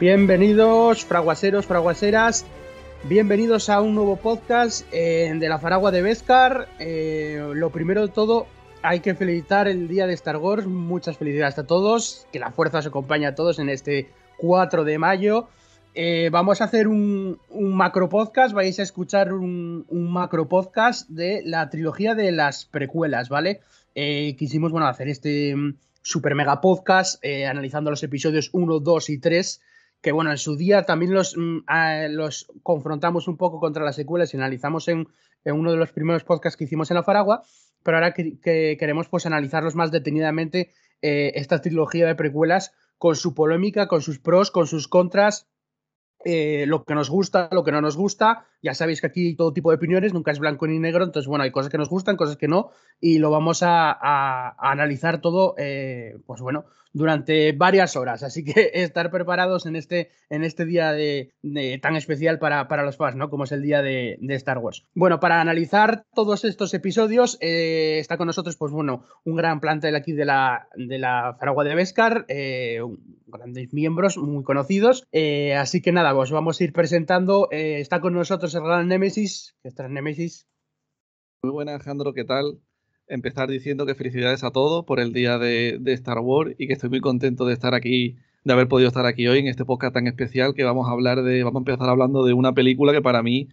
Bienvenidos, fraguaseros, fraguaseras. Bienvenidos a un nuevo podcast eh, de la Faragua de Vescar. Eh, lo primero de todo, hay que felicitar el día de Star Wars. Muchas felicidades a todos. Que la fuerza os acompañe a todos en este 4 de mayo. Eh, vamos a hacer un, macro podcast. Vais a escuchar un, macro podcast de la trilogía de las precuelas, ¿vale? quisimos, bueno, hacer este mm, super mega podcast analizando los episodios 1, 2 y 3 que bueno, en su día también los, mm, los confrontamos un poco contra las secuelas y analizamos en, uno de los primeros podcasts que hicimos en la Faragua, pero ahora que, queremos pues analizarlos más detenidamente eh, esta trilogía de precuelas con su polémica, con sus pros, con sus contras, eh, lo que nos gusta, lo que no nos gusta. Ya sabéis que aquí hay todo tipo de opiniones, nunca es blanco ni negro, entonces bueno, hay cosas que nos gustan, cosas que no, y lo vamos a, analizar todo, eh, pues bueno, durante varias horas. Así que estar preparados en este, en este día de, tan especial para, los fans, ¿no? Como es el día de, Star Wars. Bueno, para analizar todos estos episodios, eh, está con nosotros, pues bueno, un gran plantel aquí de la, de la Faragua de Vescar, eh, grandes miembros muy conocidos. Eh, así que nada, pues vamos a ir presentando. está con nosotros el gran Nemesis. ¿Qué tal, Nemesis? Muy buenas, Alejandro, ¿qué tal? Empezar diciendo que felicidades a todos por el día de, Star Wars y que estoy muy contento de estar aquí, de haber podido estar aquí hoy en este podcast tan especial que vamos a hablar de, vamos a empezar hablando de una película que para mí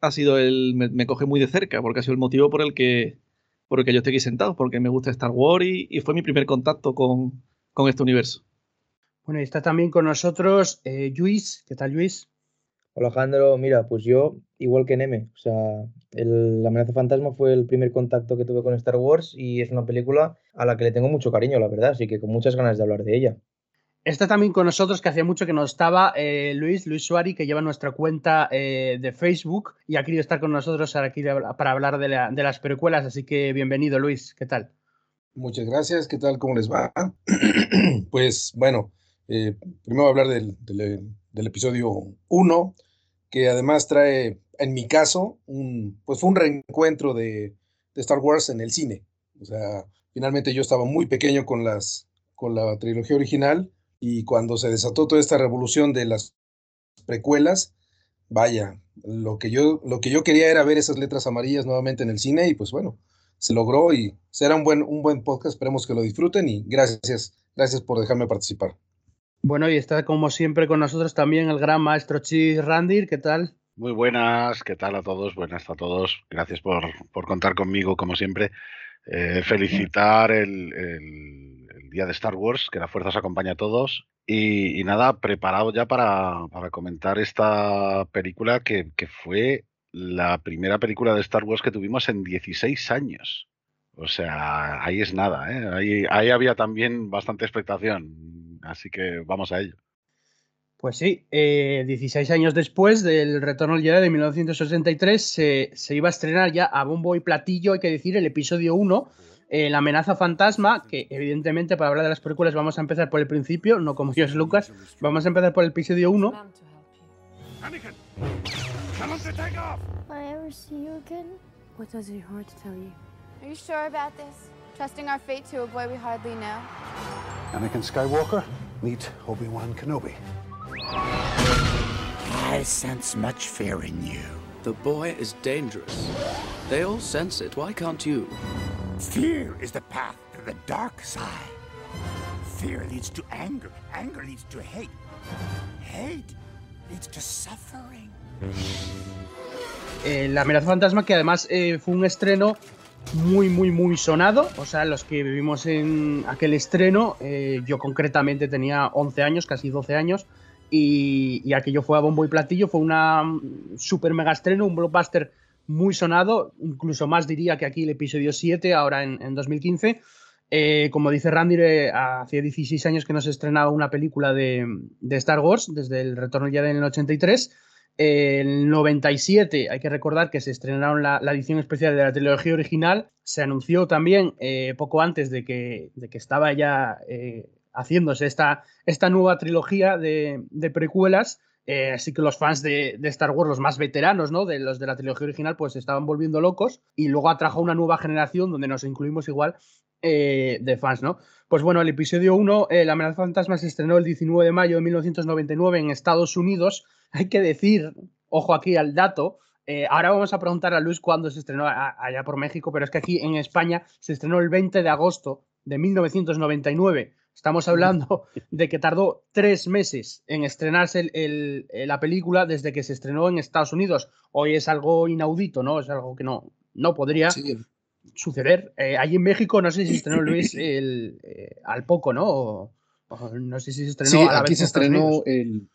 ha sido el, me, coge muy de cerca, porque ha sido el motivo por el que, por el que yo estoy aquí sentado, porque me gusta Star Wars y, fue mi primer contacto con, este universo. Bueno, y está también con nosotros eh, Luis. ¿Qué tal, Luis? Hola Alejandro, mira, pues yo, igual que Neme, o sea, La amenaza fantasma fue el primer contacto que tuve con Star Wars y es una película a la que le tengo mucho cariño, la verdad, así que con muchas ganas de hablar de ella. Está también con nosotros, que hacía mucho que no estaba, eh, Luis, Luis Suari, que lleva nuestra cuenta eh, de Facebook y ha querido estar con nosotros aquí para hablar de, las precuelas, así que bienvenido, Luis, ¿qué tal? Muchas gracias, ¿qué tal? ¿Cómo les va? pues bueno, eh, primero hablar del, del episodio 1, que además trae, en mi caso, un, pues fue un reencuentro de, Star Wars en el cine. O sea, finalmente yo estaba muy pequeño con, las, con la trilogía original y cuando se desató toda esta revolución de las precuelas, vaya, lo que yo, lo que yo quería era ver esas letras amarillas nuevamente en el cine y pues bueno, se logró y será un buen, un buen podcast, esperemos que lo disfruten y gracias, gracias por dejarme participar. Bueno, y está como siempre con nosotros también el gran maestro Chis Randir, ¿qué tal? Muy buenas, ¿qué tal a todos? Buenas a todos. Gracias por, contar conmigo, como siempre. Eh, felicitar el, día de Star Wars, que la fuerza os acompaña a todos. Y, nada, preparado ya para, comentar esta película que, fue la primera película de Star Wars que tuvimos en 16 años. O sea, ahí es nada, ¿eh? ahí, ahí había también bastante expectación Así que vamos a ello. Pues sí, 16 eh, años después del Retorno al Jedi de 1983 se, iba a estrenar ya a bombo y platillo, hay que decir, el episodio 1, eh, La amenaza fantasma, que evidentemente para hablar de las películas vamos a empezar por el principio, no como Dios Lucas, vamos a empezar por el episodio 1. Anakin Skywalker, meet Obi-Wan Kenobi. I sense much fear in you. The boy is dangerous. They all sense it. Why can't you? Fear is the path to the dark side. Fear leads to anger. Anger leads to hate. Hate leads to suffering. Eh, la amenaza fantasma que además eh, fue un estreno muy, muy, muy sonado. O sea, los que vivimos en aquel estreno, eh, yo concretamente tenía 11 años, casi 12 años, y, aquello fue a bombo y platillo, fue una mm, super mega estreno, un blockbuster muy sonado, incluso más diría que aquí el episodio 7, ahora en, 2015. Eh, como dice Randy, eh, hace 16 años que no se estrenaba una película de, Star Wars, desde el retorno ya en el 83. El 97, hay que recordar que se estrenaron la, edición especial de la trilogía original. Se anunció también eh, poco antes de que, de que estaba ya eh, haciéndose esta, esta, nueva trilogía de, precuelas Eh, así que los fans de, Star Wars, los más veteranos, ¿no? De los de la trilogía original, pues se estaban volviendo locos. Y luego atrajo una nueva generación donde nos incluimos igual de fans, ¿no? Pues bueno, el episodio 1, La amenaza fantasma, se estrenó el 19 de mayo de 1999 en Estados Unidos. Hay que decir, ojo aquí al dato, ahora vamos a preguntar a Luis cuándo se estrenó allá por México, pero es que aquí en España se estrenó el 20 de agosto de 1999. Estamos hablando de que tardó tres meses en estrenarse la película desde que se estrenó en Estados Unidos. Hoy es algo inaudito, ¿no? Es algo que no, no podría suceder. Eh, allí en México, no sé si se estrenó Luis el, eh, al poco, ¿no? no sé si se estrenó a la aquí se estrenó el eh,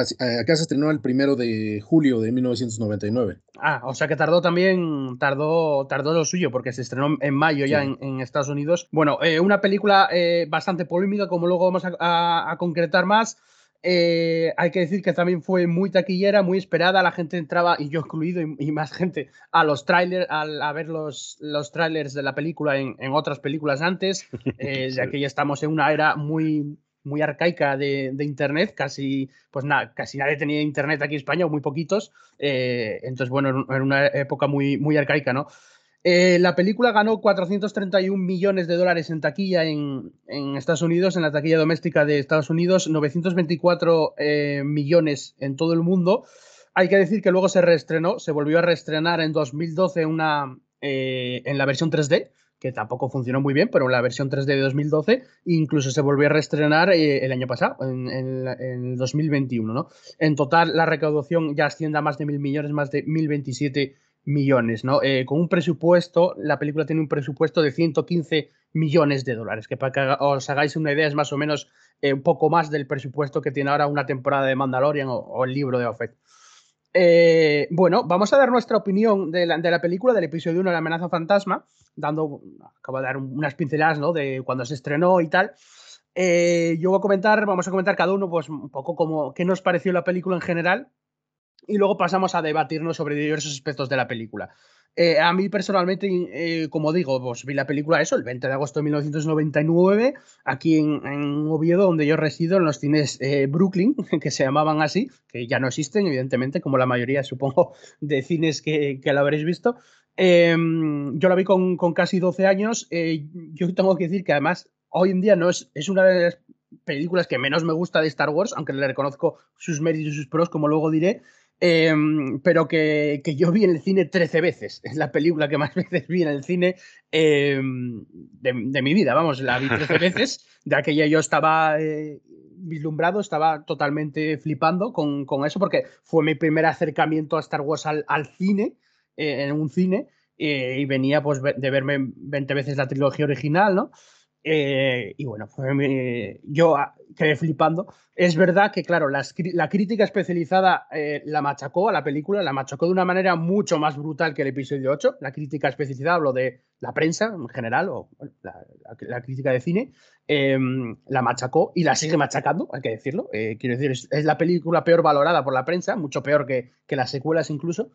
acá se estrenó el primero de julio de 1999. Ah, o sea que tardó también, tardó, tardó lo suyo, porque se estrenó en mayo ya en, Estados Unidos. Bueno, eh, una película eh, bastante polémica, como luego vamos a, concretar más. hay que decir que también fue muy taquillera, muy esperada. La gente entraba, y yo incluido, y, más gente, a los trailers, a, ver los, los trailers de la película en, en otras películas antes, ya que ya estamos en una era muy, muy arcaica de, Internet, casi, pues nada, casi nadie tenía Internet aquí en España, o muy poquitos, eh, entonces, bueno, en una época muy, muy arcaica, ¿no? Eh, la película ganó 431 millones de dólares en taquilla en, Estados Unidos, en la taquilla doméstica de Estados Unidos, 924 eh, millones en todo el mundo. Hay que decir que luego se reestrenó, se volvió a reestrenar en 2012 una, en la versión 3D, que tampoco funcionó muy bien, pero la versión 3D de 2012 incluso se volvió a reestrenar eh, el año pasado, en, el 2021. ¿no? En total, la recaudación ya asciende a más de mil millones, más de 1027 millones. ¿no? Eh, con un presupuesto, la película tiene un presupuesto de 115 millones de dólares, que para que os hagáis una idea es más o menos eh, un poco más del presupuesto que tiene ahora una temporada de Mandalorian o, el libro de Offet. bueno, vamos a dar nuestra opinión de la, de la película, del episodio 1 de la amenaza fantasma dando, acabo de dar unas pinceladas, ¿no? De cuando se estrenó y tal. Eh, yo voy a comentar, vamos a comentar cada uno, pues un poco como qué nos pareció la película en general y luego pasamos a debatirnos sobre diversos aspectos de la película. Eh, a mí personalmente, eh, como digo, pues vi la película eso el 20 de agosto de 1999 aquí en, Oviedo, donde yo resido, en los cines Brooklyn, que se llamaban así, que ya no existen, evidentemente, como la mayoría, supongo, de cines que, que la habréis visto. Em, yo la vi con, casi 12 años. Eh, yo tengo que decir que además hoy en día no es, es una de las películas que menos me gusta de Star Wars, aunque le reconozco sus méritos y sus pros, como luego diré. Em, pero que, yo vi en el cine 13 veces. Es la película que más veces vi en el cine em, de, mi vida. Vamos, la vi 13 veces. De aquella yo estaba eh, vislumbrado, estaba totalmente flipando con, eso, porque fue mi primer acercamiento a Star Wars al, al cine. Eh, en un cine eh, y venía pues de verme 20 veces la trilogía original, ¿no? Eh, y bueno, yo ah, quedé flipando. Es verdad que, claro, la crítica especializada la machacó a la película, la machacó de una manera mucho más brutal que el episodio 8. La crítica especializada, hablo de la prensa en general, o la, crítica de cine, em, la machacó y la sigue machacando, hay que decirlo. quiero decir, es, la película peor valorada por la prensa, mucho peor que, que las secuelas incluso.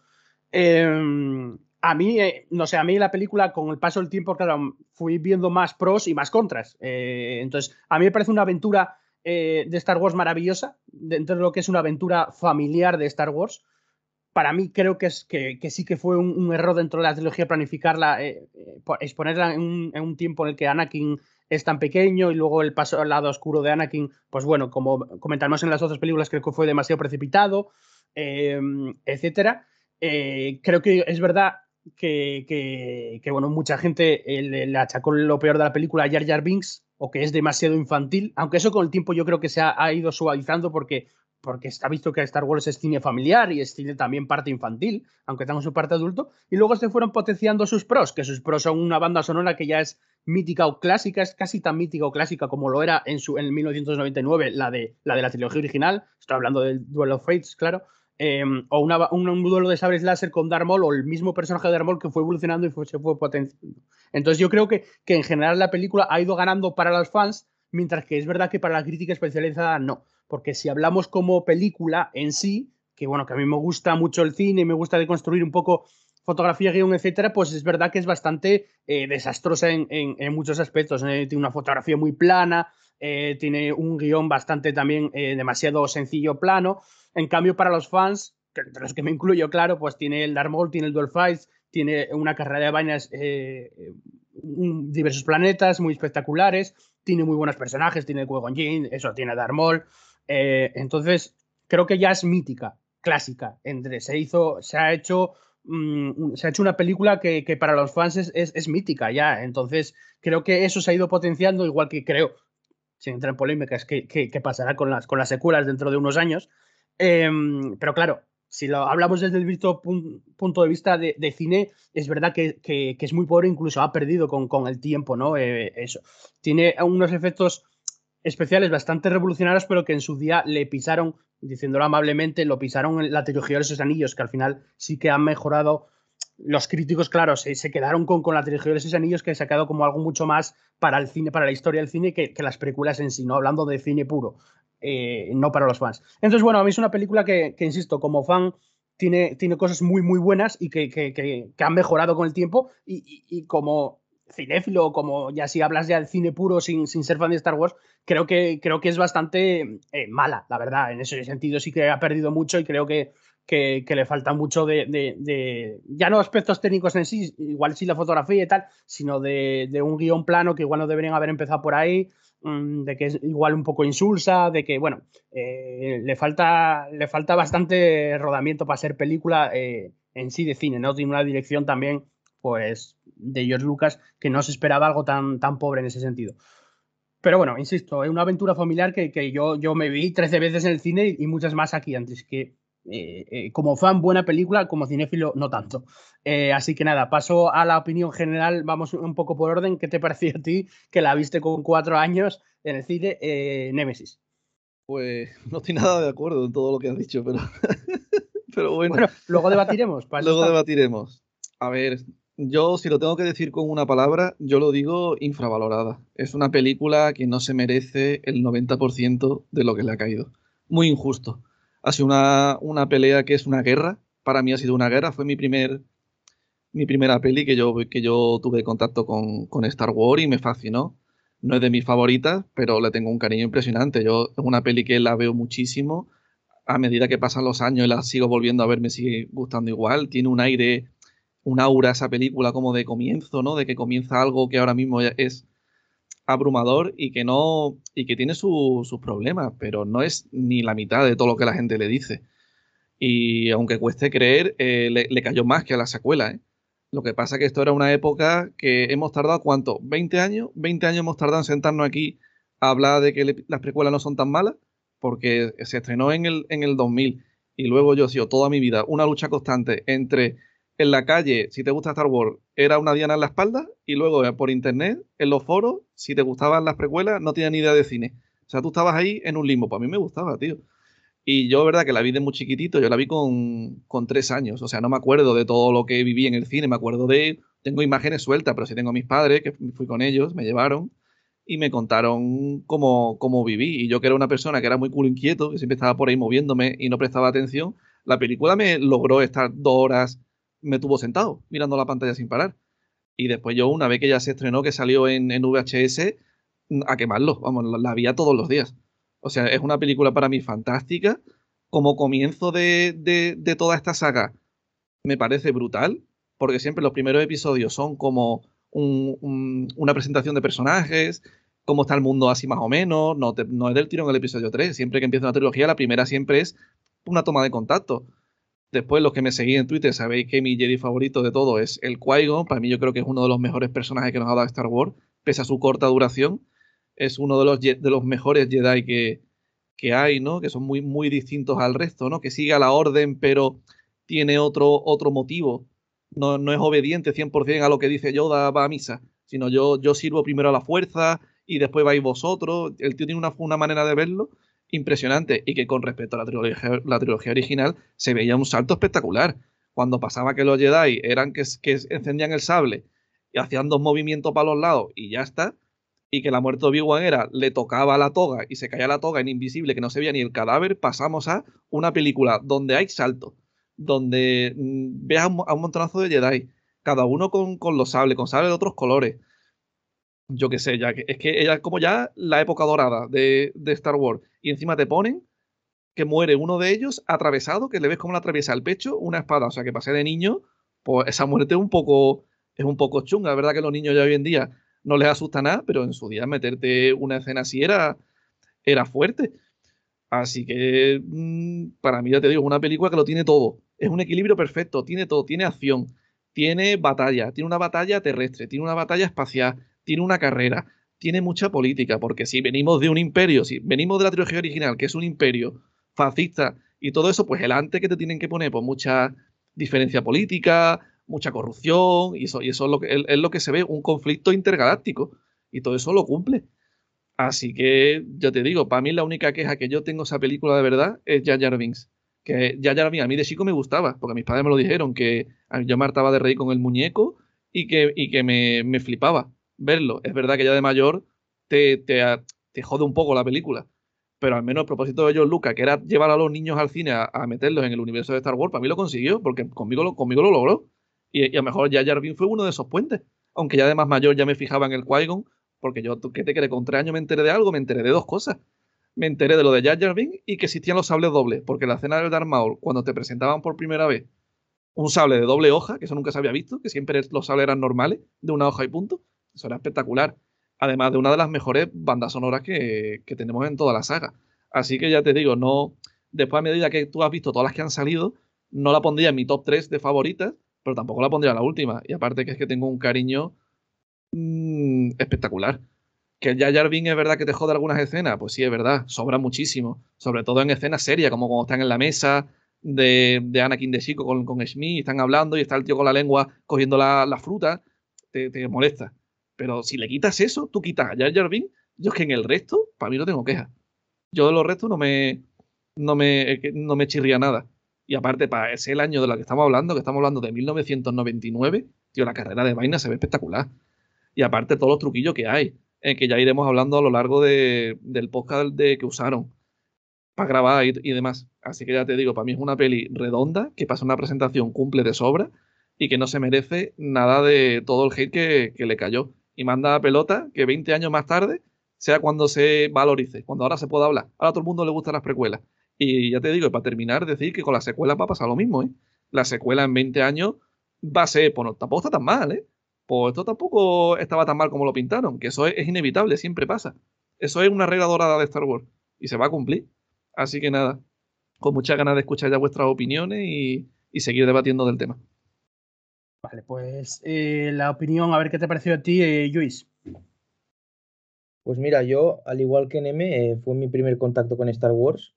Em, a mí, eh, no sé, a mí la película con el paso del tiempo, claro, fui viendo más pros y más contras. Eh, entonces, a mí me parece una aventura eh, de Star Wars maravillosa, dentro de lo que es una aventura familiar de Star Wars. Para mí creo que, es, que, sí que fue un, error dentro de la trilogía planificarla, exponerla en un, en un, tiempo en el que Anakin es tan pequeño y luego el paso al lado oscuro de Anakin, pues bueno, como comentamos en las otras películas, creo que fue demasiado precipitado, etcétera. Eh, creo que es verdad que, bueno, mucha gente le, achacó lo peor de la película a Jar Jar Binks o que es demasiado infantil, aunque eso con el tiempo yo creo que se ha, ido suavizando porque, porque está visto que Star Wars es cine familiar y es cine también parte infantil, aunque tenga su parte adulto, y luego se fueron potenciando sus pros, que sus pros son una banda sonora que ya es mítica o clásica, es casi tan mítica o clásica como lo era en, su, en 1999 la de, la de la trilogía original, estoy hablando del Duel of Fates, claro, Em, o un, duelo de sabres láser con Darth Maul o el mismo personaje de Darth Maul que fue evolucionando y se fue potenciando. Entonces yo creo que, que en general la película ha ido ganando para los fans, mientras que es verdad que para la crítica especializada no. Porque si hablamos como película en sí, que bueno, que a mí me gusta mucho el cine, me gusta deconstruir un poco fotografía, guion, etcétera, pues es verdad que es bastante eh, desastrosa en, muchos aspectos. ¿eh? Tiene una fotografía muy plana, eh, tiene un guion bastante también demasiado sencillo, plano. En cambio, para los fans, entre los que me incluyo, claro, pues tiene el Dark Maul, tiene el Duel Fights, tiene una carrera de vainas, eh, diversos planetas muy espectaculares, tiene muy buenos personajes, tiene Qui-Gon Jinn, eso, tiene Darth Maul. entonces, creo que ya es mítica, clásica. Entre, se hizo, se ha hecho Mm, se ha hecho una película que, para los fans es, mítica ya. Entonces, creo que eso se ha ido potenciando, igual que creo, sin entrar en polémicas, que, que, pasará con las, con las secuelas dentro de unos años. Em, pero claro, si lo hablamos desde el punto de vista de, cine, es verdad que, es muy pobre, incluso ha perdido con, el tiempo, ¿no? Eh, eso. Tiene unos efectos especiales bastante revolucionarios, pero que en su día le pisaron diciéndolo amablemente, lo pisaron en la trilogía de esos anillos, que al final sí que han mejorado. Los críticos, claro, se, se quedaron con, con la trilogía de esos anillos, que se ha quedado como algo mucho más para el cine, para la historia del cine, que, que las películas en sí, ¿no? Hablando de cine puro, eh, no para los fans. Entonces, bueno, a mí es una película que, que insisto, como fan, tiene, tiene, cosas muy, muy buenas y que, que, que han mejorado con el tiempo. Y, y, como cinéfilo, como ya si hablas ya del cine puro sin, sin ser fan de Star Wars, creo que, creo que es bastante eh, mala, la verdad. En ese sentido sí que ha perdido mucho y creo que, que, le falta mucho de, ya no aspectos técnicos en sí, igual sí la fotografía y tal, sino de, un guion plano que igual no deberían haber empezado por ahí, mm, de que es igual un poco insulsa, de que, bueno, eh, le, falta, le falta bastante rodamiento para ser película eh, en sí de cine, ¿no? Tiene una dirección también pues de George Lucas que no se esperaba algo tan, tan pobre en ese sentido. Pero bueno, insisto, es una aventura familiar que, que yo, yo me vi 13 veces en el cine y, muchas más aquí antes, que eh, eh, como fan buena película, como cinéfilo no tanto. Eh, así que nada, paso a la opinión general, vamos un poco por orden. ¿Qué te pareció a ti que la viste con cuatro años en el cine Némesis? Pues no estoy nada de acuerdo en todo lo que has dicho, pero, pero bueno. Bueno, luego debatiremos. luego debatiremos. A ver, yo, si lo tengo que decir con una palabra, yo lo digo infravalorada. Es una película que no se merece el 90% de lo que le ha caído. Muy injusto. Ha sido una, una, pelea que es una guerra. Para mí ha sido una guerra. Fue mi primer mi primera peli que yo, que yo tuve contacto con, con Star Wars y me fascinó. No es de mis favoritas, pero le tengo un cariño impresionante. Yo es una peli que la veo muchísimo. A medida que pasan los años y la sigo volviendo a ver, me sigue gustando igual. Tiene un aire un aura esa película como de comienzo, ¿no? De que comienza algo que ahora mismo es abrumador y que no y que tiene sus problemas, pero no es ni la mitad de todo lo que la gente le dice. Y aunque cueste creer, eh, le, cayó más que a la secuela. ¿eh? Lo que pasa es que esto era una época que hemos tardado, ¿cuánto? ¿20 años? ¿20 años hemos tardado en sentarnos aquí a hablar de que las precuelas no son tan malas? Porque se estrenó en el, en el 2000 y luego yo he sido toda mi vida una lucha constante entre en la calle, si te gusta Star Wars, era una diana en la espalda, y luego eh, por internet, en los foros, si te gustaban las precuelas, no tenías ni idea de cine. O sea, tú estabas ahí en un limbo. Para mí me gustaba, tío. Y yo, verdad, que la vi de muy chiquitito, yo la vi con, con, tres años. O sea, no me acuerdo de todo lo que viví en el cine, me acuerdo de. Tengo imágenes sueltas, pero sí tengo a mis padres, que fui con ellos, me llevaron y me contaron cómo, cómo viví. Y yo, que era una persona que era muy culo inquieto, que siempre estaba por ahí moviéndome y no prestaba atención, la película me logró estar dos horas me tuvo sentado mirando la pantalla sin parar. Y después yo, una vez que ya se estrenó, que salió en, VHS, a quemarlo. Vamos, la, la, todos los días. O sea, es una película para mí fantástica. Como comienzo de, de, toda esta saga, me parece brutal, porque siempre los primeros episodios son como una presentación de personajes, cómo está el mundo así más o menos, no, no es del tiro en el episodio 3, siempre que empieza una trilogía, la primera siempre es una toma de contacto. Después, los que me seguís en Twitter, sabéis que mi Jedi favorito de todo es el Qui-Gon. Para mí, yo creo que es uno de los mejores personajes que nos ha dado Star Wars, pese a su corta duración. Es uno de los, de los mejores Jedi que, que hay, ¿no? Que son muy, muy distintos al resto, ¿no? Que sigue a la orden, pero tiene otro, otro motivo. No, no es obediente 100% a lo que dice Yoda, va a misa, sino yo, yo sirvo primero a la fuerza y después vais vosotros. El tío tiene una, una manera de verlo impresionante y que con respecto a la trilogía, la trilogía original se veía un salto espectacular. Cuando pasaba que los Jedi eran que, que encendían el sable y hacían dos movimientos para los lados y ya está, y que la muerte de Obi-Wan era le tocaba la toga y se caía la toga en invisible que no se veía ni el cadáver, pasamos a una película donde hay salto, donde mm, veas a un, montonazo de Jedi, cada uno con, con los sables, con sables de otros colores, yo qué sé, ya que es que ella es como ya la época dorada de, de, Star Wars. Y encima te ponen que muere uno de ellos atravesado, que le ves como le atraviesa el pecho una espada. O sea, que pasé de niño, pues esa muerte es un poco, es un poco chunga. Es verdad que los niños ya hoy en día no les asusta nada, pero en su día meterte una escena así era, era fuerte. Así que mmm, para mí, ya te digo, una película que lo tiene todo. Es un equilibrio perfecto, tiene todo, tiene acción, tiene batalla, tiene una batalla terrestre, tiene una batalla espacial, tiene una carrera, tiene mucha política, porque si venimos de un imperio, si venimos de la trilogía original, que es un imperio fascista y todo eso, pues el antes que te tienen que poner, pues mucha diferencia política, mucha corrupción, y eso, y eso es, lo que, es, lo que se ve, un conflicto intergaláctico, y todo eso lo cumple. Así que, yo te digo, para mí la única queja que yo tengo esa película de verdad es Jar Jar Binks. Que Jar Jar Binks a mí de chico me gustaba, porque mis padres me lo dijeron, que yo me hartaba de reír con el muñeco y que, y que me, me flipaba verlo. Es verdad que ya de mayor te, te, te, jode un poco la película. Pero al menos el propósito de George Lucas, que era llevar a los niños al cine a, meterlos en el universo de Star Wars, para mí lo consiguió, porque conmigo lo, conmigo lo logró. Y, y a lo mejor ya Jarvin fue uno de esos puentes. Aunque ya de más mayor ya me fijaba en el Qui-Gon, porque yo, ¿qué te quedé? Con tres años me enteré de algo, me enteré de dos cosas. Me enteré de lo de Jar Jar y que existían los sables dobles, porque la escena del Darth Maul, cuando te presentaban por primera vez un sable de doble hoja, que eso nunca se había visto, que siempre los sables eran normales, de una hoja y punto, eso espectacular. Además de una de las mejores bandas sonoras que, que, tenemos en toda la saga. Así que ya te digo, no. Después, a medida que tú has visto todas las que han salido, no la pondría en mi top 3 de favoritas, pero tampoco la pondría en la última. Y aparte que es que tengo un cariño mmm, espectacular. Que ya Jarvin es verdad que te jode algunas escenas, pues sí, es verdad, sobra muchísimo. Sobre todo en escenas serias, como cuando están en la mesa de, de Anakin de chico con, con Smith, están hablando y está el tío con la lengua cogiendo la, la fruta, te, te molesta. Pero si le quitas eso, tú quitas a Jar Jar Binks, yo es que en el resto, para mí no tengo quejas. Yo de los restos no me, no me, no me chirría nada. Y aparte, para ese el año de lo que estamos hablando, que estamos hablando de 1999, tío, la carrera de vaina se ve espectacular. Y aparte, todos los truquillos que hay, eh, que ya iremos hablando a lo largo de, del podcast de, que usaron para grabar y, y, demás. Así que ya te digo, para mí es una peli redonda, que pasa una presentación, cumple de sobra y que no se merece nada de todo el hate que, que le cayó y manda a pelota que 20 años más tarde sea cuando se valorice, cuando ahora se pueda hablar. Ahora a todo el mundo le gustan las precuelas. Y ya te digo, y para terminar, decir que con las secuelas va a pasar lo mismo, ¿eh? La secuela en 20 años va a ser, pues tampoco está tan mal, ¿eh? Pues esto tampoco estaba tan mal como lo pintaron, que eso es, es inevitable, siempre pasa. Eso es una regla dorada de Star Wars y se va a cumplir. Así que nada, con muchas ganas de escuchar ya vuestras opiniones y, y seguir debatiendo del tema. Vale, pues eh, la opinión, a ver qué te pareció a ti, eh, Luis. Pues mira, yo, al igual que Neme, eh, fue mi primer contacto con Star Wars.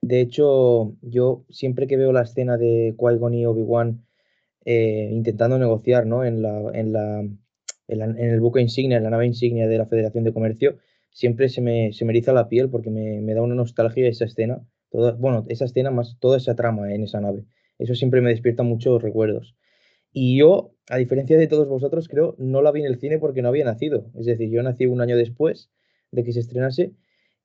De hecho, yo siempre que veo la escena de Qui-Gon y Obi-Wan eh, intentando negociar ¿no? en, la, en, la, en, la, en, el buque insignia, en la nave insignia de la Federación de Comercio, siempre se me, se me eriza la piel porque me, me da una nostalgia esa escena. Toda, bueno, esa escena más toda esa trama en esa nave. Eso siempre me despierta muchos recuerdos. Y yo, a diferencia de todos vosotros, creo, no la vi en el cine porque no había nacido. Es decir, yo nací un año después de que se estrenase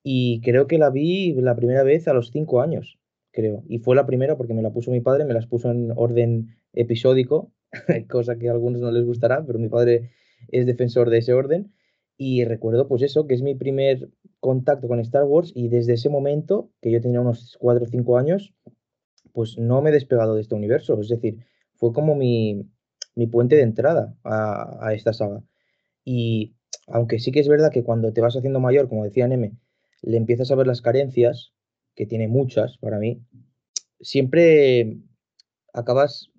y creo que la vi la primera vez a los cinco años, creo. Y fue la primera porque me la puso mi padre, me las puso en orden episódico, cosa que a algunos no les gustará, pero mi padre es defensor de ese orden. Y recuerdo, pues eso, que es mi primer contacto con Star Wars y desde ese momento, que yo tenía unos cuatro o cinco años, pues no me he despegado de este universo. Es decir, fue como mi, mi puente de entrada a, esta saga. Y aunque sí que es verdad que cuando te vas haciendo mayor, como decía Neme, le empiezas a ver las carencias, que tiene muchas para mí, siempre acabas,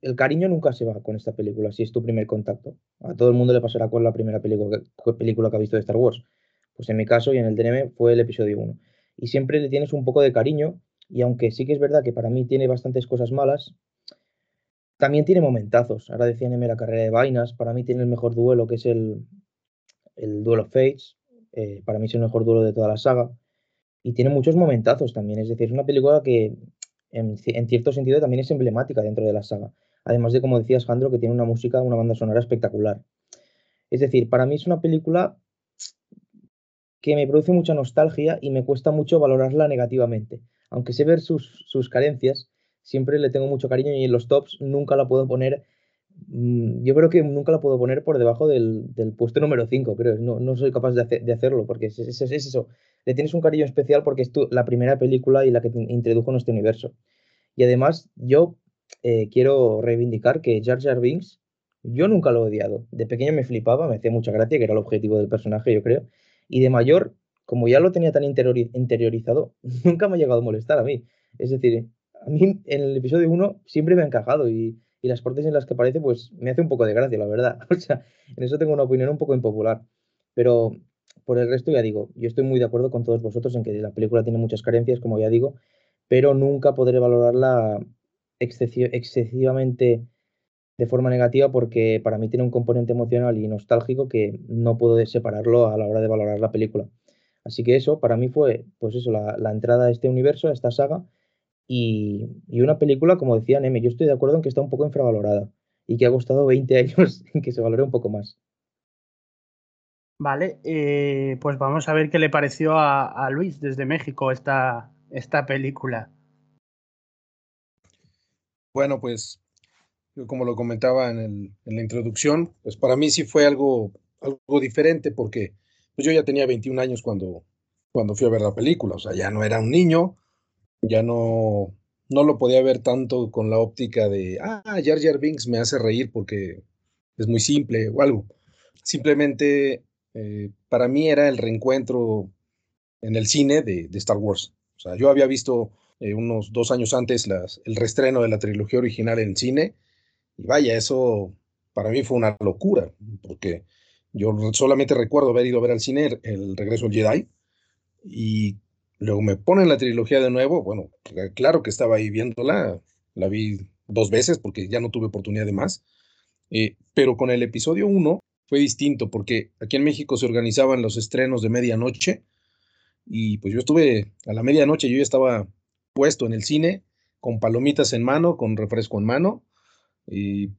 el cariño nunca se va con esta película, si es tu primer contacto. A todo el mundo le pasará con la primera película, película que ha visto de Star Wars. Pues en mi caso y en el DNM fue el episodio 1. Y siempre le tienes un poco de cariño, y aunque sí que es verdad que para mí tiene bastantes cosas malas, también tiene momentazos. Ahora decía Neme la carrera de vainas. Para mí tiene el mejor duelo, que es el, el Duel of Fates. Eh, para mí es el mejor duelo de toda la saga. Y tiene muchos momentazos también. Es decir, es una película que en, cierto sentido también es emblemática dentro de la saga. Además de, como decías, Jandro, que tiene una música, una banda sonora espectacular. Es decir, para mí es una película que me produce mucha nostalgia y me cuesta mucho valorarla negativamente. Aunque sé ver sus, sus carencias, siempre le tengo mucho cariño y en los tops nunca la puedo poner mm, yo creo que nunca la puedo poner por debajo del, puesto número 5, creo. No, no soy capaz de, de hacerlo, porque es, es, eso. Le tienes un cariño especial porque es tu, la primera película y la que te introdujo en este universo. Y además, yo eh, quiero reivindicar que Jar Jar Binks, yo nunca lo he odiado. De pequeño me flipaba, me hacía mucha gracia, que era el objetivo del personaje, yo creo. Y de mayor, como ya lo tenía tan interiorizado, nunca me ha llegado a molestar a mí. Es decir, a mí en el episodio 1 siempre me ha encajado y, y las partes en las que aparece, pues me hace un poco de gracia, la verdad. O sea, en eso tengo una opinión un poco impopular. Pero por el resto, ya digo, yo estoy muy de acuerdo con todos vosotros en que la película tiene muchas carencias, como ya digo, pero nunca podré valorarla excesivamente de forma negativa porque para mí tiene un componente emocional y nostálgico que no puedo separarlo a la hora de valorar la película. Así que eso, para mí fue, pues eso, la, entrada a este universo, a esta saga, y, una película, como decía Neme, yo estoy de acuerdo en que está un poco infravalorada y que ha costado 20 años en que se valore un poco más. Vale, eh, pues vamos a ver qué le pareció a, Luis desde México esta, esta película. Bueno, pues como lo comentaba en, la introducción, pues para mí sí fue algo, algo diferente porque pues yo ya tenía 21 años cuando, cuando fui a ver la película, o sea, ya no era un niño, ya no, no lo podía ver tanto con la óptica de, ah, Jar Jar Binks me hace reír porque es muy simple o algo. Simplemente eh, para mí era el reencuentro en el cine de, Star Wars. O sea, yo había visto eh, unos dos años antes el restreno de la trilogía original en cine y vaya, eso para mí fue una locura, porque yo solamente recuerdo haber ido a ver al cine el, regreso al Jedi y luego me ponen la trilogía de nuevo. Bueno, claro que estaba ahí viéndola, la vi dos veces porque ya no tuve oportunidad de más. Eh, pero con el episodio 1 fue distinto porque aquí en México se organizaban los estrenos de medianoche y pues yo estuve a la medianoche, yo ya estaba puesto en el cine con palomitas en mano, con refresco en mano,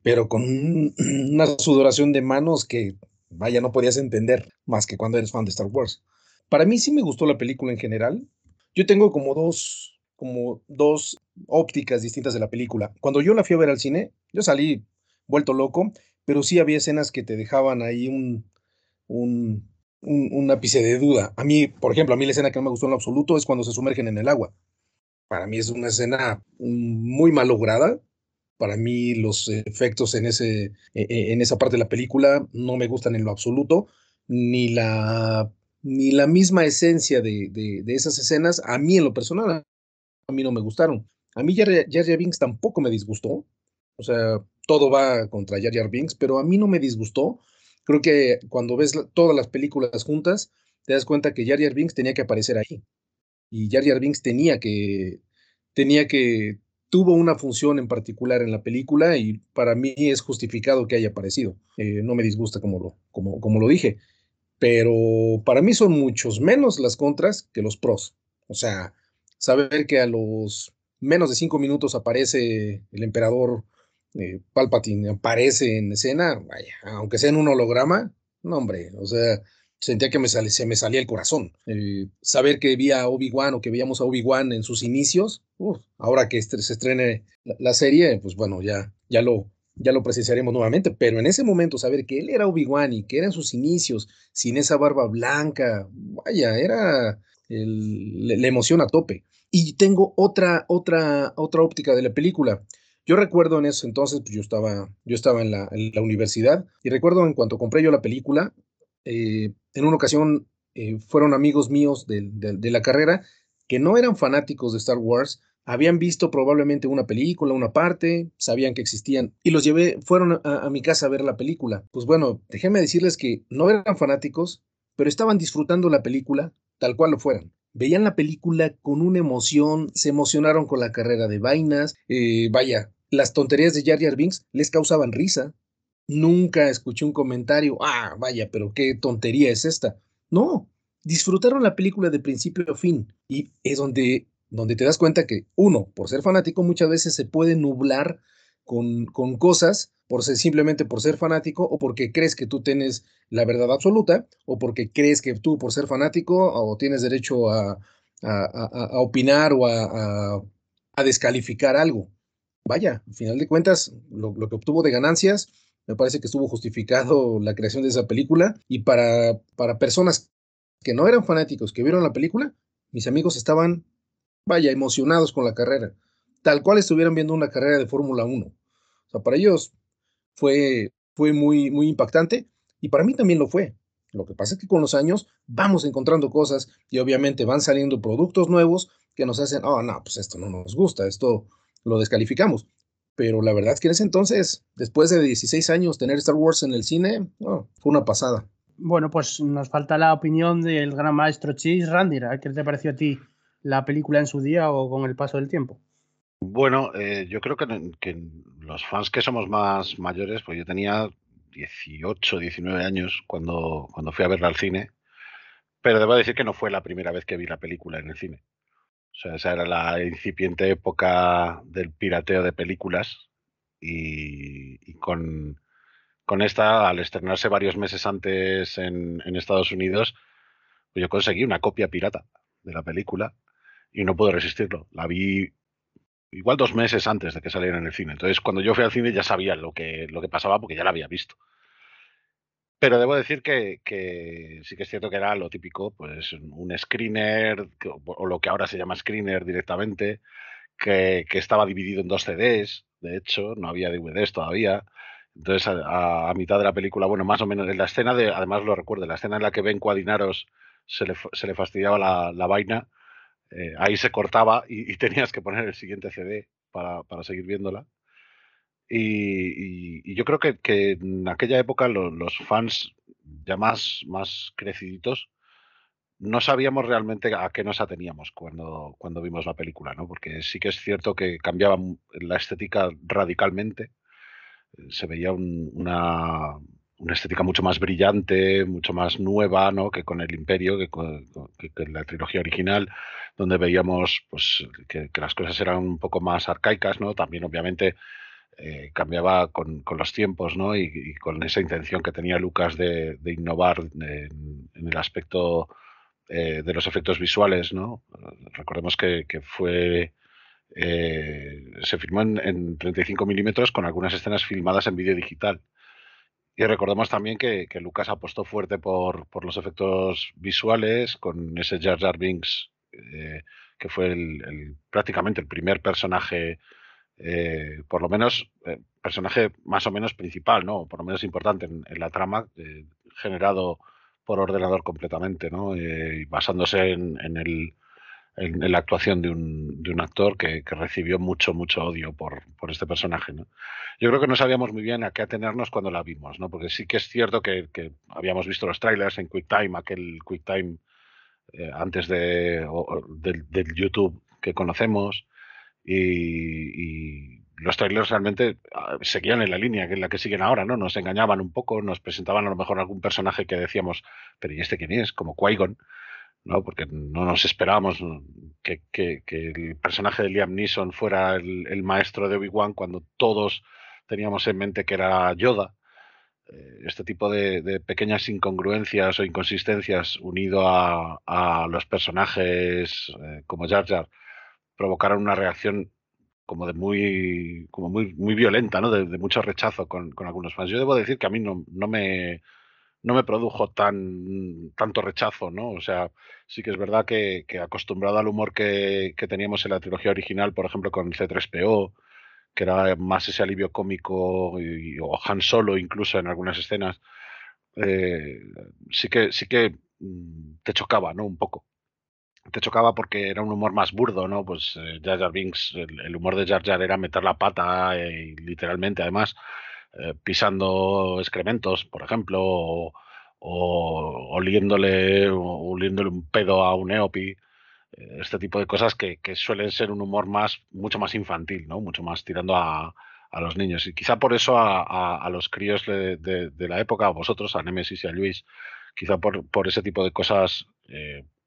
pero con una sudoración de manos que, vaya, no podías entender más que cuando eres fan de Star Wars. Para mí sí me gustó la película en general. Yo tengo como dos, como dos ópticas distintas de la película. Cuando yo la fui a ver al cine, yo salí vuelto loco pero sí había escenas que te dejaban ahí un, un, un, ápice de duda. A mí, por ejemplo, a mí la escena que no me gustó en lo absoluto es cuando se sumergen en el agua. Para mí es una escena muy mal lograda. Para mí los efectos en, ese, e, e, en esa parte de la película no me gustan en lo absoluto, ni la, ni la misma esencia de, de, esas escenas, a mí en lo personal, a mí no me gustaron. A mí Jar Jar Binks tampoco me disgustó. O sea, todo va contra Jar Jar pero a mí no me disgustó. Creo que cuando ves todas las películas juntas, te das cuenta que Jar Jar tenía que aparecer ahí. Y Jar Jar tenía que, tenía que, tuvo una función en particular en la película y para mí es justificado que haya aparecido. Eh, no me disgusta como lo, como, como lo dije, pero para mí son muchos menos las contras que los pros. O sea, saber que a los menos de cinco minutos aparece el emperador eh, Palpatine aparece en escena, vaya, aunque sea en un holograma, no hombre, o sea, sentía que me se me salía el corazón. Eh, saber que vi a Obi-Wan o que veíamos a Obi-Wan en sus inicios, ahora que se estrene la, serie, pues bueno, ya, ya, lo, ya lo precisaremos nuevamente, pero en ese momento saber que él era Obi-Wan y que eran sus inicios, sin esa barba blanca, vaya, era la emoción a tope. Y tengo otra, otra, otra óptica de la película. Yo recuerdo en ese entonces, pues yo estaba, yo estaba en la, universidad y recuerdo en cuanto compré yo la película, eh, en una ocasión eh, fueron amigos míos de, la carrera que no eran fanáticos de Star Wars, habían visto probablemente una película, una parte, sabían que existían y los llevé, fueron a, mi casa a ver la película. Pues bueno, déjenme decirles que no eran fanáticos, pero estaban disfrutando la película tal cual lo fueran veían la película con una emoción, se emocionaron con la carrera de vainas, eh, vaya, las tonterías de Jar Jar Binks les causaban risa. Nunca escuché un comentario, ah, vaya, pero qué tontería es esta. No, disfrutaron la película de principio a fin y es donde, donde te das cuenta que uno, por ser fanático, muchas veces se puede nublar con, con cosas por ser, simplemente por ser fanático o porque crees que tú tienes la verdad absoluta o porque crees que tú por ser fanático o tienes derecho a, a, opinar o a, descalificar algo. Vaya, al final de cuentas, lo, que obtuvo de ganancias me parece que estuvo justificado la creación de esa película y para, para personas que no eran fanáticos, que vieron la película, mis amigos estaban, vaya, emocionados con la carrera, tal cual estuvieran viendo una carrera de Fórmula 1. O sea, para ellos fue, fue muy, muy impactante y para mí también lo fue. Lo que pasa es que con los años vamos encontrando cosas y obviamente van saliendo productos nuevos que nos hacen, oh, no, pues esto no nos gusta, esto lo descalificamos. Pero la verdad es que en ese entonces, después de 16 años, tener Star Wars en el cine, fue una pasada. Bueno, pues nos falta la opinión del gran maestro Chis Randira. ¿Qué te pareció a ti la película en su día o con el paso del tiempo? Bueno, eh, yo creo que, los fans que somos más mayores, pues yo tenía 18, 19 años cuando, cuando fui a verla al cine, pero debo decir que no fue la primera vez que vi la película en el cine. O sea, esa era la incipiente época del pirateo de películas y, con, con, esta, al estrenarse varios meses antes en, en Estados Unidos, pues yo conseguí una copia pirata de la película y no pude resistirlo. La vi igual dos meses antes de que saliera en el cine. Entonces, cuando yo fui al cine ya sabía lo que, lo que pasaba porque ya la había visto. Pero debo decir que, sí que es cierto que era lo típico, pues un screener, o lo que ahora se llama screener directamente, que, estaba dividido en dos CDs, de hecho, no había DVDs todavía. Entonces, a, mitad de la película, bueno, más o menos, en la escena de, además lo recuerdo, la escena en la que ven Cuadinaros se le, se le fastidiaba la, vaina, eh, ahí se cortaba y, tenías que poner el siguiente CD para, para seguir viéndola. Y, yo creo que, en aquella época los fans ya más, más creciditos no sabíamos realmente a qué nos ateníamos cuando, cuando vimos la película, ¿no? Porque sí que es cierto que cambiaba la estética radicalmente. Eh, se veía una, una, estética mucho más brillante, mucho más nueva, ¿no? Que con el Imperio, que con, la trilogía original, donde veíamos pues, que, que, las cosas eran un poco más arcaicas, ¿no? También, obviamente, eh, cambiaba con, los tiempos ¿no? y, con esa intención que tenía Lucas de, innovar en, el aspecto eh, de los efectos visuales. ¿no? Recordemos que, fue eh, se filmó en, 35 milímetros con algunas escenas filmadas en vídeo digital. Y recordemos también que, Lucas apostó fuerte por, los efectos visuales con ese Jar Jar Binks, que fue el, prácticamente el primer personaje eh, por lo menos, eh, personaje más o menos principal, ¿no? Por lo menos importante en, la trama, eh, generado por ordenador completamente, ¿no? y basándose en, el, en, la actuación de un, de un actor que, recibió mucho, mucho odio por, por este personaje, ¿no? Yo creo que no sabíamos muy bien a qué atenernos cuando la vimos, ¿no? Porque sí que es cierto que, habíamos visto los trailers en QuickTime, aquel QuickTime antes de, del, del YouTube que conocemos, y, los trailers realmente ah, seguían en la línea que es la que siguen ahora, ¿no? Nos engañaban un poco, nos presentaban a lo mejor algún personaje que decíamos, pero ¿y este quién es? Como Qui-Gon, ¿no? Porque no nos esperábamos que, el personaje de Liam Neeson fuera el, maestro de Obi-Wan cuando todos teníamos en mente que era Yoda. Eh, este tipo de, pequeñas incongruencias o inconsistencias unido a, los personajes eh, como Jar Jar provocaron una reacción como de muy, como muy, muy violenta, ¿no? De, mucho rechazo con, algunos fans. Yo debo decir que a mí no, no me no me produjo tan tanto rechazo, ¿no? O sea, sí que es verdad que, acostumbrado al humor que, teníamos en la trilogía original, por ejemplo, con C3PO, que era más ese alivio cómico, o Han Solo incluso en algunas escenas, eh, sí que sí que mm, te chocaba, ¿no? Un poco te chocaba porque era un humor más burdo, ¿no? Pues eh, Jar Jar Binks, el, humor de Jar Jar era meter la pata, eh, literalmente, además, eh, pisando excrementos, por ejemplo, o, oliéndole, oliéndole un pedo a un Eopi, este tipo de cosas que, suelen ser un humor más, mucho más infantil, ¿no? Mucho más tirando a, los niños. Y quizá por eso a, los críos de, la época, a vosotros, a Nemesis y a Luis, quizá por, por ese tipo de cosas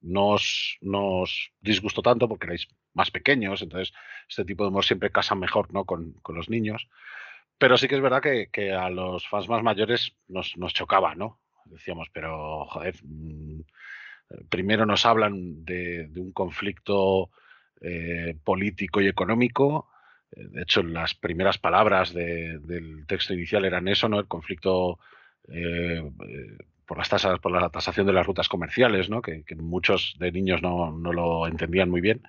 nos, nos disgustó tanto porque erais más pequeños, entonces este tipo de humor siempre casa mejor ¿no? con, los niños. Pero sí que es verdad que, a los fans más mayores nos, nos, chocaba, ¿no? Decíamos, pero joder, mm, primero nos hablan de, un conflicto eh, político y económico, eh, de hecho, las primeras palabras del texto inicial eran eso, ¿no? El conflicto eh, por las tasas, por la tasación de las rutas comerciales, ¿no? Que, muchos de niños no, lo entendían muy bien.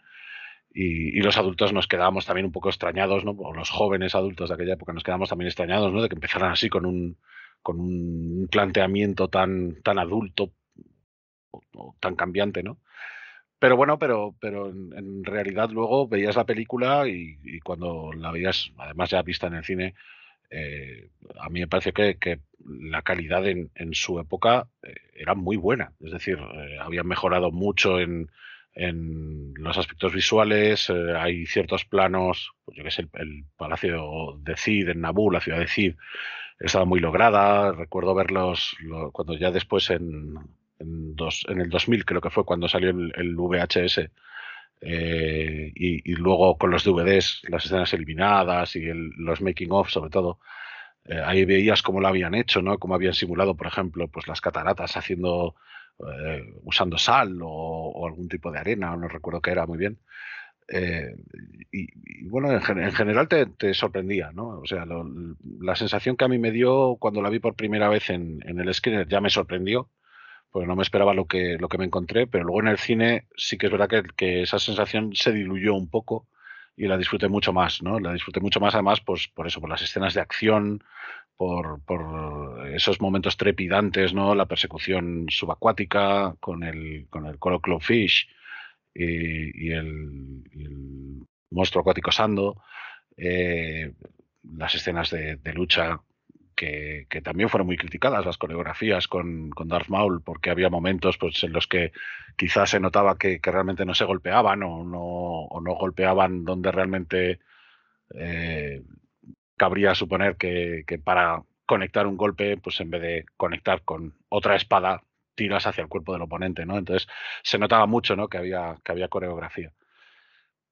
Y, los adultos nos quedábamos también un poco extrañados, ¿no? O los jóvenes adultos de aquella época nos quedábamos también extrañados, ¿no? De que empezaran así con un, con un planteamiento tan, tan adulto o, tan cambiante, ¿no? Pero bueno, pero, pero en, realidad luego veías la película y, cuando la veías, además ya vista en el cine, eh, a mí me parece que, la calidad en, su época eh, era muy buena. Es decir, eh, habían mejorado mucho en, los aspectos visuales. hay ciertos planos, pues yo que sé, el, palacio de Cid en Naboo, la ciudad de Cid, estaba muy lograda. Recuerdo verlos cuando ya después en, en, dos, en el 2000 creo que fue cuando salió el, VHS. Eh, y, luego con los DVDs, las escenas eliminadas y los making of sobre todo, eh, ahí veías cómo lo habían hecho, ¿no? Cómo habían simulado, por ejemplo, pues las cataratas haciendo, eh, usando sal o, algún tipo de arena, no recuerdo qué era muy bien. y, bueno, en, general te, sorprendía, ¿no? O sea, la sensación que a mí me dio cuando la vi por primera vez en, en el screener ya me sorprendió pues no me esperaba lo que, lo que me encontré, pero luego en el cine sí que es verdad que, esa sensación se diluyó un poco y la disfruté mucho más, ¿no? La disfruté mucho más además pues, por eso, por las escenas de acción, por, esos momentos trepidantes, ¿no? La persecución subacuática con el, con el Fish y, el, monstruo acuático Sando, eh, las escenas de, lucha que, también fueron muy criticadas, las coreografías con, con Darth Maul, porque había momentos pues, en los que quizás se notaba que, realmente no se golpeaban o no, o no golpeaban donde realmente eh, cabría suponer que, para conectar un golpe, pues en vez de conectar con otra espada, tiras hacia el cuerpo del oponente, ¿no? Entonces se notaba mucho, ¿no? Que había, que había coreografía.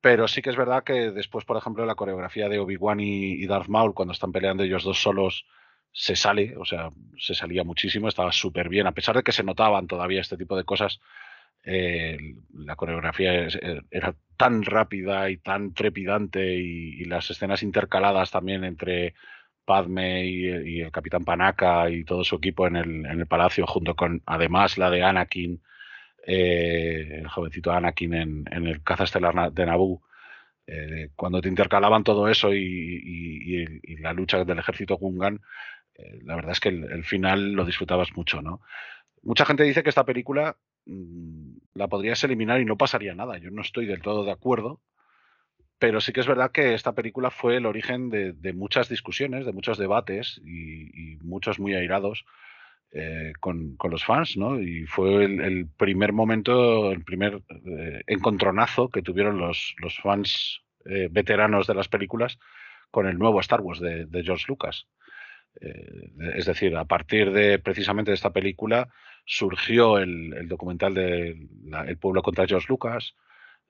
Pero sí que es verdad que después, por ejemplo, la coreografía de Obi-Wan y, y, Darth Maul, cuando están peleando ellos dos solos se sale, o sea, se salía muchísimo, estaba súper bien, a pesar de que se notaban todavía este tipo de cosas, eh, la coreografía eh, era tan rápida y tan trepidante y, las escenas intercaladas también entre Padme y, el capitán Panaka y todo su equipo en el, el, palacio, junto con además la de Anakin, eh, el jovencito Anakin en, en el caza estelar de Naboo. cuando te intercalaban todo eso y, y, la lucha del ejército Gungan, la verdad es que el, final lo disfrutabas mucho, ¿no? Mucha gente dice que esta película la podrías eliminar y no pasaría nada. Yo no estoy del todo de acuerdo, pero sí que es verdad que esta película fue el origen de, muchas discusiones, de muchos debates y, muchos muy airados eh, con, los fans, ¿no? Y fue el, primer momento, el primer eh, encontronazo que tuvieron los, fans veteranos de las películas con el nuevo Star Wars de George Lucas. Eh, es decir, a partir de precisamente de esta película surgió el, documental de El pueblo contra George Lucas,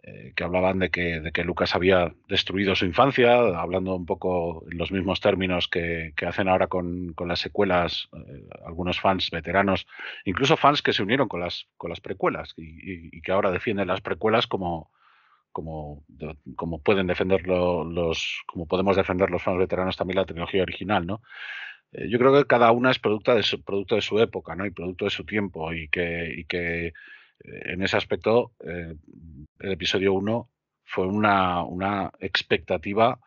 eh, que hablaban de que, de que, Lucas había destruido su infancia, hablando un poco en los mismos términos que, hacen ahora con, las secuelas eh, algunos fans veteranos, incluso fans que se unieron con las, con las precuelas y, que ahora defienden las precuelas como, como, como pueden defenderlo los, como podemos defender los fans veteranos también la tecnología original, ¿no? Eh, yo creo que cada una es producto de su, producto de su época, ¿no? Y producto de su tiempo y que, y que eh, en ese aspecto eh, el episodio 1 fue una, una expectativa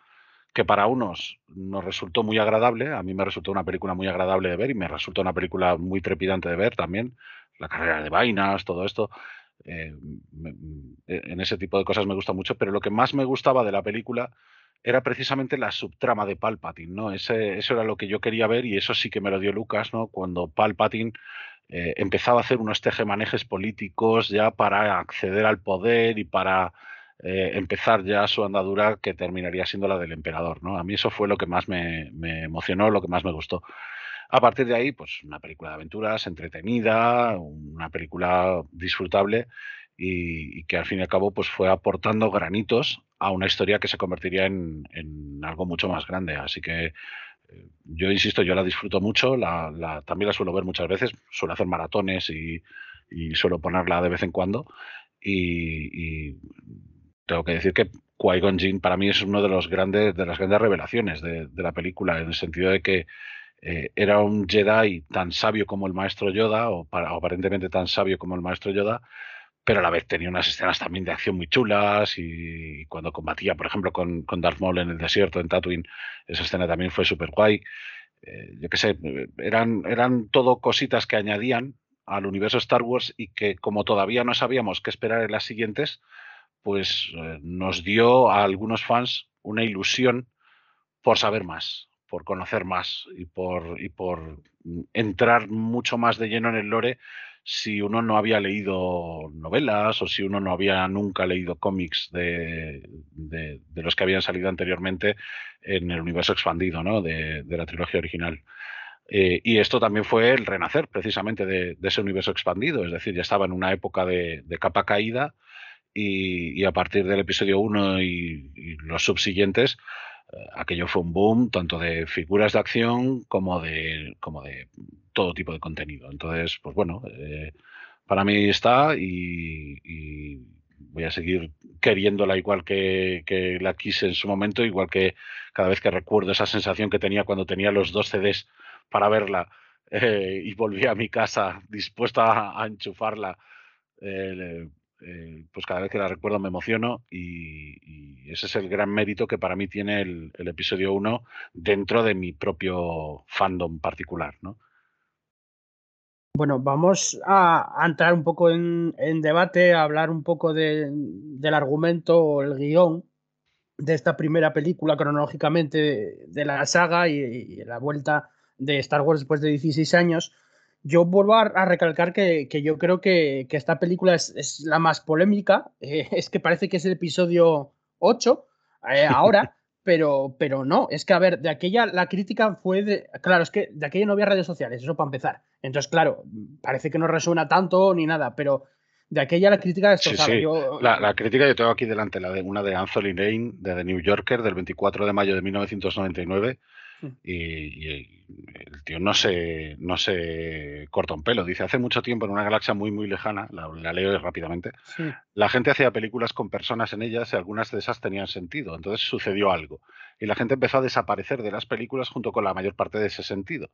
que para unos nos resultó muy agradable, a mí me resultó una película muy agradable de ver y me resultó una película muy trepidante de ver también, la carrera de vainas, todo esto, en ese tipo de cosas me gusta mucho, pero lo que más me gustaba de la película era precisamente la subtrama de Palpatine, ¿no? Ese, eso era lo que yo quería ver y eso sí que me lo dio Lucas, ¿no? Cuando Palpatine eh, empezaba a hacer unos tejemanejes políticos ya para acceder al poder y para eh, empezar ya su andadura que terminaría siendo la del emperador, ¿no? A mí eso fue lo que más me, me emocionó, lo que más me gustó. A partir de ahí, pues una película de aventuras entretenida, una película disfrutable y, que al fin y al cabo pues fue aportando granitos a una historia que se convertiría en, algo mucho más grande. Así que eh, yo insisto, yo la disfruto mucho, también la suelo ver muchas veces, suelo hacer maratones y, suelo ponerla de vez en cuando. Y, tengo que decir que Qui-Gon para mí es uno de los grandes de las grandes revelaciones de, la película en el sentido de que eh, era un Jedi tan sabio como el maestro Yoda o, aparentemente tan sabio como el maestro Yoda pero a la vez tenía unas escenas también de acción muy chulas y, cuando combatía, por ejemplo, con, Darth Maul en el desierto, en Tatooine, esa escena también fue súper guay. Eh, yo qué sé, eran, eran todo cositas que añadían al universo Star Wars y que como todavía no sabíamos qué esperar en las siguientes, pues eh, nos dio a algunos fans una ilusión por saber más, por conocer más y por, y por entrar mucho más de lleno en el lore si uno no había leído novelas o si uno no había nunca leído cómics de, de, los que habían salido anteriormente en el universo expandido ¿no? de, la trilogía original. Eh, y esto también fue el renacer precisamente de, ese universo expandido, es decir, ya estaba en una época de, capa caída y, a partir del episodio 1 y, y los subsiguientes, aquello fue un boom tanto de figuras de acción como de, como de todo tipo de contenido. Entonces, pues bueno, eh, para mí está y, voy a seguir queriéndola igual que, la quise en su momento, igual que cada vez que recuerdo esa sensación que tenía cuando tenía los dos CDs para verla eh, y volví a mi casa dispuesta a, enchufarla. Eh, pues cada vez que la recuerdo me emociono y, ese es el gran mérito que para mí tiene el, episodio 1 dentro de mi propio fandom particular, ¿no? Bueno, vamos a, entrar un poco en, debate, a hablar un poco del argumento o el guion de esta primera película cronológicamente de, la saga y, y, la vuelta de Star Wars después de 16 años. Yo vuelvo a, recalcar que, yo creo que, esta película es, la más polémica. Eh, es que parece que es el episodio 8 eh, ahora, pero, pero no. Es que, a ver, de aquella la crítica fue de. Claro, es que de aquella no había redes sociales, eso para empezar. Entonces, claro, parece que no resuena tanto ni nada, pero de aquella la crítica es sí, sí. La, la, crítica yo tengo aquí delante, la de una de Anthony Lane, de The New Yorker, del 24 de mayo de 1999 y, el tío no se, no se corta un pelo. Dice, hace mucho tiempo en una galaxia muy, muy lejana, la, leo rápidamente, la gente hacía películas con personas en ellas y algunas de esas tenían sentido. Entonces sucedió algo. Y la gente empezó a desaparecer de las películas junto con la mayor parte de ese sentido.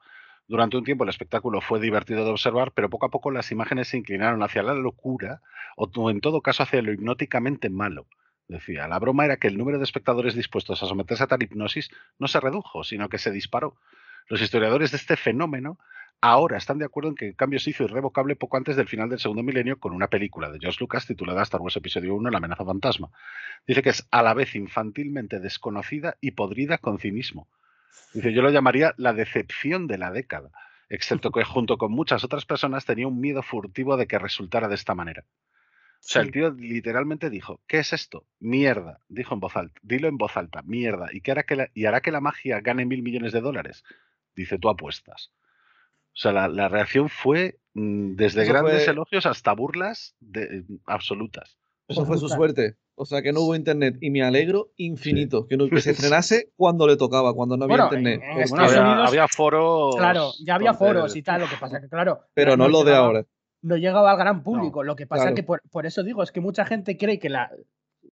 Durante un tiempo el espectáculo fue divertido de observar, pero poco a poco las imágenes se inclinaron hacia la locura o en todo caso hacia lo hipnóticamente malo. Decía, la broma era que el número de espectadores dispuestos a someterse a tal hipnosis no se redujo, sino que se disparó. Los historiadores de este fenómeno ahora están de acuerdo en que el cambio se hizo irrevocable poco antes del final del segundo milenio con una película de George Lucas titulada Star Wars Episodio 1, La amenaza fantasma. Dice que es a la vez infantilmente desconocida y podrida con cinismo. Dice, yo lo llamaría la decepción de la década, excepto que junto con muchas otras personas tenía un miedo furtivo de que resultara de esta manera. O sea, el tío literalmente dijo, ¿qué es esto? Mierda, dijo en voz alta, dilo en voz alta, mierda, ¿y, qué hará, que la, y hará que la magia gane mil millones de dólares? Dice, tú apuestas. O sea, la, reacción fue mm, desde grandes elogios hasta burlas de, mm, absolutas. Eso fue su suerte. O sea, que no hubo internet. Y me alegro infinito. Que, no, que se frenase cuando le tocaba, cuando no había internet. había, foros. Claro, ya había foros y tal. Lo que pasa que, claro. Pero no lo de ahora no llegaba al gran público. lo que pasa es que por, eso digo, es que mucha gente cree que la,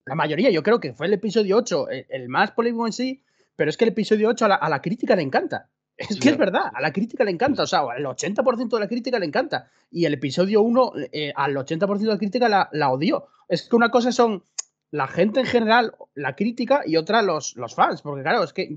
la mayoría, yo creo que fue el episodio 8 el, más polémico en sí, pero es que el episodio 8 a la, crítica le encanta. Es que es verdad, a la crítica le encanta, o sea, al 80% de la crítica le encanta. Y el episodio 1, eh, al 80% de la crítica la, la, odió. Es que una cosa son la gente en general, la crítica, y otra los, los fans, porque claro, es que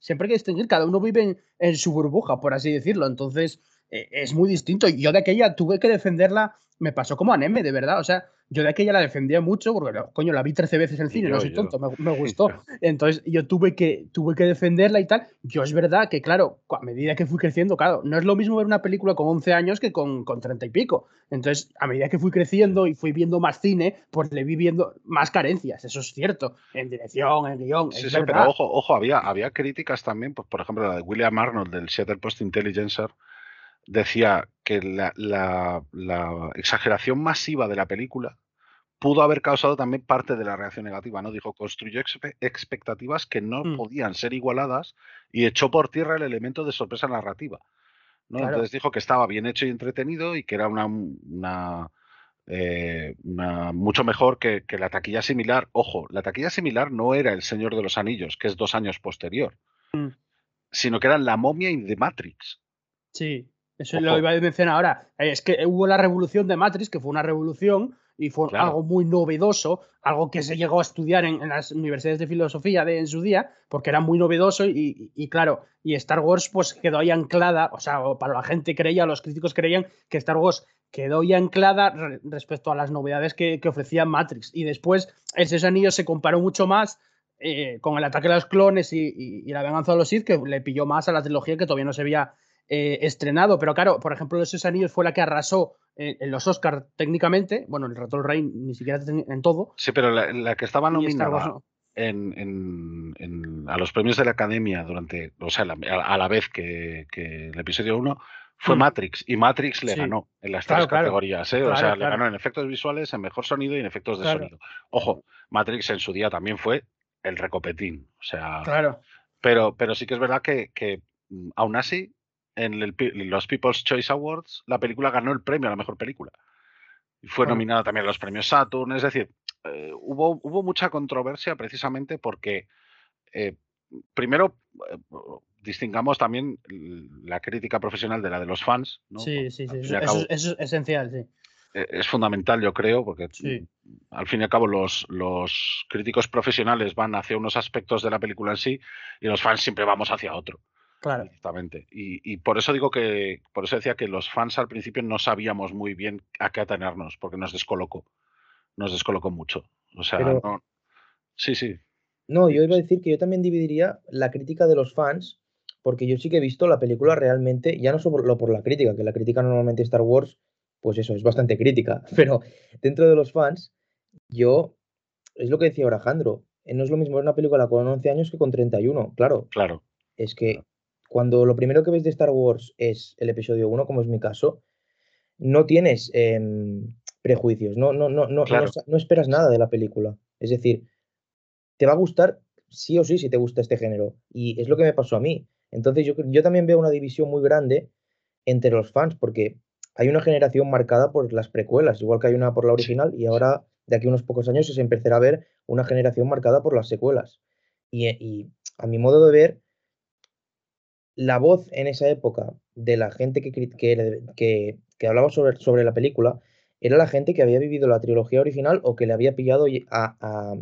siempre hay que distinguir, cada uno vive en, en su burbuja, por así decirlo. Entonces, eh, es muy distinto. Yo de aquella tuve que defenderla, me pasó como a Neme, de verdad. O sea, yo de aquella la defendía mucho porque, coño, la vi 13 veces en cine, no soy tonto, me, gustó. Entonces yo tuve que, tuve que defenderla y tal. Yo es verdad que, claro, a medida que fui creciendo, claro, no es lo mismo ver una película con 11 años que con, con 30 y pico. Entonces, a medida que fui creciendo y fui viendo más cine, pues le vi viendo más carencias, eso es cierto, en dirección, en guion. Sí, sí, pero ojo, ojo, había, había críticas también, pues, por ejemplo, la de William Arnold del Seattle Post Intelligencer decía que la, exageración masiva de la película pudo haber causado también parte de la reacción negativa, ¿no? Dijo, construyó expectativas que no mm. podían ser igualadas y echó por tierra el elemento de sorpresa narrativa. ¿no? Entonces dijo que estaba bien hecho y entretenido y que era una, eh, una- mucho mejor que, que la taquilla similar. Ojo, la taquilla similar no era El Señor de los Anillos, que es dos años posterior, Mm. sino que era La momia y The Matrix. Sí, eso Ojo. lo iba a mencionar ahora. Eh, Es que hubo la revolución de Matrix, que fue una revolución y fue Claro. algo muy novedoso, algo que se llegó a estudiar en, en las universidades de filosofía de, en su día, porque era muy novedoso y, y- y claro, y Star Wars pues quedó ahí anclada, o sea, para la gente creía, los críticos creían que Star Wars quedó ahí anclada re- respecto a las novedades que, que ofrecía Matrix. Y después El Seis Anillos se comparó mucho más eh, con el ataque de los clones y, y- y la venganza de los Sith, que le pilló más a la trilogía que todavía no se había eh, estrenado. Pero claro, por ejemplo, Los Anillos fue la que arrasó eh, en los Oscars técnicamente. Bueno, el del Rey ni siquiera en todo. Sí, pero la, la que estaba nominada no. en, en- en- a los premios de la Academia durante, o sea, la- a, a la vez que, que el episodio 1 fue Mm. Matrix y Matrix le Sí. ganó en las Claro, tres claro. categorías, ¿eh? o sea, le ganó en efectos visuales, en mejor sonido y en efectos de sonido. Ojo, Matrix en su día también fue el recopetín, o sea, Claro. pero, pero sí que es verdad que, que, mm, aún así en el los People's Choice Awards la película ganó el premio a la mejor película. Y fue nominada también a los premios Saturn, es decir, eh, hubo, hubo mucha controversia precisamente porque, eh, primero, eh, distingamos también la crítica profesional de la de los fans. ¿no? Sí, sí, sí. Eso, cabo, es- eso es esencial, sí. eh, es fundamental, yo creo, porque Sí. al fin y al cabo los, los críticos profesionales van hacia unos aspectos de la película en sí y los fans siempre vamos hacia otro. Claro. Directamente. Y, y por eso digo que, por eso decía que los fans al principio no sabíamos muy bien a qué atenernos, porque nos descolocó. Nos descolocó mucho. O sea, Pero- no. Sí, sí. No, yo iba a decir que yo también dividiría la crítica de los fans, porque yo sí que he visto la película realmente, ya no solo por la crítica, que la crítica normalmente Star Wars, pues eso, es bastante crítica, pero dentro de los fans, yo, es lo que decía ahora Alejandro, eh, no es lo mismo ver una película con 11 años que con 31, claro, Claro. es que cuando lo primero que ves de Star Wars es el episodio 1, como es mi caso, no tienes em, prejuicios, no, no, no, no, no Claro. no esperas nada de la película. Es decir, te va a gustar sí o sí si te gusta este género. Y es lo que me pasó a mí. Entonces yo, yo también veo una división muy grande entre los fans, porque hay una generación marcada por las precuelas, igual que hay una por la original, y ahora de aquí a unos pocos años se empezará a ver una generación marcada por las secuelas. Y, y a mi modo de ver, la voz en esa época de la gente que, que, que- que hablaba sobre, sobre la película era la gente que había vivido la trilogía original o que le había pillado a, a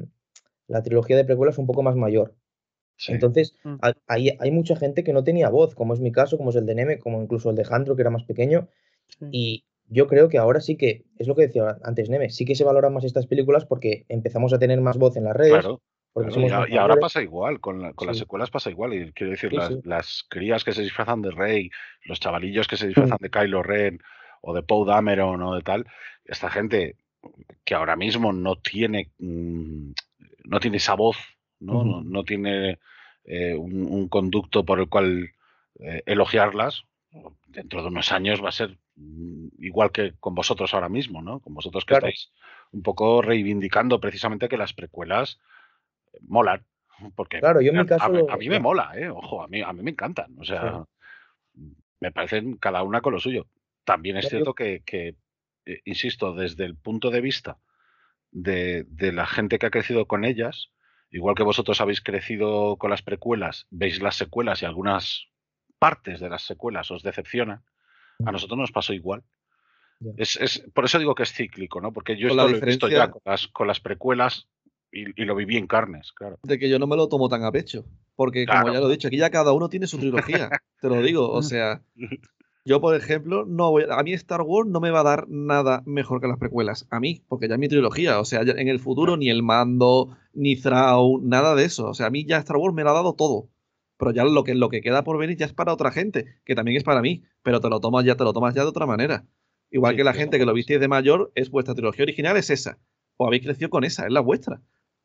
la trilogía de precuelas un poco más mayor. Sí. Entonces, Mm. ha- hay, hay mucha gente que no tenía voz, como es mi caso, como es el de Neme, como incluso el de Jandro, que era más pequeño. Sí. Y yo creo que ahora sí que, es lo que decía antes Neme, sí que se valoran más estas películas porque empezamos a tener más voz en las redes. Claro. Porque claro, somos y, ahora pasa igual, con, la- con las secuelas pasa igual. Y quiero decir, Sí, las, sí. las crías que se disfrazan de Rey, los chavalillos que se disfrazan de Kylo Ren o de Poe Dameron o de tal, esta gente que ahora mismo no tiene, mm, no tiene esa voz, no, no, no tiene eh, un, un conducto por el cual eh, elogiarlas, dentro de unos años va a ser mm, igual que con vosotros ahora mismo, ¿no? Con vosotros que Claro. estáis un poco reivindicando precisamente que las precuelas molan. Porque Claro, yo en mi a- caso a, mí- lo- a mí me mola, ¿eh? Ojo, a mí, a mí me encantan. O sea, me parecen cada una con lo suyo. También es cierto que, que, eh, insisto, desde el punto de vista de, de la gente que ha crecido con ellas, igual que vosotros habéis crecido con las precuelas, veis las secuelas y algunas partes de las secuelas os decepcionan, a nosotros nos pasó igual. Es, es- por eso digo que es cíclico, ¿no? Porque yo esto lo he visto ya con las, con las precuelas y, y lo viví en carnes, claro. de que yo no me lo tomo tan a pecho. Porque, como ya lo he dicho, aquí ya cada uno tiene su trilogía. te lo digo. O sea, yo, por ejemplo, no voy a, a mí Star Wars no me va a dar nada mejor que las precuelas. A mí, porque ya es mi trilogía. O sea, en el futuro ni el mando, ni Thrawn, nada de eso. O sea, a mí ya Star Wars me lo ha dado todo. Pero ya lo que, lo que queda por venir ya es para otra gente, que también es para mí. Pero te lo tomas ya, te lo tomas ya de otra manera. Igual Sí, que la gente que lo visteis de mayor, es vuestra trilogía original, es esa. O habéis crecido con esa, es la vuestra.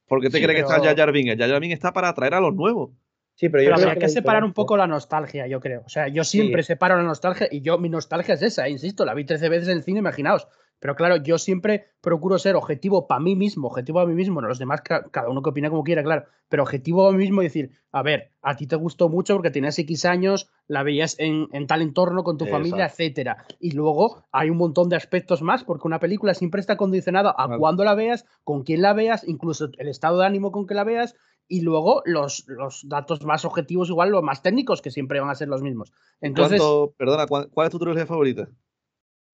¿Por qué te Sí, crees que está pero- Jar Binks? Jar Binks está para atraer a los nuevos. Sí, pero yo Pero creo que la separar un poco la nostalgia, yo creo. O sea, yo siempre separo la nostalgia y yo, mi nostalgia es esa, insisto, la vi 13 veces en el cine, imaginaos. Pero claro, yo siempre procuro ser objetivo para mí mismo, objetivo a mí mismo, no los demás, cada uno que opina como quiera, claro, pero objetivo a mí mismo y decir, a ver, a ti te gustó mucho porque tenías X años, la veías en, tal entorno con tu familia, etcétera. Y luego hay un montón de aspectos más, porque una película siempre está condicionada a cuándo la veas, con quién la veas, incluso el estado de ánimo con que la veas, y luego los, los datos más objetivos, igual los más técnicos, que siempre van a ser los mismos. Entonces, perdona, ¿cuál es tu trilogía favorita?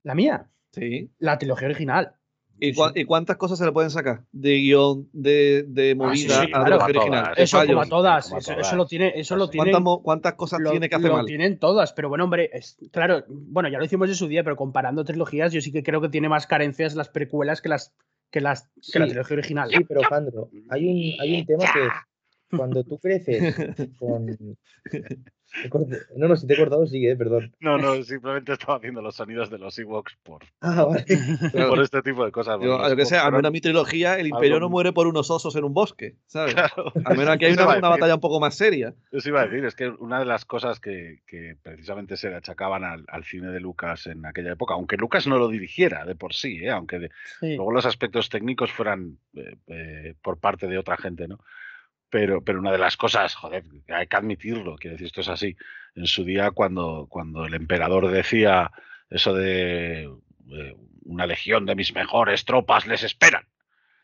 La mía. Sí. La trilogía original. ¿Y, cuántas cosas se le pueden sacar de guion, de, de ah, movida a la original? Eso como a todas. Eso, lo tiene. Eso lo tiene ¿Cuántas, cosas tiene que hacer lo tienen todas, pero bueno, hombre, es, claro, bueno, ya lo hicimos en su día, pero comparando trilogías, yo sí que creo que tiene más carencias las precuelas que las que las que la trilogía original. Sí, pero Jandro, hay un, hay un tema que cuando tú creces con, no, no, si te he cortado, sigue, eh, perdón. No, no, simplemente estaba haciendo los sonidos de los Ewoks por, ah, vale. por este tipo de cosas. Yo, que sea, al menos mi trilogía, el Imperio no muere por unos osos en un bosque, ¿sabes? Al menos aquí hay una, batalla un poco más seria. Eso iba a decir, es que una de las cosas que, que precisamente se le achacaban al, al, cine de Lucas en aquella época, aunque Lucas no lo dirigiera de por sí, ¿eh? aunque luego los aspectos técnicos fueran eh, eh, por parte de otra gente, ¿no? Pero, pero una de las cosas, joder, hay que admitirlo, quiero decir, esto es así. En su día, cuando, cuando el emperador decía eso de una legión de mis mejores tropas les esperan.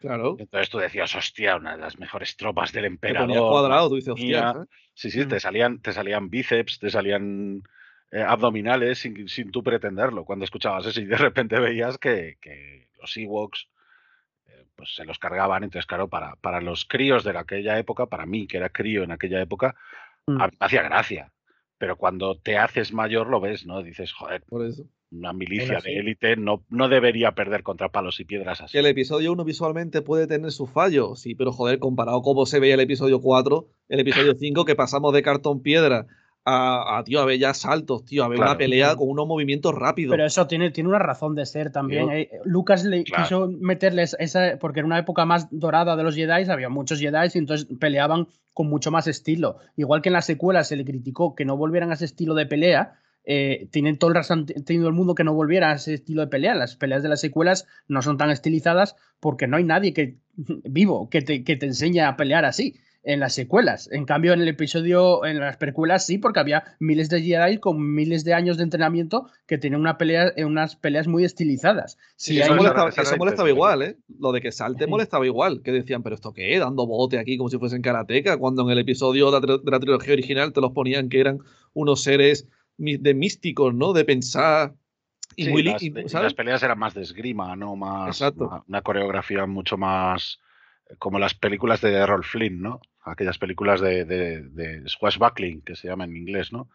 Claro. Entonces tú decías, hostia, una de las mejores tropas del emperador. cuadrado, tú dices, hostia. ¿eh? Sí, sí, te mm. salían, te salían bíceps, te salían eh, abdominales sin, sin, tú pretenderlo cuando escuchabas eso y de repente veías que, que los Ewoks pues se los cargaban. Entonces, claro, para, para los críos de aquella época, para mí, que era crío en aquella época, mm. hacía gracia. Pero cuando te haces mayor lo ves, ¿no? Dices, joder, Por eso. una milicia de élite no, no debería perder contra palos y piedras así. el episodio 1 visualmente puede tener sus fallos, sí, pero joder, comparado con cómo se veía el episodio 4, el episodio 5, que pasamos de cartón piedra a, tío, a ver ya saltos, tío, a ver una pelea con unos movimientos rápidos. Pero eso tiene, tiene una razón de ser también. Eh, Lucas le quiso meterles esa, porque en una época más dorada de los Jedi había muchos Jedi y entonces peleaban con mucho más estilo. Igual que en la secuela se le criticó que no volvieran a ese estilo de pelea, eh, tienen todo el razón tenido el mundo que no volviera a ese estilo de pelea. Las peleas de las secuelas no son tan estilizadas porque no hay nadie que vivo que te, que te enseñe a pelear así en las secuelas. En cambio, en el episodio, en las precuelas sí, porque había miles de Jedi con miles de años de entrenamiento que tenían una pelea, unas peleas muy estilizadas. Sí, eso, molestaba, igual, ¿eh? Lo de que salte molestaba igual, que decían, pero esto qué, dando bote aquí como si fuesen karateca, cuando en el episodio de la, trilogía original te los ponían que eran unos seres de místicos, ¿no? De pensar y muy las, las, peleas eran más de esgrima, ¿no? Más una, coreografía mucho más como las películas de Errol Flynn, ¿no? Aquellas películas de, de, de swashbuckling, que se llama en inglés, ¿no?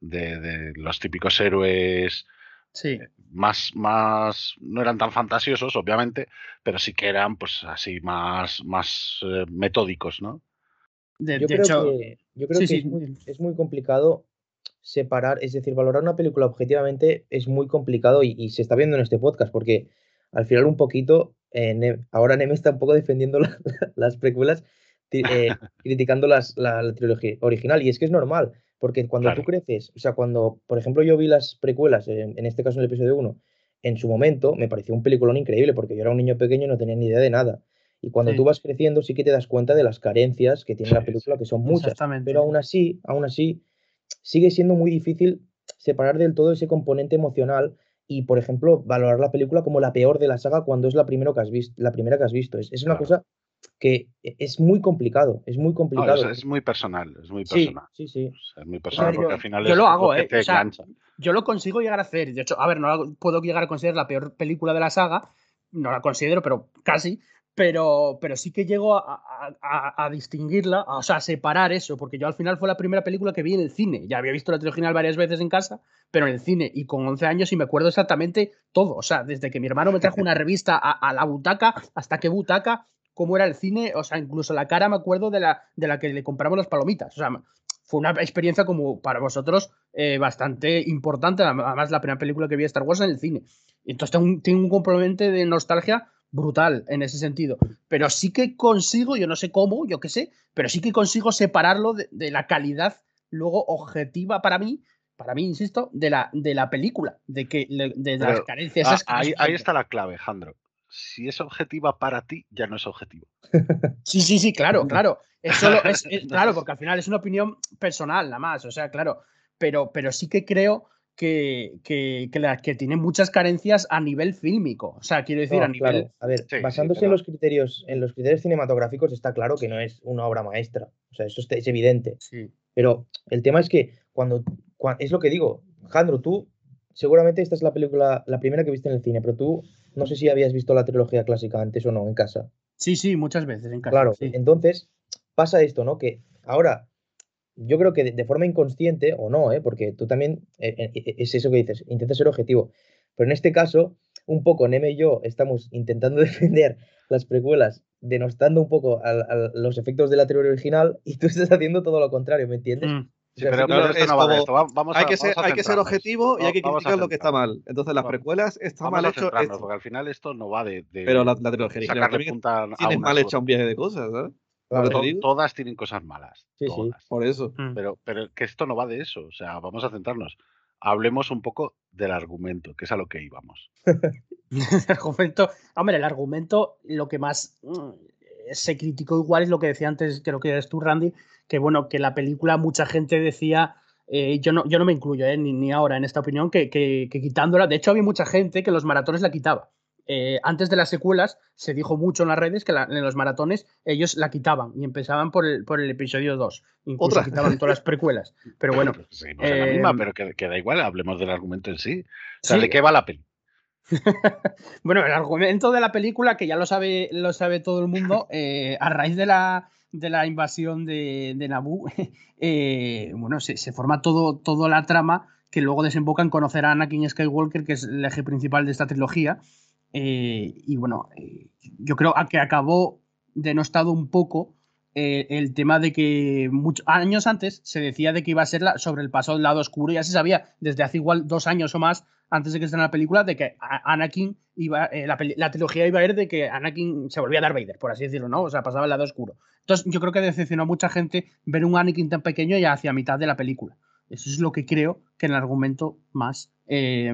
De, los típicos héroes sí. Eh, más, más, no eran tan fantasiosos, obviamente, pero sí que eran, pues, así más, más eh, metódicos, ¿no? De, yo, creo hecho, que, yo creo que es, muy, es, muy, complicado separar, es decir, valorar una película objetivamente es muy complicado y, y se está viendo en este podcast, porque al final un poquito eh, ahora Neme está un poco defendiendo las precuelas, eh, criticando las, la, trilogía original. Y es que es normal, porque cuando tú creces, o sea, cuando, por ejemplo, yo vi las precuelas, en, este caso en el episodio 1, en su momento me pareció un peliculón increíble, porque yo era un niño pequeño y no tenía ni idea de nada. Y cuando tú vas creciendo, sí que te das cuenta de las carencias que tiene la película, que son muchas. Pero aún así, aún así, sigue siendo muy difícil separar del todo ese componente emocional y, por ejemplo, valorar la película como la peor de la saga cuando es la, primero que has visto, la primera que has visto. Es, una cosa que e, es muy complicado, es muy complicado. es, muy personal, es muy personal. Sí, sí, es muy personal porque al final yo lo hago, eh. yo lo consigo llegar a hacer. De hecho, a ver, no puedo llegar a considerar la peor película de la saga, no la considero, pero casi pero, pero sí que llego a, distinguirla, o sea, a separar eso, porque yo al final fue la primera película que vi en el cine. Ya había visto la trilogía original varias veces en casa, pero en el cine, y con 11 años y me acuerdo exactamente todo. O sea, desde que mi hermano me trajo una revista a, la butaca, hasta qué butaca, cómo era el cine, o sea, incluso la cara me acuerdo de la, de la que le compramos las palomitas. O sea, fue una experiencia como para vosotros eh, bastante importante, además la primera película que vi de Star Wars en el cine. Entonces tengo un, un de nostalgia brutal en ese sentido. Pero sí que consigo, yo no sé cómo, yo qué sé, pero sí que consigo separarlo de, la calidad luego objetiva para mí para mí, insisto, de la, de la película, de que de, las carencias. ah, ahí, ahí está la clave, Alejandro. Si es objetiva para ti, ya no es objetivo. Sí, sí, sí, claro, claro. Es solo, es, es- claro, porque al final es una opinión personal, nada más. O sea, claro. Pero, pero sí que creo que, que, que, la- que tiene muchas carencias a nivel fílmico. O sea, quiero decir, No, a nivel. claro, a ver, Sí, sí, basándose en los criterios, en los criterios cinematográficos, está claro que no es una obra maestra. O sea, eso está- es evidente. Sí. Pero el tema es que cuando, cua- es lo que digo, Jandro, tú seguramente esta es la película, la primera que viste en el cine, pero tú no sé si habías visto la trilogía clásica antes o no en casa. sí, sí, muchas veces en casa. Claro, sí. entonces pasa esto, ¿no? Que ahora yo creo que de, de forma inconsciente o no, ¿eh? Porque tú también eh, eh, eh, es eso que dices, intenta ser objetivo. Pero en este caso, un poco Neme y yo estamos intentando defender las precuelas, denostando un poco a, a los efectos de la teoría original y tú estás haciendo todo lo contrario, ¿me entiendes? Mm. Sí, pero, pero esto es no va de esto. Hay que ser, vamos a hay que ser centrarnos. objetivo y hay que criticar lo que está mal. Entonces, las precuelas está Vamos mal esto- porque al final esto no va de, de Pero la, la trilogía original también una mal hecha un viaje de cosas, ¿sabes? Claro. To- todas tienen cosas malas. Sí, sí. todas. Por eso. Mm. Pero, pero que esto no va de eso. O sea, vamos a centrarnos. Hablemos un poco del argumento, que es a lo que íbamos. el argumento, hombre, el argumento, lo que más mm, se criticó igual es lo que decía antes, creo que eres tú, Randy, que bueno, que la película mucha gente decía, eh, yo, no, yo no me incluyo, eh, ni, ni ahora en esta opinión, que, que- que quitándola, de hecho había mucha gente que los maratones la quitaba. Eh, antes de las secuelas se dijo mucho en las redes que la- en los maratones ellos la quitaban y empezaban por el, por el episodio 2. Incluso Otra. quitaban todas las precuelas. Pero bueno, Seguimos en la misma, eh, pero que, que da igual, hablemos del argumento en sí. O sea, sí, ¿de qué va la peli? Bueno, el argumento de la película, que ya lo sabe, lo sabe todo el mundo, eh, a raíz de la, de la invasión de, de Naboo, eh, bueno, se, se forma todo, toda la trama que luego desemboca en conocer a Anakin Skywalker, que es el eje principal de esta trilogía. Eh, y bueno, eh, yo creo que acabó denostado un poco eh, el tema de que muchos años antes se decía de que iba a ser la- sobre el paso del lado oscuro, ya se sabía desde hace igual dos años o más antes de que estrenara la película de que Anakin iba, eh, la, la trilogía iba a ir de que Anakin se volvía Darth Vader, por así decirlo, ¿no? O sea, pasaba el lado oscuro. Entonces, yo creo que decepcionó a mucha gente ver un Anakin tan pequeño ya hacia mitad de la película. Eso es lo que creo que en el argumento más eh,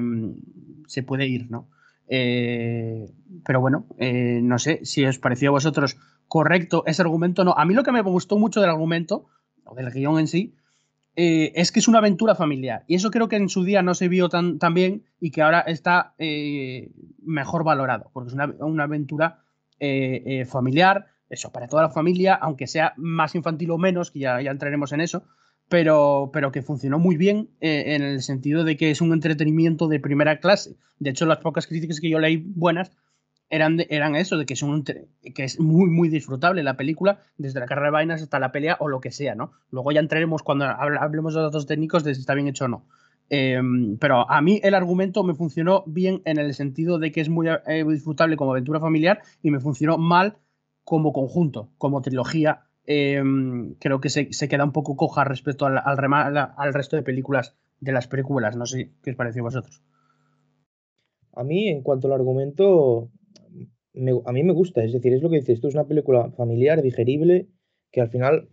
se puede ir, ¿no? Eh, pero bueno, no sé si os pareció a vosotros correcto ese argumento. No, a mí lo que me gustó mucho del argumento, o del guion en sí, eh, es que es una aventura familiar. Y eso creo que en su día no se vio tan, bien y que ahora está eh, mejor valorado, porque es una, aventura eh, familiar, eso, para toda la familia, aunque sea más infantil o menos, que ya, ya entraremos en eso, pero, pero que funcionó muy bien en el sentido de que es un entretenimiento de primera clase. De hecho, las pocas críticas que yo leí buenas eran, eran eso, de que es, un, que es muy, muy disfrutable la película, desde la carrera de vainas hasta la pelea o lo que sea, ¿no? Luego ya entraremos cuando habl- hablemos de datos técnicos de si está bien hecho o no. Em, pero a mí el argumento me funcionó bien en el sentido de que es muy eh, disfrutable como aventura familiar y me funcionó mal como conjunto, como trilogía. Em, creo que se, se queda un poco coja respecto al, al, rema- al- resto de películas de las precuelas. No sé qué os pareció a vosotros. A mí, en cuanto al argumento, a mí me gusta, es decir, es lo que dices tú, es una película familiar, digerible, que al final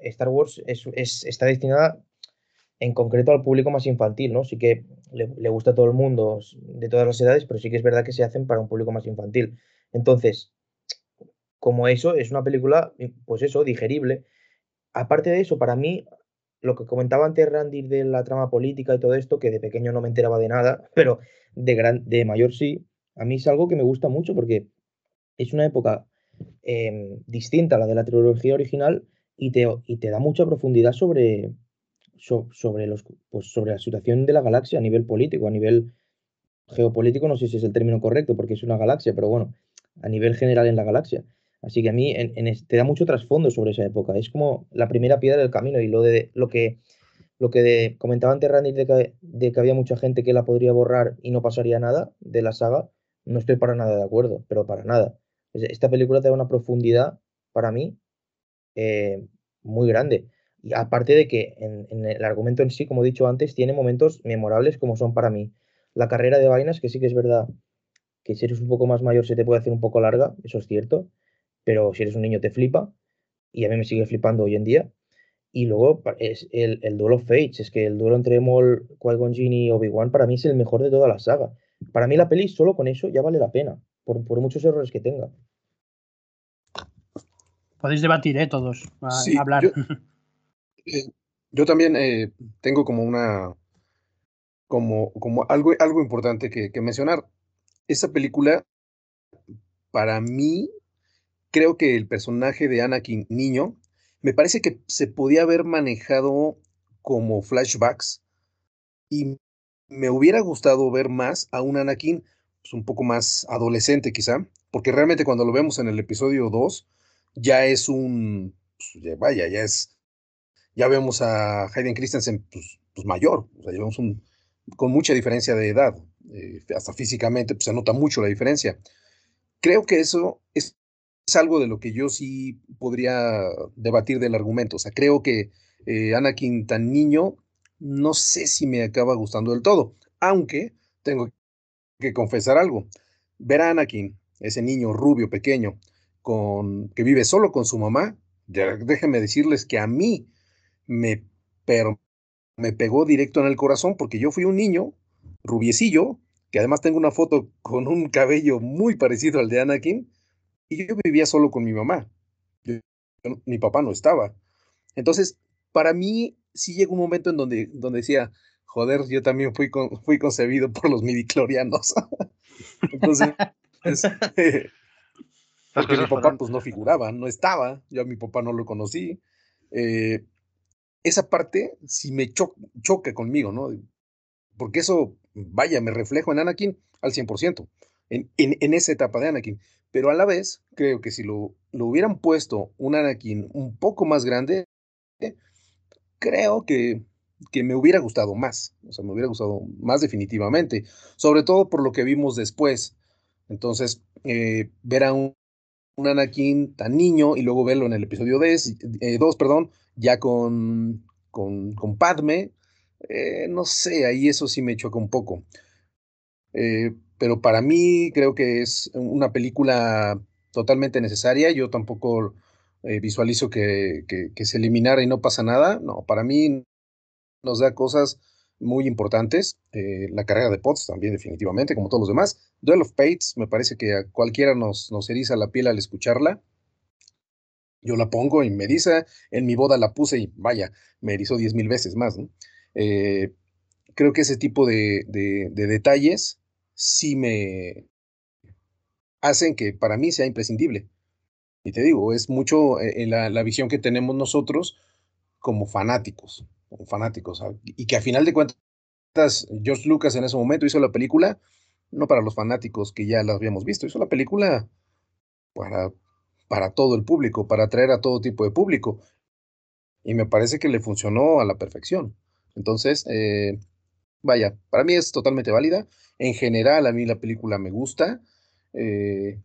Star Wars es, es- está destinada en concreto al público más infantil, ¿no? Sí que le, gusta a todo el mundo de todas las edades, pero sí que es verdad que se hacen para un público más infantil. Entonces, como eso, es una película, pues eso, digerible. Aparte de eso, para mí, lo que comentaba antes Randy de la trama política y todo esto, que de pequeño no me enteraba de nada, pero de, gran, de mayor sí, a mí es algo que me gusta mucho porque es una época em, distinta a la de la trilogía original y te, y te da mucha profundidad sobre, so- sobre, los, pues sobre la situación de la galaxia a nivel político, a nivel geopolítico, no sé si es el término correcto porque es una galaxia, pero bueno, a nivel general en la galaxia. Así que a mí en, te da mucho trasfondo sobre esa época. Es como la primera piedra del camino y lo de lo que lo que comentaba antes Randy de que, de que había mucha gente que la podría borrar y no pasaría nada de la saga, no estoy para nada de acuerdo, pero para nada. Es- Esta película te da una profundidad para mí eh, muy grande. Y aparte de que en, el argumento en sí, como he dicho antes, tiene momentos memorables como son para mí la carrera de vainas, que sí que es verdad que si eres un poco más mayor se te puede hacer un poco larga, eso es cierto, pero si eres un niño te flipa y a mí me sigue flipando hoy en día. Y luego es el, el Duel of Fates, es que el duelo entre Maul, Qui-Gon Jinn y Obi-Wan para mí es el mejor de toda la saga. Para mí la peli solo con eso ya vale la pena, por, por muchos errores que tenga. Podéis debatir, ¿eh? Todos. A, Sí, hablar. yo- Eh, yo también eh, tengo como una, como, como algo, algo importante que, que mencionar. Esa película, para mí, creo que el personaje de Anakin niño, me parece que se podía haber manejado como flashbacks y me hubiera gustado ver más a un Anakin pues, un poco más adolescente quizá, porque realmente cuando lo vemos en el episodio 2 ya es un, pues, ya- vaya, ya es, ya vemos a Hayden Christensen pues, pues, mayor, o sea, ya vemos un, con mucha diferencia de edad, eh, hasta físicamente pues, se nota mucho la diferencia. Creo que eso es, es algo de lo que yo sí podría debatir del argumento, o sea, creo que eh, Anakin tan niño, no sé si me acaba gustando del todo, aunque tengo que confesar algo. Ver a Anakin, ese niño rubio pequeño, con, que vive solo con su mamá, ya déjenme decirles que a mí me, pero me pegó directo en el corazón porque yo fui un niño rubiecillo, que además tengo una foto con un cabello muy parecido al de Anakin, y yo vivía solo con mi mamá. Mi papá no estaba. Entonces, para mí sí llegó un momento en donde, donde decía, joder, yo también fui, con- fui concebido por los midiclorianos. Entonces, es- porque mi papá pues no figuraba, no estaba, yo a mi papá no lo conocí. Eh, esa parte sí me cho- choca conmigo, ¿no? Porque eso, vaya, me reflejo en Anakin al 100%, en, en, en esa etapa de Anakin. Pero a la vez, creo que si lo, lo hubieran puesto un Anakin un poco más grande, eh, creo que, que me hubiera gustado más. O sea, me hubiera gustado más definitivamente. Sobre todo por lo que vimos después. Entonces, eh, ver a un, un Anakin tan niño y luego verlo en el episodio 2, perdón, ya con, con, con Padme, eh, no sé, ahí eso sí me choca un poco. Eh, pero para mí creo que es una película totalmente necesaria. Yo tampoco eh, visualizo que, se eliminara y no pasa nada. No, para mí nos da cosas muy importantes. Eh, la carrera de Potts también definitivamente, como todos los demás. Duel of Fates, me parece que a cualquiera nos, nos eriza la piel al escucharla. Yo la pongo y me eriza. En mi boda la puse y vaya, me erizó diez mil veces más. Eh, creo que ese tipo de, de, de, detalles sí me hacen que para mí sea imprescindible. Y te digo, es mucho en la, la visión que tenemos nosotros como fanáticos, como fanáticos, y que a final de cuentas George Lucas en ese momento hizo la película no para los fanáticos que ya la habíamos visto, hizo la película para, para todo el público, para atraer a todo tipo de público. Y me parece que le funcionó a la perfección. Entonces, eh, vaya, para mí es totalmente válida. En general, a mí la película me gusta. Eh,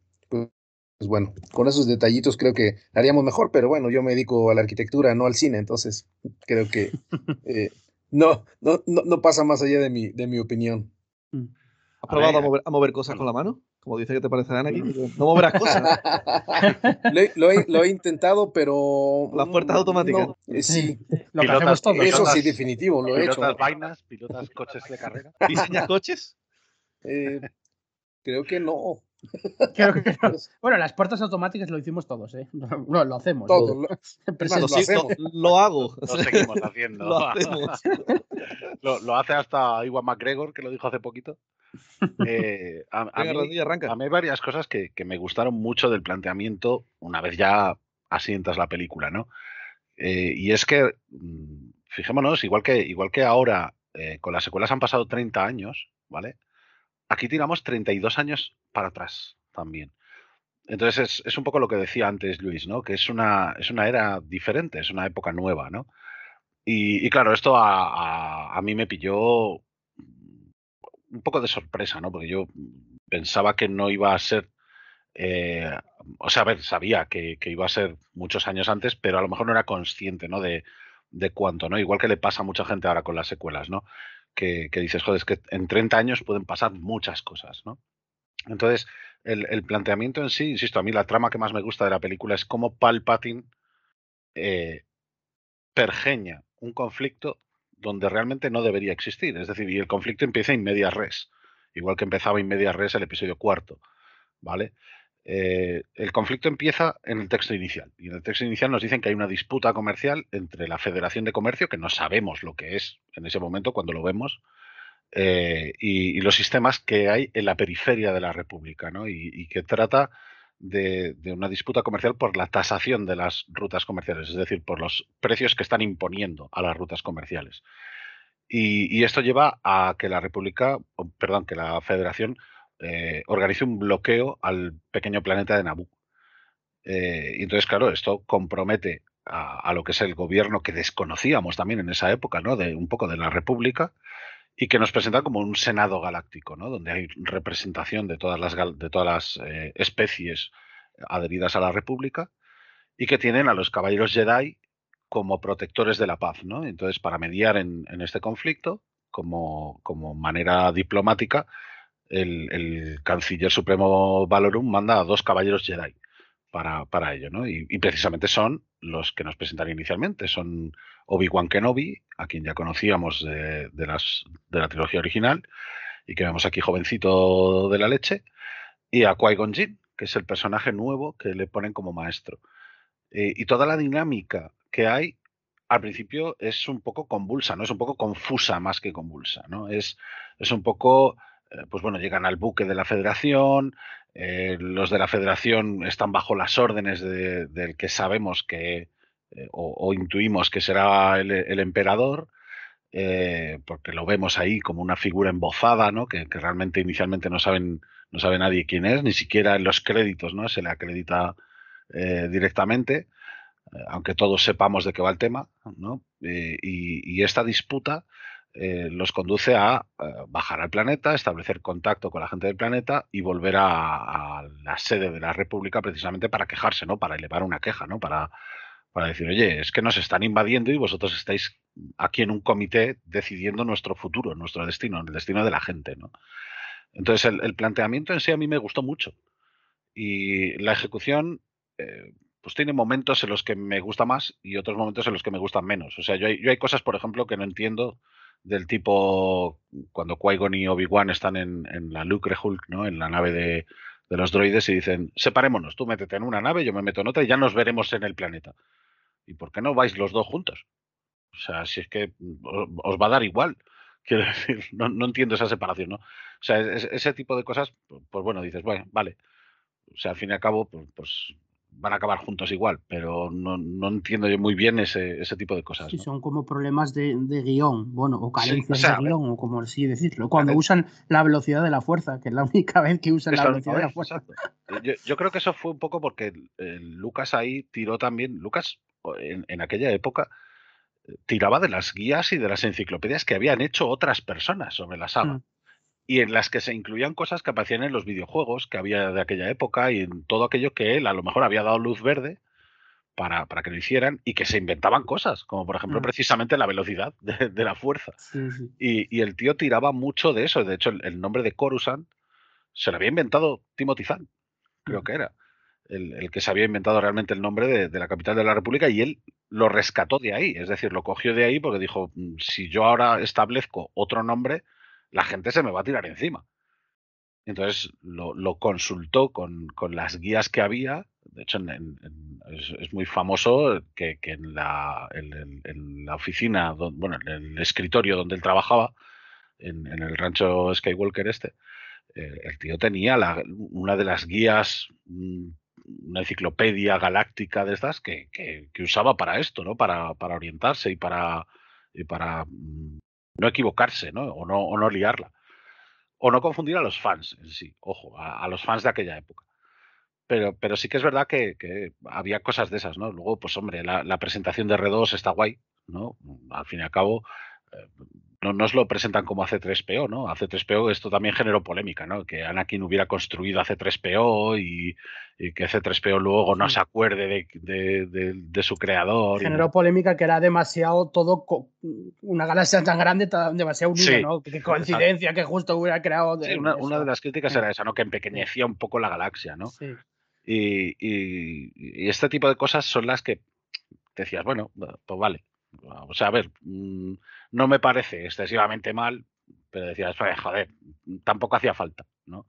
pues, bueno, con esos detallitos creo que haríamos mejor, pero bueno, yo me dedico a la arquitectura, no al cine, entonces creo que eh, no, no, no, no, pasa más allá de mi, de mi opinión. ¿Has probado a, mover, a mover cosas con la mano? Como dice que te parece Anakin. No moverás cosas. lo, he, lo, he, lo, he, intentado, pero. Las puertas automáticas. No, eh, sí. Lo pilotas, hacemos todos. Eso sí, definitivo, lo he hecho. Pilotas vainas, pilotas coches de carrera. ¿Diseñas coches? Eh, creo que no. Creo que no. Bueno, las puertas automáticas lo hicimos todos, ¿eh? No, lo hacemos. Todo. Lo, lo, lo, lo, hago. Lo seguimos haciendo. lo, hacemos. lo, hace hasta Iwan McGregor, que lo dijo hace poquito. Eh, a, a, Venga, mí, arranca. a, mí, hay varias cosas que, que, me gustaron mucho del planteamiento una vez ya asientas la película, ¿no? Eh, y es que, mm, fijémonos, igual que, igual que ahora eh, con las secuelas han pasado 30 años, ¿vale? Aquí tiramos 32 años para atrás también. Entonces es, es, un poco lo que decía antes Luis, ¿no? Que es una, es una era diferente, es una época nueva, ¿no? Y, y claro, esto a, a, a, mí me pilló un poco de sorpresa, ¿no? Porque yo pensaba que no iba a ser. Eh, o sea, a ver, sabía que, que, iba a ser muchos años antes, pero a lo mejor no era consciente, ¿no? De, de cuánto, ¿no? Igual que le pasa a mucha gente ahora con las secuelas, ¿no? Que, dices, joder, es que en 30 años pueden pasar muchas cosas, ¿no? Entonces, el, el, planteamiento en sí, insisto, a mí la trama que más me gusta de la película es cómo Palpatine eh, pergeña un conflicto donde realmente no debería existir. Es decir, y el conflicto empieza en media res, igual que empezaba en media res el episodio cuarto, ¿vale? Eh, el conflicto empieza en el texto inicial. Y en el texto inicial nos dicen que hay una disputa comercial entre la Federación de Comercio, que no sabemos lo que es en ese momento cuando lo vemos, eh, y, los sistemas que hay en la periferia de la República, ¿no? y, que trata de, una disputa comercial por la tasación de las rutas comerciales, es decir, por los precios que están imponiendo a las rutas comerciales. Y, esto lleva a que la República, perdón, que la Federación eh, organice un bloqueo al pequeño planeta de Naboo. Eh, y entonces, claro, esto compromete a, lo que es el gobierno que desconocíamos también en esa época, ¿no? De un poco de la República y que nos presenta como un senado galáctico, ¿no? Donde hay representación de todas las de todas las eh, especies adheridas a la República y que tienen a los caballeros Jedi como protectores de la paz, ¿no? Entonces, para mediar en, este conflicto, como, como manera diplomática, el, canciller supremo Valorum manda a dos caballeros Jedi para, para ello, ¿no? Y, precisamente son los que nos presentan inicialmente. Son Obi-Wan Kenobi, a quien ya conocíamos de, las, de la trilogía original, y que vemos aquí jovencito de la leche, y a Qui-Gon Jinn, que es el personaje nuevo que le ponen como maestro. Eh, y toda la dinámica que hay al principio es un poco convulsa, ¿no? Es un poco confusa más que convulsa, ¿no? Es, es un poco pues bueno, llegan al buque de la federación, eh, los de la federación están bajo las órdenes del que sabemos que, eh, o, intuimos que será el, emperador, porque lo vemos ahí como una figura embozada, ¿no? Que, realmente inicialmente no saben, no sabe nadie quién es, ni siquiera en los créditos, ¿no? Se le acredita directamente, aunque todos sepamos de qué va el tema, ¿no? y, esta disputa eh, los conduce a eh, bajar al planeta, establecer contacto con la gente del planeta y volver a, la sede de la República precisamente para quejarse, ¿no? Para elevar una queja, ¿no? Para, para decir, oye, es que nos están invadiendo y vosotros estáis aquí en un comité decidiendo nuestro futuro, nuestro destino, el destino de la gente, ¿no? Entonces, el, planteamiento en sí a mí me gustó mucho. Y la ejecución, eh, pues tiene momentos en los que me gusta más y otros momentos en los que me gustan menos. O sea, yo hay, yo hay cosas, por ejemplo, que no entiendo del tipo cuando Qui-Gon y Obi-Wan están en, la Lucre Hulk, ¿no? En la nave de, los droides y dicen, separémonos, tú métete en una nave, yo me meto en otra y ya nos veremos en el planeta. ¿Y por qué no vais los dos juntos? O sea, si es que os, va a dar igual. Quiero decir, no, entiendo esa separación, ¿no? O sea, ese tipo de cosas, pues, pues, bueno, dices, bueno, vale. O sea, al fin y al cabo, pues, pues van a acabar juntos igual, pero no, no entiendo yo muy bien ese, ese tipo de cosas. Sí, son como problemas de, de, guion, bueno, o carencias de guion, o como así decirlo. Cuando usan la velocidad de la fuerza, que es la única vez que usan la velocidad de la fuerza. Yo, yo, creo que eso fue un poco porque Lucas ahí tiró también, Lucas en, en aquella época eh, tiraba de las guías y de las enciclopedias que habían hecho otras personas sobre la saga. Mm y en las que se incluían cosas que aparecían en los videojuegos que había de aquella época y en todo aquello que él a lo mejor había dado luz verde para, para que lo hicieran y que se inventaban cosas, como por ejemplo precisamente la velocidad de, la fuerza. Y, el tío tiraba mucho de eso. De hecho, el, nombre de Coruscant se lo había inventado Timothy Zahn, creo que era. El, que se había inventado realmente el nombre de, de, la capital de la República y él lo rescató de ahí, es decir, lo cogió de ahí porque dijo, mm, si yo ahora establezco otro nombre, la gente se me va a tirar encima. Entonces lo, consultó con, las guías que había. De hecho, es, muy famoso que, en, la, en, la, oficina, bueno, en el escritorio donde él trabajaba, en, el rancho Skywalker este, eh, el tío tenía una de las guías, mm, una enciclopedia galáctica de estas que, usaba para esto, ¿no? Para, para orientarse y para, y para mm, no equivocarse, ¿no? O, no, o no liarla. O no confundir a los fans en sí, ojo, a, los fans de aquella época. Pero, pero sí que es verdad que, había cosas de esas, ¿no? Luego, pues hombre, la, presentación de R2 está guay, ¿no? Al fin y al cabo, eh, no nos lo presentan como AC3PO, ¿no? AC3PO esto también generó polémica, ¿no? Que Anakin hubiera construido AC3PO y, que AC3PO luego no se acuerde de, su creador. Generó polémica que era demasiado todo, una galaxia tan grande, demasiado unida, ¿no? Qué coincidencia que justo hubiera creado. una, de las críticas era esa, ¿no? Que empequeñecía un poco la galaxia, ¿no? Sí. Y, y, este tipo de cosas son las que decías, bueno, pues vale, O sea, a ver, mm, no me parece excesivamente mal, pero decías, joder, tampoco hacía falta, ¿no?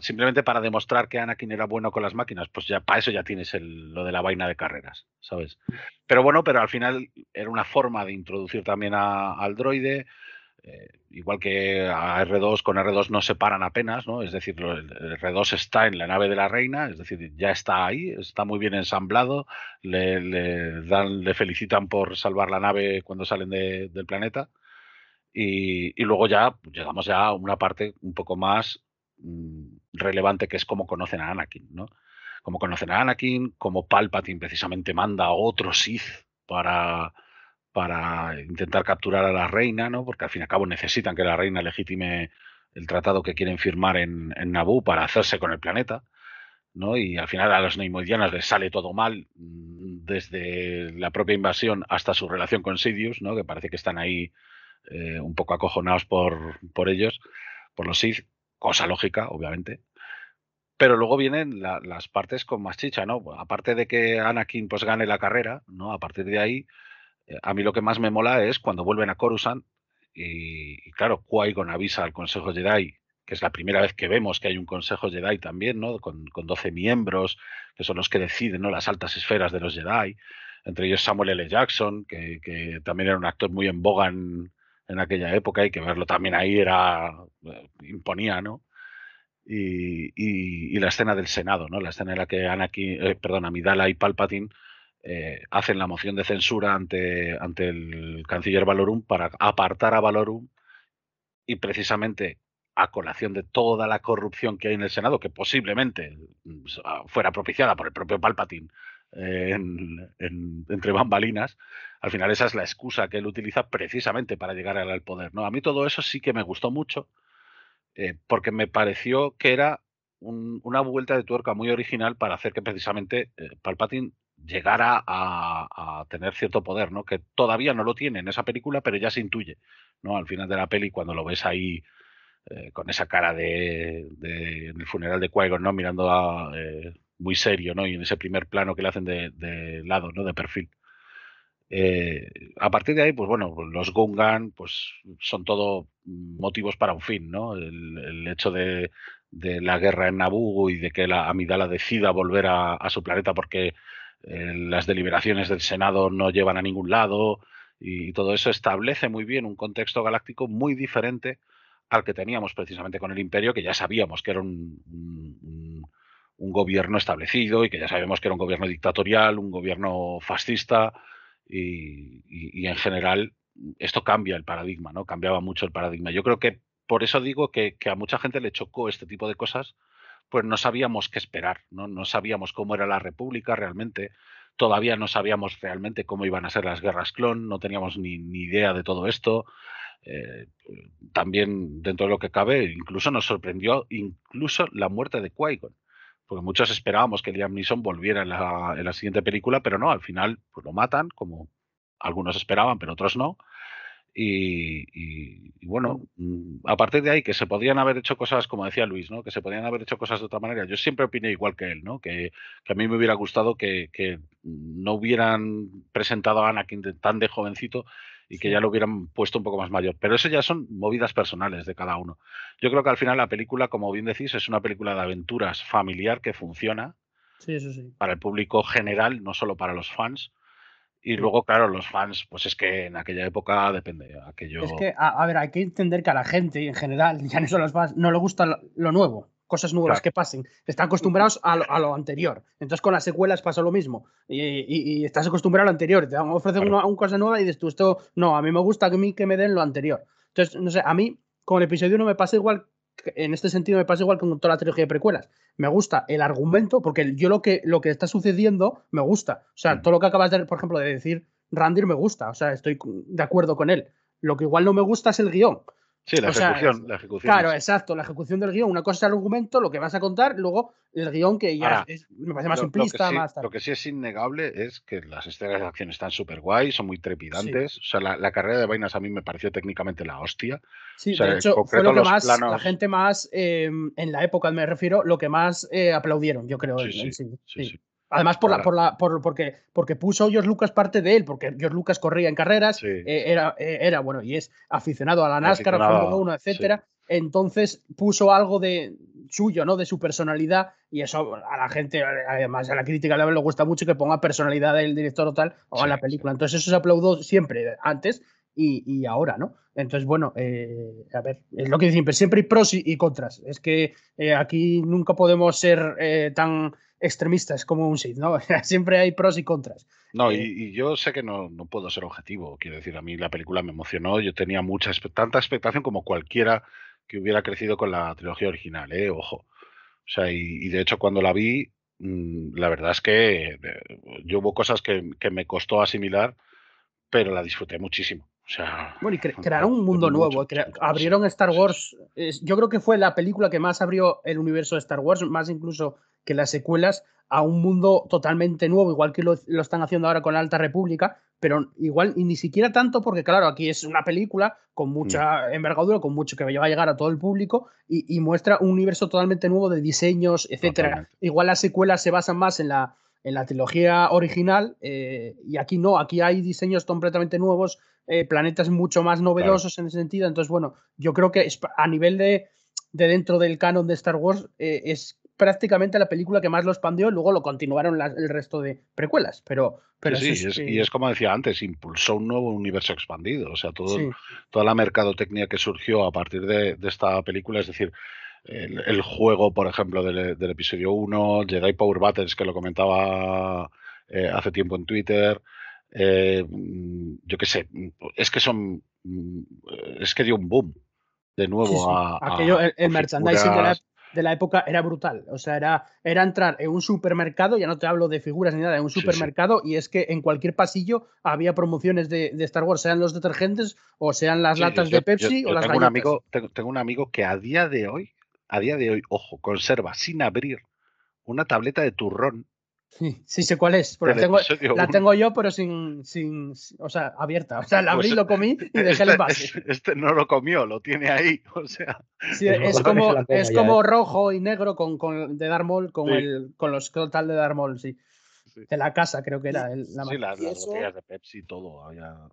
simplemente para demostrar que Anakin era bueno con las máquinas, pues ya para eso ya tienes lo de la vaina de carreras, ¿sabes? Pero bueno, pero al final era una forma de introducir también al droide, eh, igual que a R2, con R2 no se paran apenas, ¿no? Es decir, el R2 está en la nave de la reina, es decir, ya está ahí, está muy bien ensamblado, le, dan, le felicitan por salvar la nave cuando salen del planeta. Y, luego ya llegamos ya a una parte un poco más Mm, relevante que es cómo conocen a Anakin, ¿no? Como conocen a Anakin, como Palpatine precisamente manda a otro Sith para, para intentar capturar a la reina, ¿no? Porque al fin y al cabo necesitan que la reina legitime el tratado que quieren firmar en, en Naboo para hacerse con el planeta. ¿no? Y al final a los neimoidianos les sale todo mal, mm, desde la propia invasión hasta su relación con Sidious, ¿no? Que parece que están ahí eh, un poco acojonados por, por ellos, por los Sith cosa lógica, obviamente. Pero luego vienen las partes con más chicha, ¿no? Aparte de que Anakin pues gane la carrera, ¿no? A partir de ahí, a mí lo que más me mola es cuando vuelven a Coruscant y, claro, Qui-Gon avisa al Consejo Jedi, que es la primera vez que vemos que hay un Consejo Jedi también, ¿no? Con, con 12 miembros, que son los que deciden, ¿no? Las altas esferas de los Jedi, entre ellos Samuel L. Jackson, que, que también era un actor muy en boga en, en aquella época y que verlo también ahí era eh, imponía, ¿no? Y, la escena del Senado, ¿no? La escena en la que Anakin, eh, perdón, Amidala y Palpatine eh, hacen la moción de censura ante, ante el canciller Valorum para apartar a Valorum y precisamente a colación de toda la corrupción que hay en el Senado, que posiblemente mm, fuera propiciada por el propio Palpatine entre bambalinas, al final esa es la excusa que él utiliza precisamente para llegar al poder. ¿no? A mí todo eso sí que me gustó mucho, eh, porque me pareció que era una vuelta de tuerca muy original para hacer que precisamente eh, Palpatine llegara a, tener cierto poder, ¿no? Que todavía no lo tiene en esa película, pero ya se intuye, ¿no? Al final de la peli, cuando lo ves ahí eh, con esa cara de, en el funeral de qui ¿no? Mirando a, muy serio, ¿no? Y en ese primer plano que le hacen de, lado, ¿no? De perfil. Eh, a partir de ahí, pues bueno, los Gungan, pues son todo motivos para un fin, ¿no? El, hecho de, la guerra en Naboo y de que la Amidala decida volver a, su planeta porque eh, las deliberaciones del Senado no llevan a ningún lado y, todo eso establece muy bien un contexto galáctico muy diferente al que teníamos precisamente con el Imperio, que ya sabíamos que era un un gobierno establecido y que ya sabemos que era un gobierno dictatorial, un gobierno fascista y, en general esto cambia el paradigma, ¿no? Cambiaba mucho el paradigma. Yo creo que por eso digo que, a mucha gente le chocó este tipo de cosas, pues no sabíamos qué esperar, ¿no? No sabíamos cómo era la República realmente, todavía no sabíamos realmente cómo iban a ser las guerras clon, no teníamos ni, idea de todo esto. Eh, también dentro de lo que cabe, incluso nos sorprendió incluso la muerte de qui porque muchos esperábamos que Liam Neeson volviera en la, siguiente película, pero no, al final pues lo matan, como algunos esperaban, pero otros no. Y, bueno, mm, a partir de ahí, que se podían haber hecho cosas, como decía Luis, ¿no? que se podían haber hecho cosas de otra manera. Yo siempre opiné igual que él, ¿no? que, a mí me hubiera gustado que, que, no hubieran presentado a Anakin tan de jovencito y que ya lo hubieran puesto un poco más mayor. Pero eso ya son movidas personales de cada uno. Yo creo que al final la película, como bien decís, es una película de aventuras familiar que funciona sí, eso sí. para el público general, no solo para los fans. Y luego, claro, los fans, pues es que en aquella época depende. Aquello... Es que, a, ver, hay que entender que a la gente en general, ya no solo los fans, no le gusta lo nuevo cosas nuevas que pasen. Están acostumbrados a lo, anterior. Entonces con las secuelas pasa lo mismo. Y, estás acostumbrado a lo anterior. Te ofrecen una, cosa nueva y dices tú, esto, no, a mí me gusta que, mí, que me den lo anterior. Entonces, no sé, a mí con el episodio 1 me pasa igual, en este sentido me pasa igual con toda la trilogía de precuelas. Me gusta el argumento, porque yo lo que, lo que está sucediendo me gusta. O sea, mm. todo lo que acabas de, por ejemplo, de decir Randir me gusta. O sea, estoy de acuerdo con él. Lo que igual no me gusta es el guion. Sí, la ejecución, la ejecución. Claro, exacto, la ejecución del guion. Una cosa es el argumento, lo que vas a contar, luego el guion que ya me parece más simplista. Lo que, sí, más lo que sí es innegable es que las estrellas de acción están súper guay, son muy trepidantes. O sea, la, carrera de vainas a mí me pareció técnicamente la hostia. Sí, de hecho, fue lo que más, la gente más, em, en la época me refiero, lo que más eh, aplaudieron, yo creo. Sí, sí, sí, Además, por la, por la, por, porque, porque puso George Lucas parte de él, porque George Lucas corría en carreras, Sí. eh, era, eh, era, bueno, y es aficionado a la NASCAR, a Fórmula 1, sí. etcétera. Entonces puso algo de suyo, ¿no? De su personalidad, y eso a la gente, además a la crítica le gusta mucho que ponga personalidad del director o tal, o Sí, en la película. Entonces eso se aplaudó siempre antes y, y ahora, ¿no? Entonces, bueno, eh, a ver, es lo que siempre, siempre hay pros y, y contras. Es que aquí nunca podemos ser eh, tan extremistas como un Sith, ¿no? siempre hay pros y contras. No, y, Eh, y yo sé que no, no puedo ser objetivo. Quiero decir, a mí la película me emocionó. Yo tenía mucha, tanta expectación como cualquiera que hubiera crecido con la trilogía original, ¿eh? Ojo. O sea, y, y de hecho cuando la vi, mm, la verdad es que eh, yo hubo cosas que, que me costó asimilar, pero la disfruté muchísimo. O sea, Bueno, y cre- crearon un mundo nuevo. abrieron Star. Wars. yo creo que fue la película que más abrió el universo de Star Wars, más incluso que las secuelas, a un mundo totalmente nuevo, igual que lo, lo están haciendo ahora con la Alta República, pero igual y ni siquiera tanto, porque claro, aquí es una película con mucha envergadura, con mucho que va a llegar a todo el público y, y muestra un universo totalmente nuevo de diseños, etcétera. Igual las secuelas se basan más en la, en la trilogía original eh, y aquí no, aquí hay diseños completamente nuevos, eh, planetas mucho más novedosos en ese sentido. Entonces, bueno, yo creo que a nivel de, de dentro del canon de Star Wars eh, es prácticamente la película que más lo expandió y luego lo continuaron el resto de precuelas. Pero, pero Sí, sí, es, es- eh, y es como decía antes, impulsó un nuevo universo expandido. O sea, todo, sí. toda la mercadotecnia que surgió a partir de, de esta película, es decir, el, el juego, por ejemplo, del, del episodio 1, Jedi Power Battles, que lo comentaba eh, hace tiempo en Twitter, eh, mm, yo qué sé, mm, es que son, mm, es que dio un boom de nuevo Sí, sí. a, a- Aquello, el, merchandising de la, de la época era brutal. O sea, era, era entrar en un supermercado, ya no te hablo de figuras ni nada, en un sí. supermercado, y es que en cualquier pasillo había promociones de, de Star Wars, sean los detergentes o sean las latas yo- de Pepsi yo- o las tengo un amigo, tengo, tengo un amigo que a día de hoy, a día de hoy, ojo, conserva sin abrir una tableta de turrón Sí, sí sé cuál es, porque la tengo, episodio la 1. tengo yo, pero sin, sin, o sea, abierta. O sea, la abrí, Pues, lo comí y dejé Este, el envase. este- este no lo comió, lo tiene ahí. O sea, Sí, Es como, es ya, como ¿eh? rojo y negro con, con de Darmol, con Sí. el, con los total de Darmol, sí. Sí. De la casa, creo que era. el- la sí, las, botellas de Pepsi, todo. había-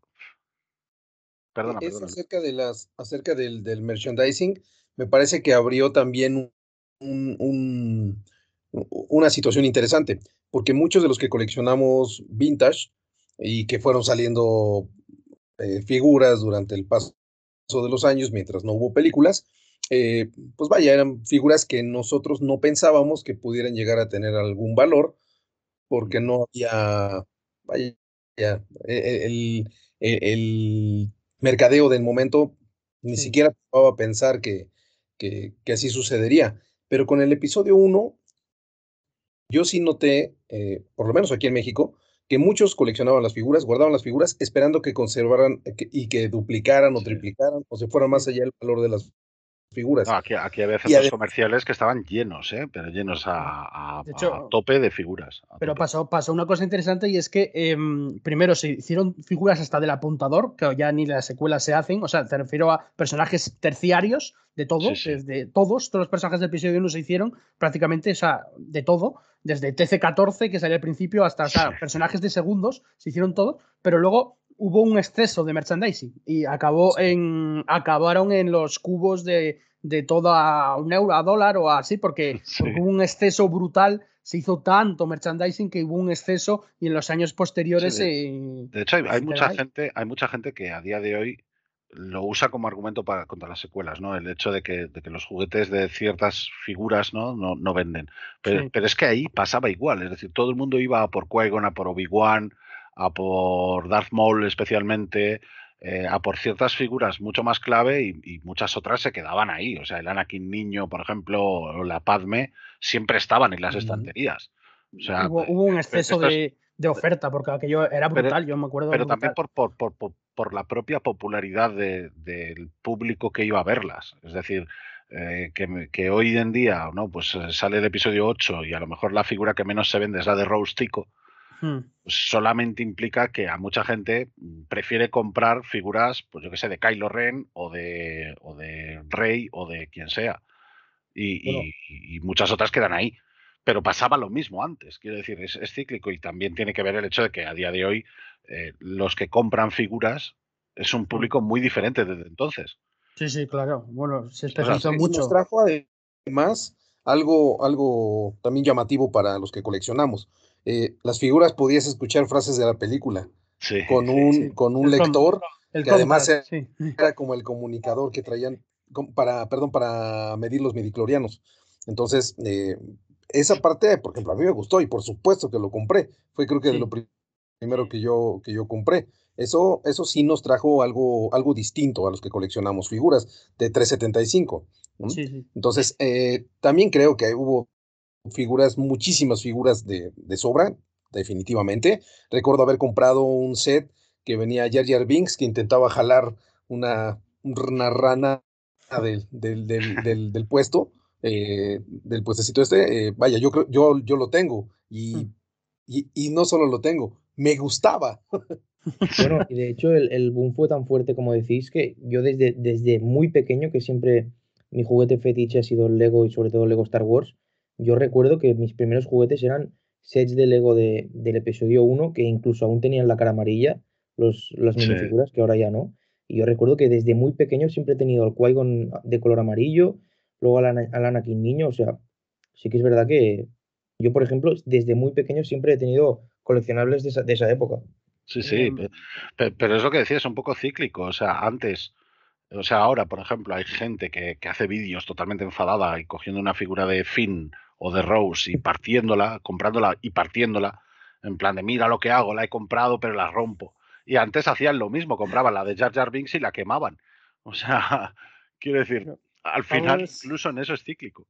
Perdona, es perdona. acerca de las acerca del, del merchandising me parece que abrió también un- un- una situación interesante porque muchos de los que coleccionamos vintage y que fueron saliendo eh, figuras durante el paso de los años mientras no hubo películas eh, pues vaya eran figuras que nosotros no pensábamos que pudieran llegar a tener algún valor porque no había vaya e- e- el, el- el mercadeo del momento ni Sí. siquiera a pensar que, que, que así sucedería. Pero con el episodio 1, yo sí noté, eh, por lo menos aquí en México, que muchos coleccionaban las figuras, guardaban las figuras, esperando que conservaran eh, que- y que duplicaran o triplicaran o se fuera más allá el valor de las figuras. No, aquí, aquí había centros además- comerciales que estaban llenos, ¿eh? pero llenos a, a- De hecho- a tope de figuras. a Pero tope. pasó, pasó una cosa interesante y es que em, primero se hicieron figuras hasta del apuntador, que ya ni las secuelas se hacen, o sea, te refiero a personajes terciarios de todo, Sí, sí. desde todos, todos los personajes del episodio 1 se hicieron prácticamente, o sea, de todo, desde TC-14 que salió al principio hasta o sea, Sí. personajes de segundos, se hicieron todo, pero luego hubo un exceso de merchandising y acabó en, acabaron en los cubos de, de todo a un euro, a dólar o así, porque, Sí. porque hubo un exceso brutal se hizo tanto merchandising que hubo un exceso y en los años posteriores Sí, eh, De hecho, hay, mucha gente, hay mucha gente que a día de hoy lo usa como argumento para contra las secuelas, ¿no? El hecho de que, de que los juguetes de ciertas figuras ¿no? No, no venden. Pero, Sí. pero es que ahí pasaba igual, es decir, todo el mundo iba a por Qui-Gon, a por Obi-Wan, a por Darth Maul especialmente, eh, a por ciertas figuras mucho más clave y, y muchas otras se quedaban ahí. O sea, el Anakin niño, por ejemplo, o la Padme, siempre estaban en las estanterías. O sea, hubo, hubo un exceso esto es- de, oferta porque aquello era Pero- brutal, yo me acuerdo. pero también por, por, por, por- la propia popularidad de- del público que iba a verlas. Es decir, eh, que, hoy en día no pues eh, sale el episodio 8 y a lo mejor la figura que menos se vende es la de Rose Tico, Hmm. pues solamente implica que a mucha gente mm, prefiere comprar figuras, pues yo que sé, de Kylo Ren o de, o de Rey o de quien sea. Y, y- Bueno. y muchas otras quedan ahí. pero pasaba lo mismo antes. Quiero decir, es, es, cíclico y también tiene que ver el hecho de que a día de hoy eh, los que compran figuras es un público muy diferente desde entonces. Sí, sí, claro. Bueno, se especializó mucho. Nos trajo además algo, algo también llamativo para los que coleccionamos. Eh, las figuras podías escuchar frases de la película sí, con un, sí. con un El lector El que además era, sí. era como el comunicador que traían para, perdón, para medir los midiclorianos. Entonces, eh, esa parte, por ejemplo, a mí me gustó y por supuesto que lo compré. Fue creo que de Sí. lo pri- primero que yo, que yo compré. Eso, eso sí nos trajo algo, algo distinto a los que coleccionamos figuras de 375. ¿no? Sí, sí. Entonces, eh, también creo que hubo figuras, muchísimas figuras de, de sobra, definitivamente. Recuerdo haber comprado un set que venía Jar Jar Binks, que intentaba jalar una, una rana del, del, del, del, del puesto, eh, del puestecito este. eh, vaya, yo, creo- yo, yo lo tengo y, Mm. y, y no solo lo tengo, me gustaba. Bueno, y de hecho el, el boom fue tan fuerte como decís que yo desde, desde muy pequeño, que siempre mi juguete fetiche ha sido el Lego y sobre todo el Lego Star Wars, yo recuerdo que mis primeros juguetes eran sets de Lego de, del episodio 1 que incluso aún tenían la cara amarilla, los, las Sí. minifiguras, que ahora ya no. Y yo recuerdo que desde muy pequeño siempre he tenido el Qui-Gon de color amarillo, luego al, Ana- al Anakin niño, o sea, sí que es verdad que yo, por ejemplo, desde muy pequeño siempre he tenido coleccionables de esa, de esa época. Sí, sí, Em, pe- pe- pero es lo que decía, es un poco cíclico. O sea, antes, o sea, ahora, por ejemplo, hay gente que, que hace vídeos totalmente enfadada y cogiendo una figura de Finn o de Rose y partiéndola, comprándola y partiéndola, en plan de mira lo que hago, la he comprado, pero la rompo. Y antes hacían lo mismo, compraban la de Jar Jar Binks y la quemaban. O sea, quiero decir, al final vamos- incluso en eso es cíclico.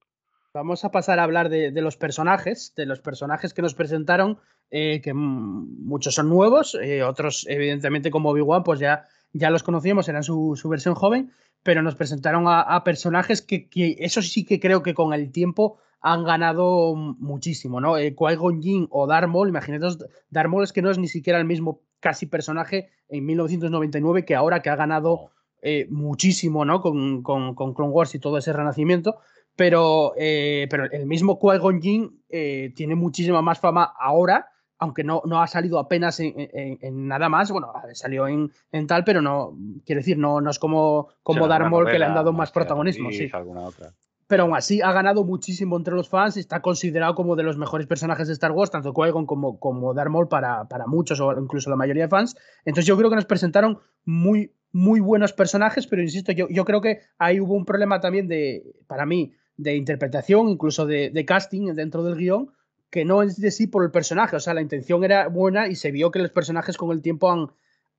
Vamos a pasar a hablar de, de los personajes, de los personajes que nos presentaron, eh, que muchos son nuevos, eh, otros evidentemente como Obi-Wan pues ya, ya los conocíamos, eran su, su versión joven, pero nos presentaron a, a personajes que, que eso sí que creo que con el tiempo han ganado muchísimo, ¿no? Eh, Qui-Gon Jinn o Darth Maul, imaginaos, Darth Maul es que no es ni siquiera el mismo casi personaje en 1999 que ahora que ha ganado eh, muchísimo, ¿no? Con, con, con Clone Wars y todo ese renacimiento. Pero, eh, pero el mismo Qui-Gon Jinn eh, tiene muchísima más fama ahora, aunque no, no ha salido apenas en, en- en nada más. Bueno, salió en, en tal, pero no, quiero decir, no, no es como, como alguna Maul que le han dado más protagonismo. Sí otra. pero aún así ha ganado muchísimo entre los fans y está considerado como de los mejores personajes de Star Wars, tanto Qui-Gon como, como Darth Maul para, para muchos o incluso la mayoría de fans. Entonces yo creo que nos presentaron muy, muy buenos personajes, pero insisto, yo, yo creo que ahí hubo un problema también de, para mí, de interpretación, incluso de, de casting dentro del guion, que no es de sí por el personaje, o sea, la intención era buena y se vio que los personajes con el tiempo han,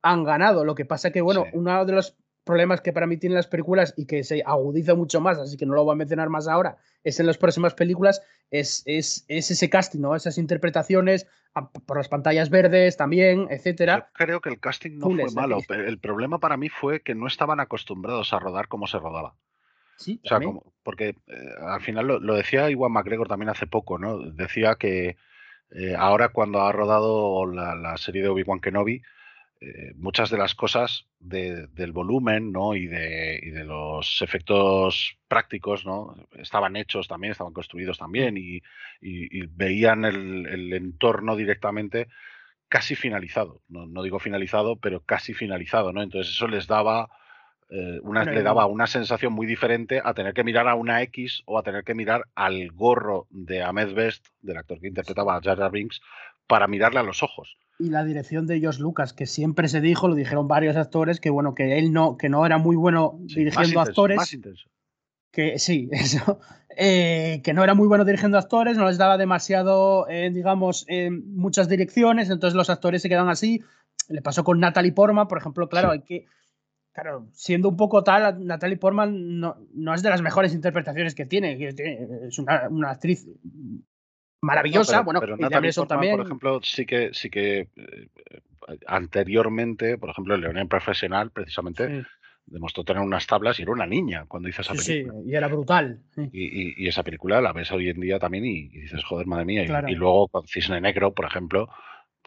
han ganado. Lo que pasa que, bueno, Sí. uno de los problemas que para mí tienen las películas y que se agudiza mucho más, así que no lo voy a mencionar más ahora, es en las próximas películas, es, es, es ese casting, ¿no? Esas interpretaciones a- por las pantallas verdes también, etcétera. Yo creo que el casting no fue malo. aquí. El problema para mí fue que no estaban acostumbrados a rodar como se rodaba. Sí, O sea, como- porque eh, al final lo, lo decía Iwan McGregor también hace poco, ¿no? Decía que eh, ahora cuando ha rodado la, la serie de Obi-Wan Kenobi, eh, muchas de las cosas de- del volumen, ¿no? Y de, y de los efectos prácticos, ¿no? Estaban hechos también, estaban construidos también y, y- y veían el, el entorno directamente casi finalizado. No, no digo finalizado, pero casi finalizado, ¿no? Entonces eso les daba eh, una, Bueno, le daba una sensación muy diferente a tener que mirar a una X o a tener que mirar al gorro de Ahmed Best, del actor que interpretaba a Jar Jar Binks, para mirarle a los ojos. Y la dirección de Josh Lucas, que siempre se dijo, lo dijeron varios actores, que bueno, que él no, que no era muy bueno Sí, más dirigiendo intenso, actores. más intenso. que sí, eso, eh, que no era muy bueno dirigiendo actores, no les daba demasiado, eh, digamos, muchas direcciones, entonces los actores se quedan así. Le pasó con Natalie Portman, por ejemplo, claro, hay que, claro, siendo un poco tal, Natalie Portman no, no es de las mejores interpretaciones que tiene, es una, una actriz maravillosa, No, pero- bueno, pero Natalie Portman, también. por ejemplo, sí que, sí que eh, anteriormente, por ejemplo, en Leonel Profesional, precisamente, Sí, demostró tener unas tablas y era una niña cuando hizo esa sí, sí, película. y era brutal. sí. Y, y- y esa película la ves hoy en día también y, y dices, joder, madre mía. Claro. y luego con Cisne Negro, por ejemplo,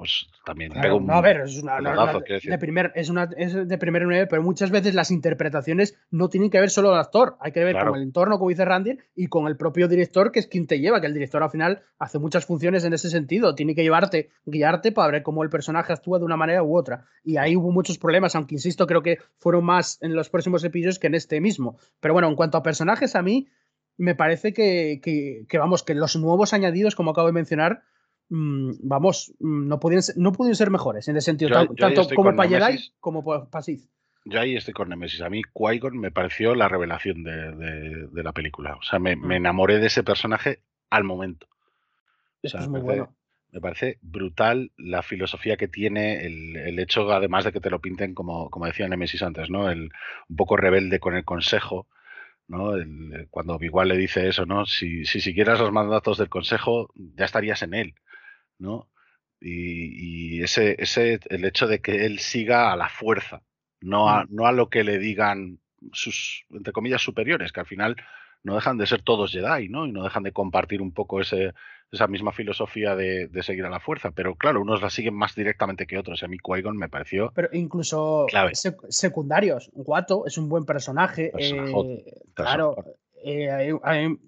pues también Claro, pega un no, a ver, es una, decir. de primer, es una es de primer nivel, pero muchas veces las interpretaciones no tienen que ver solo al actor, hay que ver Claro. con el entorno, como dice Randy, y con el propio director, que es quien te lleva, que el director al final hace muchas funciones en ese sentido, tiene que llevarte, guiarte para ver cómo el personaje actúa de una manera u otra. Y ahí hubo muchos problemas, aunque insisto, creo que fueron más en los próximos episodios que en este mismo. Pero bueno, en cuanto a personajes, a mí me parece que, que- que, vamos, que los nuevos añadidos, como acabo de mencionar, mm, vamos, mm, no ser, no pudieron ser mejores en ese sentido, Yo yo tanto como para Jedi como para Sith. Yo ahí estoy con Nemesis. A mí Qui-Gon me pareció la revelación de, de- de la película. O sea, me, me Mm. enamoré de ese personaje al momento. O sea, es me muy parece, bueno. me parece brutal la filosofía que tiene, el, el hecho, además de que te lo pinten, como, como decía Nemesis antes, ¿no? El, un poco rebelde con el consejo, ¿no? El- cuando igual le dice eso, ¿no? Si, si siguieras los mandatos del consejo, ya estarías en él, ¿no? Y, y ese, ese, el hecho de que él siga a la fuerza, no a, no a lo que le digan sus, entre comillas, superiores, que al final no dejan de ser todos Jedi, ¿no? Y no dejan de compartir un poco ese, esa misma filosofía de, de seguir a la fuerza. Pero claro, unos la siguen más directamente que otros. A mí Qui-Gon me pareció Pero incluso Clave. secundarios. Guato es un buen personaje. Eh, claro. Eh,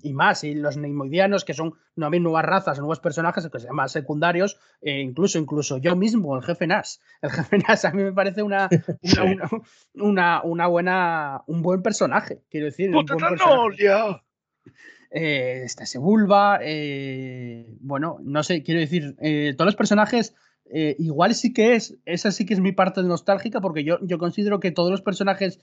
y más, y los neimoidianos, que son no hay nuevas razas, nuevos personajes, que se llaman secundarios, eh, incluso, incluso yo mismo, el jefe Nash. El jefe Nash a mí me parece una, Sí. una, una, una- una buena, un buen personaje, quiero decir. un buen ¡Puta personaje. Nolia! Eh, está Sebulba, eh, bueno, no sé, quiero decir, eh, todos los personajes, eh, igual sí que es, esa sí que es mi parte nostálgica, porque yo, yo considero que todos los personajes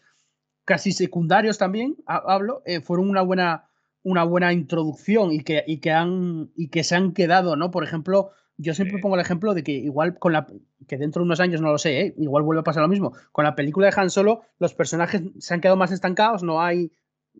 casi secundarios también, ha- hablo, eh, fueron una buena, una buena introducción y que, y, que han, y que se han quedado, ¿no? Por ejemplo, yo siempre Sí. pongo el ejemplo de que igual con la, que dentro de unos años no lo sé, ¿eh? igual vuelve a pasar lo mismo, con la película de Han Solo, los personajes se han quedado más estancados, no hay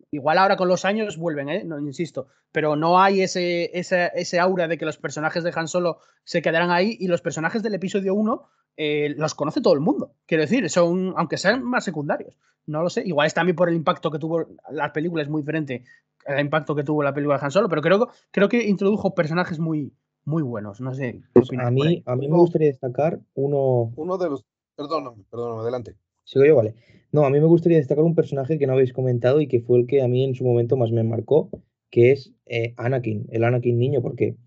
Igual ahora con los años vuelven, ¿eh? No, insisto. Pero no hay ese, ese, ese aura de que los personajes de Han Solo se quedarán ahí y los personajes del episodio 1 eh, los conoce todo el mundo. Quiero decir, son, aunque sean más secundarios. No lo sé. Igual es también por el impacto que tuvo la película, es muy diferente el impacto que tuvo la película de Han Solo, pero creo, creo que introdujo personajes muy, muy buenos. No sé. ¿qué Pues a mí, a mí me gustaría destacar uno. Uno de los. Perdóname, perdóname, adelante. Sigo yo, vale. No, a mí me gustaría destacar un personaje que no habéis comentado y que fue el que a mí en su momento más me marcó, que es eh, Anakin, el Anakin niño, porque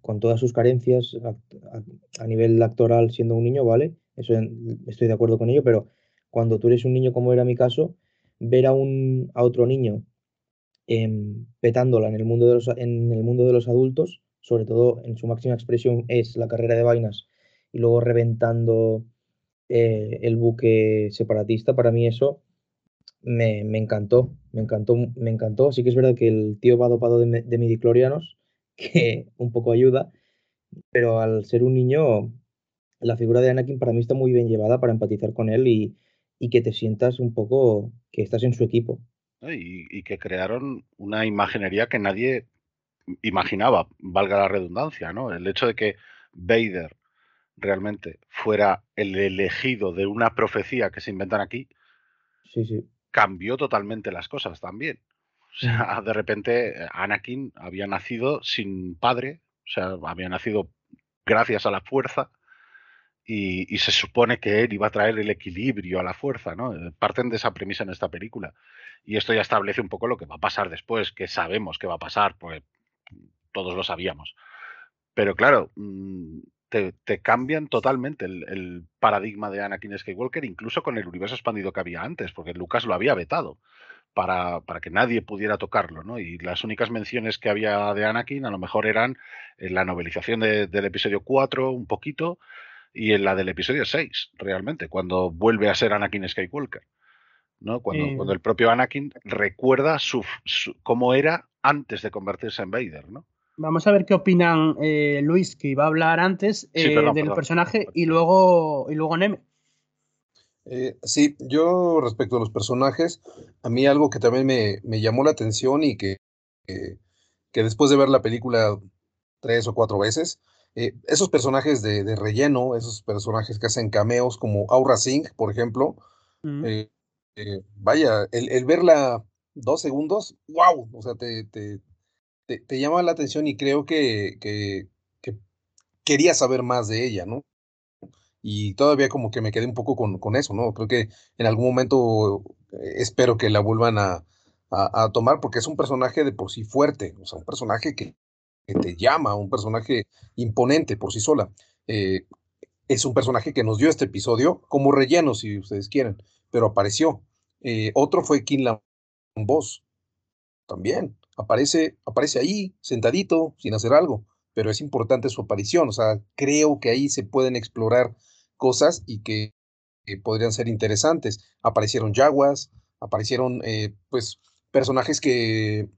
con todas sus carencias a, nivel actoral siendo un niño, ¿vale? Eso estoy de acuerdo con ello, pero cuando tú eres un niño, como era mi caso, ver a un a otro niño em, petándola en el mundo de los, en el mundo de los adultos, sobre todo en su máxima expresión es la carrera de vainas, y luego reventando eh, el buque separatista, para mí eso me, me encantó, me encantó, me encantó. Sí que es verdad que el tío va dopado de, de midiclorianos, que un poco ayuda, pero al ser un niño, la figura de Anakin para mí está muy bien llevada para empatizar con él y, y que te sientas un poco que estás en su equipo. Y, y que crearon una imaginería que nadie imaginaba, valga la redundancia, ¿no? El hecho de que Vader realmente fuera el elegido de una profecía que se inventan aquí, Sí, sí. cambió totalmente las cosas también. De repente eh, Anakin había nacido sin padre, o sea, había nacido gracias a la fuerza y, se supone que él iba a traer el equilibrio a la fuerza, ¿no? Eh, Parten de esa premisa en esta película. Y esto ya establece un poco lo que va a pasar después, que sabemos que va a pasar, pues todos lo sabíamos. Pero claro, mm, te, te cambian totalmente el, el paradigma de Anakin Skywalker, incluso con el universo expandido que había antes, porque Lucas lo había vetado para, para que nadie pudiera tocarlo, ¿no? Y las únicas menciones que había de Anakin a lo mejor eran en la novelización de- del episodio 4, un poquito, y en la del episodio 6, realmente, cuando vuelve a ser Anakin Skywalker. ¿no? Cuando, cuando el propio Anakin recuerda su, su- cómo era antes de convertirse en Vader, ¿no? Vamos a ver qué opinan eh, Luis, que iba a hablar antes Sí, eh, perdón, del perdón. personaje, y luego, y luego Neme. Eh, sí, yo respecto a los personajes, a mí algo que también me, me llamó la atención y que, que, que después de ver la película tres o cuatro veces, eh, esos personajes de, de relleno, esos personajes que hacen cameos como Aura Singh, por ejemplo, Mm. eh, eh, vaya, el, el verla dos segundos, wow, o sea, te, te, te, te llama la atención y creo que, que, que quería saber más de ella, ¿no? Y todavía como que me quedé un poco con, con eso, ¿no? Creo que en algún momento eh, espero que la vuelvan a, a, tomar porque es un personaje de por sí fuerte, o sea, un personaje que, que te llama, un personaje imponente por sí sola. Eh, es un personaje que nos dio este episodio como relleno, si ustedes quieren, pero apareció. Eh, otro fue Kinlan Boss, también. Aparece, aparece ahí, sentadito, sin hacer algo, pero es importante su aparición. O sea, creo que ahí se pueden explorar cosas y que, podrían ser interesantes. Aparecieron Jaguas, aparecieron, eh, pues, personajes que,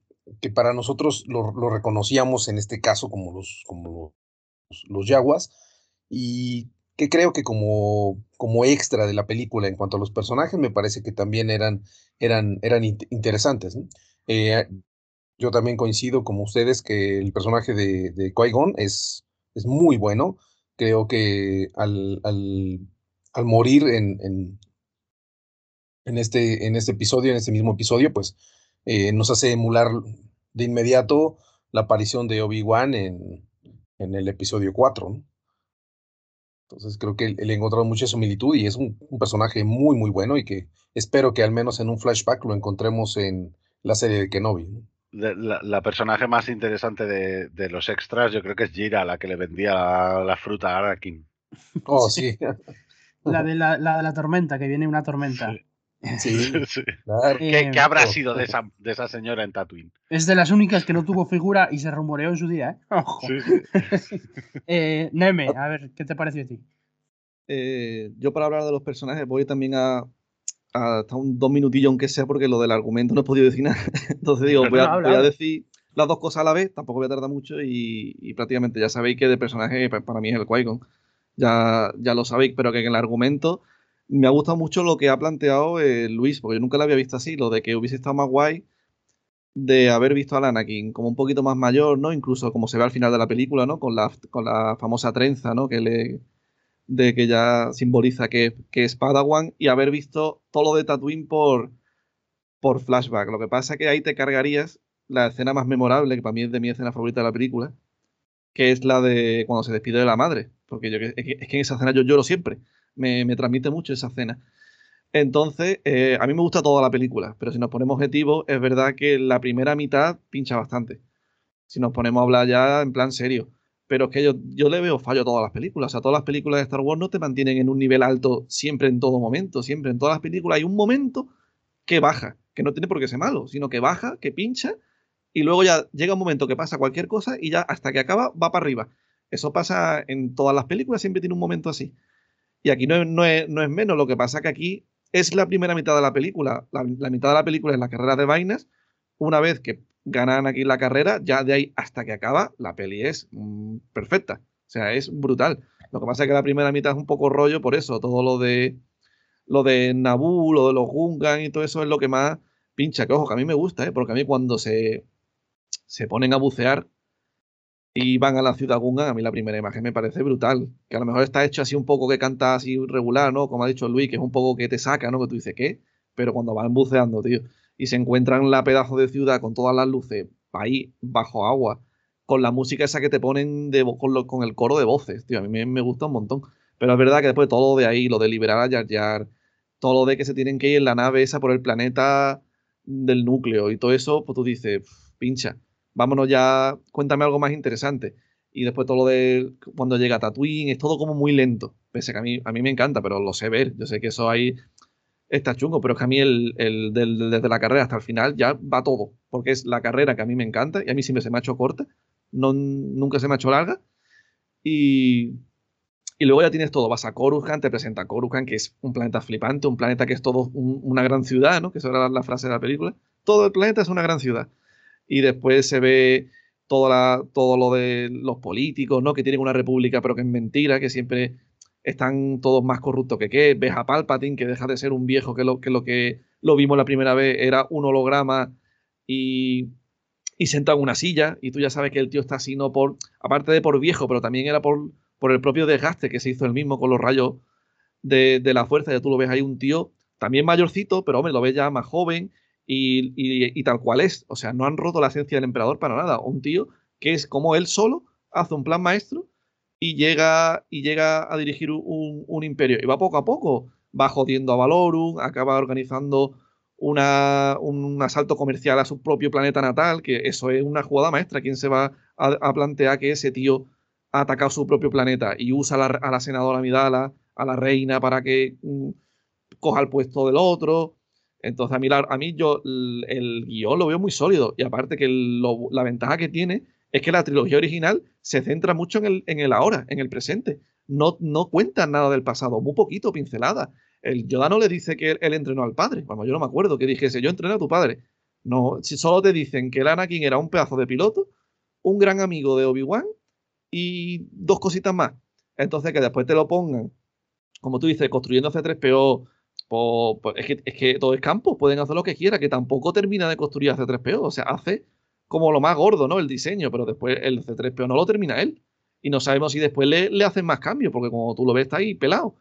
que para nosotros lo, reconocíamos en este caso como los, como los, Jaguas. Y que creo que como, como extra de la película en cuanto a los personajes, me parece que también eran, eran, eran interesantes. Eh, yo también coincido como ustedes que el personaje de, de Qui-Gon es, es muy bueno. Creo que al, al, morir en, en, este, en este episodio, en este mismo episodio, pues eh, nos hace emular de inmediato la aparición de Obi-Wan en, en el episodio 4. ¿no? Entonces creo que le he encontrado mucha similitud y es un, personaje muy, muy bueno y que espero que al menos en un flashback lo encontremos en la serie de Kenobi. La, personaje más interesante de, los extras yo creo que es Jira, la que le vendía la, fruta a Anakin. Oh, sí. la, de la, de la tormenta, que viene una tormenta. Sí. ¿Qué, habrá sido de esa, de esa señora en Tatooine? Es de las únicas que no tuvo figura y se rumoreó en su día, ¿eh? eh Neme, a ver, ¿qué te pareció a ti? Eh, yo para hablar de los personajes voy también a, hasta un dos minutillos, aunque sea, porque lo del argumento no he podido decir nada. Entonces digo, voy a, decir las dos cosas a la vez, tampoco voy a tardar mucho y, prácticamente ya sabéis que de personaje para mí es el qui Ya, ya lo sabéis, pero que en el argumento me ha gustado mucho lo que ha planteado eh, Luis, porque yo nunca lo había visto así, lo de que hubiese estado más guay de haber visto a Anakin como un poquito más mayor, ¿no? Incluso como se ve al final de la película, ¿no? Con la, con la famosa trenza, ¿no? Que le de que ya simboliza que, que es Padawan y haber visto todo lo de Tatooine por, por flashback. Lo que pasa es que ahí te cargarías la escena más memorable, que para mí es de mi escena favorita de la película, que es la de cuando se despide de la madre. Porque yo, es, que, en esa escena yo lloro siempre me, transmite mucho esa escena. Entonces, eh, a mí me gusta toda la película, pero si nos ponemos objetivos, es verdad que la primera mitad pincha bastante. Si nos ponemos a hablar ya en plan serio. Pero es que yo, yo le veo fallo a todas las películas. O sea, todas las películas de Star Wars no te mantienen en un nivel alto siempre en todo momento. Siempre en todas las películas hay un momento que baja, que no tiene por qué ser malo, sino que baja, que pincha, y luego ya llega un momento que pasa cualquier cosa y ya hasta que acaba va para arriba. Eso pasa en todas las películas, siempre tiene un momento así. Y aquí no es, no, es, menos, lo que pasa que aquí es la primera mitad de la película. La, mitad de la película es la carrera de vainas. Una vez que ganan aquí la carrera, ya de ahí hasta que acaba, la peli es mm, perfecta. O sea, es brutal. Lo que pasa es que la primera mitad es un poco rollo por eso. Todo lo de lo de Naboo, lo de los Gungan y todo eso es lo que más pincha. Que ojo, que a mí me gusta, ¿eh? porque a mí cuando se, se ponen a bucear y van a la ciudad Gungan, a mí la primera imagen me parece brutal. Que a lo mejor está hecho así un poco que canta así regular, ¿no? Como ha dicho Luis, que es un poco que te saca, ¿no? Que tú dices, ¿qué? Pero cuando van buceando, tío, y se encuentran la pedazo de ciudad con todas las luces ahí bajo agua, con la música esa que te ponen de, con, con el coro de voces, tío, a mí me, gusta un montón. Pero es verdad que después todo de ahí, lo de liberar a Jar Jar, todo lo de que se tienen que ir en la nave esa por el planeta del núcleo y todo eso, pues tú dices, pincha vámonos ya, cuéntame algo más interesante. Y después todo lo de cuando llega Tatooine, es todo como muy lento. Pese que a mí, a mí me encanta, pero lo sé ver. Yo sé que eso ahí está chungo, pero es que a mí el, desde la carrera hasta el final ya va todo. Porque es la carrera que a mí me encanta y a mí siempre se me ha hecho corta. No, nunca se me ha hecho larga. Y, y luego ya tienes todo. Vas a Coruscant, te presenta Coruscant, que es un planeta flipante, un planeta que es todo una gran ciudad, ¿no? Que esa era la frase de la película. Todo el planeta es una gran ciudad y después se ve todo, la, todo lo de los políticos, ¿no? Que tienen una república, pero que es mentira, que siempre están todos más corruptos que qué. Ves a Palpatine, que deja de ser un viejo, que lo que, lo, que lo vimos la primera vez era un holograma y, y sentado en una silla, y tú ya sabes que el tío está así, no por, aparte de por viejo, pero también era por, por el propio desgaste que se hizo el mismo con los rayos de, de la fuerza, ya tú lo ves ahí un tío también mayorcito, pero hombre, lo ves ya más joven y, tal cual es. O sea, no han roto la esencia del emperador para nada. Un tío que es como él solo, hace un plan maestro y llega, y llega a dirigir un, imperio. Y va poco a poco, va jodiendo a Valorum, acaba organizando una, un asalto comercial a su propio planeta natal, que eso es una jugada maestra. ¿Quién se va a, plantear que ese tío ha atacado su propio planeta y usa a la, senadora Midala, a la reina, para que mm, coja el puesto del otro? Entonces, a mí, a mí yo el, guion lo veo muy sólido. Y aparte que la ventaja que tiene es que la trilogía original se centra mucho en el, ahora, en el presente. No, no cuenta nada del pasado, muy poquito, pincelada el Yoda no le dice que él, entrenó al padre. Vamos, yo no me acuerdo que dijese, yo entrené a tu padre. No, si solo te dicen que el Anakin era un pedazo de piloto, un gran amigo de Obi-Wan y dos cositas más. Entonces, que después te lo pongan, como tú dices, construyendo C3PO, pues, pues, es, que, todo es campo, pueden hacer lo que quieran, que tampoco termina de construir C3PO. O sea, hace como lo más gordo, ¿no? El diseño, pero después el C3PO no lo termina él. Y no sabemos si después le, le hacen más cambios, porque como tú lo ves, está ahí pelado.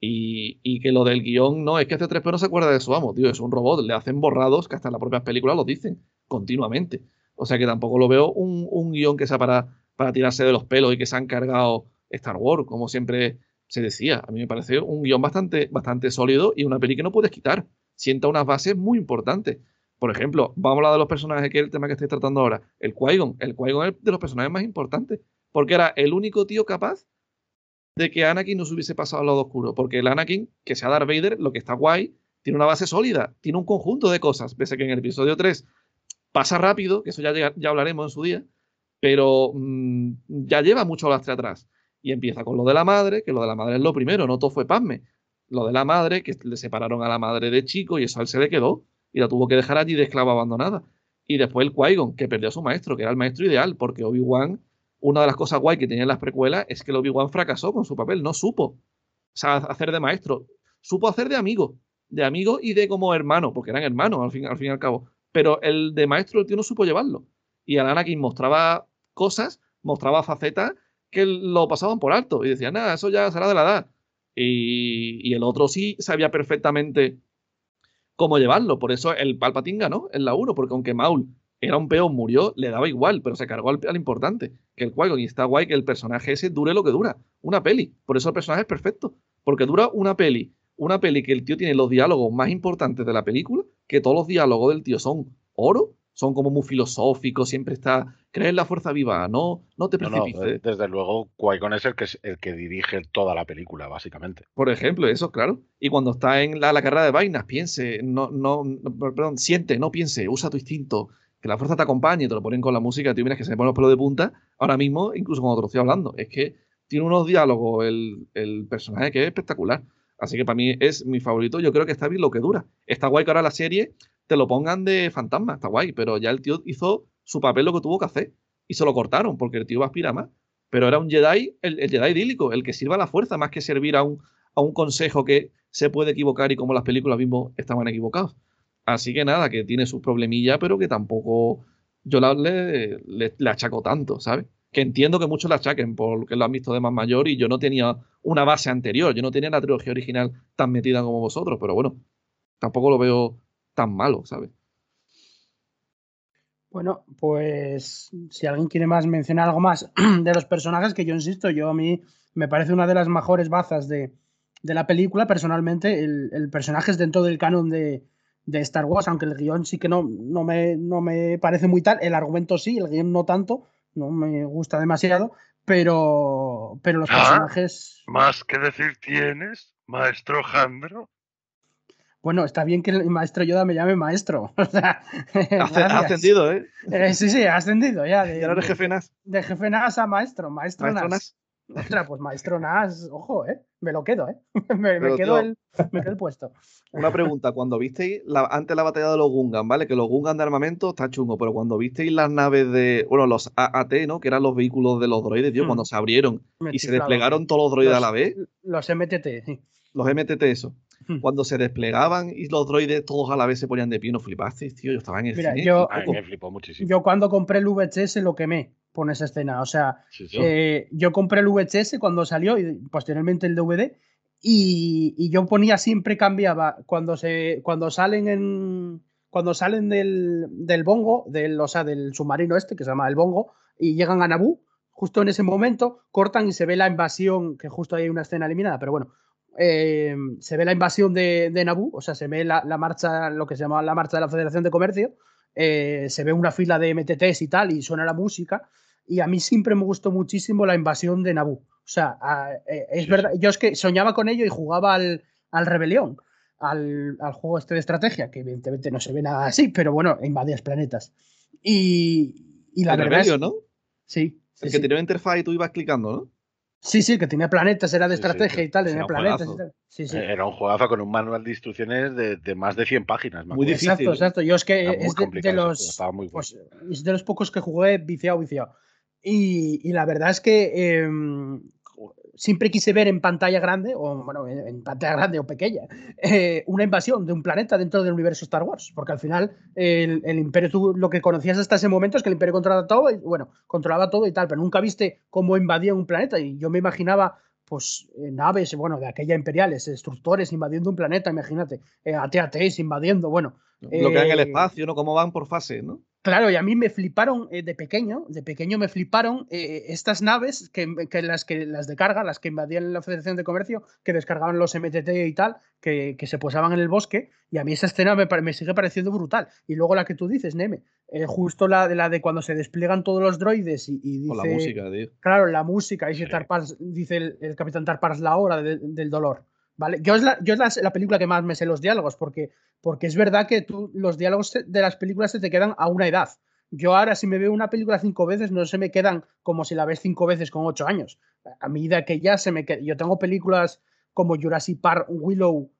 Y, que lo del guion, no, es que C3PO no se acuerda de su amo, tío, es un robot, le hacen borrados que hasta en las propias películas lo dicen continuamente. O sea que tampoco lo veo un, un guion que sea para, para tirarse de los pelos y que se han cargado Star Wars, como siempre se decía. A mí me parece un guion bastante, bastante sólido y una peli que no puedes quitar. Sienta unas bases muy importantes. Por ejemplo, vamos a hablar de los personajes, que es el tema que estoy tratando ahora. El Qui-Gon. El Qui-Gon es de los personajes más importantes, porque era el único tío capaz de que Anakin no se hubiese pasado al lado oscuro. Porque el Anakin, que sea Darth Vader, lo que está guay, tiene una base sólida, tiene un conjunto de cosas. Pese a que en el episodio 3 pasa rápido, que eso ya, ya hablaremos en su día, pero mm, ya lleva mucho lastre atrás. Y empieza con lo de la madre, que lo de la madre es lo primero, no todo fue pasme. Lo de la madre, que le separaron a la madre de chico y eso a él se le quedó y la tuvo que dejar allí de esclava abandonada. Y después el Qui-Gon, que perdió a su maestro, que era el maestro ideal, porque Obi-Wan una de las cosas guay que tenían las precuelas es que el Obi-Wan fracasó con su papel, no supo hacer de maestro, supo hacer de amigo, de amigo y de como hermano, porque eran hermanos al fin, al fin y al cabo. Pero el de maestro, el tío no supo llevarlo. Y al Anakin mostraba cosas, mostraba facetas que lo pasaban por alto y decían, nada, eso ya será de la edad. Y, el otro sí sabía perfectamente cómo llevarlo. Por eso el Palpatine ganó en la 1, porque aunque Maul era un peón, murió, le daba igual, pero se cargó al, importante, que el qui Y está guay que el personaje ese dure lo que dura, una peli. Por eso el personaje es perfecto, porque dura una peli. Una peli que el tío tiene los diálogos más importantes de la película, que todos los diálogos del tío son oro, son como muy filosóficos, siempre está, crees en la fuerza viva, no, no te precipices. desde luego, Qui-Gon es el que, es el que dirige toda la película, básicamente. Por ejemplo, eso, claro. Y cuando está en la, carrera de vainas, piense, no, no, perdón, siente, no piense, usa tu instinto, que la fuerza te acompañe te lo ponen con la música, tú miras que se me ponen los pelos de punta, ahora mismo, incluso cuando te lo estoy hablando, es que tiene unos diálogos el, personaje que es espectacular. Así que para mí es mi favorito. Yo creo que está bien lo que dura. Está guay que ahora la serie te lo pongan de fantasma, está guay, pero ya el tío hizo su papel lo que tuvo que hacer y se lo cortaron porque el tío va a aspirar más. Pero era un Jedi, el, Jedi idílico, el que sirva a la fuerza más que servir a un, a un consejo que se puede equivocar y como las películas mismo estaban equivocados. Así que nada, que tiene sus problemillas, pero que tampoco yo le, le, achaco tanto, ¿sabes? Que entiendo que muchos le achaquen porque lo han visto de más mayor y yo no tenía una base anterior, yo no tenía la trilogía original tan metida como vosotros, pero bueno, tampoco lo veo tan malo, ¿sabes? Bueno, pues si alguien quiere más mencionar algo más de los personajes, que yo insisto, yo a mí me parece una de las mejores bazas de, la película, personalmente, el, el personaje es dentro del canon de, de Star Wars, aunque el guion sí que no, no, me, no me parece muy tal, el argumento sí, el guion no tanto, no me gusta demasiado, pero, pero los ah, personajes... ¿Más que decir tienes, maestro Jandro? Bueno, está bien que el maestro Yoda me llame maestro. ha ascendido, ¿eh? ¿eh? Sí, sí, ha ascendido ya. De, de jefe Nas. De jefe Nas a maestro, maestro, Nas. Ostras, pues maestro Nas, ojo, ¿eh? Me lo quedo, ¿eh? me, quedo el, puesto. Una pregunta, cuando visteis la, antes la batalla de los Gungan, ¿vale? Que los Gungan de armamento está chungo, pero cuando visteis las naves de, bueno, los AAT, ¿no? Que eran los vehículos de los droides, tío, hmm. cuando se abrieron y se desplegaron todos los droides a la vez. Los MTT, sí. Los MTT, eso. Hmm. Cuando se desplegaban y los droides todos a la vez se ponían de pie, ¿no flipasteis, tío? Yo estaba en el Mira, Yo, me flipó muchísimo. Yo cuando compré el VHS lo quemé por esa escena. O sea, eh, yo compré el VHS cuando salió y posteriormente el DVD y, yo ponía siempre cambiaba cuando se cuando salen en cuando salen del, del bongo, del, o sea, del submarino este que se llama el bongo y llegan a Naboo, justo en ese momento cortan y se ve la invasión, que justo hay una escena eliminada, pero bueno, eh, se ve la invasión de, de Naboo, o sea, se ve la, la, marcha, lo que se llama la marcha de la Federación de Comercio, eh, se ve una fila de MTTs y tal, y suena la música, y a mí siempre me gustó muchísimo la invasión de Naboo. O sea, a, eh, es verdad, yo es que soñaba con ello y jugaba al, al Rebelión, al, al, juego este de estrategia, que evidentemente no se ve nada así, pero bueno, invadías planetas. Y, y la el verdad Rebellion, es, ¿no? Sí. El sí, que sí. tenía interfaz y tú ibas clicando, ¿no? Sí, sí, que tenía planetas, era de sí, estrategia sí. y tal, Era tenía un planetas y tal. Sí, sí. Eh, Era un juegazo con un manual de instrucciones de, de más de 100 páginas. Muy difícil. Exacto, exacto. Yo es que es de, los estaba muy bueno. pues, es de los pocos que jugué viciado, viciado. Y, y la verdad es que eh, siempre quise ver en pantalla grande, o bueno, en, en pantalla grande o pequeña, eh, una invasión de un planeta dentro del universo Star Wars. Porque al final el, el Imperio, tú lo que conocías hasta ese momento es que el Imperio controlaba todo, y, bueno, controlaba todo y tal, pero nunca viste cómo invadía un planeta. Y yo me imaginaba pues eh, naves, bueno, de aquella imperiales, destructores invadiendo un planeta, imagínate, eh, AT-ATs invadiendo, bueno. Lo que dan el eh, espacio, ¿no? Cómo van por fase, ¿no? Claro, y a mí me fliparon eh, de pequeño, de pequeño me fliparon eh, estas naves que, que las que las de carga, las que invadían la Federación de Comercio, que descargaban los MTT y tal, que, que se posaban en el bosque, y a mí esa escena me, me sigue pareciendo brutal. Y luego la que tú dices, Neme, eh, justo la de la de cuando se despliegan todos los droides y, y dice, Con la música, tío. Claro, la música, dice, Sí. Tarpars- dice el, el capitán Tarpars la hora de- del dolor. ¿Vale? Yo es, la, película que más me sé los diálogos, porque, porque es verdad que tú, los diálogos de las películas se te quedan a una edad. Yo ahora, si me veo una película cinco veces, no se me quedan como si la ves cinco veces con ocho años. A medida que ya se me queda. Yo tengo películas como Jurassic Park, Willow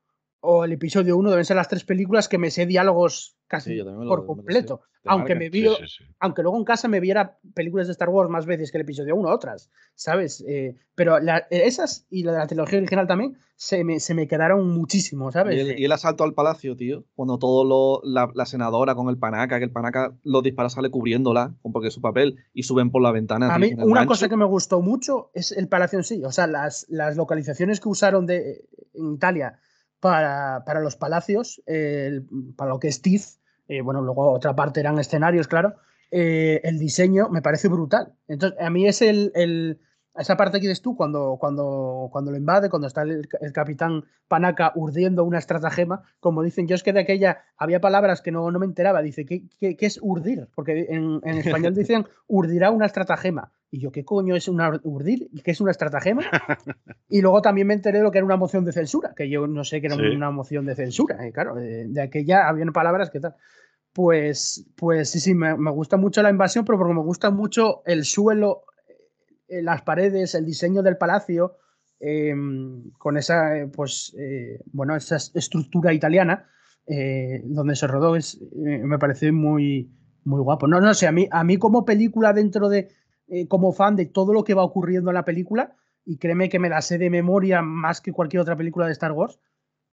o el episodio 1, deben ser las tres películas que me sé diálogos casi Sí, lo- por completo. Aunque me Sí, vi, sí, sí. aunque luego en casa me viera películas de Star Wars más veces que el episodio 1, otras, ¿sabes? Eh, pero la- esas y la de la trilogía original también se me, se me quedaron muchísimo, ¿sabes? Y el, y el asalto al palacio, tío. Cuando todo lo. La, la senadora con el panaca, que el panaca los dispara sale cubriéndola, porque es su papel, y suben por la ventana. A mí, una cosa que me gustó mucho es el palacio en sí. O sea, las, las localizaciones que usaron de, en Italia para, para los palacios, para lo que es Tiz, eh, bueno, luego otra parte eran escenarios, claro. eh, el diseño me parece brutal. Entonces, a mí es el- esa parte que dices tú, cuando, cuando, cuando lo invade, cuando está el, el capitán Panaca urdiendo una estratagema, como dicen, yo es que de aquella había palabras que no, no me enteraba. Dice, ¿qué, qué, qué es urdir? Porque en, en español dicen urdirá una estratagema. Y yo, ¿qué coño es una urdir? ¿Qué es una estratagema? Y luego también me enteré de lo que era una moción de censura, que yo no sé que era Sí. una moción de censura. Y claro, de, de aquella habían palabras que tal. Pues, pues sí, sí, me, me gusta mucho la invasión, pero porque me gusta mucho el suelo, eh, las paredes, el diseño del palacio, eh, con esa, eh, pues, eh, bueno, esa estructura italiana donde se rodó, es, me parece muy, muy guapo. No, no sé, a mí, a mí como película dentro de, como fan de todo lo que va ocurriendo en la película, y créeme que me la sé de memoria más que cualquier otra película de Star Wars,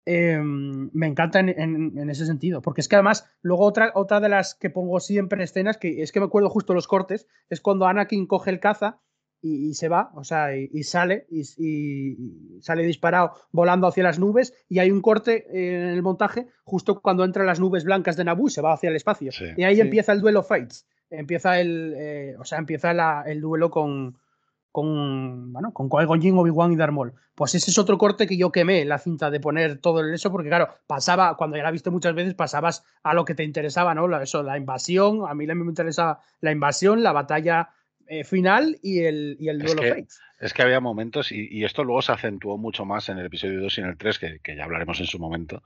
eh, me encanta en, en- en ese sentido. Porque es que además, luego otra, otra de las que pongo siempre en escenas, que es que me acuerdo justo los cortes, es cuando Anakin coge el caza y, y se va, o sea, y, y sale, y, sale disparado volando hacia las nubes, y hay un corte en el montaje justo cuando entran las nubes blancas de Naboo, se va hacia el espacio. Sí. Y ahí Sí. empieza el duelo Fates. Empieza el, eh, o sea, empieza la- el duelo con, con, bueno, con Qui-Gon Jinn, Obi-Wan y Darth Maul. Pues ese es otro corte que yo quemé, la cinta de poner todo el eso, porque claro, pasaba, cuando ya la viste muchas veces, pasabas a lo que te interesaba, ¿no? La, eso, la invasión, a mí me interesaba la invasión, la batalla eh, final y el, y el Es duelo que- Fates. Es que había momentos, y, y esto luego se acentuó mucho más en el episodio 2 y en el 3, que, que ya hablaremos en su momento,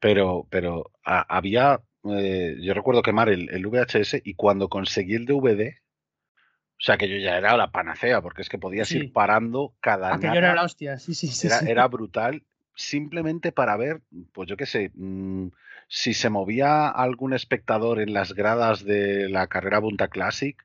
pero, pero a- había, eh, yo recuerdo quemar el, el VHS y cuando conseguí el DVD, o sea que yo ya era la panacea, porque es que podías Sí. ir parando cada nada, era la hostia, sí, sí, sí. era, sí. era brutal, simplemente para ver, pues yo qué sé, mm, si se movía algún espectador en las gradas de la carrera Bunta Classic,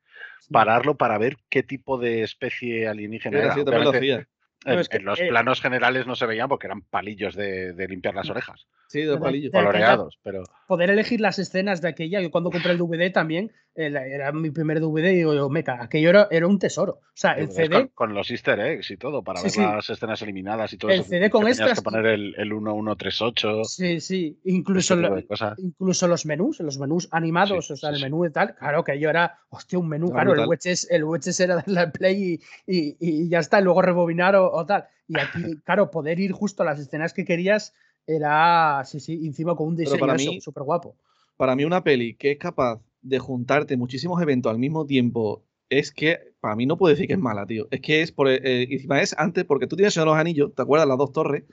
pararlo para ver qué tipo de especie alienígena Era lo hacía. en, No, es que, en los eh, planos generales no se veían porque eran palillos de, de limpiar las orejas. Sí, de los palillos. Coloreados, pero poder elegir las escenas de aquella. Yo cuando compré el DVD también, el- era mi primer DVD y digo yo, meca, aquello era, era un tesoro. O sea, el CD, con, con los easter eggs y todo, para Sí, ver sí. las escenas eliminadas y todo El eso. CD con que extras- que poner el, el 1138, sí, sí, incluso, lo- incluso los menús, los menús animados, Sí, o sea, sí, el sí. menú y tal, claro que yo era, hostia, un menú, claro, el wedges, el wedges era darle al play y, y- y ya está, y luego rebobinar o, o tal. Y aquí, claro, poder ir justo a las escenas que querías era, sí, sí, encima con un diseño súper guapo. Para mí una peli que es capaz de juntarte muchísimos eventos al mismo tiempo es que para mí no puedo decir que es mala, tío. Es que es por eh, encima es antes porque tú tienes los Anillos, ¿te acuerdas las dos torres?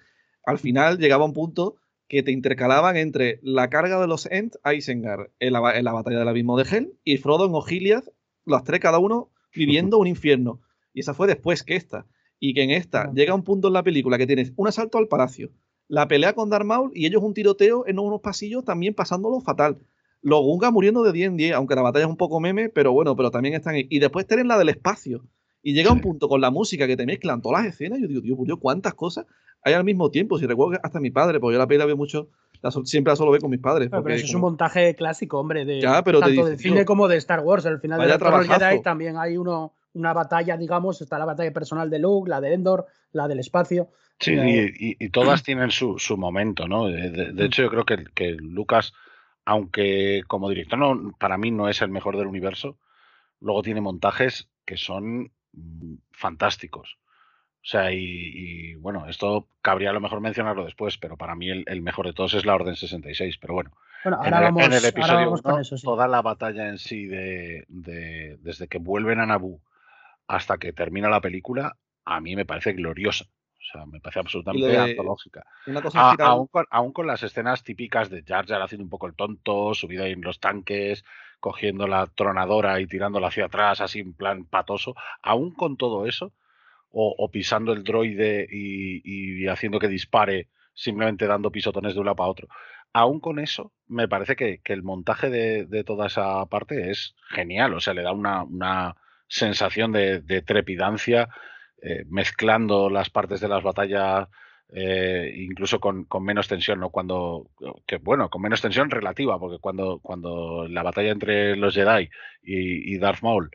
Al final llegaba un punto que te intercalaban entre la carga de los Ent a Isengard en la, en la batalla del abismo de Hel y Frodo en Ogiliad, las tres cada uno viviendo un infierno. Y esa fue después que esta. Y que en esta llega un punto en la película que tienes un asalto al palacio, la pelea con Darth Maul y ellos un tiroteo en unos pasillos también pasándolo fatal. Los Gungas muriendo de 10 en 10, aunque la batalla es un poco meme, pero bueno, pero también están ahí. Y después tienen la del espacio. Y llega un punto con la música que te mezclan todas las escenas. Yo digo, Dios, ¿cuántas cosas hay al mismo tiempo? Si recuerdo que hasta mi padre, porque yo la peli la veo mucho, la siempre la solo veo con mis padres. Pero, porque eso es un montaje clásico, hombre, de Ya, pero tanto dice, de tío, cine como de Star Wars. Al final de del trabajazo. Jedi también hay uno, una batalla, digamos, está la batalla personal de Luke, la de Endor, la del espacio. Sí, La- y, todas tienen su, su momento, ¿no? De, de- de Mm. hecho, yo creo que, que Lucas, aunque como director no, para mí no es el mejor del universo, luego tiene montajes que son mm, fantásticos. O sea, y, y, bueno, esto cabría a lo mejor mencionarlo después, pero para mí el, el mejor de todos es la Orden 66. Pero bueno, Bueno, en ahora el, vamos, en el ahora episodio vamos con uno, eso, sí. toda la batalla en sí de, de- desde que vuelven a Naboo hasta que termina la película, a mí me parece gloriosa. O sea, me parece absolutamente de- antológica. Una cosa A- inspirada- aún, con, aún con las escenas típicas de Jar Jar haciendo un poco el tonto, subido ahí en los tanques, cogiendo la tronadora y tirándola hacia atrás, así en plan patoso, aún con todo eso, o, o pisando el droide y, y haciendo que dispare, simplemente dando pisotones de un lado para otro. Aún con eso, me parece que, que el montaje de, de toda esa parte es genial, o sea, le da una, una sensación de, de trepidancia, eh, mezclando las partes de las batallas eh, incluso con, con menos tensión, ¿no? Cuando, que bueno, con menos tensión relativa, porque cuando, cuando la batalla entre los Jedi y, Darth Maul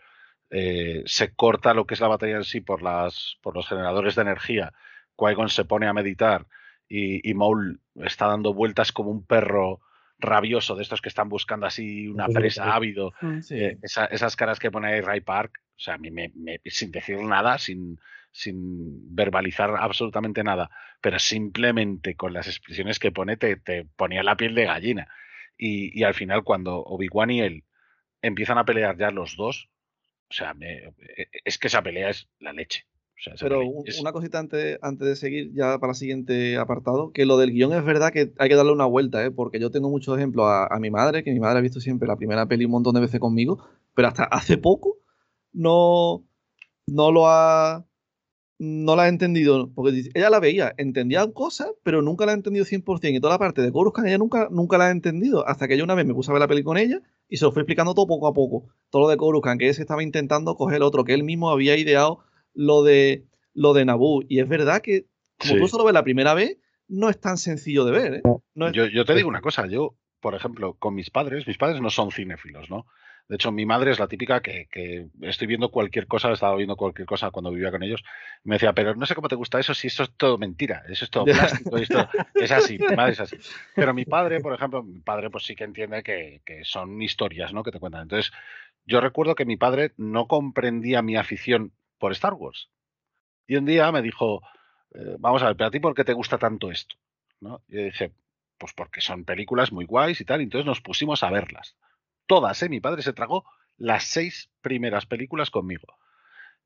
eh, se corta lo que es la batalla en sí por, las, por los generadores de energía, Qui-Gon se pone a meditar y Maul está dando vueltas como un perro rabioso de estos que están buscando así una presa ávido. Sí. eh, esa- esas caras que pone ahí Ray Park, o sea, a mí me, me- sin decir nada, sin, sin verbalizar absolutamente nada, pero simplemente con las expresiones que pone te, te ponía la piel de gallina. Y, y al final, cuando Obi-Wan y él empiezan a pelear ya los dos, o sea, me- e- es que esa pelea es la leche. Sea, Pero pelea un- es- una cosita antes, antes de seguir ya para el siguiente apartado, que lo del guion es verdad que hay que darle una vuelta, ¿eh? porque yo tengo muchos ejemplos a, a mi madre, que mi madre ha visto siempre la primera peli un montón de veces conmigo, pero hasta hace poco no, no lo ha no la ha entendido, porque ella la veía, entendía cosas, pero nunca la ha entendido 100%, y toda la parte de Coruscant ella nunca, nunca la ha entendido, hasta que yo una vez me puse a ver la peli con ella y se lo fue explicando todo poco a poco, todo lo de Coruscant, que ese estaba intentando coger el otro, que él mismo había ideado lo de lo de Naboo, y es verdad que como Sí. tú solo ves la primera vez, no es tan sencillo de ver, ¿eh? No es- Yo, yo te digo una cosa, yo, por ejemplo, con mis padres, mis padres no son cinéfilos, ¿no? De hecho, mi madre es la típica que, que estoy viendo cualquier cosa, estaba viendo cualquier cosa cuando vivía con ellos. Me decía, pero no sé cómo te gusta eso, si eso es todo mentira, eso es todo plástico, y esto es así, mi madre es así. Pero mi padre, por ejemplo, mi padre pues sí que entiende que, que son historias, ¿no? Que te cuentan. Entonces, yo recuerdo que mi padre no comprendía mi afición por Star Wars. Y un día me dijo, eh, vamos a ver, pero a ti, ¿por qué te gusta tanto esto? ¿No? Y yo dije, pues porque son películas muy guays y tal, y entonces nos pusimos a verlas. Todas, ¿eh? Mi padre se tragó las seis primeras películas conmigo.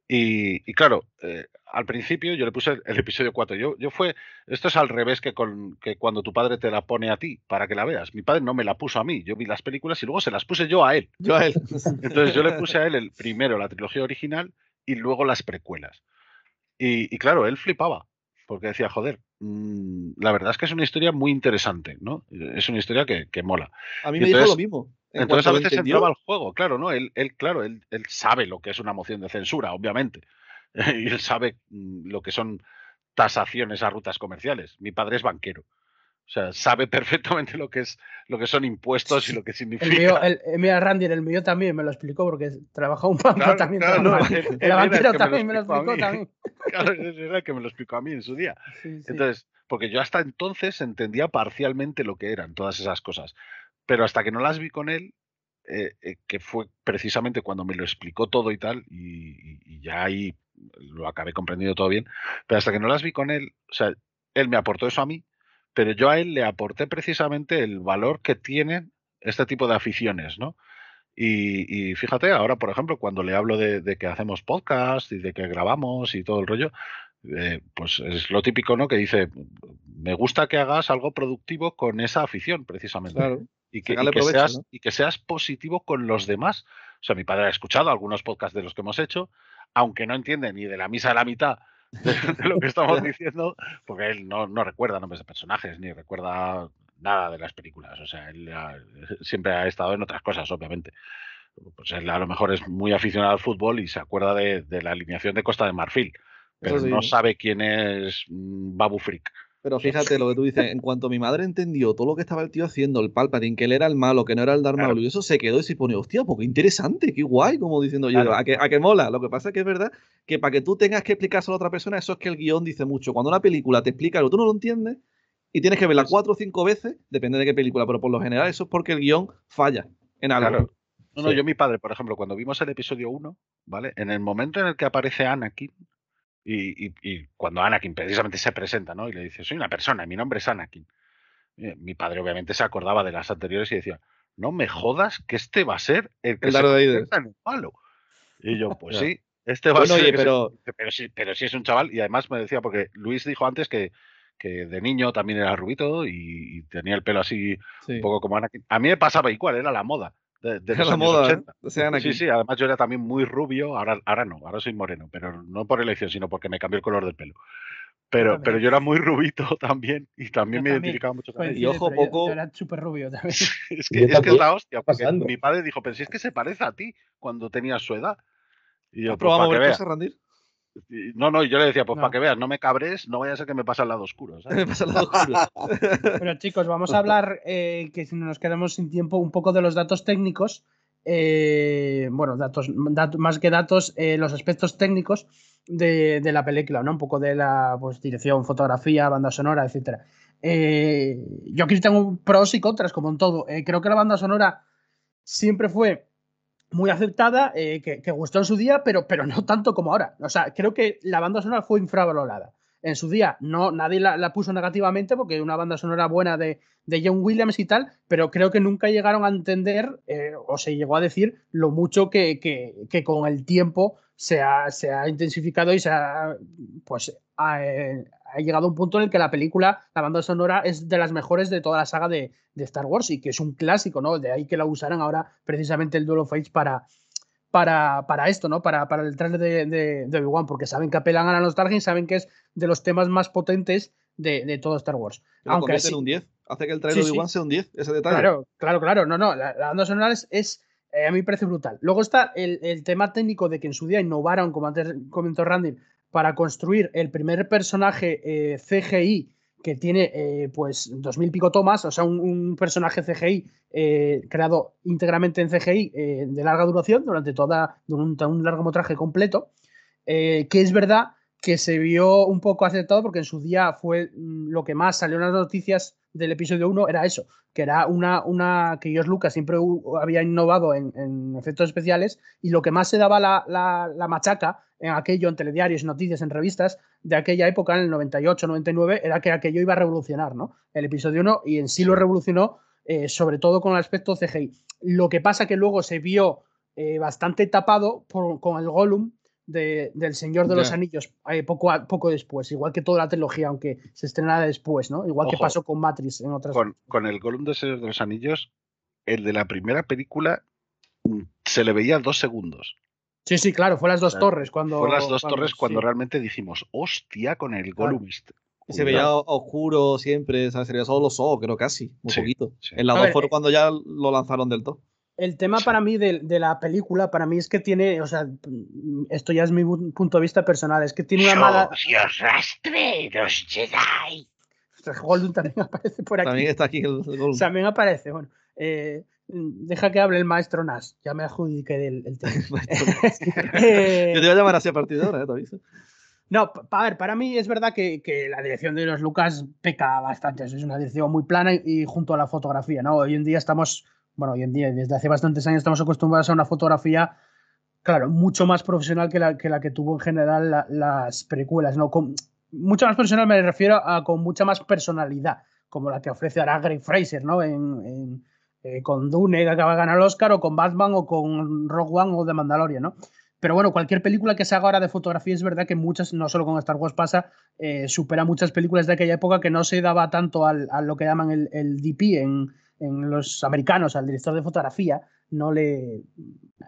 Y, y claro, eh, al principio yo le puse el, el episodio 4. Yo, yo fue, esto es al revés que, con, que cuando tu padre te la pone a ti para que la veas. Mi padre no me la puso a mí. Yo vi las películas y luego se las puse yo a él. yo a él. Entonces yo le puse a él el primero la trilogía original y luego las precuelas. Y, y claro, él flipaba, porque decía, joder, mm, la verdad es que es una historia muy interesante, ¿no? Es una historia que, que mola. A mí me dijo entonces- lo mismo. En Entonces a veces entraba al juego, claro, ¿no? Él, él claro, él, él sabe lo que es una moción de censura, obviamente. y él sabe mm, lo que son tasaciones a rutas comerciales. Mi padre es banquero. O sea, sabe perfectamente lo que es lo que son impuestos y lo que significa. El mío, el, eh, mira, Randy, el mío también me lo explicó porque trabajó un banco también. claro, no, trabajaba. el el banquero que también me lo explicó a explicó mí. también. Claro, era el que me lo explicó a mí en su día. Sí, sí. Entonces, porque yo hasta entonces entendía parcialmente lo que eran todas esas cosas, pero hasta que no las vi con él, eh, eh, que fue precisamente cuando me lo explicó todo y tal, y- y ya ahí lo acabé comprendiendo todo bien, pero hasta que no las vi con él, o sea, él me aportó eso a mí, pero yo a él le aporté precisamente el valor que tienen este tipo de aficiones, ¿no? Y, y fíjate, ahora, por ejemplo, cuando le hablo de, de que hacemos podcast y de que grabamos y todo el rollo, eh, pues es lo típico, ¿no? Que dice, me gusta que hagas algo productivo con esa afición, precisamente. Claro. Y que, y Sacarle que provecho, seas, ¿no? y que seas positivo con los demás. O sea, mi padre ha escuchado algunos podcasts de los que hemos hecho, aunque no entiende ni de la misa a la mitad de, de lo que estamos diciendo, porque él no, no recuerda nombres de personajes, ni recuerda nada de las películas. O sea, él ha- siempre ha estado en otras cosas, obviamente. Pues él a lo mejor es muy aficionado al fútbol y se acuerda de, de la alineación de Costa de Marfil, pero Eso sí, no ¿no? sabe quién es mm, Babu Frick. Pero fíjate lo que tú dices, en cuanto mi madre entendió todo lo que estaba el tío haciendo, el Palpatine, que él era el malo, que no era el Darth Claro. Maul, y eso se quedó y se pone, hostia, pues qué interesante, qué guay, como diciendo yo, a que, a que mola. Lo que pasa es que es verdad que para que tú tengas que explicárselo a otra persona, eso es que el guion dice mucho. Cuando una película te explica algo, tú no lo entiendes y tienes que verla Pues cuatro o cinco veces, depende de qué película, pero por lo general eso es porque el guion falla en algo. Claro. No, no, Sí. yo mi padre, por ejemplo, cuando vimos el episodio 1, ¿vale? En el momento en el que aparece Anakin, y, y- y cuando Anakin precisamente se presenta, ¿no? Y le dice, soy una persona, mi nombre es Anakin. Eh, Mi padre obviamente se acordaba de las anteriores y decía, no me jodas que este va a ser el que El se convierta en el malo. Y yo, pues sí, este va Bueno, a ser oye, que se pero- convierte". pero sí, pero sí es un chaval. Y además me decía, porque Luis dijo antes que, que de niño también era rubito y, y tenía el pelo así Sí. un poco como Anakin. A mí me pasaba igual, era la moda. De, de los la años moda, 80. ¿eh? Sí, sí, además yo era también muy rubio, ahora, ahora no, ahora soy moreno, pero no por elección, sino porque me cambió el color del pelo. Pero, también. pero yo era muy rubito también y también Yo me también. identificaba mucho con él. Coincide, ojo, pero yo- poco- yo era súper rubio también. Es que, Yo es que es la hostia, porque pasando? mi padre dijo, pero si es que se parece a ti cuando tenías su edad. Y yo, ¿Has pues probado para a que No, no, y yo le decía, pues No. para que veas, no me cabres, no vaya a ser que me pase al lado oscuro. ¿sabes? Me pasa la locura. Pero chicos, vamos a hablar, eh, que si no nos quedamos sin tiempo, un poco de los datos técnicos. eh, bueno, datos, dat- más que datos, eh, los aspectos técnicos de, de la película, ¿no? Un poco de la pues, dirección, fotografía, banda sonora, etcétera. Eh, yo aquí tengo pros y contras, como en todo. Eh, creo que la banda sonora siempre fue muy aceptada, eh, que, gustó en su día, pero, pero no tanto como ahora. O sea, creo que la banda sonora fue infravalorada. En su día no, nadie la, puso negativamente porque una banda sonora buena de, de John Williams y tal, pero creo que nunca llegaron a entender eh, o se llegó a decir lo mucho que, que- con el tiempo se ha, se ha intensificado y se ha, pues, eh, ha llegado a un punto en el que la película, la banda sonora, es de las mejores de toda la saga de, de Star Wars y que es un clásico, ¿no? De ahí que la usaran ahora precisamente el Duel of Fates para, para, para esto, ¿no? Para, para el trailer de, de, de Obi-Wan, porque saben que apelan a la nostalgia y saben que es de los temas más potentes de, de todo Star Wars. Lo Aunque convierte sí- en un 10. Hace que el trailer Sí, de sí. Obi-Wan sea un 10, ese detalle. Claro, claro, claro. No, no, la, la banda sonora es, es, eh, a mí me parece brutal. Luego está el, el tema técnico de que en su día innovaron, como antes comentó Randy, para construir el primer personaje eh, CGI que tiene eh, pues dos mil pico tomas, o sea, un, un personaje CGI eh, creado íntegramente en CGI eh, de larga duración durante toda un, un largometraje completo, que es verdad que se vio un poco aceptado porque en su día fue mm, lo que más salió en las noticias del episodio 1 era eso, que era una, una que George Lucas siempre había innovado en, en efectos especiales y lo que más se daba la, la- la machaca en aquello, en telediarios, noticias, en revistas de aquella época, en el 98, 99, era que aquello iba a revolucionar, ¿no? El episodio 1 y en sí lo revolucionó, eh, sobre todo con el aspecto CGI. Lo que pasa que luego se vio eh, bastante tapado por- con el Gollum de- del Señor de los. Anillos eh, poco, a- poco después, igual que toda la trilogía, aunque se estrenara después, ¿no? Igual que pasó con Matrix en otras. Con, con el Gollum de Señor de los Anillos, el de la primera película mm, se le veía dos segundos. Sí, sí, claro, fue las dos torres cuando. Fue las dos torres cuando sí. realmente dijimos, hostia, con el Claro. Gollum este. Y se veía oscuro siempre, ¿sabes? Se veía solo los ojos, creo casi, muy Sí, poquito. sí. En la A 2 ver, fue eh, cuando ya lo lanzaron del todo. El tema para mí de, de la película, para mí es que tiene, o sea, esto ya es mi punto de vista personal, es que tiene una mala. Sos los Jedi. Goldum también aparece por aquí. También está aquí el, Gollum. También aparece, bueno. eh, deja que hable el maestro Nas, ya me adjudiqué del el tema. Eh, Yo te voy a llamar así a partir de ahora, ¿eh? Te aviso. No, a ver, para mí es verdad que, que la dirección de los Lucas peca bastante. Es una dirección muy plana y, y junto a la fotografía, ¿no? Hoy en día estamos, bueno, hoy en día, desde hace bastantes años estamos acostumbrados a una fotografía, claro, mucho más profesional que la que, la que tuvo en general la- las precuelas, ¿no? Con, mucho más profesional me refiero a con mucha más personalidad, como la que ofrece ahora Greg Fraser, ¿no? En, en, eh, con Dune, que acaba de ganar el Oscar, o con Batman, o con Rogue One, o The Mandalorian, ¿no? Pero bueno, cualquier película que se haga ahora de fotografía es verdad que muchas, no solo con Star Wars pasa, eh, supera muchas películas de aquella época que no se daba tanto al, a lo que llaman el, el DP en, en los americanos, al director de fotografía. No le.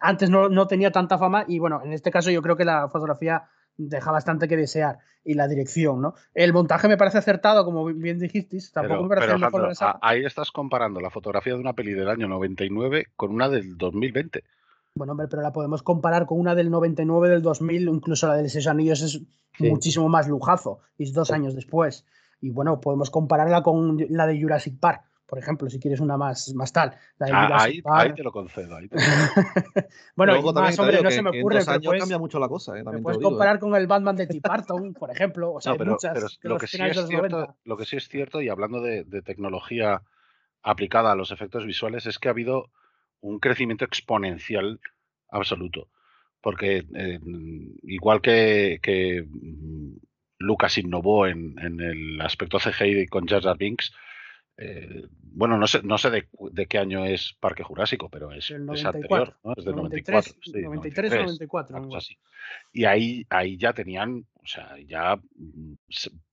Antes no, no tenía tanta fama y bueno, en este caso yo creo que la fotografía deja bastante que desear y la dirección, ¿no? El montaje me parece acertado, como bien dijisteis, tampoco Pero, me parece pero, el mejor ahí estás comparando la fotografía de una peli del año 99 con una del 2020. Bueno, hombre, pero la podemos comparar con una del 99, del 2000, incluso la de Seis Anillos es Sí. muchísimo más lujazo, y es dos años después. Y bueno, podemos compararla con la de Jurassic Park, por ejemplo, si quieres una más, más tal. La de Ah, ahí, ahí te lo concedo. ahí te lo concedo. bueno, Luego más, hombre, no que- se me ocurre, pero puedes, cambia mucho la cosa, ¿eh? puedes digo, ¿eh? comparar con el Batman de Tim Burton, por ejemplo. O sea, No, hay muchas pero lo, que sí es cierto, 90. lo que sí es cierto, y hablando de, de tecnología aplicada a los efectos visuales, es que ha habido un crecimiento exponencial absoluto. Porque eh, igual que, que, mm, Lucas innovó en, en el aspecto CGI con Jar Jar Binks, eh, bueno, no sé, no sé de, qué año es Parque Jurásico, pero es, es 94, anterior, ¿no? Es del 94. 93, sí, 93 o 94, una algo cosa así. Y ahí, ahí ya tenían, o sea, ya mm,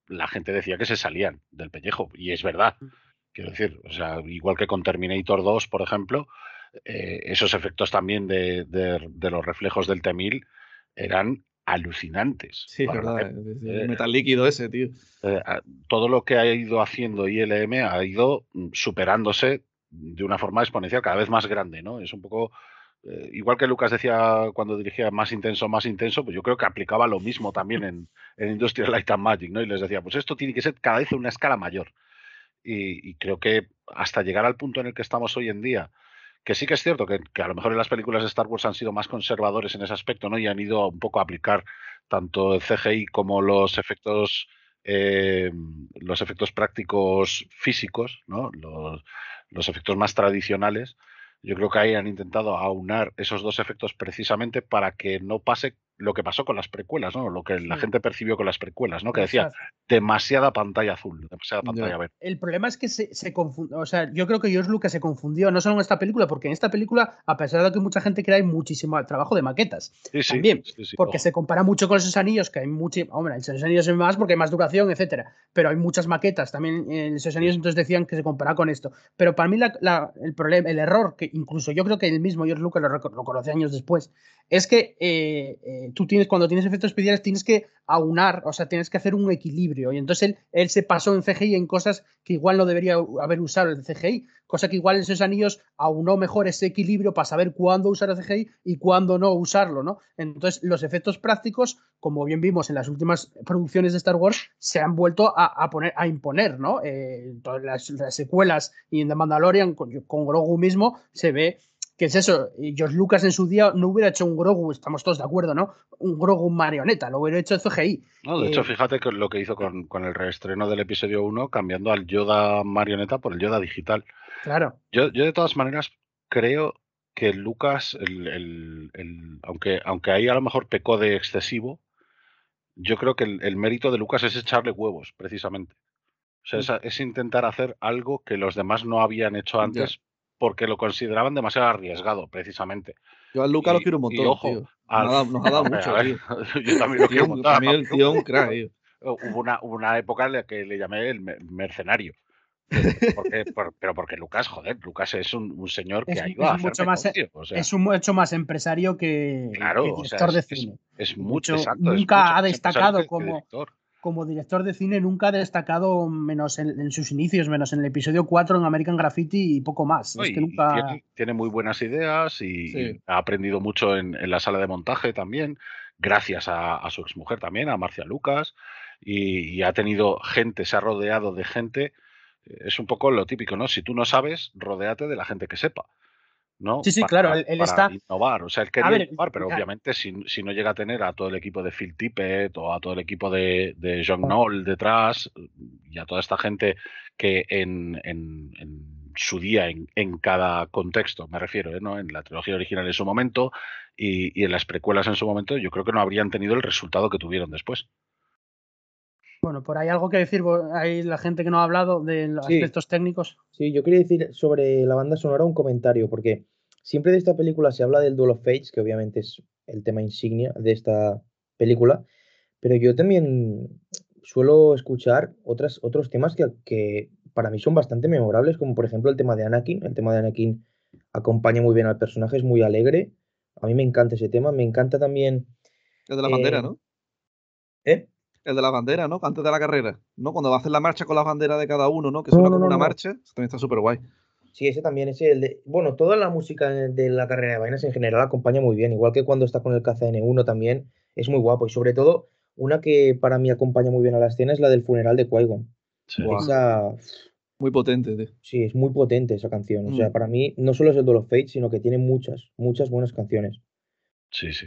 la gente decía que se salían del pellejo, y es verdad. Quiero decir, o sea, igual que con Terminator 2, por ejemplo, eh, esos efectos también de, de- de los reflejos del T-1000 eran alucinantes. Sí, verdad. Eh, el metal líquido ese, tío. eh, todo lo que ha ido haciendo ILM ha ido mm, superándose de una forma exponencial, cada vez más grande, ¿no? Es un poco eh, igual que Lucas decía cuando dirigía más intenso, más intenso, pues yo creo que aplicaba lo mismo también en, en Industrial Light and Magic, ¿no? Y les decía, pues esto tiene que ser cada vez una escala mayor. Y, y creo que hasta llegar al punto en el que estamos hoy en día, que sí que es cierto que, a lo mejor en las películas de Star Wars han sido más conservadores en ese aspecto, ¿no? Y han ido un poco a aplicar tanto el CGI como los efectos eh, los efectos prácticos físicos, ¿no? Los, los efectos más tradicionales. Yo creo que ahí han intentado aunar esos dos efectos precisamente para que no pase lo que pasó con las precuelas, ¿no? Lo que la Sí. gente percibió con las precuelas, ¿no? Que decía demasiada pantalla azul, demasiada pantalla verde. El problema es que se, se confundió. O sea, yo creo que George Lucas se confundió, no solo en esta película, porque en esta película, a pesar de que mucha gente cree, hay muchísimo trabajo de maquetas. Sí, sí, También, porque ojo. se compara mucho con esos anillos, que hay mucho. Hombre, en esos anillos hay más porque hay más duración, etcétera. Pero hay muchas maquetas también en esos anillos, entonces decían que se compara con esto. Pero para mí, la- la- el problema, el error, que incluso yo creo que el mismo George Lucas lo, lo conoce años después, es que eh, eh, tú tienes, cuando tienes efectos especiales, tienes que aunar, o sea, tienes que hacer un equilibrio. Y entonces él, se pasó en CGI en cosas que igual no debería haber usado el CGI, cosa que igual en esos anillos aunó mejor ese equilibrio para saber cuándo usar el CGI y cuándo no usarlo, ¿no? Entonces, los efectos prácticos, como bien vimos en las últimas producciones de Star Wars, se han vuelto a, poner, a imponer, ¿no? Eh, todas las, las secuelas y en The Mandalorian, con, con Grogu mismo, se ve que es eso, George Lucas en su día no hubiera hecho un Grogu, estamos todos de acuerdo, ¿no? Un Grogu marioneta, lo hubiera hecho CGI. No, de Eh, hecho, fíjate que lo que hizo con, con el reestreno del episodio 1, cambiando al Yoda marioneta por el Yoda digital. Claro. Yo, yo de todas maneras creo que Lucas, el, el- el- aunque, aunque ahí a lo mejor pecó de excesivo, yo creo que el, el mérito de Lucas es echarle huevos, precisamente. O sea, es, a- es intentar hacer algo que los demás no habían hecho antes porque lo consideraban demasiado arriesgado, precisamente. Yo a Luca lo Y- quiero un y montón, ojo, tío. Nos al- ha dado, nos ha dado Hombre, a mucho, ver, tío. Yo también lo Tío, quiero un montón. mí el tío un crack, tío. Hubo una, hubo una época en la que le llamé el me- mercenario. Porque, por- pero porque Lucas, joder, Lucas es un, un señor que Es, ido a hacer mucho más. O sea, es un mucho más empresario que, claro, que o sea, director de es, es- cine. es De mucho, exacto, es nunca mucho ha destacado como, director. Como director de cine, nunca ha destacado menos en, en sus inicios, menos en el episodio 4 en American Graffiti y poco más. No, es que nunca. tiene, tiene muy buenas ideas y, Sí. y ha aprendido mucho en, en la sala de montaje también, gracias a, a su exmujer también, a Marcia Lucas. y, y ha tenido gente, se ha rodeado de gente. Es un poco lo típico, ¿no? Si tú no sabes, rodéate de la gente que sepa. ¿No? Sí, sí, Para- claro, él, está. innovar. O sea, él quería ver, innovar, pero obviamente si, si no llega a tener a todo el equipo de Phil Tippett o a todo el equipo de, de John Knoll detrás y a toda esta gente que en, en- en su día, en, en cada contexto, me refiero, ¿eh? ¿no? en la trilogía original en su momento y, y en las precuelas en su momento, yo creo que no habrían tenido el resultado que tuvieron después. Bueno, por ahí algo que decir, hay la gente que no ha hablado de los Sí. aspectos técnicos. Sí, yo quería decir sobre la banda sonora un comentario, porque siempre de esta película se habla del Duel of Fates, que obviamente es el tema insignia de esta película, pero yo también suelo escuchar otras, otros temas que, que para mí son bastante memorables, como por ejemplo el tema de Anakin. El tema de Anakin acompaña muy bien al personaje, es muy alegre. A mí me encanta ese tema. Me encanta también. El de la eh, bandera, ¿no? ¿Eh? El de la bandera, ¿no? Antes de la carrera, ¿no? Cuando va a hacer la marcha con las banderas de cada uno, ¿no? Que No, suena no, como no, una no. marcha. Eso también está súper guay. Sí, ese también, ese el de. Bueno, toda la música de la carrera de vainas en general acompaña muy bien, igual que cuando está con el KCN1 también es muy guapo. Y sobre todo, una que para mí acompaña muy bien a la escena es la del funeral de Qui-Gon. Sí. Esa, Muy potente, tío. sí, es muy potente esa canción. O sea, Mm. para mí no solo es el Duel of Fate, sino que tiene muchas, muchas buenas canciones. Sí, sí.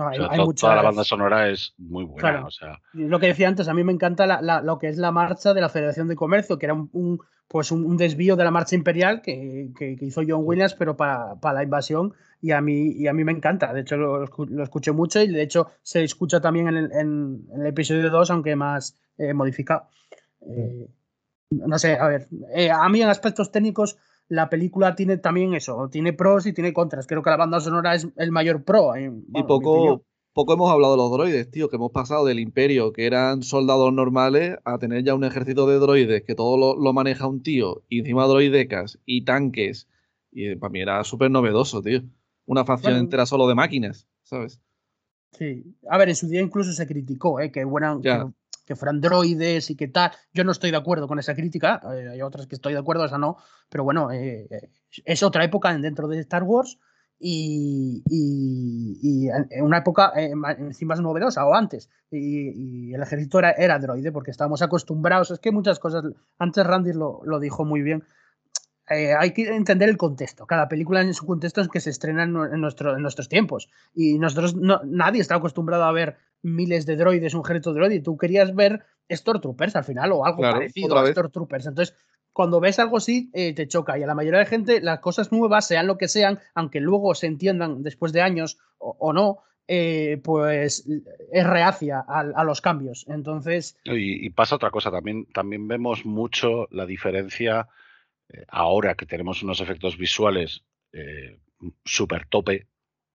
No, O hay, sea, hay to- toda la muchas- banda sonora es muy buena. Claro. O sea, Lo que decía antes, a mí me encanta la- la- lo que es la marcha de la Federación de Comercio, que era un, un- pues un, un desvío de la marcha imperial que, que- que hizo John Williams, pero para, para la invasión, y a mí, y a mí me encanta. De hecho, lo, lo escuché mucho y de hecho se escucha también en el, en- en el episodio 2, aunque más eh, modificado. Eh, no sé, a ver, eh, a mí en aspectos técnicos la película tiene también eso, tiene pros y tiene contras. Creo que la banda sonora es el mayor pro. eh, Y bueno, opinión. poco, poco hemos hablado de los droides, tío, que hemos pasado del imperio, que eran soldados normales, a tener ya un ejército de droides que todo lo, lo maneja un tío, y encima droidecas y tanques. Y para mí era súper novedoso, tío. Una facción Bueno. entera solo de máquinas, ¿sabes? Sí, a ver, en su día incluso se criticó, ¿eh? que, que, que fueran droides y que tal. Yo no estoy de acuerdo con esa crítica, eh, hay otras que estoy de acuerdo, esa no, pero bueno, eh, eh, es otra época dentro de Star Wars y, y- y una época eh, ma- encima más novedosa o antes. Y, y el ejército era, era droide porque estábamos acostumbrados, es que muchas cosas, antes Randy lo, lo dijo muy bien, eh, hay que entender el contexto. Cada película en su contexto es que se estrena en, nue- en nuestro, en nuestros tiempos. Y nosotros, no, nadie está acostumbrado a ver miles de droides, un ejército de droides. Y tú querías ver Stormtroopers al final o algo Claro, parecido a. Stormtroopers. Entonces, cuando ves algo así, eh, te choca. Y a la mayoría de gente, las cosas nuevas, sean lo que sean, aunque luego se entiendan después de años o, o no, eh, pues es reacia a, a los cambios. Entonces, Y, y pasa otra cosa, también, también vemos mucho la diferencia ahora que tenemos unos efectos visuales eh, súper tope.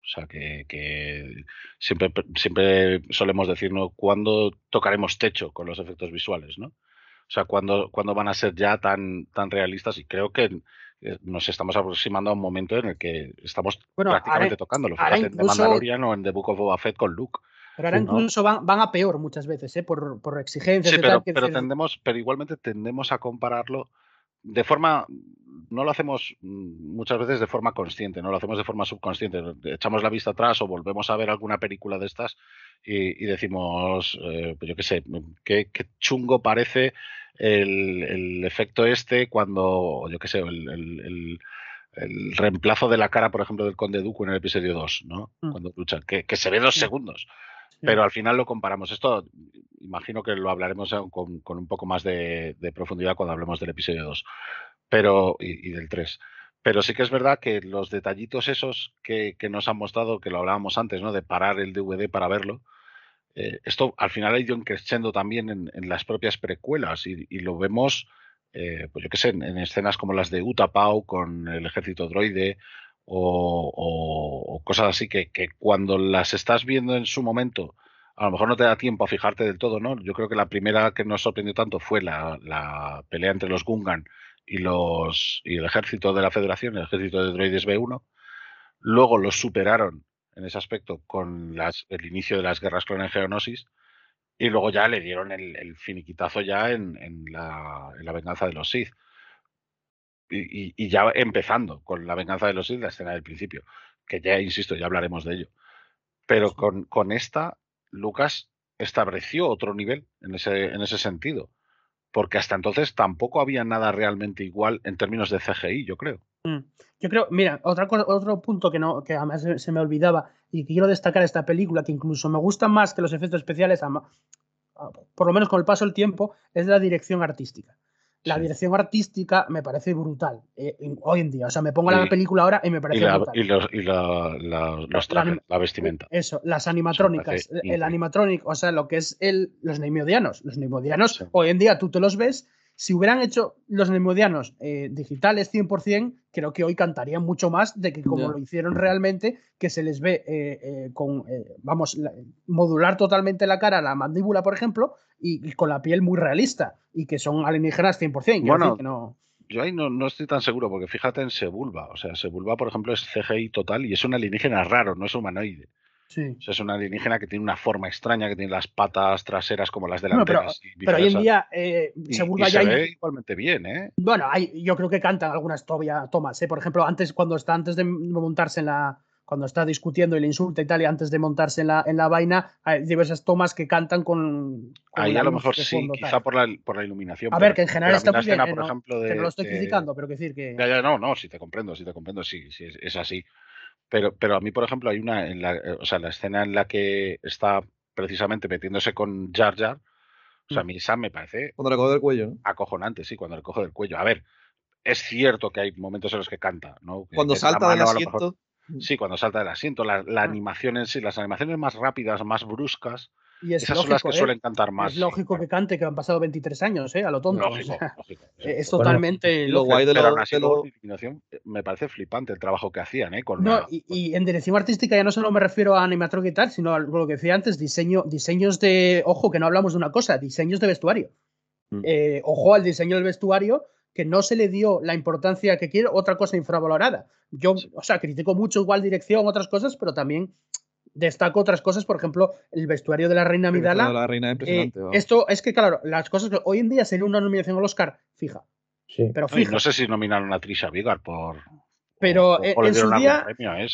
O sea, que, que siempre, siempre solemos decir, ¿no? ¿Cuándo tocaremos techo con los efectos visuales, no? O sea, ¿cuándo, cuándo van a ser ya tan, tan realistas? Y creo que eh, nos estamos aproximando a un momento en el que estamos Bueno, prácticamente ahora- tocándolo. ahora Fíjate, en The Mandalorian o en The Book of Boba Fett con Luke. pero ahora incluso van, van a peor muchas veces, ¿eh? por, por exigencias Sí, pero, tal. que pero tendemos, pero igualmente tendemos a compararlo de forma, no lo hacemos mm, muchas veces de forma consciente, no lo hacemos de forma subconsciente. Echamos la vista atrás o volvemos a ver alguna película de estas y, y decimos, eh, pues yo qué sé, qué, qué chungo parece el, el efecto este cuando, yo qué sé, el, el- reemplazo de la cara, por ejemplo, del Conde Dooku en el episodio 2, ¿no? Mm. Cuando luchan, que, que se ve dos segundos. Pero al final lo comparamos. Esto imagino que lo hablaremos con, con un poco más de, profundidad cuando hablemos del episodio 2 pero, y, del 3. Pero sí que es verdad que los detallitos esos que, que nos han mostrado, que lo hablábamos antes, ¿no? De parar el DVD para verlo, eh, esto al final ha ido creciendo también en, las propias precuelas y, lo vemos, eh, pues yo qué sé, en escenas como las de Utapau con el ejército droide o, o- cosas así que, cuando las estás viendo en su momento, a lo mejor no te da tiempo a fijarte del todo, ¿no? Yo creo que la primera que nos sorprendió tanto fue la, pelea entre los Gungan y los y el ejército de la Federación, el ejército de droides B1. Luego los superaron en ese aspecto con el inicio de las guerras clon en Geonosis. Y luego ya le dieron el, finiquitazo ya en la, en la venganza de los Sith. Y, ya empezando con la venganza de los Sith, la escena del principio. Que ya, insisto, ya hablaremos de ello. Pero con, con esta, Lucas estableció otro nivel en ese, en ese sentido. Porque hasta entonces tampoco había nada realmente igual en términos de CGI, yo creo. Mm. Yo creo, mira, otra otro punto que no, que además se, se me olvidaba y que quiero destacar esta película, que incluso me gusta más que los efectos especiales, por lo menos con el paso del tiempo, es la dirección artística. La dirección artística me parece brutal eh, hoy en día. O sea, me pongo la Y- película ahora y me Y, parece la, brutal. y los, y la- la- los La trajes, la vestimenta. Eso, las animatrónicas. El animatronic, o sea, lo que es el, los neimodianos. Los neimodianos, Sí. hoy en día tú te los ves. Si hubieran hecho los neimodianos eh, digitales 100%, creo que hoy cantarían mucho más de que como lo hicieron realmente, que se les ve eh, eh, con, eh, vamos, la- modular totalmente la cara, la mandíbula, por ejemplo, y, y con la piel muy realista, y que son alienígenas 100%. quiero Bueno, decir que no... Yo ahí no, no estoy tan seguro, porque fíjate en Sebulba. O sea, Sebulba, por ejemplo, es CGI total y es un alienígena raro, no es humanoide. Sí. O sea, es una alienígena que tiene una forma extraña, que tiene las patas traseras como las Bueno, pero, delanteras. y pero hoy en día eh, Y- se y se ve igualmente bien, ¿eh? Bueno, hay, yo creo que cantan algunas todavía tomas, ¿eh? Por ejemplo, antes, cuando está antes de montarse en la. Cuando está discutiendo y le insulta y tal, y antes de montarse en la, en la vaina, hay diversas tomas que cantan con. con Ahí a lo mejor sí, fondo, quizá por la, por la iluminación. A ver, que en general está muy bien, escena, eh, por no- ejemplo, que no lo estoy de- criticando, pero que decir que. Ya, ya, no, no, sí te comprendo, sí te comprendo, sí, sí es, es así. Pero, pero a mí, por ejemplo, hay una, en la, eh, o sea, la escena en la que está precisamente metiéndose con Jar Jar, o sea, a Mm. mí esa me parece Cuando le coge del cuello, ¿no? acojonante, sí, cuando le coge del cuello. A ver, es cierto que hay momentos en los que canta, ¿no? Cuando es salta del asiento. Sí, cuando salta del asiento, la, la Ah. animación en sí, las animaciones más rápidas, más bruscas, Y es esas lógico, son las que ¿eh? suelen cantar más. Es lógico que cante, que han pasado 23 años, ¿eh? A lo tonto. o Lógico, sea, lógico, sí. es totalmente. lo guay de Pero lo- eh, me parece flipante el trabajo que hacían, ¿eh? Con No, la- y, y en dirección artística ya no solo me refiero a animatronic y tal, sino a lo que decía antes, diseño, diseños de, ojo, que no hablamos de una cosa, diseños de vestuario. Mm. Eh, ojo al diseño del vestuario, que no se le dio la importancia que quiere, otra cosa infravalorada. Yo, o sea, critico mucho igual dirección, otras cosas, pero también destaco otras cosas, por ejemplo, el vestuario de la reina Midala. La reina Eh, esto es que, claro, las cosas que hoy en día sería una nominación al Oscar fija, Sí. pero fija. no sé si nominaron a Trisha Vigar por. Pero, o, eh, o le en su día, premio, ¿eh?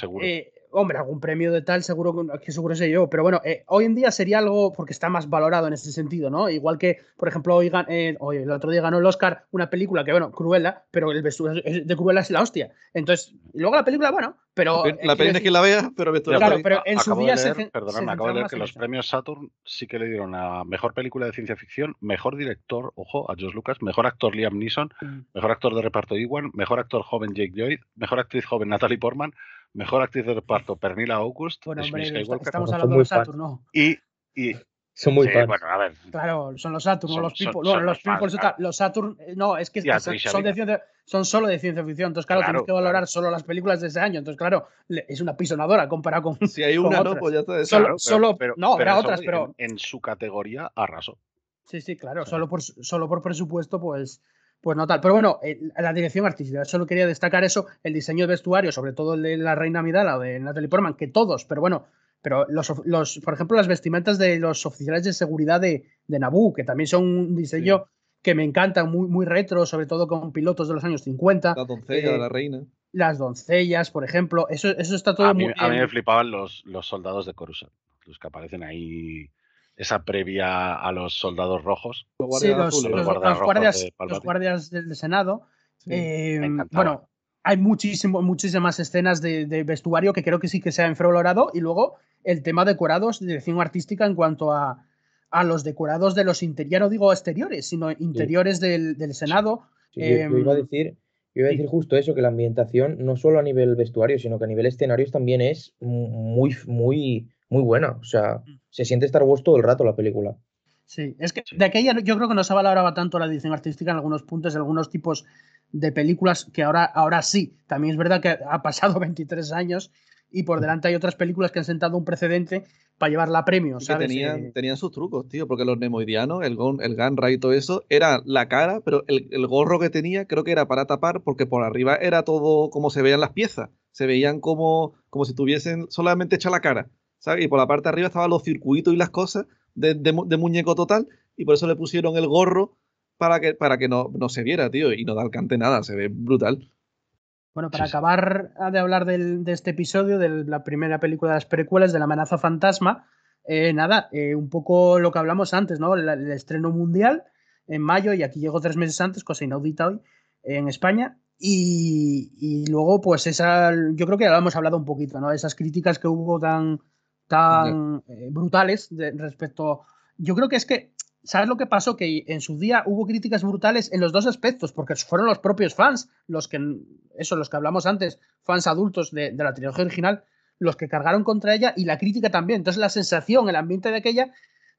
Eh, hombre, algún premio de tal, seguro que- que seguro sé yo. Pero bueno, eh, hoy en día sería algo porque está más valorado en ese sentido, ¿no? Igual que, por ejemplo, hoy, eh, hoy el otro día ganó el Oscar una película que, bueno, Cruella, pero el vestuario de Cruella es la hostia. Entonces, y luego la película, bueno, pero. La eh, pena es decir- que la vea, pero vestuario Claro, pero en su acabo día se leer, me acabo de leer que los premios Saturn sí que le dieron a mejor película de ciencia ficción, mejor director, ojo, a George Lucas, mejor actor Liam Neeson, Mm. mejor actor de reparto Ewan, mejor actor joven Jake Lloyd, mejor actriz joven Natalie Portman, mejor actriz de reparto Pernilla August, Bueno, hombre, Skywalker, estamos hablando de muy los fans. Saturn, ¿no? y, y Son muy sí, fans. bueno, a ver, Claro, son los Saturn, no Son- los son- People. son los los People, claro. Saturn, eh, no, es que son, de ciencia- son solo de ciencia ficción. Entonces, claro, Claro, tienes que valorar claro. solo las películas de ese año. Entonces, claro, es una pisonadora comparado con. Si hay una, ¿no? Pues ya está. Solo- claro, pero- solo- pero- no, habrá otras, pero- en, en su categoría arrasó. Sí, sí, claro. Solo por, solo por presupuesto, pues, pues no tal. Pero bueno, eh, la dirección artística. Solo quería destacar eso, el diseño de vestuario, sobre todo el de la Reina Midala o de Natalie Portman, que todos, pero bueno, pero los, of- los por ejemplo, las vestimentas de los oficiales de seguridad de, de Naboo, que también son un diseño que me encanta, muy, muy retro, sobre todo con pilotos de los años 50. La doncella de eh, la reina. Las doncellas, por ejemplo. Eso, eso está todo A mí, muy a mí me flipaban los, los soldados de Coruscant, los que aparecen ahí, esa previa a los soldados rojos. Los Sí, guardias los, azules. los los- guardias los rojos guardias, de los Palpatine. guardias del Senado. Sí. Eh, bueno, hay muchísimo, muchísimas escenas de, de vestuario que creo que sí que se ha infravalorado. Y luego el tema decorados, dirección artística en cuanto a, a los decorados de los interiores, ya no digo exteriores, sino interiores del, del Senado. Sí, yo, yo iba a Em, decir, yo iba a decir justo eso, que la ambientación, no solo a nivel vestuario, sino que a nivel escenarios también es mu- muy, muy, muy buena. O sea, Mm. se siente Star Wars todo el rato la película. Sí, es que de aquella yo creo que no se valoraba tanto la edición artística en algunos puntos, en algunos tipos de películas que ahora, ahora sí. También es verdad que ha pasado 23 años y por delante hay otras películas que han sentado un precedente para llevarla a premio, Y que ¿sabes? tenían, Eh, tenían sus trucos, tío, porque los nemoidianos, el, gon, el Ganra y todo eso, era la cara, pero el, el gorro que tenía creo que era para tapar, porque por arriba era todo como se veían las piezas. Se veían como, como si tuviesen solamente hecha la cara, ¿sabes? Y por la parte de arriba estaban los circuitos y las cosas de, de mu- de muñeco total, y por eso le pusieron el gorro para que, para que no, no se viera, tío, y no da alcance nada, se ve brutal. Bueno, para Sí, sí. acabar de hablar del- de este episodio, de la primera película de las precuelas, de la amenaza fantasma, Eh, nada, eh, un poco lo que hablamos antes, ¿no? El, el, estreno mundial en mayo y aquí llegó tres meses antes, cosa inaudita hoy, en España. Y, y, luego, pues esa, yo creo que ya lo hemos hablado un poquito, ¿no? Esas críticas que hubo tan, tan eh, brutales de, respecto. Yo creo que es que, ¿sabes lo que pasó? Que en su día hubo críticas brutales en los dos aspectos, porque fueron los propios fans, los que, eso, los que hablamos antes, fans adultos de, de la trilogía original, los que cargaron contra ella y la crítica también. Entonces, la sensación, el ambiente de aquella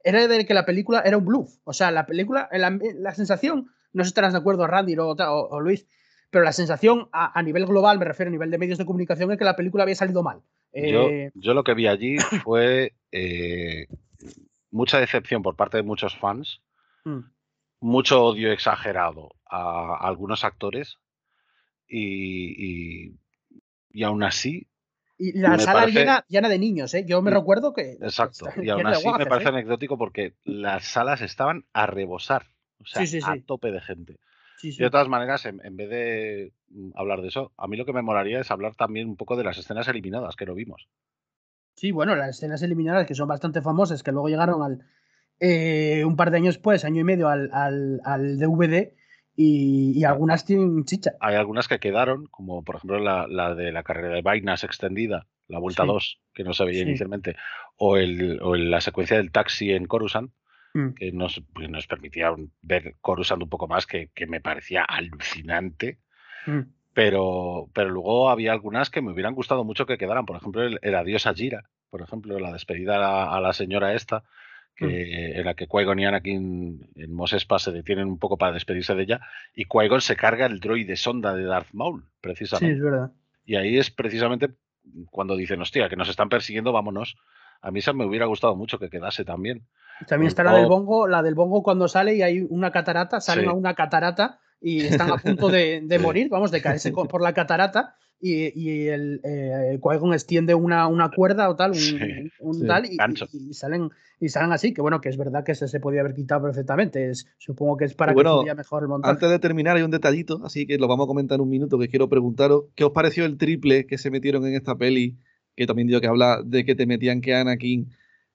era de que la película era un bluff. O sea, la película, la, la sensación, no sé si estarás de acuerdo, Randy o, o, o Luis, pero la sensación a, a, nivel global, me refiero a nivel de medios de comunicación, es que la película había salido mal. Eh... Yo, yo, lo que vi allí fue eh, mucha decepción por parte de muchos fans, mm. mucho odio exagerado a, a algunos actores y, y, y, aún así... Y la sala parece... llena, llena, de niños, ¿eh? Yo me recuerdo que... Exacto, y aún así guajes, me parece ¿eh? anecdótico porque las salas estaban a rebosar, o sea, sí, sí, a tope de gente. Sí, sí. De todas maneras, en, en, vez de mm, hablar de eso, a mí lo que me molaría es hablar también un poco de las escenas eliminadas, que no vimos. Sí, bueno, las escenas eliminadas que son bastante famosas, que luego llegaron al eh, un par de años después, año y medio, al, al, al DVD y, y, algunas tienen chicha. Hay algunas que quedaron, como por ejemplo la, la de la carrera de vainas extendida, la vuelta 2, sí. que no se veía inicialmente, o, el, o la secuencia del taxi en Coruscant, mm. que nos, pues nos, permitía ver Coruscant un poco más, que, que me parecía alucinante. Mm. Pero, pero luego había algunas que me hubieran gustado mucho que quedaran. Por ejemplo, el, el adiós a Gira, por ejemplo, la despedida a la, a la señora esta, que, mm. en la que Qui-Gon y Anakin en Mos Espa se detienen un poco para despedirse de ella, y Qui-Gon se carga el droide sonda de Darth Maul, precisamente. Sí, es verdad. Y ahí es precisamente cuando dicen, hostia, que nos están persiguiendo, vámonos. A mí esa me hubiera gustado mucho que quedase también. También está la del bongo, la del bongo cuando sale y hay una catarata, sale sí. una catarata y están a punto de, de morir, vamos, de caerse por la catarata y, y el, eh, extiende una, una, cuerda o tal, un, sí, un sí, tal, y, y, salen, y salen así, que bueno, que es verdad que ese se podía haber quitado perfectamente, es, supongo que es para bueno, que mejor el montaje. Antes de terminar hay un detallito, así que lo vamos a comentar en un minuto, que quiero preguntaros, ¿qué os pareció el triple que se metieron en esta peli? Que también digo que habla de que te metían que Anakin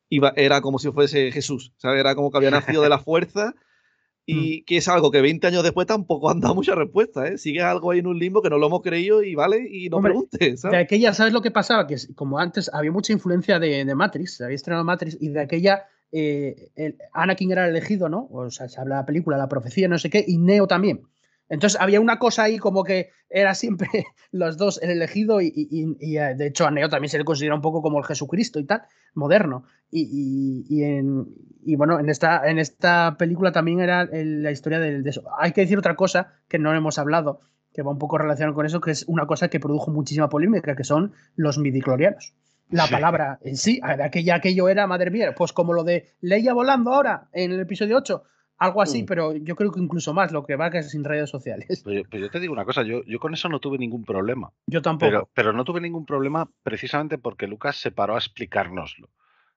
iba, era como si fuese Jesús, ¿sabes? Era como que había nacido de la fuerza y mm. que es algo que 20 años después tampoco han dado mucha respuesta, ¿eh? Sigue algo ahí en un limbo que no lo hemos creído y vale, y no Hombre, preguntes. ¿sabes? De aquella, ¿sabes lo que pasaba? Que como antes había mucha influencia de, de Matrix, se había estrenado Matrix, y de aquella eh, el, Anakin era elegido, ¿no? O sea, se habla de la película, la profecía, no sé qué, y Neo también. Entonces había una cosa ahí como que era siempre los dos el elegido y, y, y, eh, de hecho a Neo también se le considera un poco como el Jesucristo y tal, moderno. Y, y en, bueno, en esta, en esta película también era la historia de, de, eso. Hay que decir otra cosa que no hemos hablado, que va un poco relacionado con eso, que es una cosa que produjo muchísima polémica, que son los midiclorianos. La sí. palabra en sí, aquella, aquello era, madre mía, pues como lo de Leia volando ahora en el episodio 8, algo así, mm. pero yo creo que incluso más, lo que va que es sin redes sociales. Pero, pero, yo te digo una cosa, yo, yo con eso no tuve ningún problema. Yo tampoco. Pero, pero no tuve ningún problema precisamente porque Lucas se paró a explicárnoslo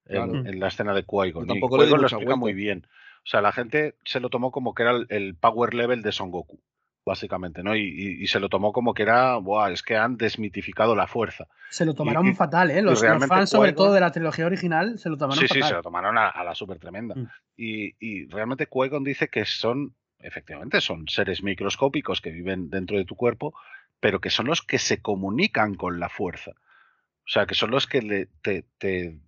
claro. en, en, la escena de Qui-Gon. Tampoco Qui-Gon lo explica vuelta. muy bien. O sea, la gente se lo tomó como que era el, el power level de Son Goku básicamente, ¿no? Y, y, y, se lo tomó como que era, Buah, es que han desmitificado la fuerza. Se lo tomaron y, fatal, ¿eh? Los, los fans, sobre todo de la trilogía original, se lo tomaron sí, fatal. Sí, se lo tomaron a, a la súper tremenda. Mm. Y, realmente qui dice que son, efectivamente, son seres microscópicos que viven dentro de tu cuerpo, pero que son los que se comunican con la fuerza. O sea, que son los que le, te, te,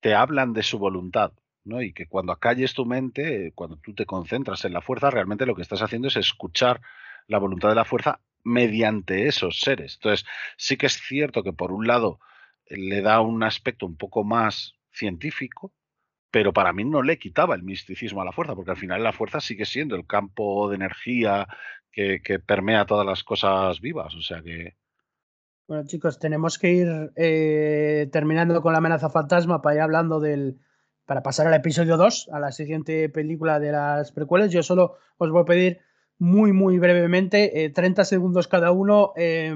te hablan de su voluntad. ¿no? Y que cuando acalles tu mente, cuando tú te concentras en la fuerza, realmente lo que estás haciendo es escuchar la voluntad de la fuerza mediante esos seres. Entonces, sí que es cierto que por un lado le da un aspecto un poco más científico, pero para mí no le quitaba el misticismo a la fuerza, porque al final la fuerza sigue siendo el campo de energía que, permea todas las cosas vivas. O sea que. Bueno, chicos, tenemos que ir eh, terminando con la amenaza fantasma para ir hablando del, para pasar al episodio 2, a la siguiente película de las precuelas, yo solo os voy a pedir muy, muy brevemente, eh, 30 segundos cada uno, eh,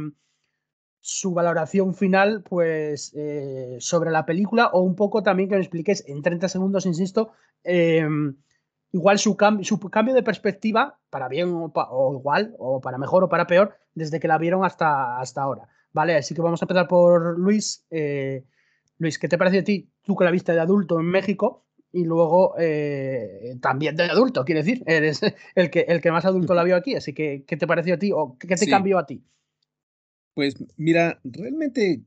su valoración final, pues, eh, sobre la película, o un poco también que me expliques en 30 segundos, insisto, eh, igual su, cam su, cambio de perspectiva, para bien o, o, igual, o para mejor o para peor, desde que la vieron hasta, hasta ahora. Vale, así que vamos a empezar por Luis. Eh, Luis, ¿qué te parece a ti tú que la viste de adulto en México y luego eh, también de adulto, quiere decir, eres el que, el que más adulto la vio aquí, así que ¿qué te pareció a ti o qué te Sí. cambió a ti? Pues mira, realmente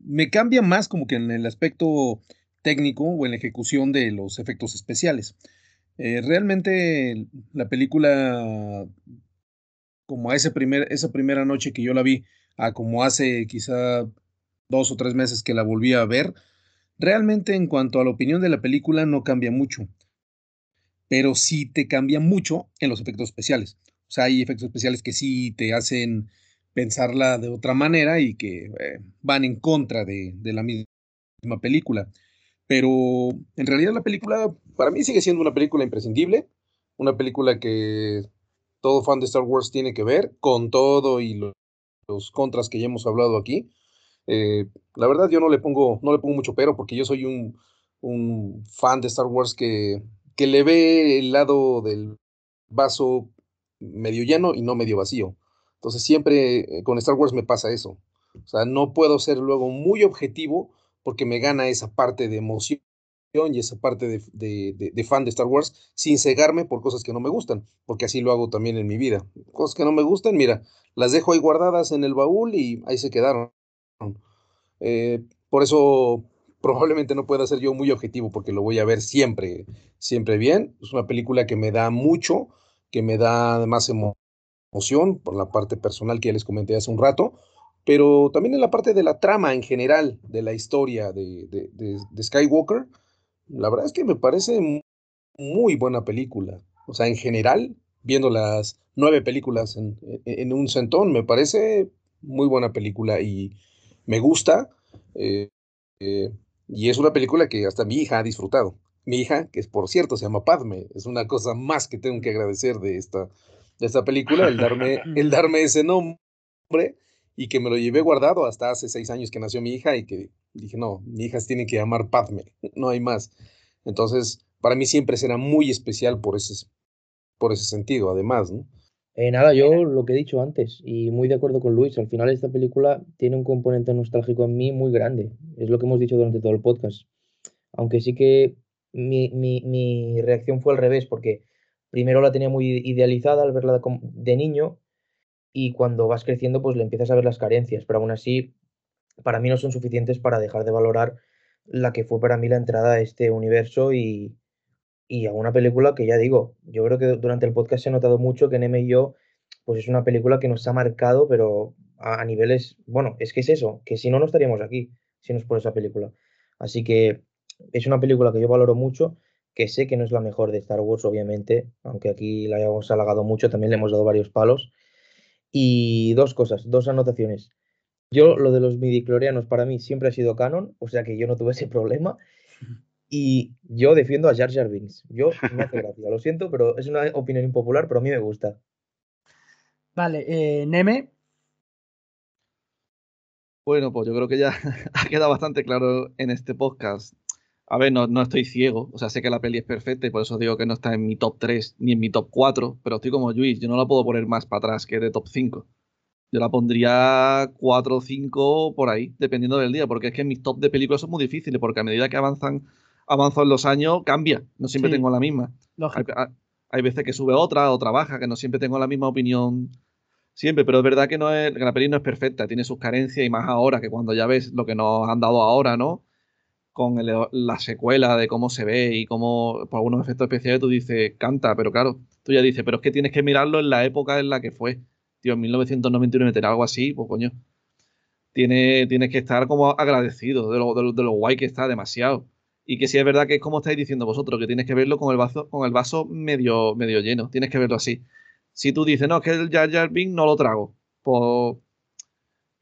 me cambia más como que en el aspecto técnico o en la ejecución de los efectos especiales. Eh, realmente la película, como a ese primer, esa primera noche que yo la vi, a como hace quizá dos o tres meses que la volví a ver, realmente en cuanto a la opinión de la película no cambia mucho, pero sí te cambia mucho en los efectos especiales. O sea, hay efectos especiales que sí te hacen pensarla de otra manera y que eh, van en contra de, la misma película. Pero en realidad la película para mí sigue siendo una película imprescindible, una película que todo fan de Star Wars tiene que ver con todo y lo- los contras que ya hemos hablado aquí. Eh, la verdad yo no le pongo, no le pongo mucho pero porque yo soy un, fan de Star Wars que, que le ve el lado del vaso medio lleno y no medio vacío. Entonces siempre eh, con Star Wars me pasa eso. O sea, no puedo ser luego muy objetivo porque me gana esa parte de emoción y esa parte de- de fan de Star Wars sin cegarme por cosas que no me gustan, porque así lo hago también en mi vida. Cosas que no me gustan, mira, las dejo ahí guardadas en el baúl y ahí se quedaron. Eh, por eso probablemente no pueda ser yo muy objetivo porque lo voy a ver siempre, siempre bien. Es una película que me da mucho, que me da además emo- emoción por la parte personal que ya les comenté hace un rato, pero también en la parte de la trama en general de la historia de, de- de- de Skywalker. La verdad es que me parece mu- muy buena película. O sea, en general, viendo las nueve películas en- en un centón, me parece muy buena película y me gusta. eh, eh, y es una película que hasta mi hija ha disfrutado. Mi hija, que es por cierto se llama Padme, es una cosa más que tengo que agradecer de esta, de esta película, el darme, el darme ese nombre y que me lo llevé guardado hasta hace seis años que nació mi hija y que dije, no, mi hija se tiene que llamar Padme, no hay más. Entonces, para mí siempre será muy especial por ese, por ese sentido, además, ¿no? Eh, nada, yo lo que he dicho antes, y muy de acuerdo con Luis, al final esta película tiene un componente nostálgico en mí muy grande. Es lo que hemos dicho durante todo el podcast. Aunque sí que mi, mi- mi reacción fue al revés, porque primero la tenía muy idealizada al verla de niño, y cuando vas creciendo, pues le empiezas a ver las carencias, pero aún así, para mí no son suficientes para dejar de valorar la que fue para mí la entrada a este universo y, y a una película que ya digo, yo creo que durante el podcast ha notado mucho que Neme y yo, pues es una película que nos ha marcado, pero a, niveles, bueno, es que es eso, que si no, no estaríamos aquí, si no es por esa película. Así que es una película que yo valoro mucho, que sé que no es la mejor de Star Wars, obviamente, aunque aquí la hayamos halagado mucho, también le hemos dado varios palos. Y dos cosas, dos anotaciones. Yo, lo de los midichlorianos para mí siempre ha sido canon, o sea que yo no tuve ese problema. Y yo defiendo a Jar Jar Binks. Yo me hace gracia, lo siento, pero es una opinión impopular, pero a mí me gusta. Vale, eh, Neme, Bueno, pues yo creo que ya ha quedado bastante claro en este podcast. A ver, no, no estoy ciego, o sea, sé que la peli es perfecta y por eso digo que no está en mi top 3 ni en mi top 4, pero estoy como Luis, yo no la puedo poner más para atrás que de top 5. Yo la pondría 4 o 5 por ahí, dependiendo del día, porque es que mis top de películas son muy difíciles, porque a medida que avanzan, avanzan los años, cambia, no siempre Sí. tengo la misma. Hay, hay- hay veces que sube otra, otra baja, que no siempre tengo la misma opinión siempre, pero es verdad que, no es, que la peli no es perfecta, tiene sus carencias y más ahora, que cuando ya ves lo que nos han dado ahora, ¿no? Con el- la secuela de cómo se ve y cómo, por algunos efectos especiales, tú dices, canta, pero claro, tú ya dices, pero es que tienes que mirarlo en la época en la que fue. Tío, en 1991 meter algo así, pues coño. Tiene, tienes que estar como agradecido de lo, de, lo, de lo guay que está, demasiado. Y que sí es verdad que es como estáis diciendo vosotros, que tienes que verlo con el vaso, con el vaso medio, medio lleno, tienes que verlo así. Si tú dices, no, es que el Jar Jar Binks no lo trago, pues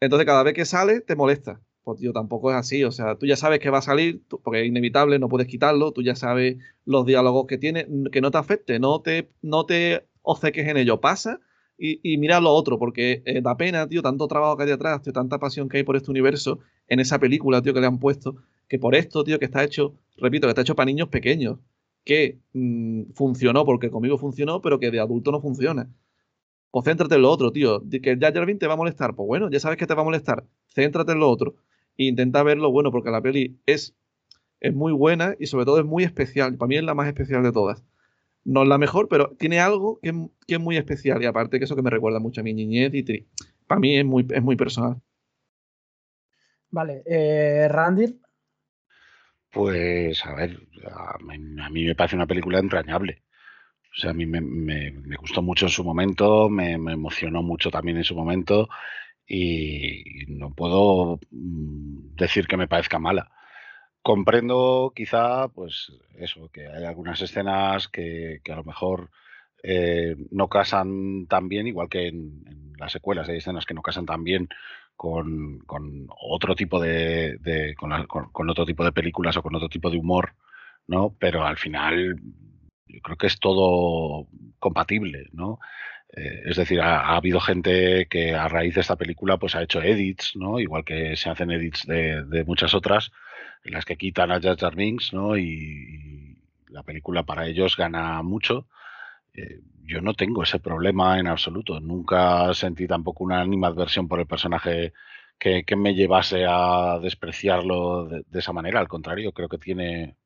entonces cada vez que sale te molesta. Pues tío, tampoco es así, o sea, tú ya sabes que va a salir, porque es inevitable, no puedes quitarlo, tú ya sabes los diálogos que tiene, que no te afecte, no te, no te obceques en ello, pasa y, y mira lo otro, porque eh, da pena, tío, tanto trabajo que hay detrás, tío, tanta pasión que hay por este universo en esa película, tío, que le han puesto, que por esto, tío, que está hecho, repito, que está hecho para niños pequeños, que mm, funcionó porque conmigo funcionó, pero que de adulto no funciona. Pues céntrate en lo otro, tío. Que Jar Jar te va a molestar. Pues bueno, ya sabes que te va a molestar. Céntrate en lo otro. E intenta ver lo bueno, porque la peli es es muy buena y sobre todo es muy especial. Para mí es la más especial de todas. No es la mejor, pero tiene algo que, es muy especial y aparte que eso que me recuerda mucho a mi niñez y para mí es muy, es muy personal. Vale, eh, Randy. Pues a ver, a mí, me parece una película entrañable. O sea, a mí me, gustó mucho en su momento, me, emocionó mucho también en su momento y no puedo mm, decir que me parezca mala. Comprendo quizá, pues eso, que hay algunas escenas que, a lo mejor eh, no casan tan bien, igual que en, las secuelas hay escenas que no casan tan bien con, otro tipo de, con, otro tipo de películas o con otro tipo de humor, ¿no? Pero al final yo creo que es todo compatible, ¿no? Eh, es decir, ha, habido gente que a raíz de esta película pues ha hecho edits, ¿no? Igual que se hacen edits de, muchas otras, en las que quitan a Jar Jar ¿no? Y, la película para ellos gana mucho. Eh, yo no tengo ese problema en absoluto. Nunca sentí tampoco una animadversión por el personaje que, me llevase a despreciarlo de, esa manera. Al contrario, creo que tiene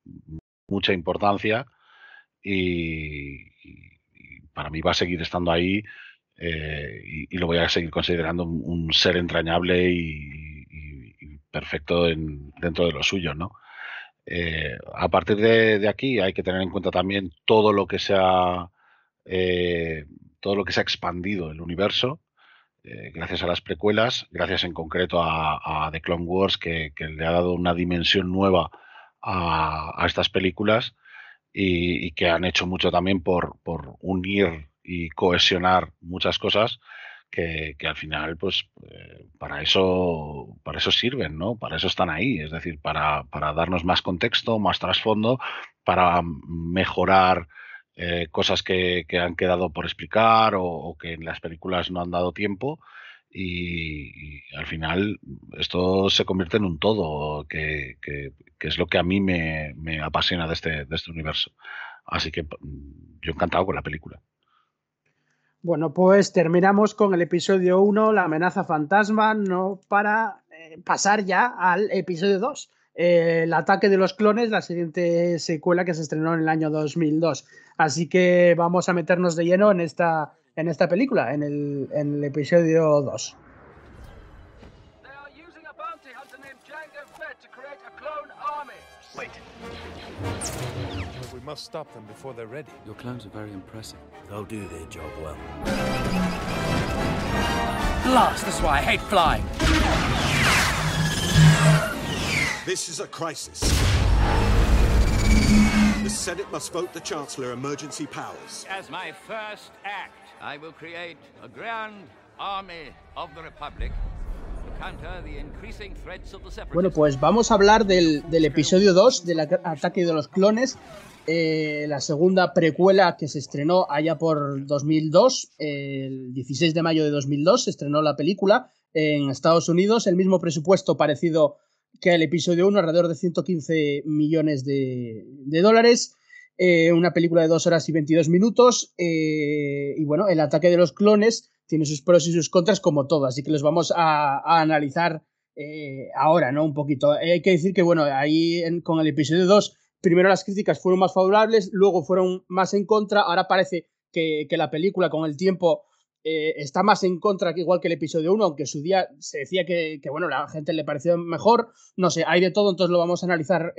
mucha importancia y, para mí va a seguir estando ahí eh, y, lo voy a seguir considerando un, ser entrañable y, perfecto dentro de lo suyo, ¿no? Eh, a partir de, aquí hay que tener en cuenta también todo lo que se ha eh, todo lo que se ha expandido el universo gracias a las precuelas, gracias en concreto a, The Clone Wars que, le ha dado una dimensión nueva a estas películas y, que han hecho mucho también por, unir y cohesionar muchas cosas que, al final, pues, eh, para eso, para eso sirven, ¿no? Para eso están ahí, es decir, para, darnos más contexto, más trasfondo, para mejorar eh, cosas que, han quedado por explicar o, que en las películas no han dado tiempo. Y, al final esto se convierte en un todo, que, es lo que a mí me, apasiona de este, de este universo. Así que mm, yo encantado con la película. Bueno, pues terminamos con el episodio 1, la amenaza fantasma, no para eh, pasar ya al episodio 2. Eh, el ataque de los clones, la siguiente secuela que se estrenó en el año 2002. Así que vamos a meternos de lleno en esta en esta película, en el, en el episodio 2. Wait. We must stop them before they're ready. Your clones are very impressive. They'll do their job well. Blast! That's why I hate flying. This is a crisis. The Senate must vote the Chancellor emergency powers. As my first act, I will create a grand army of the Republic Bueno, pues vamos a hablar del, del episodio 2 del ataque de los clones, eh, la segunda precuela que se estrenó allá por 2002, el 16 de mayo de 2002 se estrenó la película en Estados Unidos, el mismo presupuesto parecido que el episodio 1, alrededor de 115 millones de, dólares. Eh, una película de 2 horas y 22 minutos. Eh, y bueno, el ataque de los clones tiene sus pros y sus contras como todo, así que los vamos a, analizar eh, ahora, ¿no? Un poquito. hay que decir que, bueno, ahí con el episodio 2, primero las críticas fueron más favorables, luego fueron más en contra, ahora parece que, la película con el tiempo está más en contra que igual que el episodio 1, aunque su día se decía que, bueno, la gente le pareció mejor, no sé, hay de todo, entonces lo vamos a analizar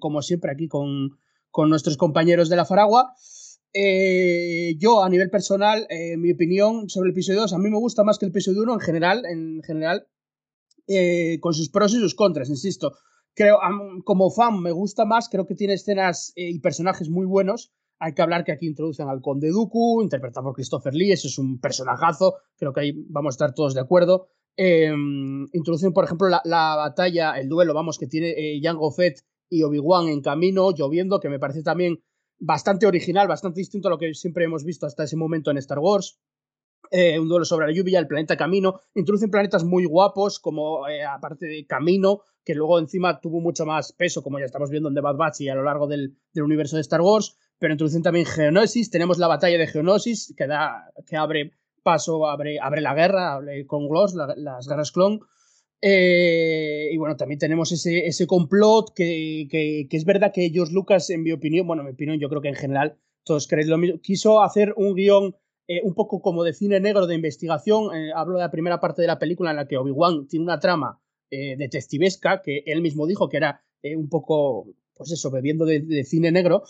como siempre aquí con, con nuestros compañeros de la Faragua. Eh, yo, a nivel personal, eh, mi opinión sobre el episodio 2, a mí me gusta más que el episodio 1 en general, en general eh, con sus pros y sus contras, insisto. Creo, como fan, me gusta más, creo que tiene escenas y personajes muy buenos. Hay que hablar que aquí introducen al Conde Dooku, interpretado por Christopher Lee, eso es un personajazo, creo que ahí vamos a estar todos de acuerdo. introducen, por ejemplo, la, la, batalla, el duelo, vamos, que tiene Jango Fett y Obi-Wan en camino, lloviendo, que me parece también bastante original, bastante distinto a lo que siempre hemos visto hasta ese momento en Star Wars. Eh, un duelo sobre la lluvia, el planeta Camino. Introducen planetas muy guapos, como eh, aparte de Camino, que luego encima tuvo mucho más peso, como ya estamos viendo en The Bad Batch y a lo largo del, universo de Star Wars. Pero introducen también Geonosis. Tenemos la batalla de Geonosis, que, da, que abre paso, abre, abre la guerra, abre con Gloss, las guerras clon. Eh, y bueno, también tenemos ese, ese complot que, que, es verdad que George Lucas, en mi opinión, bueno, en mi opinión, yo creo que en general todos creéis lo mismo, quiso hacer un guion eh, un poco como de cine negro de investigación. Eh, hablo de la primera parte de la película en la que Obi-Wan tiene una trama detectivesca que él mismo dijo que era un poco, pues eso, bebiendo de, cine negro,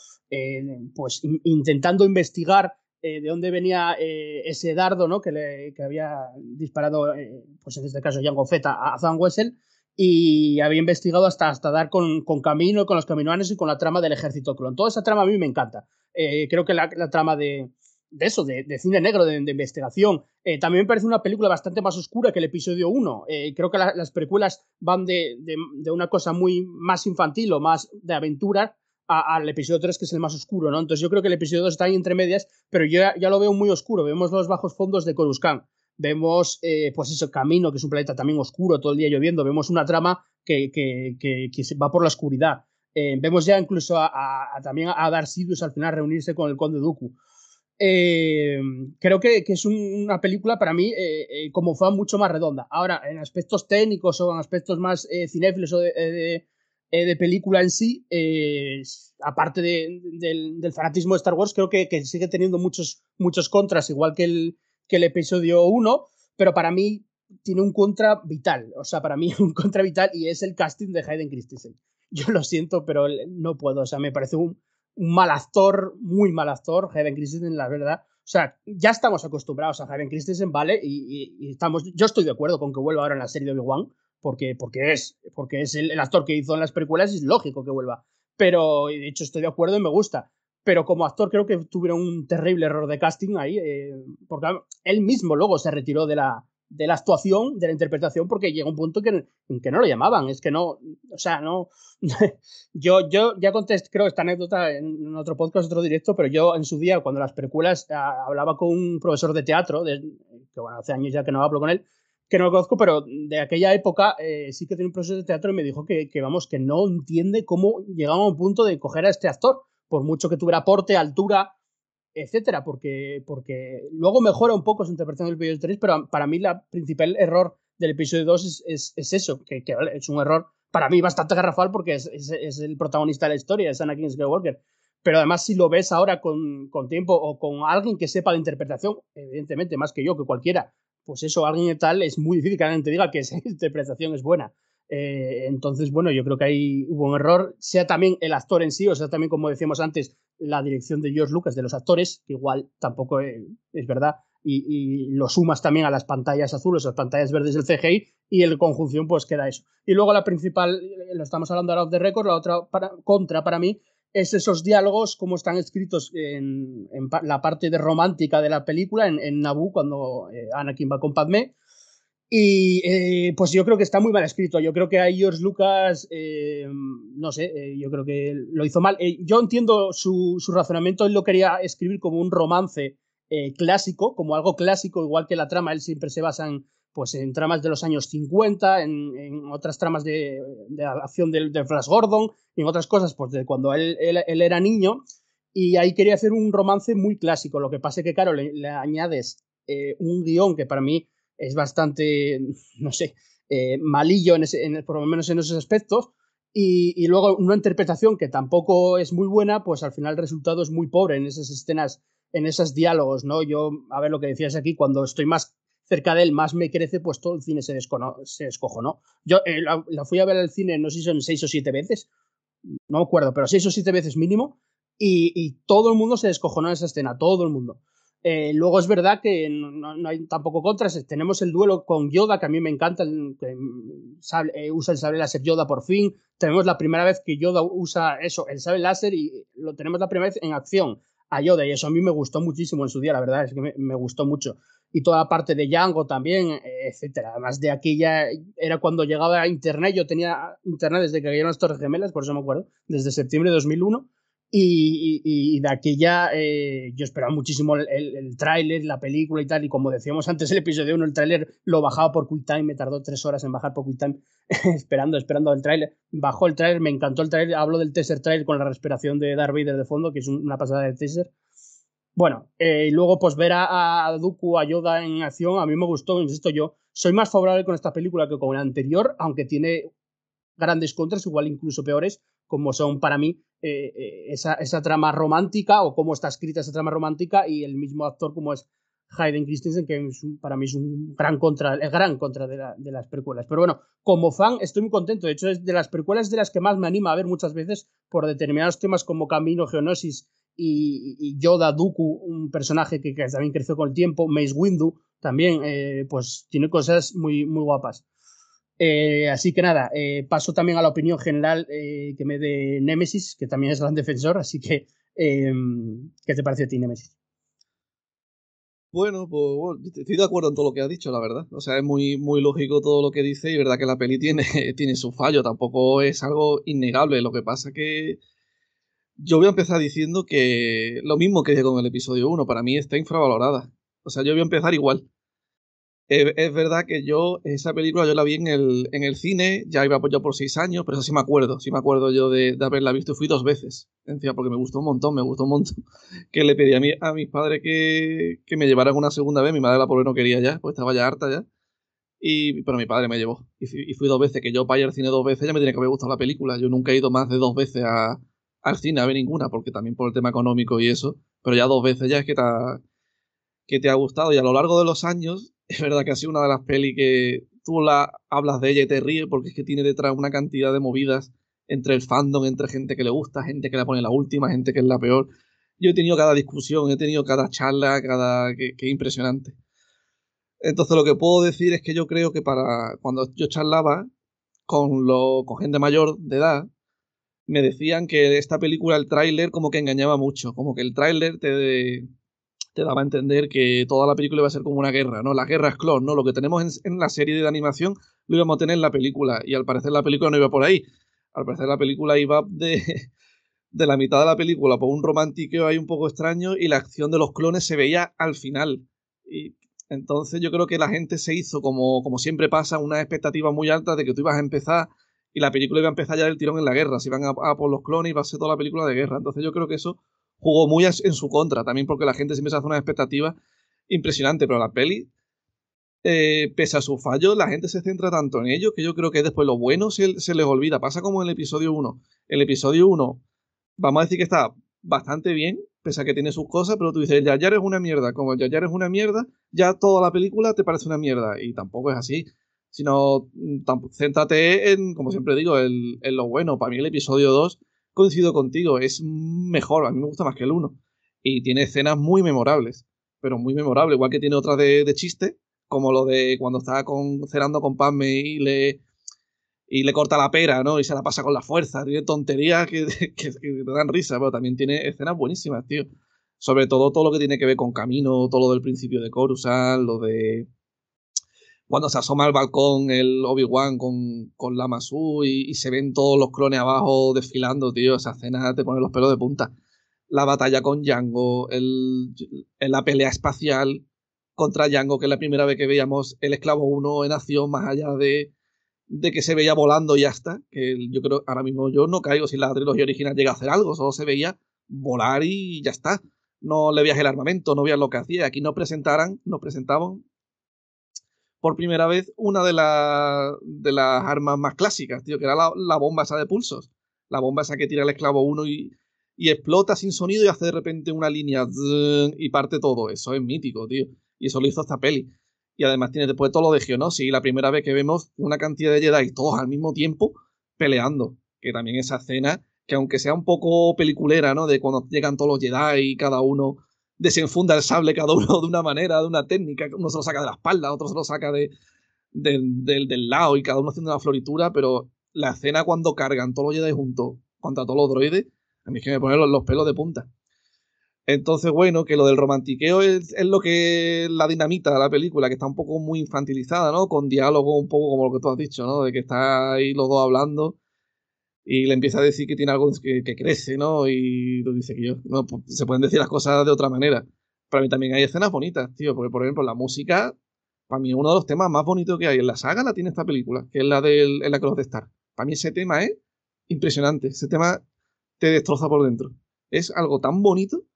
pues intentando investigar eh, de dónde venía eh, ese dardo ¿no? que, le, que había disparado, eh, pues en este caso Jango Fett a, Zan Wessel, y había investigado hasta, hasta dar con, con Camino, con los caminoanes y con la trama del ejército clon. Toda esa trama a mí me encanta. creo que la trama de, de, eso, de, de, cine negro, de, investigación, también me parece una película bastante más oscura que el episodio 1. creo que las precuelas van de, de, una cosa muy más infantil o más de aventura al episodio 3, que es el más oscuro, ¿no? Entonces yo creo que el episodio 2 está ahí entre medias, pero yo ya, lo veo muy oscuro. Vemos los bajos fondos de Coruscant. Vemos, eh, pues eso, Camino, que es un planeta también oscuro, todo el día lloviendo. Vemos una trama que, que, que, va por la oscuridad. Eh, vemos ya incluso a, también a Darth Sidious al final reunirse con el Conde Dooku. Eh, creo que, es una película para mí como fan mucho más redonda. Ahora, en aspectos técnicos o en aspectos más cinéfilos o de, eh, de película en sí, eh, aparte del, fanatismo de Star Wars, creo que, sigue teniendo muchos, muchos contras, igual que el, que el episodio 1, pero para mí tiene un contra vital, o sea, para mí un contra vital y es el casting de Hayden Christensen. Yo lo siento, pero no puedo, o sea, me parece un, mal actor, muy mal actor, Hayden Christensen, la verdad. O sea, ya estamos acostumbrados a Hayden Christensen, ¿vale? Y, estamos, yo estoy de acuerdo con que vuelva ahora en la serie de Obi-Wan, porque, porque es, porque es el, actor que hizo en las películas es lógico que vuelva. Pero, de hecho, estoy de acuerdo y me gusta. Pero como actor creo que tuvieron un terrible error de casting ahí, eh, porque él mismo luego se retiró de la, de la actuación, de la interpretación, porque llega un punto que, en que no lo llamaban. Es que no, o sea, no. yo, yo ya conté, creo, esta anécdota en otro podcast, otro directo, pero yo en su día, cuando las películas, ah, hablaba con un profesor de teatro, de, que bueno, hace años ya que no hablo con él, que no lo conozco, pero de aquella época eh, sí que tiene un profesor de teatro y me dijo que, vamos, que no entiende cómo llegamos a un punto de coger a este actor, por mucho que tuviera porte, altura, etcétera, porque, porque luego mejora un poco su interpretación del episodio 3, pero para mí la principal error del episodio 2 es, eso, que, es un error para mí bastante garrafal porque es, el protagonista de la historia, es Anakin Skywalker. Pero además, si lo ves ahora con, con tiempo o con alguien que sepa de interpretación, evidentemente, más que yo, que cualquiera, pues eso, alguien tal, es muy difícil que alguien te diga que esa interpretación es buena. Eh, entonces, bueno, yo creo que ahí hubo un error, sea también el actor en sí, o sea también, como decíamos antes, la dirección de George Lucas de los actores, que igual tampoco es, verdad, y, lo sumas también a las pantallas azules, a las pantallas verdes del CGI, y en conjunción pues queda eso. Y luego la principal, lo estamos hablando ahora of the record, la otra contra para mí es esos diálogos como están escritos en, la parte de romántica de la película, en, en Naboo, cuando eh, Anakin va con Padme. Y eh, pues yo creo que está muy mal escrito. Yo creo que a George Lucas, eh, no sé, yo creo que lo hizo mal. yo entiendo su, su, razonamiento, él lo quería escribir como un romance clásico, como algo clásico, igual que la trama, él siempre se basa en, pues en tramas de los años 50, en, otras tramas de, de acción del, Flash Gordon, y en otras cosas, pues de cuando él, él, era niño, y ahí quería hacer un romance muy clásico. Lo que pasa es que, claro, le, añades eh, un guion que para mí es bastante, no sé, eh, malillo, en ese, por lo menos en esos aspectos, y, y, luego una interpretación que tampoco es muy buena, pues al final el resultado es muy pobre en esas escenas, en esos diálogos, ¿no? Yo, a ver lo que decías aquí, cuando estoy más cerca de él más me crece, pues todo el cine se, se descojonó. Yo eh, la, fui a ver al cine, no sé si son seis o siete veces, no me acuerdo, pero seis o siete veces mínimo, y, todo el mundo se descojonó en esa escena, todo el mundo. Eh, luego es verdad que no, hay tampoco contras. Tenemos el duelo con Yoda, que a mí me encanta, que eh, usa el sable láser Yoda por fin. Tenemos la primera vez que Yoda usa eso, el sable láser, y lo tenemos la primera vez en acción a Yoda, y eso a mí me gustó muchísimo en su día, la verdad es que me gustó mucho y toda la parte de Django también, etcétera. Además de aquí ya era cuando llegaba a internet, yo tenía internet desde que cayeron las Torres Gemelas, por eso me acuerdo, desde septiembre de 2001. Y, de aquí ya eh, yo esperaba muchísimo el, el, tráiler, la película y tal, y como decíamos antes el episodio 1, el tráiler lo bajaba por QuickTime, me tardó tres horas en bajar por QuickTime, esperando, esperando el tráiler. Bajó el tráiler, me encantó el tráiler, hablo del teaser tráiler con la respiración de Darth Vader de fondo, que es una pasada de teaser. Bueno, eh, y luego pues ver a, a Dooku, a Yoda en acción, a mí me gustó, insisto yo, soy más favorable con esta película que con la anterior, aunque tiene grandes contras, igual incluso peores, como son para mí eh, eh, esa, esa, trama romántica o cómo está escrita esa trama romántica y el mismo actor como es Hayden Christensen, que para mí es un gran contra, el gran contra de, las precuelas. Pero bueno, como fan estoy muy contento. De hecho, es de las precuelas de las que más me anima a ver muchas veces por determinados temas como Camino, Geonosis y, Yoda Dooku, un personaje que, también creció con el tiempo, Mace Windu, también, eh, pues tiene cosas muy, muy guapas. Eh, así que nada, eh, paso también a la opinión general que me dé Nemesis, que también es gran defensor, así que, ¿qué te parece a ti, Nemesis? Bueno, pues estoy de acuerdo en todo lo que ha dicho, la verdad. O sea, es muy, muy lógico todo lo que dice y verdad que la peli tiene, tiene su fallo, tampoco es algo innegable. Lo que pasa que yo voy a empezar diciendo que lo mismo que dije con el episodio 1, para mí está infravalorada. O sea, yo voy a empezar igual. Es, verdad que yo, esa película yo la vi en el, en el cine, ya iba yo por seis años, pero eso sí me acuerdo, sí me acuerdo yo de, haberla visto. Fui dos veces, encima, porque me gustó un montón, me gustó un montón. Que le pedí a, mi, a mis padres que, que me llevaran una segunda vez, mi madre la pobre no quería ya, pues estaba ya harta ya. Y, pero mi padre me llevó. Y fui, dos veces, que yo para ir al cine dos veces ya me tiene que haber gustado la película. Yo nunca he ido más de dos veces a, al cine a ver ninguna, porque también por el tema económico y eso. Pero ya dos veces ya es que te que te ha gustado. Y a lo largo de los años es verdad que ha sido una de las pelis que tú la hablas de ella y te ríes porque es que tiene detrás una cantidad de movidas entre el fandom, entre gente que le gusta, gente que la pone la última, gente que es la peor. Yo he tenido cada discusión, he tenido cada charla, cada que, impresionante. Entonces lo que puedo decir es que yo creo que para cuando yo charlaba con, lo, con gente mayor de edad, me decían que esta película, el tráiler, como que engañaba mucho, como que el tráiler te, te daba a entender que toda la película iba a ser como una guerra, ¿no? Las guerras clon, ¿no? Lo que tenemos en, la serie de animación lo íbamos a tener en la película y al parecer la película no iba por ahí. Al parecer la película iba de, de la mitad de la película por un romántico ahí un poco extraño y la acción de los clones se veía al final. Y entonces yo creo que la gente se hizo, como, como siempre pasa, una expectativa muy alta de que tú ibas a empezar y la película iba a empezar ya del tirón en la guerra. Si iban a, a por los clones iba a ser toda la película de guerra. Entonces yo creo que eso jugó muy en su contra, también porque la gente siempre se hace una expectativa impresionante, pero la peli, eh, pese a su fallo, la gente se centra tanto en ello que yo creo que después lo bueno se, les olvida. Pasa como en el episodio 1. El episodio 1, vamos a decir que está bastante bien, pese a que tiene sus cosas, pero tú dices, el Yayar es una mierda. Como el Yayar es una mierda, ya toda la película te parece una mierda. Y tampoco es así. Sino, mm, céntrate en, como siempre digo, en lo bueno. Para mí el episodio 2 coincido contigo, es mejor, a mí me gusta más que el 1. Y tiene escenas muy memorables, pero muy memorables, igual que tiene otras de, chiste, como lo de cuando está con, cenando con Padme y le, y le corta la pera, ¿no? Y se la pasa con la fuerza, tiene tonterías que, te dan risa, pero también tiene escenas buenísimas, tío. Sobre todo todo lo que tiene que ver con Camino, todo lo del principio de Coruscant, lo de cuando se asoma al balcón el Obi-Wan con, con la Masu y, se ven todos los clones abajo desfilando, tío, esa escena te pone los pelos de punta. La batalla con Django, el, la pelea espacial contra Django, que es la primera vez que veíamos el esclavo 1 en acción, más allá de, de que se veía volando y ya está. Que yo creo, ahora mismo yo no caigo si la trilogía original llega a hacer algo, solo se veía volar y ya está. No le veías el armamento, no veías lo que hacía. Aquí nos presentaran, nos presentaban por primera vez una de, de las armas más clásicas, tío, que era la, bomba esa de pulsos. La bomba esa que tira el esclavo uno y, y explota sin sonido y hace de repente una línea y parte todo. Eso es mítico, tío. Y eso lo hizo esta peli. Y además tiene después todo lo de Geonosis y la primera vez que vemos una cantidad de Jedi todos al mismo tiempo peleando. Que también esa escena, que aunque sea un poco peliculera, ¿no? De cuando llegan todos los Jedi y cada uno desenfunda el sable cada uno de una manera, de una técnica. Uno se lo saca de la espalda, otro se lo saca de, del lado y cada uno haciendo una floritura, pero la escena cuando cargan todos los Jedi juntos contra todos los droides, a mí es que me ponen los, pelos de punta. Entonces, bueno, que lo del romantiqueo es, es, lo que la dinamita de la película, que está un poco muy infantilizada, ¿no? Con diálogo un poco como lo que tú has dicho, ¿no? De que está ahí los dos hablando y le empieza a decir que tiene algo que, crece, ¿no? Y tú dices que yo, no, pues, se pueden decir las cosas de otra manera. Para mí también hay escenas bonitas, tío, porque por ejemplo la música, para mí uno de los temas más bonitos que hay en la saga la tiene esta película, que es la del la Cross de Star. Para mí ese tema es impresionante, ese tema te destroza por dentro. Es algo tan bonito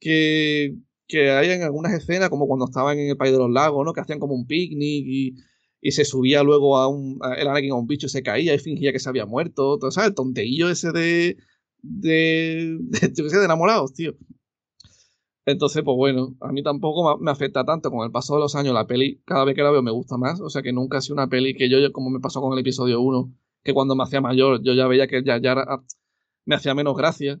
que que hay en algunas escenas, como cuando estaban en el País de los Lagos, ¿no? Que hacían como un picnic y, y se subía luego a un. El Anakin a un bicho y se caía y fingía que se había muerto. Todo, ¿Sabes? El tonteillo ese de. de. de, yo qué de enamorados, tío. Entonces, pues bueno, a mí tampoco me afecta tanto. Con el paso de los años, la peli, cada vez que la veo me gusta más. O sea que nunca ha sido una peli que yo, como me pasó con el episodio 1, que cuando me hacía mayor, yo ya veía que ya, ya me hacía menos gracia.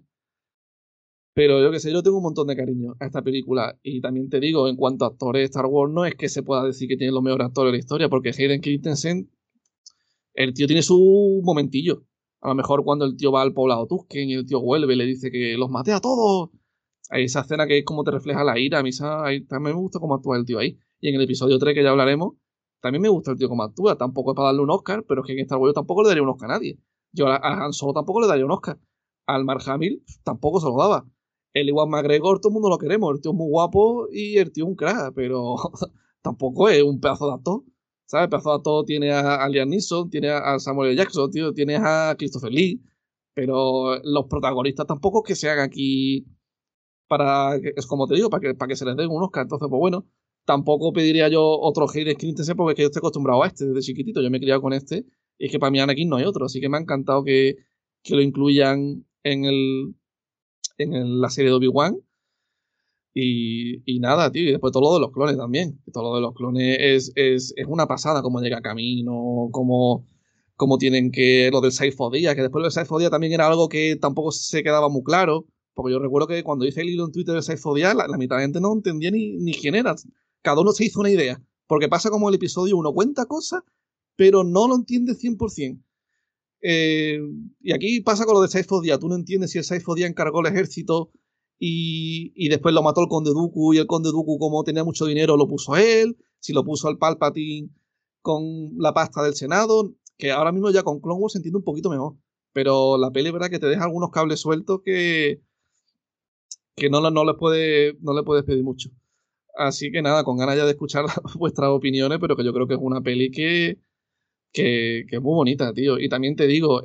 Pero yo que sé, yo tengo un montón de cariño a esta película. Y también te digo, en cuanto a actores de Star Wars, no es que se pueda decir que tiene los mejores actores de la historia, porque Hayden Christensen, el tío tiene su momentillo. A lo mejor cuando el tío va al poblado Tusken y el tío vuelve y le dice que los mate a todos hay esa escena que es como te refleja la ira. A mí también me gusta cómo actúa el tío ahí. Y en el episodio 3, que ya hablaremos, también me gusta el tío cómo actúa. Tampoco es para darle un Oscar, pero es que en Star Wars tampoco le daría un Oscar a nadie. Yo a, Han Solo tampoco le daría un Oscar. Al Mark Hamill tampoco se lo daba. El igual McGregor, todo el mundo lo queremos. El tío es muy guapo y el tío es un crack, pero tampoco es un pedazo de actor. ¿Sabes? El pedazo de actor tiene a, Liam Neeson, tiene a Samuel. Jackson, tío, tiene a Christopher Lee. Pero los protagonistas tampoco es que se aquí para, es como te digo, para que, para que se les den un Oscar. Entonces, pues bueno, tampoco pediría yo otro Hayden Christensen porque yo estoy acostumbrado a este desde chiquitito. Yo me he criado con este y es que para mí Anakin no hay otro. Así que me ha encantado que, que lo incluyan en, el, en la serie de Obi-Wan. Y, y, nada, tío, y después todo lo de los clones también. Todo lo de los clones es, es, es una pasada, como llega Camino, como, como tienen que. Lo del Saifodía, que después lo del Saifodía también era algo que tampoco se quedaba muy claro. Porque yo recuerdo que cuando hice el hilo en Twitter de Saifodía, la, la mitad de la gente no entendía ni, ni quién era. Cada uno se hizo una idea. Porque pasa como el episodio uno cuenta cosas, pero no lo entiende 100%. Eh, y aquí pasa con lo de Saifodía. Tú no entiendes si el Saifodía encargó el ejército y, y, después lo mató el conde Dooku y el conde Dooku como tenía mucho dinero lo puso él, si lo puso al Palpatine con la pasta del Senado, que ahora mismo ya con Clone Wars se entiende un poquito mejor. Pero la peli, ¿verdad? Que te deja algunos cables sueltos que, que no, no, le puede, no le puedes pedir mucho. Así que nada, con ganas ya de escuchar vuestras opiniones, pero que yo creo que es una peli que, que, es muy bonita, tío. Y también te digo,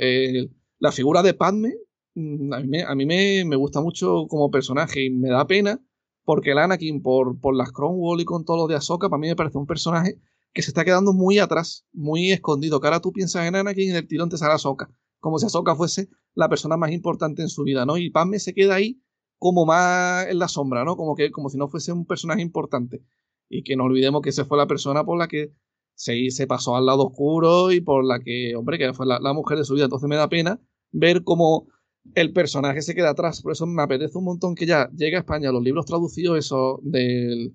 la figura de Padme, mm, a mí, me, me, gusta mucho como personaje y me da pena porque el Anakin, por, por las Wall y con todo lo de Ahsoka, para mí me parece un personaje que se está quedando muy atrás, muy escondido. Que ahora tú piensas en Anakin y del tirón te sale Ahsoka, como si Ahsoka fuese la persona más importante en su vida, ¿no? Y Padme se queda ahí como más en la sombra, ¿no? Como que como si no fuese un personaje importante. Y que no olvidemos que esa fue la persona por la que se, se pasó al lado oscuro y por la que, hombre, que fue la, mujer de su vida. Entonces me da pena ver cómo el personaje se queda atrás. Por eso me apetece un montón que ya llegue a España los libros traducidos, eso, de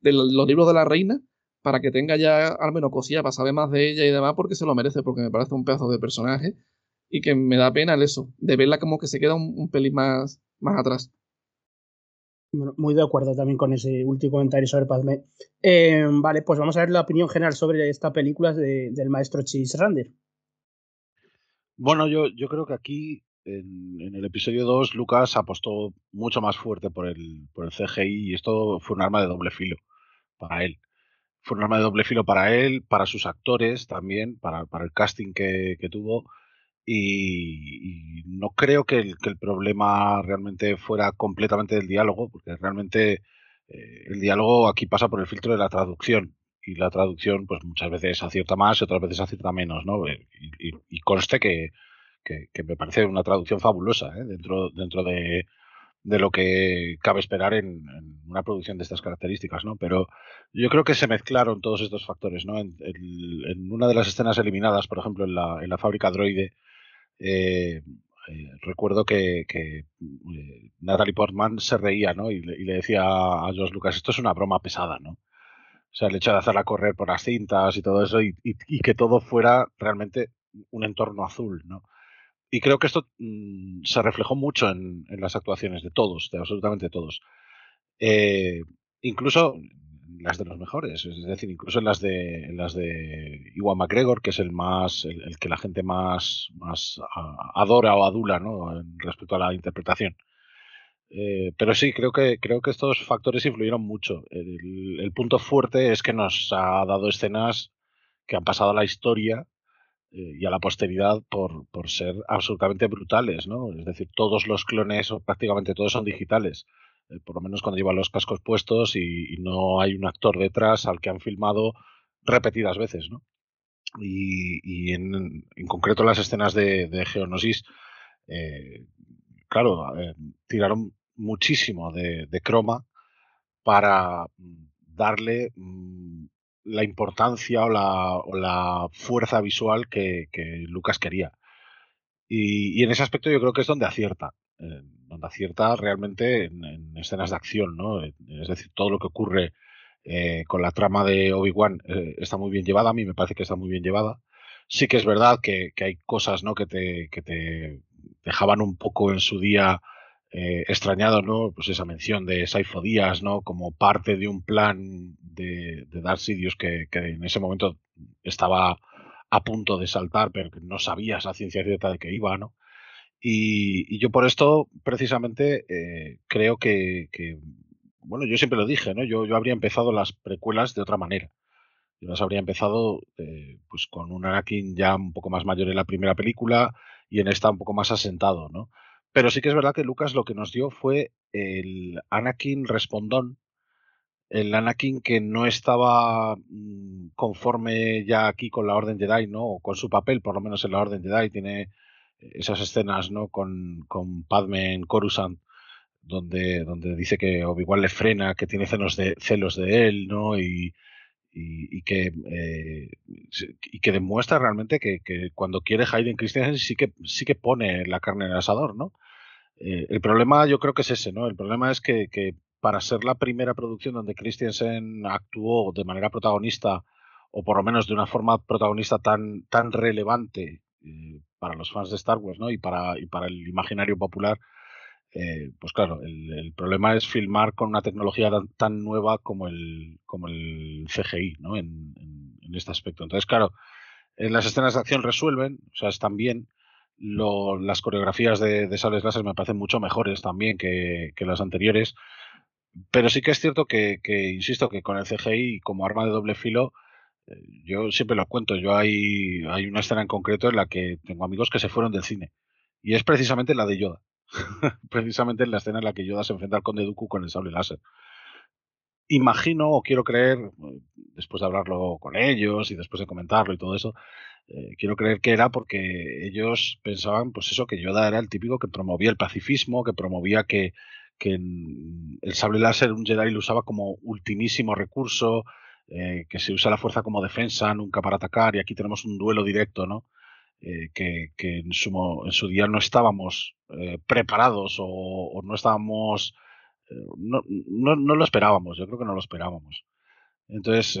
los libros de la reina, para que tenga ya al menos cosilla para saber más de ella y demás, porque se lo merece, porque me parece un pedazo de personaje y que me da pena eso, de verla como que se queda un, un pelín más, más atrás. Bueno, muy de acuerdo también con ese último comentario sobre Padme. Eh, vale, pues vamos a ver la opinión general sobre esta película de, del maestro Chase Rander. Bueno, yo, yo creo que aquí en, en, el episodio 2 Lucas apostó mucho más fuerte por el, por el CGI y esto fue un arma de doble filo para él. Fue un arma de doble filo para él, para sus actores también, para, para el casting que, que tuvo y, no creo que el, que el, problema realmente fuera completamente del diálogo, porque realmente eh, el diálogo aquí pasa por el filtro de la traducción y la traducción pues muchas veces acierta más y otras veces acierta menos, ¿no? Eh, y, y conste que, que, que, me parece una traducción fabulosa ¿eh? dentro, dentro de, de lo que cabe esperar en, en, una producción de estas características, ¿no? Pero yo creo que se mezclaron todos estos factores, ¿no? En, en, en una de las escenas eliminadas, por ejemplo, en la, en la fábrica droide, eh, eh, recuerdo que, eh, Natalie Portman se reía, ¿no? Y le, decía a George Lucas, esto es una broma pesada, ¿no? O sea, el hecho de hacerla correr por las cintas y todo eso y, que todo fuera realmente un entorno azul, ¿no? Y creo que esto mmm, se reflejó mucho en, las actuaciones de todos, de absolutamente todos. Incluso las de los mejores, es decir, incluso en las de en las de Iwan McGregor, que es el más el, el que la gente más más adora o adula, ¿no? respecto a la interpretación. Eh, pero sí, creo que creo que estos factores influyeron mucho. El, el, punto fuerte es que nos ha dado escenas que han pasado a la historia eh, y a la posteridad por, por ser absolutamente brutales, ¿no? Es decir, todos los clones o prácticamente todos son digitales eh, por lo menos cuando lleva los cascos puestos y, no hay un actor detrás al que han filmado repetidas veces, ¿no? Y, en, concreto las escenas de, Geonosis, eh, claro, tiraron muchísimo de, croma para mm, darle mm, la importancia o la, fuerza visual que, Lucas quería. Y, en ese aspecto yo creo que es donde acierta, eh, donde acierta realmente en, escenas de acción, ¿no? Es decir, todo lo que ocurre eh, con la trama de Obi-Wan eh, está muy bien llevada, a mí me parece que está muy bien llevada. Sí que es verdad que, hay cosas ¿no? que, te, que te dejaban un poco en su día eh, extrañado, ¿no? Pues esa mención de Saifo Díaz, ¿no? Como parte de un plan de, de Darth Sidious que, en ese momento estaba a punto de saltar, pero que no sabías la ciencia cierta de que iba, ¿no? Y, yo por esto, precisamente, eh, creo que, bueno, yo siempre lo dije, ¿no? Yo, yo habría empezado las precuelas de otra manera. Yo las habría empezado eh, pues con un Anakin ya un poco más mayor en la primera película y en esta un poco más asentado, ¿no? Pero sí que es verdad que Lucas lo que nos dio fue el Anakin respondón, el Anakin que no estaba mm, conforme ya aquí con la Orden Jedi, ¿no? O con su papel, por lo menos en la Orden Jedi, tiene esas escenas, ¿no? Con, con Padme en Coruscant, donde, donde dice que Obi-Wan le frena, que tiene celos de, celos de él, ¿no? Y, y, que, eh, y que demuestra realmente que, cuando quiere Hayden Christensen sí que, sí que pone la carne en el asador, ¿no? Eh, el problema yo creo que es ese, ¿no? El problema es que, para ser la primera producción donde Christensen actuó de manera protagonista, o por lo menos de una forma protagonista tan, tan relevante eh, para los fans de Star Wars, ¿no? Y para, y para el imaginario popular, eh, pues claro, el, problema es filmar con una tecnología tan, nueva como el, como el CGI, ¿no? En, este aspecto. Entonces, claro, en las escenas de acción resuelven, o sea, están bien. las coreografías de, de sables láser me parecen mucho mejores también que, las anteriores. Pero sí que es cierto que, insisto, que con el CGI como arma de doble filo, eh, yo siempre lo cuento. Yo hay, hay una escena en concreto en la que tengo amigos que se fueron del cine. Y es precisamente la de Yoda. precisamente en la escena en la que Yoda se enfrenta al Conde Dooku con el sable láser. Imagino o quiero creer, después de hablarlo con ellos y después de comentarlo y todo eso, eh, quiero creer que era porque ellos pensaban, pues eso, que Yoda era el típico que promovía el pacifismo, que promovía que, que el sable láser un Jedi lo usaba como ultimísimo recurso, eh, que se usa la fuerza como defensa, nunca para atacar, y aquí tenemos un duelo directo, ¿no? Eh, que, en, su, en, su, día no estábamos eh, preparados o, no estábamos, no, no, lo esperábamos, yo creo que no lo esperábamos. Entonces,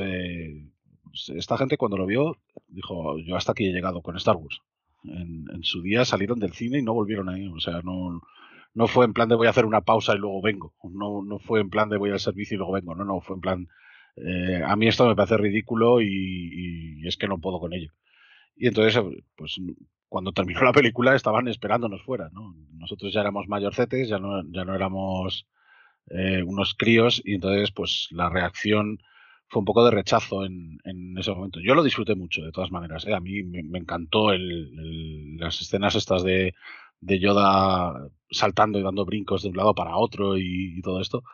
esta gente cuando lo vio dijo, yo hasta aquí he llegado con Star Wars. En, en, su día salieron del cine y no volvieron ahí, o sea, no, no fue en plan de voy a hacer una pausa y luego vengo, no, no fue en plan de voy al servicio y luego vengo, no, no, fue en plan, a mí esto me parece ridículo y, y es que no puedo con ello. Y entonces, pues cuando terminó la película estaban esperándonos fuera, ¿no? Nosotros ya éramos mayorcetes, ya no, ya no éramos eh, unos críos y entonces pues la reacción fue un poco de rechazo en, en ese momento. Yo lo disfruté mucho, de todas maneras. ¿eh? A mí me, encantó el, las escenas estas de, de, Yoda saltando y dando brincos de un lado para otro y, todo esto.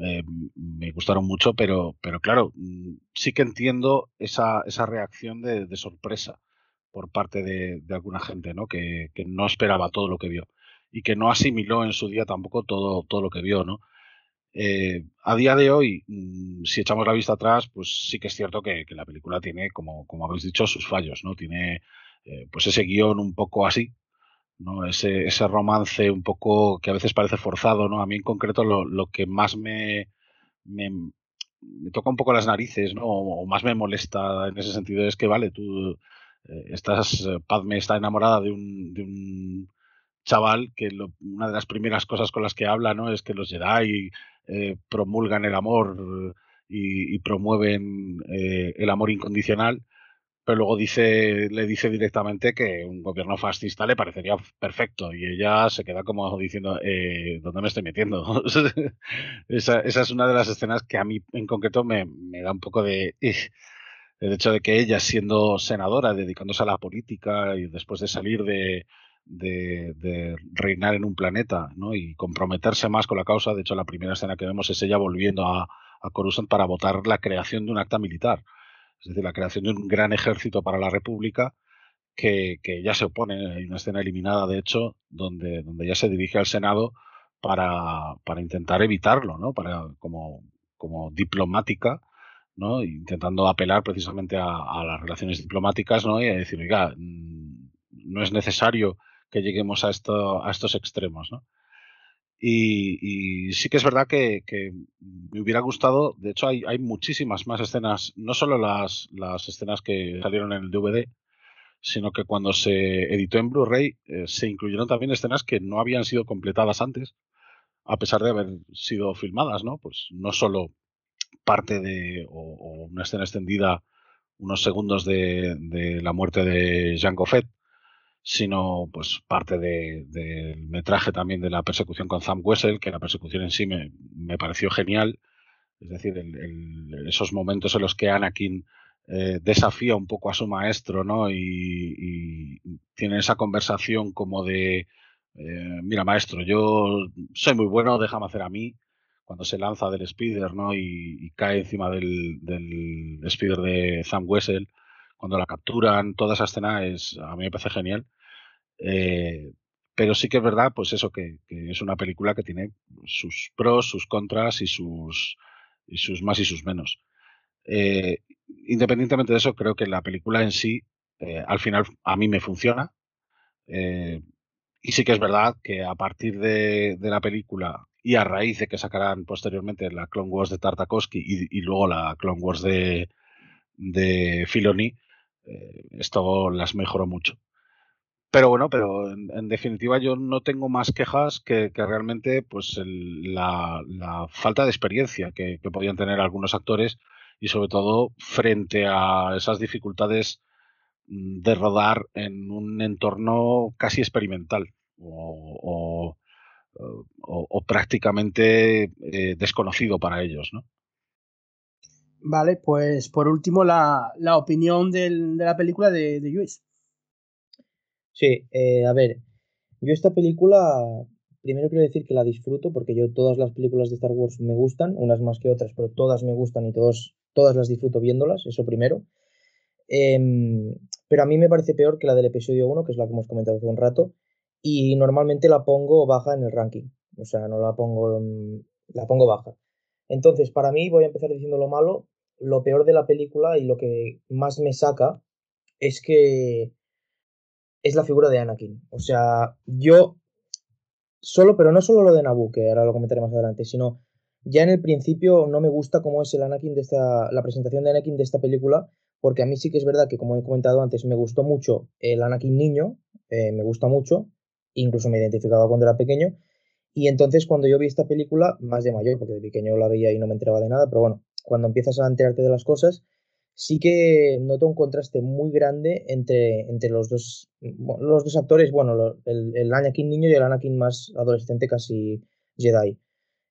Eh, me gustaron mucho, pero, pero claro, mm, sí que entiendo esa, esa reacción de, de sorpresa por parte de, alguna gente, ¿no? Que, no esperaba todo lo que vio y que no asimiló en su día tampoco todo, todo lo que vio, ¿no? Eh, a día de hoy, mm, si echamos la vista atrás, pues sí que es cierto que, la película tiene, como, como habéis dicho, sus fallos, ¿no? Tiene eh, pues ese guion un poco así, ¿no? Ese, ese romance un poco que a veces parece forzado, ¿no? A mí en concreto lo, lo que más me, me, toca un poco las narices, ¿no? O, más me molesta en ese sentido es que, vale, tú eh, estás, eh, Padme está enamorada de un, de un chaval que una de las primeras cosas con las que habla ¿no? es que los Jedi eh, promulgan el amor y, promueven el amor incondicional, pero luego dice, le dice directamente que un gobierno fascista le parecería perfecto y ella se queda como diciendo, ¿dónde me estoy metiendo? esa, esa, es una de las escenas que a mí en concreto me, me da un poco de el hecho de que ella, siendo senadora, dedicándose a la política y después de salir de, de, reinar en un planeta ¿no? y comprometerse más con la causa. De hecho, la primera escena que vemos es ella volviendo a, a Coruscant para votar la creación de un acta militar, es decir, la creación de un gran ejército para la República que, ya se opone. Hay una escena eliminada, de hecho, donde, donde ya se dirige al Senado para, para intentar evitarlo, ¿no? para, como, como diplomática. ¿no? intentando apelar precisamente a, a, las relaciones diplomáticas ¿no? y a decir, oiga, mm, no es necesario que lleguemos a, esto, a estos extremos. ¿no? Y, sí que es verdad que, me hubiera gustado, de hecho hay, hay muchísimas más escenas, no solo las, las, escenas que salieron en el DVD, sino que cuando se editó en Blu-ray eh, se incluyeron también escenas que no habían sido completadas antes, a pesar de haber sido filmadas, ¿no? Pues no solo parte de, o, una escena extendida, unos segundos de, de la muerte de Jean Goffet, sino pues parte del de, metraje también de la persecución con Sam Wessel, que la persecución en sí me, me pareció genial. Es decir, esos momentos en los que Anakin eh, desafía un poco a su maestro, ¿no? Y, y tiene esa conversación como de, eh, mira maestro, yo soy muy bueno, déjame hacer a mí, cuando se lanza del speeder, ¿no? Y, y cae encima del, del speeder de Sam Wessel cuando la capturan, toda esa escena es, a mí me parece genial. Eh, pero sí que es verdad, pues eso, que, es una película que tiene sus pros, sus contras y sus, y sus más y sus menos. Eh, independientemente de eso, creo que la película en sí, eh, al final, a mí me funciona. Eh, y sí que es verdad que a partir de, la película y a raíz de que sacarán posteriormente la Clone Wars de Tartakovsky y, y luego la Clone Wars de, de Filoni, eh, esto las mejoró mucho. Pero bueno, pero en, definitiva yo no tengo más quejas que, que realmente pues la, falta de experiencia que, podían tener algunos actores y sobre todo frente a esas dificultades mm, de rodar en un entorno casi experimental o, o, o, o prácticamente eh, desconocido para ellos, ¿no? Vale, pues por último la, la opinión del, de la película de, de Luis. Sí, eh, a ver, yo esta película, primero quiero decir que la disfruto porque yo todas las películas de Star Wars me gustan, unas más que otras, pero todas me gustan y todos, todas las disfruto viéndolas, eso primero. Eh, pero a mí me parece peor que la del episodio 1, que es la que hemos comentado hace un rato, y normalmente la pongo baja en el ranking, o sea, no la pongo, la pongo baja. Entonces, para mí, voy a empezar diciendo lo malo. Lo peor de la película y lo que más me saca es que es la figura de Anakin. O sea, yo solo, pero no solo lo de Naboo, que ahora lo comentaré más adelante, sino ya en el principio no me gusta cómo es el Anakin de esta, la presentación de Anakin de esta película, porque a mí sí que es verdad que, como he comentado antes, me gustó mucho el Anakin niño, eh, me gusta mucho, incluso me identificaba cuando era pequeño, y entonces cuando yo vi esta película, más de mayor, porque de pequeño la veía y no me enteraba de nada, pero bueno, cuando empiezas a enterarte de las cosas, sí que noto un contraste muy grande entre, entre los, dos, los dos actores, bueno, el, el Anakin niño y el Anakin más adolescente, casi Jedi.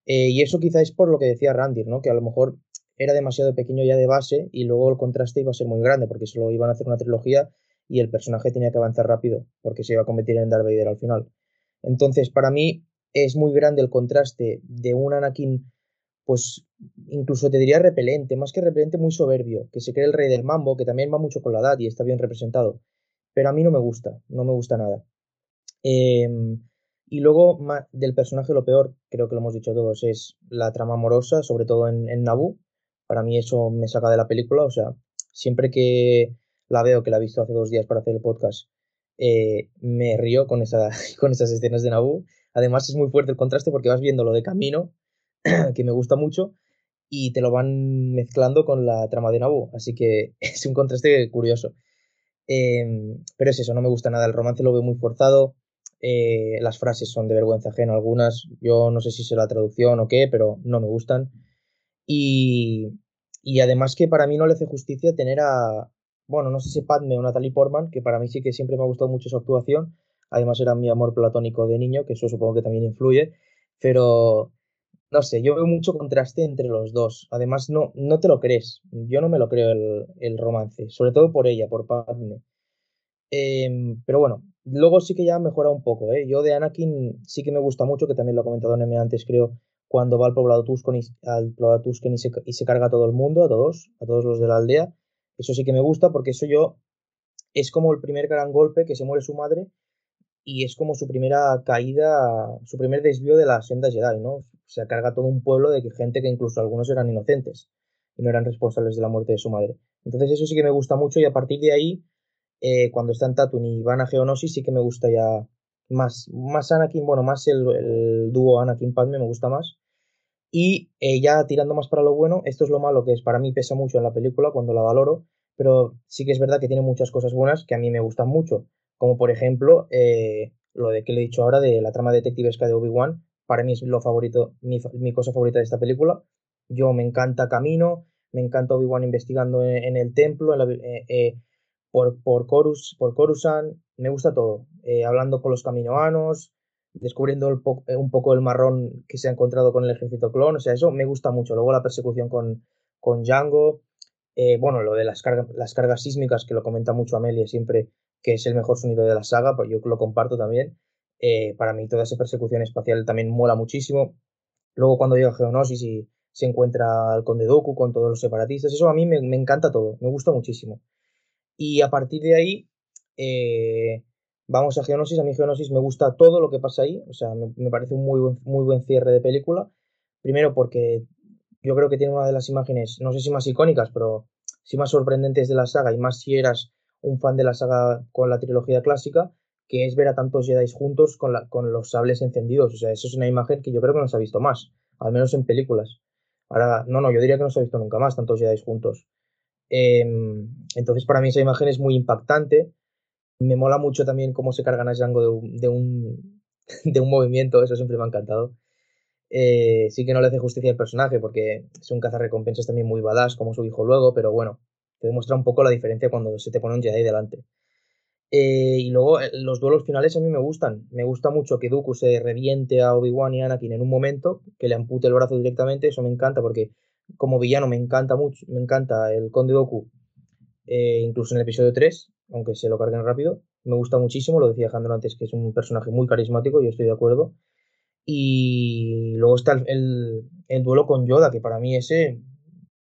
Eh, y eso quizá es por lo que decía Randir, ¿no? Que a lo mejor era demasiado pequeño ya de base y luego el contraste iba a ser muy grande porque solo iban a hacer una trilogía y el personaje tenía que avanzar rápido porque se iba a convertir en Darth Vader al final. Entonces, para mí, es muy grande el contraste de un Anakin, pues incluso te diría repelente, más que repelente, muy soberbio, que se cree el rey del mambo, que también va mucho con la edad y está bien representado. Pero a mí no me gusta, no me gusta nada. Eh, y luego, del personaje, lo peor, creo que lo hemos dicho todos, es la trama amorosa, sobre todo en, en Naboo. Para mí eso me saca de la película, o sea, siempre que la veo, que la he visto hace dos días para hacer el podcast, eh, me río con, esa, con esas escenas de Naboo Además es muy fuerte el contraste porque vas viendo lo de camino, que me gusta mucho, y te lo van mezclando con la trama de Naboo. Así que es un contraste curioso. Eh, pero es eso, no me gusta nada. El romance lo veo muy forzado. Eh, las frases son de vergüenza ajena algunas. Yo no sé si es la traducción o qué, pero no me gustan. Y, y además que para mí no le hace justicia tener a, bueno, no sé si Padme o Natalie Portman, que para mí sí que siempre me ha gustado mucho su actuación, Además era mi amor platónico de niño, que eso supongo que también influye. Pero, no sé, yo veo mucho contraste entre los dos. Además, no, no te lo crees. Yo no me lo creo el, el romance. Sobre todo por ella, por Padme. Eh, pero bueno, luego sí que ya mejora un poco, ¿eh? Yo de Anakin sí que me gusta mucho, que también lo ha comentado Neme antes, creo, cuando va al poblado Tusken y, al poblado Tusken y se, y se carga a todo el mundo, a todos, a todos los de la aldea. Eso sí que me gusta porque eso yo es como el primer gran golpe que se muere su madre y es como su primera caída, su primer desvío de la senda Jedi, ¿no? Se carga todo un pueblo de que gente que incluso algunos eran inocentes y no eran responsables de la muerte de su madre. Entonces eso sí que me gusta mucho y a partir de ahí, eh, cuando están Tatooine y van a Geonosis, sí que me gusta ya más, más Anakin, bueno, más el, dúo Anakin-Padme me gusta más. Y eh, ya tirando más para lo bueno, esto es lo malo que es para mí pesa mucho en la película cuando la valoro, pero sí que es verdad que tiene muchas cosas buenas que a mí me gustan mucho, como por ejemplo eh, lo de que le he dicho ahora de la trama detectivesca de Obi-Wan, para mí es lo favorito, mi, cosa favorita de esta película. Yo me encanta Camino, me encanta Obi-Wan investigando en, el templo, eh, por, por, Corus, por Coruscant, me gusta todo, hablando con los caminoanos, descubriendo un poco el marrón que se ha encontrado con el ejército clon, o sea, eso me gusta mucho. Luego la persecución con, con Django, eh, bueno, lo de las, cargas las cargas sísmicas, que lo comenta mucho Amelia siempre, que es el mejor sonido de la saga, pues yo lo comparto también. Eh, para mí toda esa persecución espacial también mola muchísimo. Luego cuando llega Geonosis y se encuentra al Conde Doku con todos los separatistas, eso a mí me, encanta todo, me gusta muchísimo. Y a partir de ahí, eh, vamos a Geonosis. A mí Geonosis me gusta todo lo que pasa ahí, o sea, me, parece un muy buen, muy buen cierre de película. Primero porque yo creo que tiene una de las imágenes, no sé si más icónicas, pero sí más sorprendentes de la saga y más si eras un fan de la saga con la trilogía clásica, que es ver a tantos Jedi juntos con, la, con los sables encendidos. O sea, eso es una imagen que yo creo que no se ha visto más, al menos en películas. Ahora, no, no, yo diría que no se ha visto nunca más tantos Jedi juntos. Em, entonces, para mí esa imagen es muy impactante. Me mola mucho también cómo se cargan a Django de, de, un, de un movimiento, eso siempre me ha encantado. Eh, sí que no le hace justicia al personaje porque es un cazarrecompensas también muy badass como su hijo luego, pero bueno, te demuestra un poco la diferencia cuando se te pone un Jedi delante. Eh, y luego eh, los duelos finales a mí me gustan. Me gusta mucho que Dooku se reviente a Obi-Wan y Anakin en un momento, que le ampute el brazo directamente, eso me encanta porque como villano me encanta mucho, me encanta el Conde Dooku, incluso en el episodio 3, aunque se lo carguen rápido. Me gusta muchísimo, lo decía Jandro antes, que es un personaje muy carismático, yo estoy de acuerdo. Y luego está el, duelo con Yoda, que para mí ese,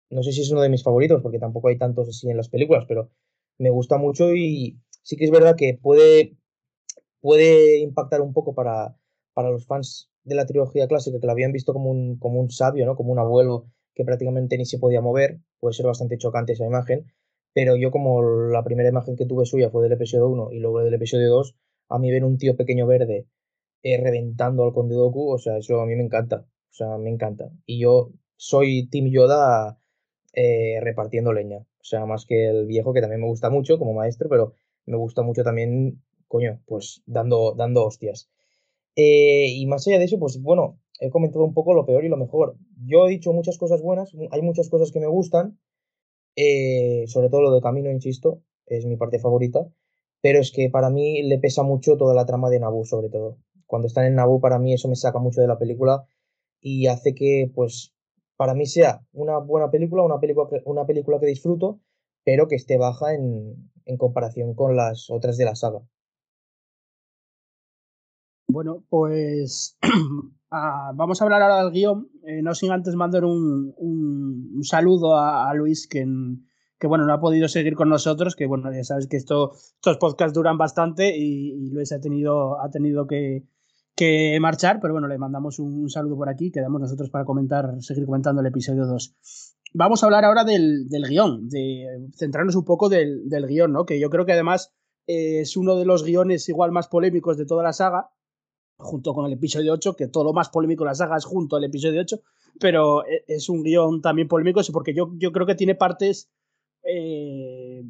no sé si es uno de mis favoritos, porque tampoco hay tantos así en las películas, pero me gusta mucho y sí que es verdad que puede, puede impactar un poco para, para los fans de la trilogía clásica, que lo habían visto como un, como un sabio, ¿no? como un abuelo que prácticamente ni se podía mover, puede ser bastante chocante esa imagen, pero yo como la primera imagen que tuve suya fue del episodio 1 y luego del episodio 2, a mí ver un tío pequeño verde eh, reventando al Conde Doku, o sea, eso a mí me encanta, o sea, me encanta. Y yo soy Team Yoda eh, repartiendo leña, o sea, más que el viejo, que también me gusta mucho como maestro, pero me gusta mucho también, coño, pues dando, dando hostias. Eh, y más allá de eso, pues bueno, he comentado un poco lo peor y lo mejor. Yo he dicho muchas cosas buenas, hay muchas cosas que me gustan, sobre todo lo de Camino, insisto, es mi parte favorita, pero es que para mí le pesa mucho toda la trama de Naboo, sobre todo cuando están en Naboo, para mí eso me saca mucho de la película y hace que, pues, para mí sea una buena película, una película que, disfruto, pero que esté baja en, comparación con las otras de la saga. Bueno, pues ah, vamos a hablar ahora del guion, eh, no sin antes mandar un, saludo a, Luis, que que bueno, no ha podido seguir con nosotros, que bueno, ya sabes que esto, estos podcasts duran bastante y, y Luis ha tenido, ha tenido que, que marchar, pero bueno, le mandamos un, saludo por aquí, quedamos nosotros para comentar, seguir comentando el episodio 2. Vamos a hablar ahora del, del guion, de centrarnos un poco del, del, guion, ¿no? Que yo creo que además es uno de los guiones igual más polémicos de toda la saga, junto con el episodio 8, que todo lo más polémico de la saga es junto al episodio 8, pero e, es un guion también polémico, porque yo, yo creo que tiene partes eh,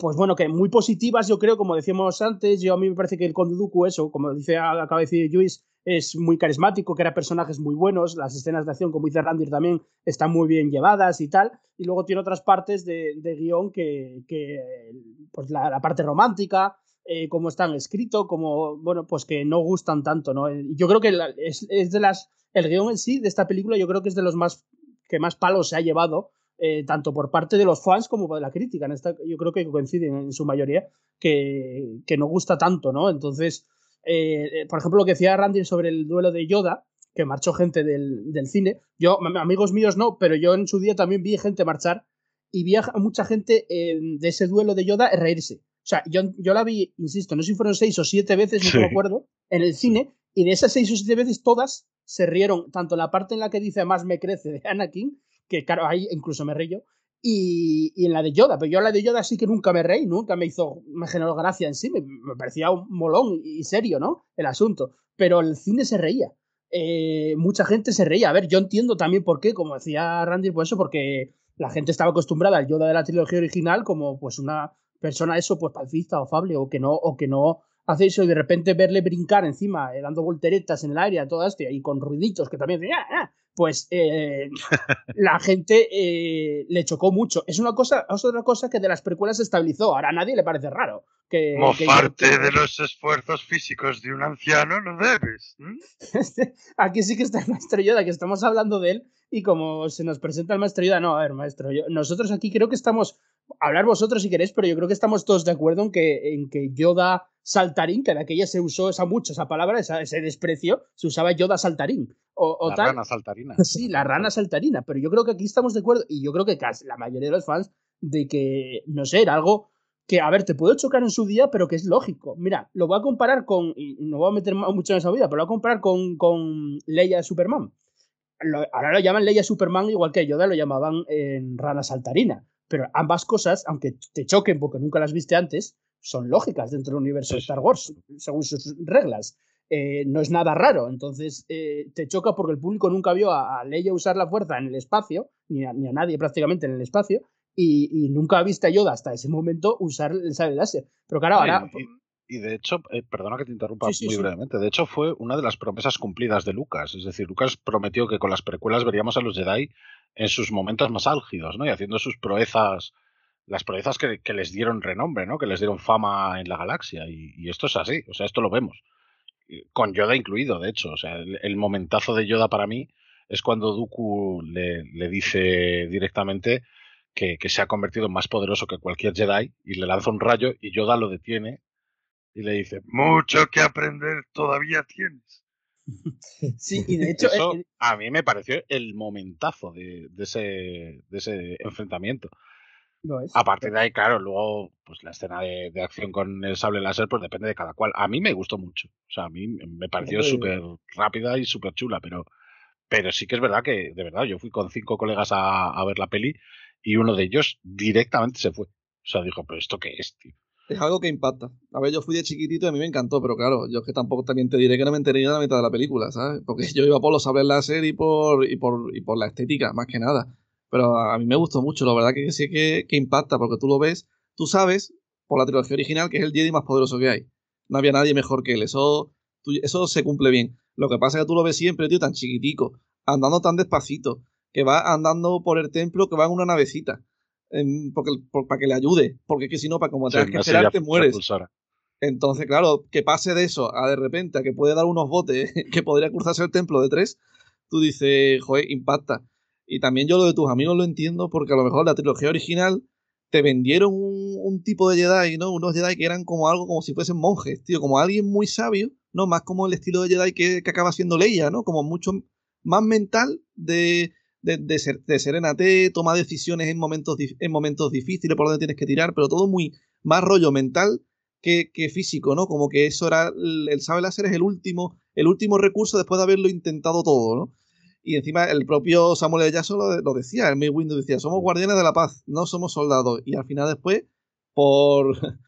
pues bueno, que muy positivas, yo creo, como decíamos antes, yo a mí me parece que el Conde Dooku, eso, como dice, acaba de decir Luis, es muy carismático, que era personajes muy buenos, las escenas de acción, como dice Randir también, están muy bien llevadas y tal, y luego tiene otras partes de, guion que, pues la, parte romántica, eh, como están escritos, como, bueno, pues que no gustan tanto, ¿no? Yo creo que es, es de las, el guion en sí de esta película, yo creo que es de los más, que más palos se ha llevado eh, tanto por parte de los fans como de la crítica. En esta, yo creo que coinciden en su mayoría que, que no gusta tanto, ¿no? Entonces, eh, por ejemplo, lo que decía Randy sobre el duelo de Yoda, que marchó gente del, del, cine. Yo, amigos míos no, pero yo en su día también vi gente marchar y vi a mucha gente eh, de ese duelo de Yoda reírse. O sea, yo, yo la vi, insisto, no sé si fueron seis o siete veces, no me acuerdo, en el cine, y de esas seis o siete veces todas se rieron, tanto la parte en la que dice más me crece de Anakin, que claro, ahí incluso me río, y, y, en la de Yoda, pero yo en la de Yoda sí que nunca me reí, nunca me hizo, me generó gracia en sí, me, parecía un molón y serio, ¿no? El asunto, pero el cine se reía. Eh, mucha gente se reía. A ver, yo entiendo también por qué, como decía Randy, pues eso, porque la gente estaba acostumbrada al Yoda de la trilogía original como pues una persona eso, pues pacifista o afable, o que no, o que no hace eso y de repente verle brincar encima, eh, dando volteretas en el aire a todo esto y con ruiditos que también ah, ah", pues eh, la gente le chocó mucho. Es una cosa, es otra cosa que de las precuelas se estabilizó. Ahora a nadie le parece raro. Que, Mofarte de los esfuerzos físicos de un anciano no debes. Aquí sí que está el maestro Yoda, que estamos hablando de él, y como se nos presenta el maestro Yoda, no, a ver, maestro, yo, nosotros aquí creo que estamos, hablar vosotros si queréis, pero yo creo que estamos todos de acuerdo en que, en que Yoda saltarín, que de aquella se usó esa mucho esa palabra, ese desprecio, se usaba Yoda saltarín. O, la tal. rana saltarina. Sí, la rana saltarina, pero yo creo que aquí estamos de acuerdo, y yo creo que casi la mayoría de los fans, de que, no sé, era algo que, a ver, te puedo chocar en su día, pero que es lógico. Mira, lo voy a comparar con, y no voy a meter mucho en esa vida, pero lo voy a comparar con, con Leia Superman. ahora lo llaman Leia Superman igual que Yoda lo llamaban en Rana Saltarina. Pero ambas cosas, aunque te choquen porque nunca las viste antes, son lógicas dentro del universo de Star Wars, según sus reglas. Eh, no es nada raro. Entonces eh, te choca porque el público nunca vio a, Leia usar la fuerza en el espacio, ni a, ni a nadie prácticamente en el espacio, y, nunca ha visto a Yoda hasta ese momento usar el sable láser. Pero claro, ahora... Y, de hecho, eh, perdona que te interrumpa muy brevemente, de hecho fue una de las promesas cumplidas de Lucas. Es decir, Lucas prometió que con las precuelas veríamos a los Jedi en sus momentos más álgidos, ¿no? Y haciendo sus proezas, las proezas que, les dieron renombre, ¿no? Que les dieron fama en la galaxia. Y, esto es así, o sea, esto lo vemos. Con Yoda incluido, de hecho. O sea, el, momentazo de Yoda para mí es cuando Dooku le, le dice directamente que, se ha convertido en más poderoso que cualquier Jedi y le lanza un rayo y Yoda lo detiene y le dice, mucho que aprender todavía tienes. Sí, y de hecho Eso, a mí me pareció el momentazo de, ese, de ese enfrentamiento. A partir de ahí, claro, luego pues la escena de, acción con el sable láser pues depende de cada cual. A mí me gustó mucho. O sea, a mí me pareció súper rápida y súper chula, pero, pero sí que es verdad que, de verdad, yo fui con cinco colegas a, a ver la peli y uno de ellos directamente se fue. O sea, dijo, pero ¿esto qué es, tío? Es algo que impacta. A ver, yo fui de chiquitito y a mí me encantó, pero claro, yo es que tampoco también te diré que no me enteré de la mitad de la película, ¿sabes? Porque yo iba por los sables láser y por, y por, y por la estética, más que nada. Pero a mí me gustó mucho, la verdad que sí que, que impacta, porque tú lo ves, tú sabes, por la trilogía original, que es el Jedi más poderoso que hay. No había nadie mejor que él, eso, eso se cumple bien. Lo que pasa es que tú lo ves siempre, tío, tan chiquitico, andando tan despacito, que va andando por el templo, que va en una navecita, porque, para que le ayude, porque es que si no, para como tengas que esperar, te mueres. Entonces, claro, que pase de eso a de repente a que puede dar unos botes, que podría cruzarse el templo de tres, tú dices, joder, impacta. Y también yo lo de tus amigos lo entiendo porque a lo mejor la trilogía original te vendieron un, tipo de Jedi, ¿no? Unos Jedi que eran como algo como si fuesen monjes, tío, como alguien muy sabio, ¿no? Más como el estilo de Jedi que, que acaba siendo Leia, ¿no? Como mucho más mental de, de, de, ser, de serenate, toma decisiones en momentos, en momentos difíciles por donde tienes que tirar, pero todo muy más rollo mental que, que físico, ¿no? Como que eso era, el, el sabe láser es el último, el último recurso después de haberlo intentado todo, ¿no? Y encima el propio Samuel L. Jackson lo, lo decía, el May Windows decía, somos guardianes de la paz, no somos soldados. Y al final después, por,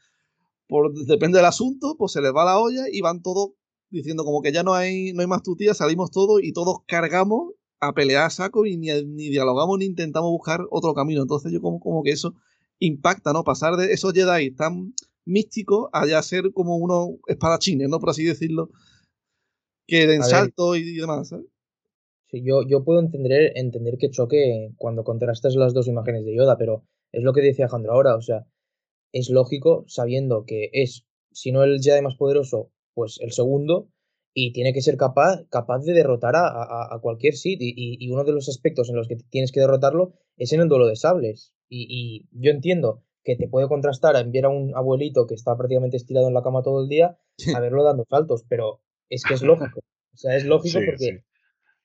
por depende del asunto, pues se les va la olla y van todos diciendo como que ya no hay, no hay más tutía, salimos todos y todos cargamos a pelear a saco y ni, ni, dialogamos ni intentamos buscar otro camino. Entonces yo como, como que eso impacta, ¿no? Pasar de esos Jedi tan místicos a ya ser como unos espadachines, ¿no? Por así decirlo, que den salto y demás, ¿sabes? Sí, yo, yo puedo entender, entender que choque cuando contrastas las dos imágenes de Yoda, pero es lo que decía Alejandro ahora, o sea, es lógico sabiendo que es, si no el Jedi más poderoso, pues el segundo, y tiene que ser capaz, capaz de derrotar a, a, a cualquier Sith. Y, y, uno de los aspectos en los que tienes que derrotarlo es en el duelo de sables. Y, y, yo entiendo que te puede contrastar a enviar a un abuelito que está prácticamente estirado en la cama todo el día a verlo dando saltos, pero es que es lógico. O sea, es lógico Sí, porque sí.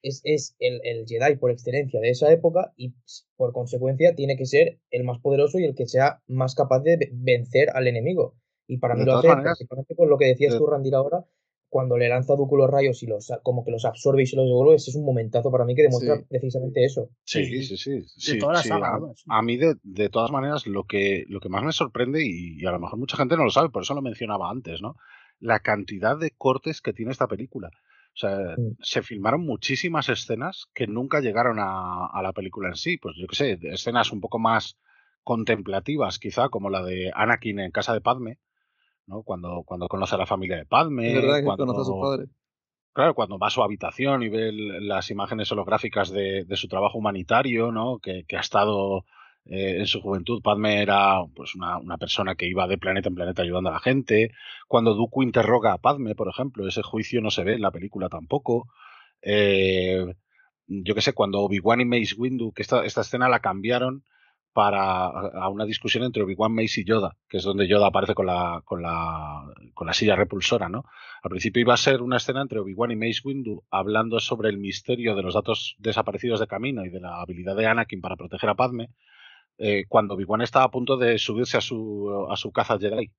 es, es el, el Jedi por excelencia de esa época y por consecuencia tiene que ser el más poderoso y el que sea más capaz de ve- vencer al enemigo. Y para De mí lo hace maneras, con lo que decías de- tú, Randir, ahora, cuando le lanza a los rayos y los como que los absorbe y se los devuelve, ese es un momentazo para mí que demuestra Sí. precisamente eso. Sí, Sí, sí, sí. De sí, toda la saga, a, mí, de, de todas maneras, lo que, lo que más me sorprende, y, y a lo mejor mucha gente no lo sabe, por eso lo mencionaba antes, ¿no? La cantidad de cortes que tiene esta película. O sea, Mm. se filmaron muchísimas escenas que nunca llegaron a, a la película en sí. Pues yo qué sé, escenas un poco más contemplativas, quizá, como la de Anakin en casa de Padme, ¿no? Cuando, cuando conoce a la familia de Padme, Es verdad que cuando, conoce a sus padres. Claro, cuando va a su habitación y ve las imágenes holográficas de, de su trabajo humanitario, ¿no? Que, que ha estado eh, en su juventud. Padme era pues una, una persona que iba de planeta en planeta ayudando a la gente. Cuando Dooku interroga a Padme, por ejemplo, ese juicio no se ve en la película tampoco. Eh, yo qué sé, cuando Obi-Wan y Mace Windu, que esta, esta escena la cambiaron para una discusión entre Obi-Wan, Mace y Yoda, que es donde Yoda aparece con la, con la, con la silla repulsora, ¿no? Al principio iba a ser una escena entre Obi-Wan y Mace Windu hablando sobre el misterio de los datos desaparecidos de camino y de la habilidad de Anakin para proteger a Padme, eh, cuando Obi-Wan estaba a punto de subirse a su, a su caza Jedi.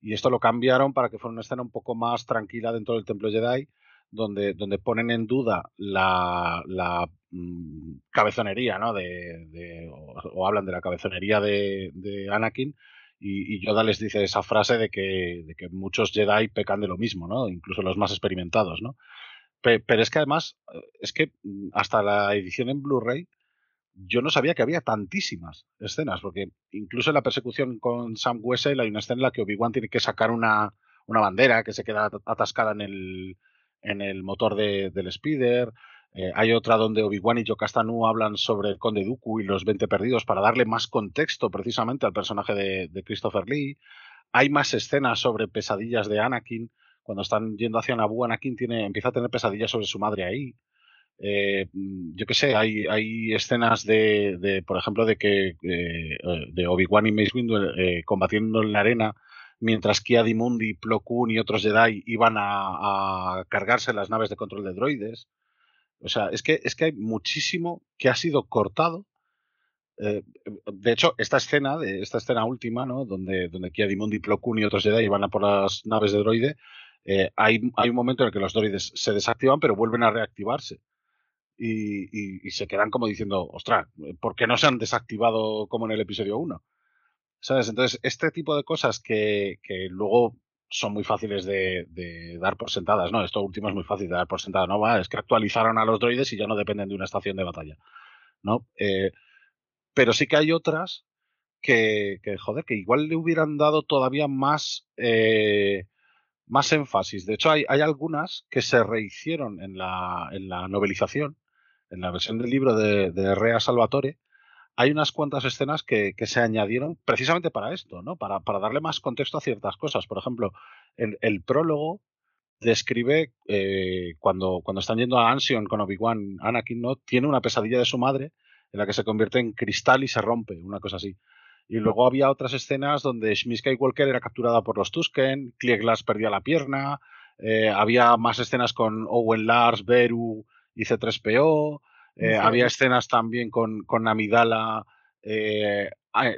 Y esto lo cambiaron para que fuera una escena un poco más tranquila dentro del templo Jedi, donde, donde ponen en duda la, la mm, cabezonería, ¿no? De, de- o, hablan de la cabezonería de, Anakin. Y, y Yoda les dice esa frase de que, de que muchos Jedi pecan de lo mismo, ¿no? Incluso los más experimentados, ¿no? Pe- Pero es que además, eh, es que mm, hasta la edición en Blu-ray, yo no sabía que había tantísimas escenas, porque incluso en la persecución con Sam Wessel hay una escena en la que Obi-Wan tiene que sacar una, una bandera que se queda at- atascada en el, en el motor de- del speeder. Eh, hay otra donde Obi-Wan y Yokastanu hablan sobre el Conde Dooku y los 20 perdidos para darle más contexto precisamente al personaje de, Christopher Lee. Hay más escenas sobre pesadillas de Anakin. Cuando están yendo hacia Naboo, Anakin tiene, empieza a tener pesadillas sobre su madre ahí. Eh, mm, yo qué sé, hay, hay escenas de, de, por ejemplo, de que eh, de Obi-Wan y Mace Windu combatiendo en la arena, mientras Ki Adi-Mundi, Plo Koon y otros Jedi iban a, cargarse las naves de control de droides. O sea, es que, es que hay muchísimo que ha sido cortado. Eh, de hecho, esta escena, de, esta escena última, ¿no? Donde, donde Ki Adi-Mundi, Plo Koon y otros Jedi iban a por las naves de droide, eh, hay, hay un momento en el que los droides se desactivan, pero vuelven a reactivarse y, y- y se quedan como diciendo, ostras, ¿por qué no se han desactivado como en el episodio 1? ¿Sabes? Entonces, este tipo de cosas que, que luego son muy fáciles de, dar por sentadas, ¿no? Esto último es muy fácil de dar por sentado, ¿no? Va, es que actualizaron a los droides y ya no dependen de una estación de batalla, ¿no? Eh, pero sí que hay otras que, joder, que igual le hubieran dado todavía más, eh, más énfasis. De hecho, hay, hay algunas que se rehicieron en la, en la novelización, en la versión del libro de Rea Salvatore. Hay unas cuantas escenas que, que se añadieron precisamente para esto, ¿no? Para, para darle más contexto a ciertas cosas. Por ejemplo, el, el prólogo describe eh, cuando, cuando están yendo a Ansion con Obi-Wan, Anakin, ¿no? Tiene una pesadilla de su madre en la que se convierte en cristal y se rompe, una cosa así. Y luego había otras escenas donde Shmi Skywalker era capturada por los Tusken, Clear Glass perdía la pierna, eh, había más escenas con Owen Lars, Beru y C3PO, eh, había escenas también con, con Amidala eh,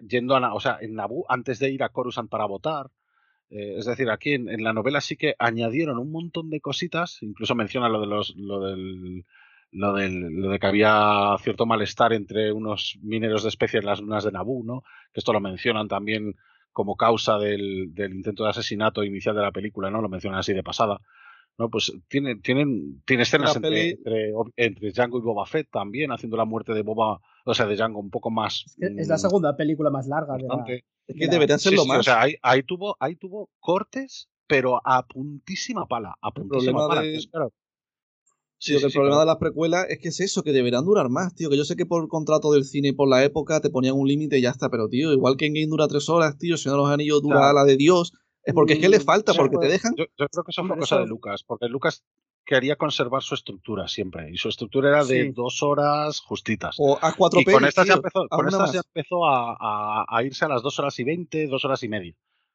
yendo a, o sea, en Naboo antes de ir a Coruscant para votar. Eh, es decir, aquí en, en la novela sí que añadieron un montón de cositas, incluso menciona lo de los, lo del, lo del, lo de que había cierto malestar entre unos mineros de especie en las lunas de Naboo, ¿no? Que esto lo mencionan también como causa del, del intento de asesinato inicial de la película, ¿no? Lo mencionan así de pasada. ¿No? Pues tiene, tienen, tiene escenas La entre, peli- entre, entre Django y Boba Fett también, haciendo la muerte de Boba, o sea, de Django un poco más. Es, que es la mm, segunda película más larga de la. bastante. Es de que la- deberían Sí, serlo sí, más. o sea, ahí, ahí tuvo, ahí tuvo cortes, pero a puntísima pala, a puntísima pala. de- claro. Sí, que el problema de las precuelas es que es eso, que deberán durar más, tío. Que yo sé que por contrato del cine y por la época te ponían un límite y ya está, pero tío, igual que en Game dura tres horas, tío, si no los anillos dura Claro. la de Dios, es porque es que le Mm, falta, porque te pues, dejan. Yo, yo creo que eso fue cosa de Lucas, porque Lucas quería conservar su estructura siempre. Y su estructura era de Sí. dos horas justitas. O a 4 y con estas ya tío, empezó, a con estas ya empezó a, a- a irse a las dos horas y veinte, dos horas y media.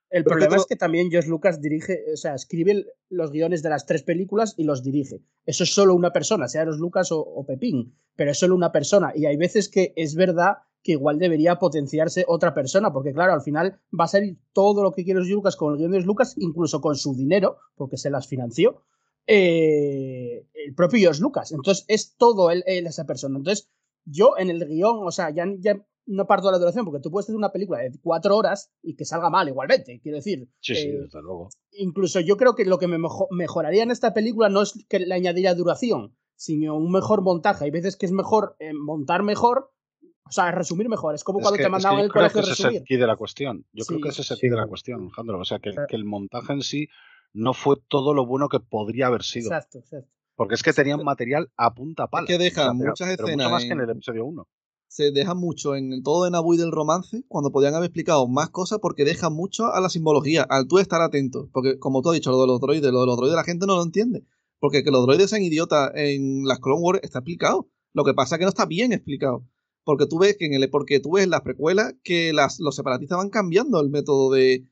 El Pero problema que es que también George Lucas dirige, o sea, escribe los guiones de las tres películas y los dirige. Eso es solo una persona, sea George Lucas o, o Pepín, pero es solo una persona. Y hay veces que es verdad que igual debería potenciarse otra persona, porque claro, al final va a salir todo lo que quiere Lucas con el guion de Lucas, incluso con su dinero, porque se las financió, eh, el propio George Lucas. Entonces es todo él, él esa persona. Entonces yo en el guion, o sea, ya, ya no parto de la duración, porque tú puedes hacer una película de cuatro horas y que salga mal igualmente, quiero decir. Sí, sí, eh, desde luego. incluso yo creo que lo que me mejo- mejoraría en esta película no es que le añadiría duración, sino un mejor montaje. Hay veces que es mejor eh, montar mejor, o sea, resumir mejor. Es como Es cuando que- te es que mandaban yo en el creo colegio que a ese es el resumir. key de la cuestión. Yo creo Sí. que ese es el Sí, key de la cuestión, Alejandro. O sea, que, Eh. que el montaje en sí no fue todo lo bueno que podría haber sido. Exacto, exacto. Porque es que tenían material a punta pala. que dejan pero- muchas pero escenas Mucho más que en el en- episodio 1. se deja mucho en el todo de Naboo y del romance cuando podían haber explicado más cosas porque dejan mucho a la simbología, al tú estar atento. Porque, como tú has dicho, lo de los droides, lo de los droides la gente no lo entiende. Porque que los droides sean idiotas en las Clone Wars está explicado. Lo que pasa es que no está bien explicado. Porque tú ves que en el, porque tú ves las precuelas que las, los separatistas van cambiando el método de,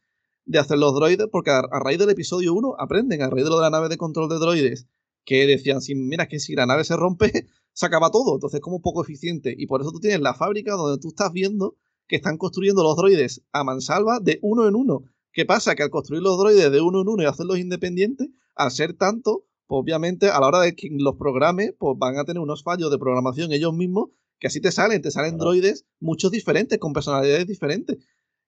de hacer los droides, porque a, raíz del episodio 1 aprenden, a raíz de lo de la nave de control de droides, que decían, si, mira, que si la nave se rompe, se acaba todo, entonces es como poco eficiente. Y por eso tú tienes la fábrica donde tú estás viendo que están construyendo los droides a mansalva de uno en uno. ¿Qué pasa? Que al construir los droides de uno en uno y hacerlos independientes, al ser tanto, pues obviamente a la hora de que los programe, pues van a tener unos fallos de programación ellos mismos, que así te salen, te salen Claro. droides muchos diferentes, con personalidades diferentes.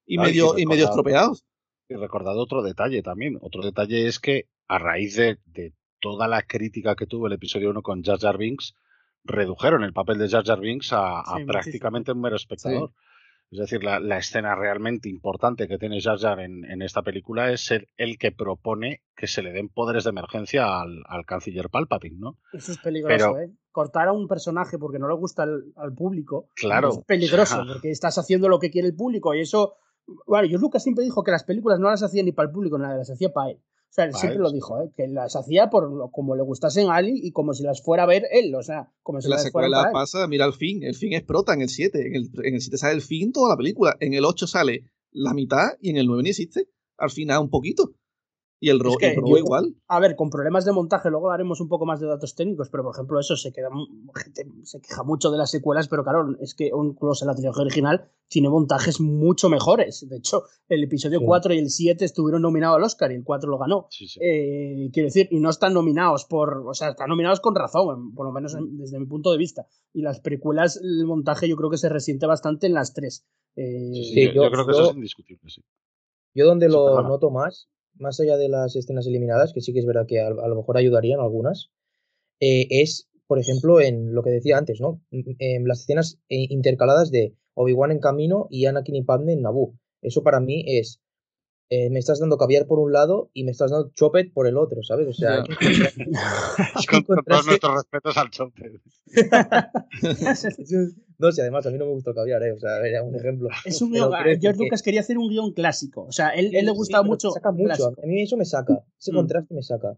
Y Ah, y medio, que y medio estropeados. Y recordad otro detalle también. Otro detalle es que a raíz de, de toda la crítica que tuvo el episodio 1 con Jar Jar Binks, redujeron el papel de Jar Jar Binks a, Sí, prácticamente un mero espectador. Es decir, la, la escena realmente importante que tiene Jar Jar en, en esta película es ser el que propone que se le den poderes de emergencia al, al canciller Palpatine, ¿no? Eso es peligroso, Pero- ¿eh? Cortar a un personaje porque no le gusta al, al público Claro. es peligroso, O sea, porque estás haciendo lo que quiere el público y eso... Bueno, yo Lucas siempre dijo que las películas no las hacía ni para el público, nada, las hacía para él. O sea, él Pa' siempre lo dijo, ¿eh? que las hacía por lo- como le gustasen a Ali y como si las fuera a ver él, o sea, como si la las secuela él. pasa, mira el fin, el fin explota en el 7, en el, en el 7 sale el fin toda la película, en el 8 sale la mitad y en el 9 ni existe, al final un poquito. Y el, ro Es que el robo yo- igual. A ver, con problemas de montaje, luego haremos un poco más de datos técnicos, pero por ejemplo, eso se queda. gente se queja mucho de las secuelas, pero claro, es que incluso la trilogía original tiene montajes mucho mejores. De hecho, el episodio Sí. 4 y el 7 estuvieron nominados al Oscar y el 4 lo ganó. sí, sí. Eh, quiero decir, y no están nominados por. O sea, están nominados con razón, por lo menos en- desde mi punto de vista. Y las precuelas, el montaje yo creo que se resiente bastante en las tres. Eh, Sí, sí, Sí, yo, creo que yo- eso es indiscutible, sí. Yo donde lo noto más, más allá de las escenas eliminadas, que sí que es verdad que a, lo mejor ayudarían algunas, eh, es, por ejemplo, en lo que decía antes, ¿no? M- En las escenas eh, intercaladas de Obi-Wan en camino y Anakin y Padme en Naboo. Eso para mí es, eh, me estás dando caviar por un lado y me estás dando chopet por el otro, ¿sabes? O sea, que Con, con todos nuestros respetos al chope. No sé, además a mí no me gusta el caviar, ¿eh? O sea, era un ejemplo. es un guion. George que- Lucas quería hacer un guion clásico. O sea, él, él le gustaba mucho. Saca mucho. clásico. A mí eso me saca. Ese Mm. contraste me saca.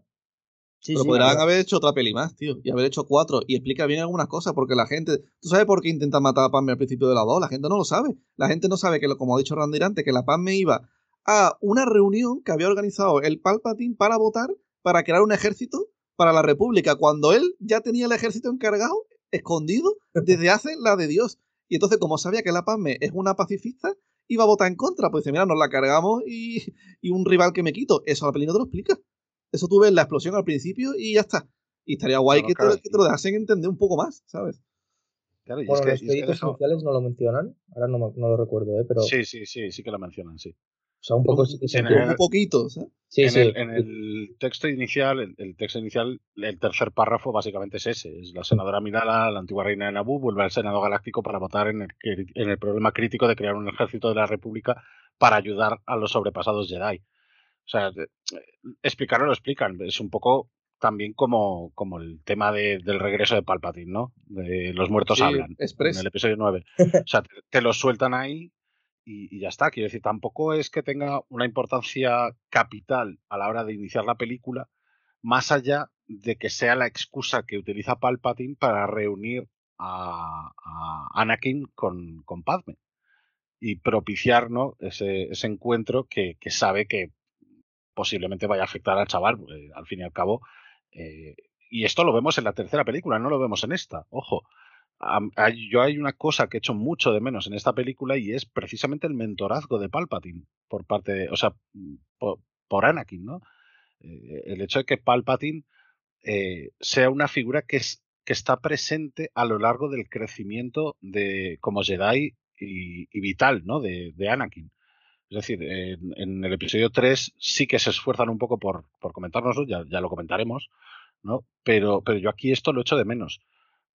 Sí, Pero sí, podrían claro. haber hecho otra peli más, tío. Y haber hecho cuatro. Y explica bien algunas cosas. Porque la gente. ¿Tú sabes por qué intentan matar a Padme al principio de la 2? La gente no lo sabe. La gente no sabe que, lo- como ha dicho Randy antes, que la Padme iba a una reunión que había organizado el Palpatine para votar para crear un ejército para la República. Cuando él ya tenía el ejército encargado, escondido, desde hace la de Dios. Y entonces, como sabía que la Padme es una pacifista, iba a votar en contra. Pues dice, mira, nos la cargamos y, y un rival que me quito. Eso la peli no te lo explica. Eso tú ves la explosión al principio y ya está. Y estaría guay Claro, que, claro. te, que te lo dejasen entender un poco más, ¿sabes? Claro, y es Bueno, que- los es que créditos eso- iniciales no lo mencionan. Ahora no, no lo recuerdo, ¿eh? Pero, Sí, sí, sí, sí que lo mencionan, sí. O sea, un poco sí que se el- Un poquito, ¿sabes? Sí, en, sí. el, en el texto inicial, el, el texto inicial, el tercer párrafo básicamente es ese. Es la senadora Milala, la antigua reina de Naboo, vuelve al Senado Galáctico para votar en el, en el problema crítico de crear un ejército de la República para ayudar a los sobrepasados Jedi. O sea, explicarlo lo explican. Es un poco también como, como el tema de- del regreso de Palpatine, ¿no? De los muertos Sí, hablan. express. En el episodio 9. O sea, te, te lo sueltan ahí y, ya está. Quiero decir, tampoco es que tenga una importancia capital a la hora de iniciar la película, más allá de que sea la excusa que utiliza Palpatine para reunir a, a Anakin con, con Padme y propiciar ¿no? ese, ese encuentro que, que, sabe que posiblemente vaya a afectar al chaval, eh, al fin y al cabo. Eh, y esto lo vemos en la tercera película, no lo vemos en esta, ojo. Hay, yo hay una cosa que he hecho mucho de menos en esta película y es precisamente el mentorazgo de Palpatine por parte de, o sea, por, por Anakin, ¿no? Eh, el hecho de que Palpatine eh, sea una figura que, es, que está presente a lo largo del crecimiento de como Jedi y, vital, ¿no? De, Anakin. Es decir, en, en, el episodio 3 sí que se esfuerzan un poco por, por comentárnoslo, ya, ya lo comentaremos, ¿no? Pero, pero yo aquí esto lo echo de menos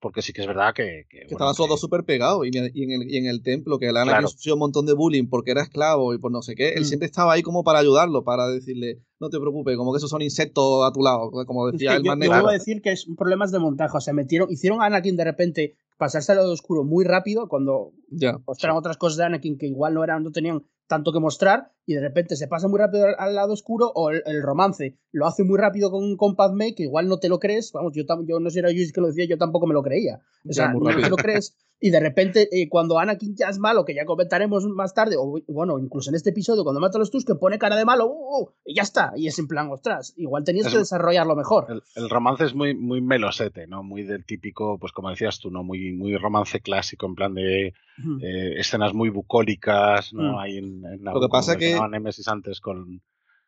porque sí que es verdad que... que, que bueno, estaban todos súper pegados y, y, en el, y en el templo, que el Anakin claro. sufrió un montón de bullying porque era esclavo y por no sé qué, él mm. siempre estaba ahí como para ayudarlo, para decirle, no te preocupes, como que esos son insectos a tu lado, como decía es el más yo, negro. Yo voy a decir que es problemas de montaje, o sea, metieron, hicieron a Anakin de repente pasarse al lado oscuro muy rápido cuando mostraron sí. otras cosas de Anakin que igual no eran, no tenían tanto que mostrar y de repente se pasa muy rápido al, lado oscuro o el, el, romance lo hace muy rápido con, con Padme que igual no te lo crees, vamos, yo, yo no sé si era Luis que lo decía, yo tampoco me lo creía, o sea, no te lo crees y de repente eh, cuando Anakin ya es malo, que ya comentaremos más tarde, o bueno, incluso en este episodio cuando mata a los Tus que pone cara de malo, uh, uh, y ya está, y es en plan, ostras, igual tenías es, que desarrollarlo mejor. El, el, romance es muy, muy melosete, ¿no? Muy del típico, pues como decías tú, ¿no? Muy, muy romance clásico, en plan de uh -huh. eh, escenas muy bucólicas, ¿no? Mm. Uh -huh. Hay en, en Lo que pasa que... Nemesis antes con,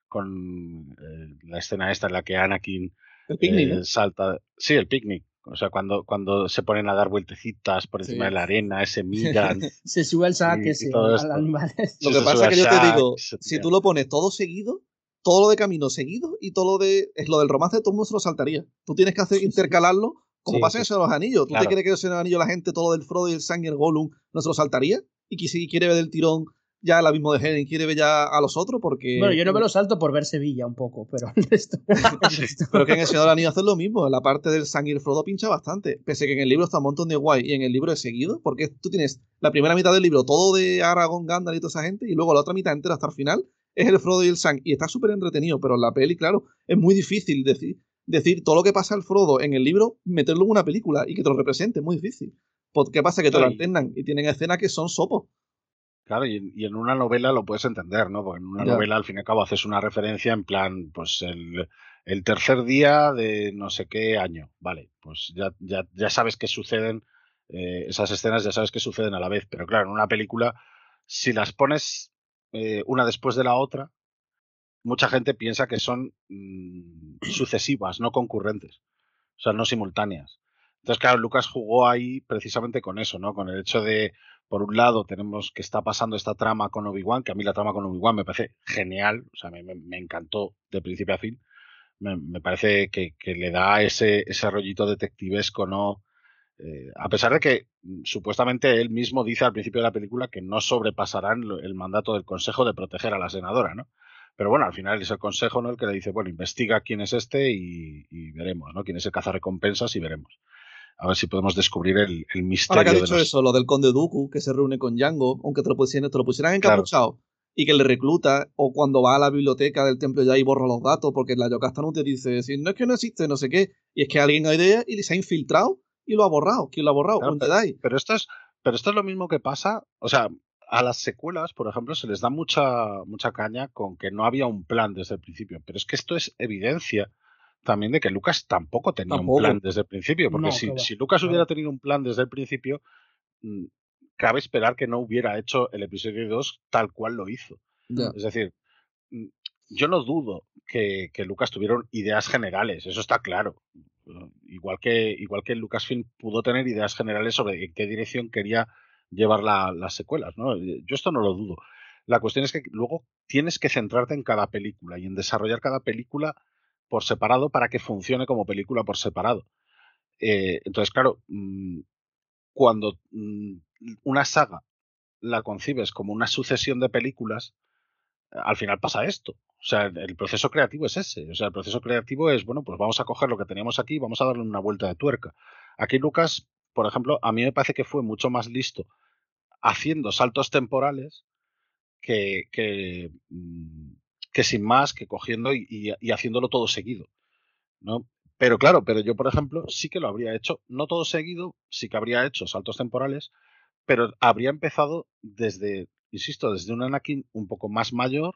con eh, la escena esta en la que Anakin el picnic, eh, ¿no? salta. Sí, el picnic. O sea, cuando, cuando se ponen a dar vueltecitas por encima sí. de la arena, se miran. se sube el saque, sí, al animal. Lo que pasa es que yo te digo, si tú lo pones todo seguido, todo lo de camino seguido y todo lo de. Es lo del romance, todo el mundo se lo saltaría. Tú tienes que hacer intercalarlo como sí, pasa en los anillos. ¿Tú claro. te crees que en los anillos la gente, todo lo del Frodo y el Sang y el Gollum, no se lo saltaría? Y que si quiere ver del tirón ya el abismo de Helen quiere ver ya a los otros porque... Bueno, yo no me lo salto por ver Sevilla un poco, pero esto... pero que en el Señor Anillo hacen lo mismo, la parte del Sang y el Frodo pincha bastante, pese que en el libro está un montón de guay y en el libro es seguido, porque tú tienes la primera mitad del libro todo de Aragorn, Gandalf y toda esa gente, y luego la otra mitad entera hasta el final es el Frodo y el Sang, y está súper entretenido, pero en la peli, claro, es muy difícil decir, decir todo lo que pasa al Frodo en el libro, meterlo en una película y que te lo represente, es muy difícil. ¿Qué pasa? Que te lo alternan y tienen escenas que son sopos. Claro, y, y, en una novela lo puedes entender, ¿no? Porque en una ya. novela, al fin y al cabo, haces una referencia en plan, pues el, el, tercer día de no sé qué año. Vale, pues ya, ya, ya sabes que suceden, eh, esas escenas ya sabes que suceden a la vez. Pero claro, en una película, si las pones eh, una después de la otra, mucha gente piensa que son mmm, sucesivas, no concurrentes. O sea, no simultáneas. Entonces, claro, Lucas jugó ahí precisamente con eso, ¿no? Con el hecho de por un lado tenemos que está pasando esta trama con Obi-Wan, que a mí la trama con Obi-Wan me parece genial, o sea, me, encantó de principio a fin. Me, parece que, que, le da ese, ese rollito detectivesco, ¿no? Eh, a pesar de que mm, supuestamente él mismo dice al principio de la película que no sobrepasarán el mandato del Consejo de proteger a la senadora, ¿no? Pero bueno, al final es el Consejo, ¿no? El que le dice, bueno, investiga quién es este y, y veremos, ¿no? Quién es el cazarrecompensas y veremos a ver si podemos descubrir el, el misterio. Ahora que has dicho los... eso, lo del conde Dooku, que se reúne con Django, aunque te lo pusieran, te lo pusieran encapuchado claro. y que le recluta, o cuando va a la biblioteca del templo ya y borra los datos, porque la Yocasta no te dice, si no es que no existe, no sé qué, y es que alguien ha idea y se ha infiltrado y lo ha borrado. ¿Quién lo ha borrado? Claro, pero. Pero esto, es, pero esto es lo mismo que pasa, o sea, a las secuelas, por ejemplo, se les da mucha, mucha caña con que no había un plan desde el principio, pero es que esto es evidencia también de que Lucas tampoco tenía tampoco. un plan desde el principio, porque no, si, si, Lucas claro. hubiera tenido un plan desde el principio, mmm, cabe esperar que no hubiera hecho el episodio 2 tal cual lo hizo. Es decir, mm, yo no dudo que, que, Lucas tuviera ideas generales, eso está claro. Igual que, igual que Lucasfilm pudo tener ideas generales sobre en qué dirección quería llevar la, las secuelas, ¿no? Yo esto no lo dudo. La cuestión es que luego tienes que centrarte en cada película y en desarrollar cada película por separado para que funcione como película por separado. Eh, entonces, claro, mmm, cuando mmm, una saga la concibes como una sucesión de películas, al final pasa esto. O sea, el proceso creativo es ese. O sea, el proceso creativo es, bueno, pues vamos a coger lo que teníamos aquí y vamos a darle una vuelta de tuerca. Aquí Lucas, por ejemplo, a mí me parece que fue mucho más listo haciendo saltos temporales que, que, mm, que sin más, que cogiendo y, y, y haciéndolo todo seguido. ¿no? Pero claro, pero yo, por ejemplo, sí que lo habría hecho, no todo seguido, sí que habría hecho saltos temporales, pero habría empezado desde, insisto, desde un Anakin un poco más mayor,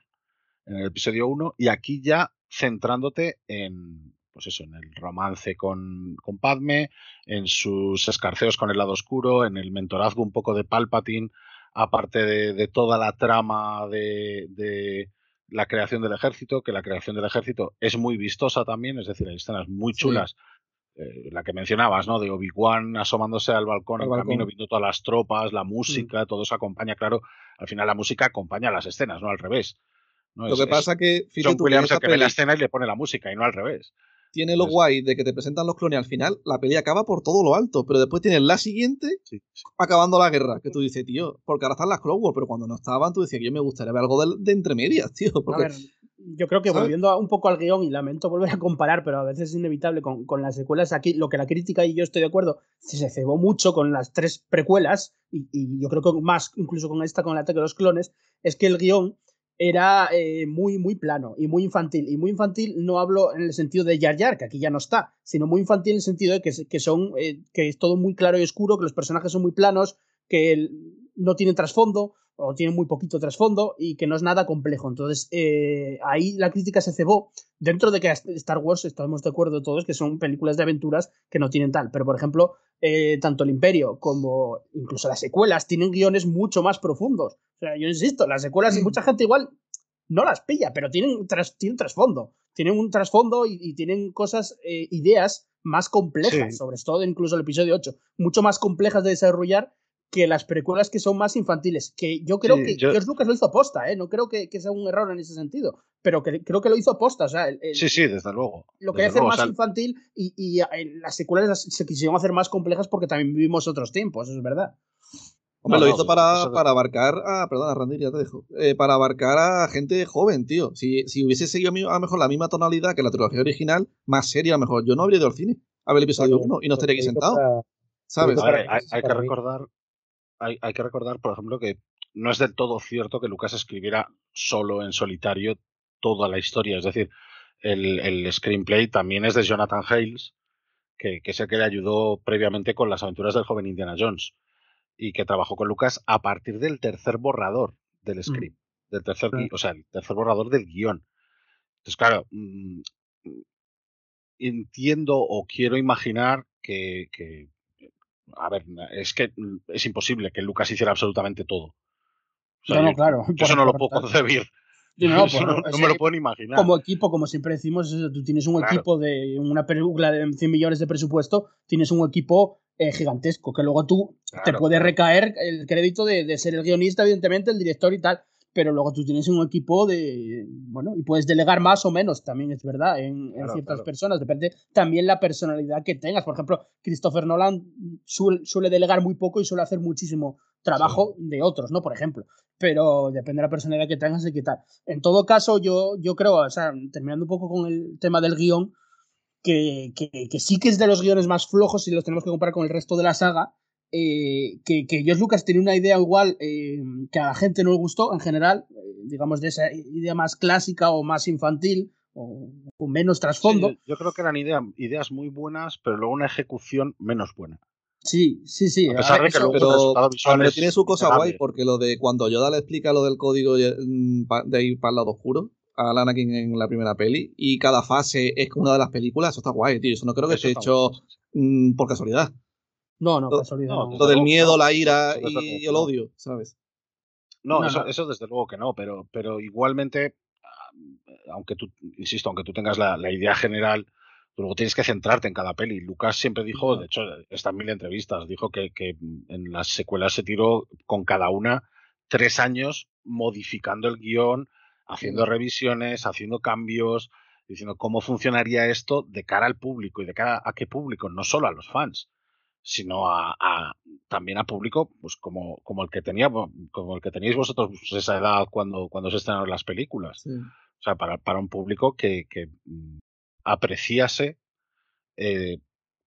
en el episodio 1, y aquí ya centrándote en, pues eso, en el romance con, con Padme, en sus escarceos con el lado oscuro, en el mentorazgo un poco de Palpatine, aparte de, de toda la trama de, de, la creación del ejército, que la creación del ejército es muy vistosa también, es decir, hay escenas muy chulas. Sí. Eh, la que mencionabas, ¿no? De Obi-Wan asomándose al balcón, al camino, viendo todas las tropas, la música, mm. todo eso acompaña, claro. Al final la música acompaña las escenas, no al revés. ¿no? Lo es, que pasa es que John Williams el que ve la escena y le pone la música y no al revés tiene lo guay de que te presentan los clones al final, la peli acaba por todo lo alto, pero después tienes la siguiente sí. acabando la guerra, que tú dices, tío, porque ahora están las Clone Wars, pero cuando no estaban tú decías que yo me gustaría ver algo de, de entre medias, tío. Porque, a ver, yo creo que ¿sabes? volviendo un poco al guion, y lamento volver a comparar, pero a veces es inevitable con, con, las secuelas aquí, lo que la crítica y yo estoy de acuerdo, se cebó mucho con las tres precuelas, y, y yo creo que más incluso con esta, con el ataque de los clones, es que el guion era eh, muy, muy plano y muy infantil. Y muy infantil no hablo en el sentido de Yar Yar, que aquí ya no está, sino muy infantil en el sentido de que, que son, eh, que es todo muy claro y oscuro, que los personajes son muy planos, que el, no tienen trasfondo o tienen muy poquito trasfondo y que no es nada complejo. Entonces, eh, ahí la crítica se cebó dentro de que Star Wars, estamos de acuerdo todos, que son películas de aventuras que no tienen tal. Pero, por ejemplo, eh, tanto el Imperio como incluso las secuelas tienen guiones mucho más profundos. O sea, yo insisto, las secuelas y mucha gente igual no las pilla, pero tienen, tras, tienen trasfondo. Tienen un trasfondo y, y tienen cosas, eh, ideas más complejas, sí. sobre todo incluso el episodio 8, mucho más complejas de desarrollar que las precuelas que son más infantiles. Que yo creo sí, que yo... George Lucas lo hizo aposta, ¿eh? No creo que, que, sea un error en ese sentido. Pero que, creo que lo hizo aposta. O sea, el, el, sí, sí, desde luego. Lo que hacer más o sea, infantil y, y, las secuelas se quisieron hacer más complejas porque también vivimos otros tiempos, eso es verdad. Hombre, no, lo hizo no, para, eso... para abarcar a. Perdona, Randy, ya te dejo. Eh, para abarcar a gente joven, tío. Si, si hubiese seguido a lo mejor la misma tonalidad que la trilogía original, más seria, a lo mejor yo no habría ido al cine a ver el episodio 1 y no estaría aquí sentado. Para, ¿Sabes? Ver, hay, hay que recordar hay, hay, que recordar, por ejemplo, que no es del todo cierto que Lucas escribiera solo en solitario toda la historia. Es decir, el, el screenplay también es de Jonathan Hales, que, que, es el que le ayudó previamente con las aventuras del joven Indiana Jones y que trabajó con Lucas a partir del tercer borrador del script, mm. del tercer, mm. o sea, el tercer borrador del guion. Entonces, claro, mmm, entiendo o quiero imaginar que, que a ver, es que es imposible que Lucas hiciera absolutamente todo. O sea, no, no, claro. Yo eso no lo puedo concebir. No, eso no, no, me lo puedo imaginar. Como equipo, como siempre decimos, tú tienes un claro. equipo de una película de 100 millones de presupuesto, tienes un equipo eh, gigantesco, que luego tú claro, te puede recaer el crédito de, de, ser el guionista, evidentemente, el director y tal, pero luego tú tienes un equipo de, bueno, y puedes delegar más o menos, también es verdad, en, claro, en ciertas claro. personas, depende también la personalidad que tengas. Por ejemplo, Christopher Nolan suele, suele delegar muy poco y suele hacer muchísimo trabajo sí. de otros, ¿no? Por ejemplo, pero depende de la personalidad que tengas y qué tal. En todo caso, yo, yo creo, o sea, terminando un poco con el tema del guion, que, que, que sí que es de los guiones más flojos si los tenemos que comparar con el resto de la saga, eh, que, que George Lucas tenía una idea igual eh, que a la gente no le gustó en general, eh, digamos de esa idea más clásica o más infantil o con menos trasfondo. Sí, yo creo que eran idea, ideas muy buenas, pero luego una ejecución menos buena. Sí, sí, sí. A pesar de que eso, pero, pero tiene su cosa guay, porque lo de cuando Yoda le explica lo del código mm, de ir para el lado oscuro a Anakin en la primera peli, y cada fase es una de las películas, eso está guay, tío. Eso no creo que esté hecho mm, por casualidad. No, no, casualidad. No, lo del miedo, la ira y el odio, ¿sabes? No, no, eso, eso, desde luego que no, pero, pero igualmente, ah, aunque tú, insisto, aunque tú tengas la, la, idea general, tú luego tienes que centrarte en cada peli. Lucas siempre dijo, de hecho, está en mil entrevistas, dijo que, que en las secuelas se tiró con cada una tres años modificando el guion, haciendo revisiones, haciendo cambios, diciendo cómo funcionaría esto de cara al público y de cara a qué público, no solo a los fans sino a, a, también a público pues como, como el que tenía como el que teníais vosotros pues, esa edad cuando, cuando se estrenaron las películas sí. o sea para, para un público que, que mm, apreciase eh,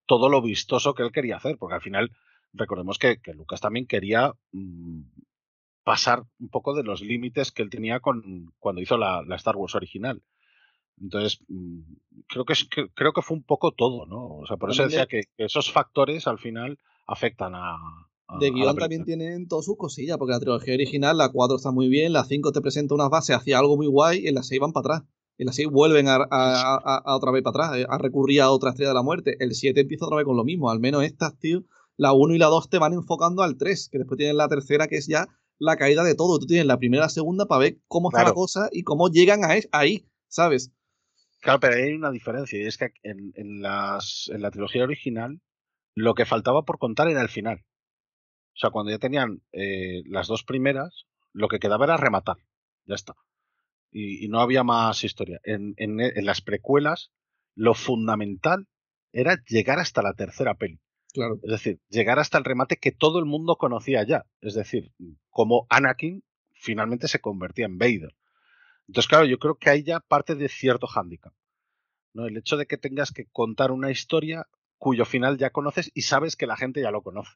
todo lo vistoso que él quería hacer porque al final recordemos que, que Lucas también quería mmm, pasar un poco de los límites que él tenía con cuando hizo la, la Star Wars original Entonces, mm, creo que, es, que- creo que fue un poco todo, ¿no? O sea, por eso decía que, que esos factores al final afectan a. De guion también tienen todas sus cosillas, porque la trilogía original, la 4 está muy bien, la 5 te presenta unas bases hacia algo muy guay, y en la 6 van para atrás. En la 6 vuelven a, a- a- a otra vez para atrás, eh, a recurrir a otra estrella de la muerte. El 7 empieza otra vez con lo mismo, al menos estas, tío, la 1 y la 2 te van enfocando al 3, que después tienes la tercera, que es ya la caída de todo. Tú tienes la primera y la segunda para ver cómo está la cosa y cómo llegan a es- ahí, ¿sabes? Claro, pero hay una diferencia, y es que en, en las, en la trilogía original lo que faltaba por contar era el final. O sea, cuando ya tenían eh, las dos primeras, lo que quedaba era rematar. Ya está. Y, y no había más historia. En, en- en las precuelas, lo fundamental era llegar hasta la tercera peli. Claro. Es decir, llegar hasta el remate que todo el mundo conocía ya. Es decir, como Anakin finalmente se convertía en Vader. Entonces, claro, yo creo que ahí ya parte de cierto hándicap. ¿no? El hecho de que tengas que contar una historia cuyo final ya conoces y sabes que la gente ya lo conoce.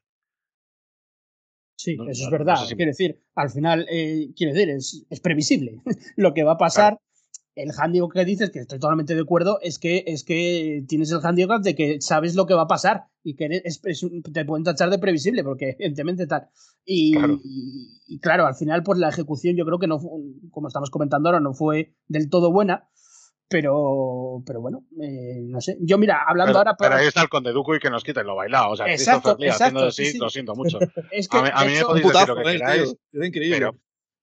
Sí, No- eso no- es no verdad. sé si- Quiero decir, al final, eh, quiero decir, es, es previsible lo que va a pasar. El handicap que dices, que estoy totalmente de acuerdo, es que, es que tienes el handicap de que sabes lo que va a pasar y que eres- es- te pueden tachar de previsible, porque evidentemente tal. Y Claro. y- y claro, al final, pues la ejecución yo creo que no, como estamos comentando ahora, no fue del todo buena. Pero, pero bueno, eh, no sé. Yo, mira, hablando Pero, ahora. pero para- ahí está el conde Duco y que nos quiten lo bailado. O sea, Exacto, Christopher Lee haciendo exacto, de sí, sí, sí. lo siento mucho. es que, a mí, a de mí me podéis decir lo Putazo, que eh, queráis, tío. Es increíble. pero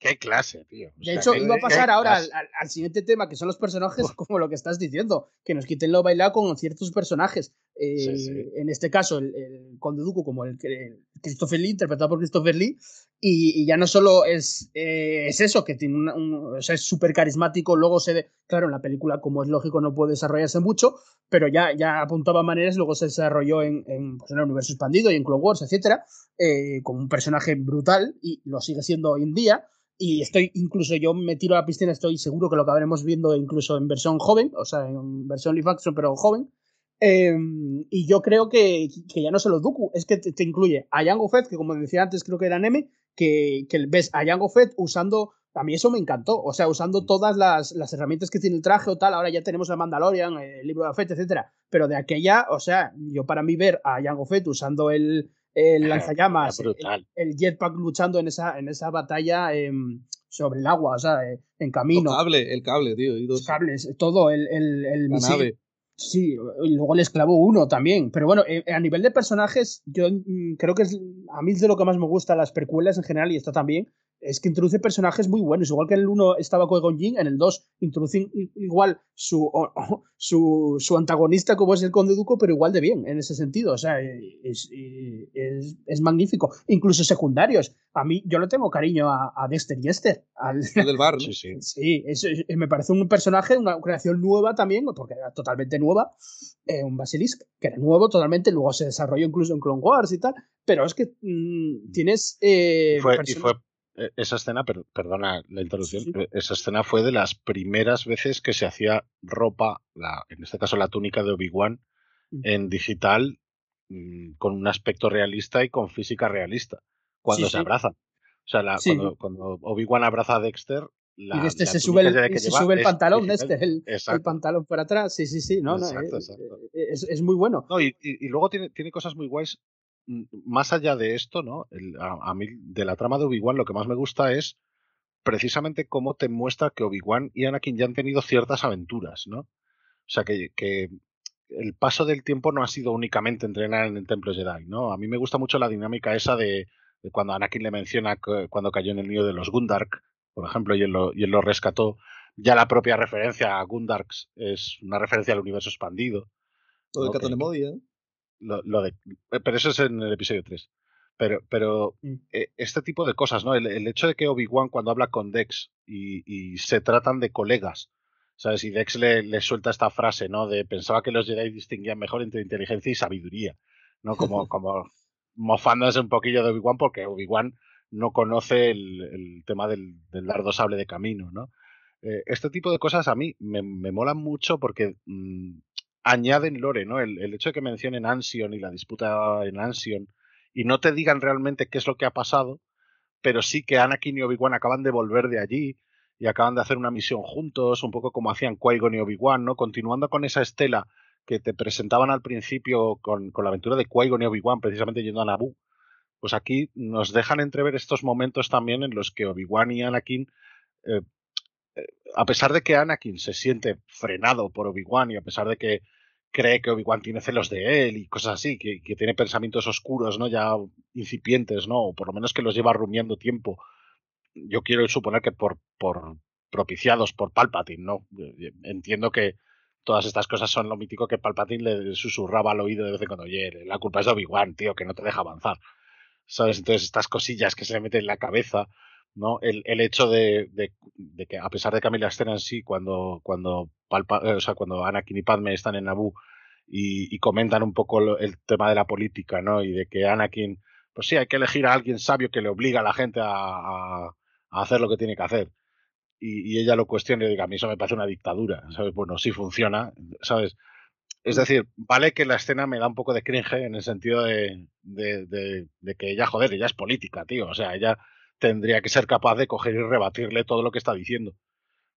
qué clase, tío. O De hecho, iba a pasar ahora al, clase. al- al siguiente tema, que son los personajes, como lo que estás diciendo, que nos quiten lo bailado con ciertos personajes. Eh, Sí, sí. En este caso, el, el Conde Duco, como el, que- Christopher Lee, interpretado por Christopher Lee, y, y ya no solo es, eh, es eso, que tiene un, un- o sea, es súper carismático, luego se... de- claro, en la película, como es lógico, no puede desarrollarse mucho, pero ya, ya apuntaba maneras, luego se desarrolló en, en, pues, en el universo expandido y en Clone Wars, etcétera, eh, un personaje brutal, y lo sigue siendo hoy en día, y estoy, incluso yo me tiro a la piscina, estoy seguro que lo acabaremos viendo incluso en versión joven, o sea, en versión live action, pero joven. Eh, y yo creo que, que ya no solo Dooku, es que te, te incluye a Jango Fett, que como decía antes, creo que era Neme, que, que ves a Jango Fett usando. A mí eso me encantó, o sea, usando todas las, las herramientas que tiene el traje o tal. Ahora ya tenemos a Mandalorian, el libro de Fett, etcétera. Pero de aquella, o sea, yo para mí ver a Jango Fett usando el, el lanzallamas, Era el, el jetpack luchando en esa, en esa batalla em, sobre el agua, o sea, eh, en camino, El cable, el cable, tío. y los cables, todo, el, el, el La misil. nave. Sí, luego el esclavo 1 también. Pero bueno, eh, a nivel de personajes, yo mm, creo que es, a mí es de lo que más me gusta las precuelas en general, y esta también, es que introduce personajes muy buenos. Igual que en el 1 estaba Qui-Gon en el 2 introducen igual su, o- o- su, su antagonista como es el Conde Duco, pero igual de bien, en ese sentido. O sea, es, es, es magnífico. Incluso secundarios. A mí, yo le tengo cariño a, a Dexter y Esther. Al, El del bar, ¿no? Sí, sí. Sí, es- es- me parece un personaje, una creación nueva también, porque era totalmente nueva, eh, un Basilisk, que era nuevo totalmente, luego se desarrolló incluso en Clone Wars y tal, pero es que mm, tienes... eh, Y fue, y persona- fue esa escena, per- perdona la interrupción, Sí, sí. eh, esa escena fue de las primeras veces que se hacía ropa, la, en este caso la túnica de Obi-Wan, Mm. en digital, mm, con un aspecto realista y con física realista, cuando Sí, se abrazan. O sea, la- cuando, cuando Obi-Wan abraza a Dexter, la, y de este se sube el, que se sube el es pantalón, digital. este, el, el Exacto. pantalón por atrás, sí, sí, sí, no, no, Exacto, eh, exacto. eh, es, es muy bueno. No, y, y- y luego tiene, tiene cosas muy guays. Más allá de esto, ¿no? El- a, a mí, de la trama de Obi-Wan, lo que más me gusta es precisamente cómo te muestra que Obi-Wan y Anakin ya han tenido ciertas aventuras, ¿no? O sea, que, que el paso del tiempo no ha sido únicamente entrenar en el Templo Jedi, ¿no? A mí me gusta mucho la dinámica esa de, de cuando Anakin le menciona que- cuando cayó en el nido de los Gundark, por ejemplo, y él, lo, y él lo rescató. Ya la propia referencia a Gundarks es una referencia al universo expandido ¿eh? Lo, lo de, eh, pero eso es en el episodio 3. Pero, pero Mm. eh, este tipo de cosas, ¿no? El, el hecho de que Obi-Wan cuando habla con Dex y, y se tratan de colegas, ¿sabes? Y Dex le, le suelta esta frase, ¿no? De pensaba que los Jedi distinguían mejor entre inteligencia y sabiduría, ¿no? Como, como mofándose un poquillo de Obi-Wan porque Obi-Wan no conoce el, el tema del, del dardo sable de camino, ¿no? Eh, este tipo de cosas a mí me, me molan mucho porque mm, añaden lore, ¿no? El, hecho de que mencionen Ansion y la disputa en Ansion y no te digan realmente qué es lo que ha pasado, pero sí que Anakin y Obi-Wan acaban de volver de allí y acaban de hacer una misión juntos, un poco como hacían Qui-Gon y Obi-Wan, ¿no? Continuando con esa estela que te presentaban al principio con, con la aventura de Qui-Gon y Obi-Wan, precisamente yendo a Naboo, pues aquí nos dejan entrever estos momentos también en los que Obi-Wan y Anakin, eh, eh, a pesar de que Anakin se siente frenado por Obi-Wan y a pesar de que cree que Obi-Wan tiene celos de él y cosas así, que, que, tiene pensamientos oscuros, ¿no? Ya incipientes, ¿no? O por lo menos que los lleva rumiando tiempo. Yo quiero suponer que por, por propiciados por Palpatine, ¿no? Entiendo que todas estas cosas son lo mítico que Palpatine le susurraba al oído de vez en cuando, oye, la culpa es de Obi-Wan, tío, que no te deja avanzar. ¿Sabes? Entonces estas cosillas que se le meten en la cabeza, ¿no? El, el hecho de, de, de, que a pesar de que a mí la escena en sí, cuando, cuando, Palpa, o sea, cuando Anakin y Padme están en Naboo y, y comentan un poco lo, el tema de la política, ¿no? Y de que Anakin, pues sí, hay que elegir a alguien sabio que le obliga a la gente a, a, a hacer lo que tiene que hacer. Y, y, ella lo cuestiona y diga, a mí eso me parece una dictadura, ¿sabes? Bueno, sí funciona, ¿sabes? Es decir, vale que la escena me da un poco de cringe en el sentido de, de, de, de que ella, joder, ella es política, tío. O sea, ella tendría que ser capaz de coger y rebatirle todo lo que está diciendo,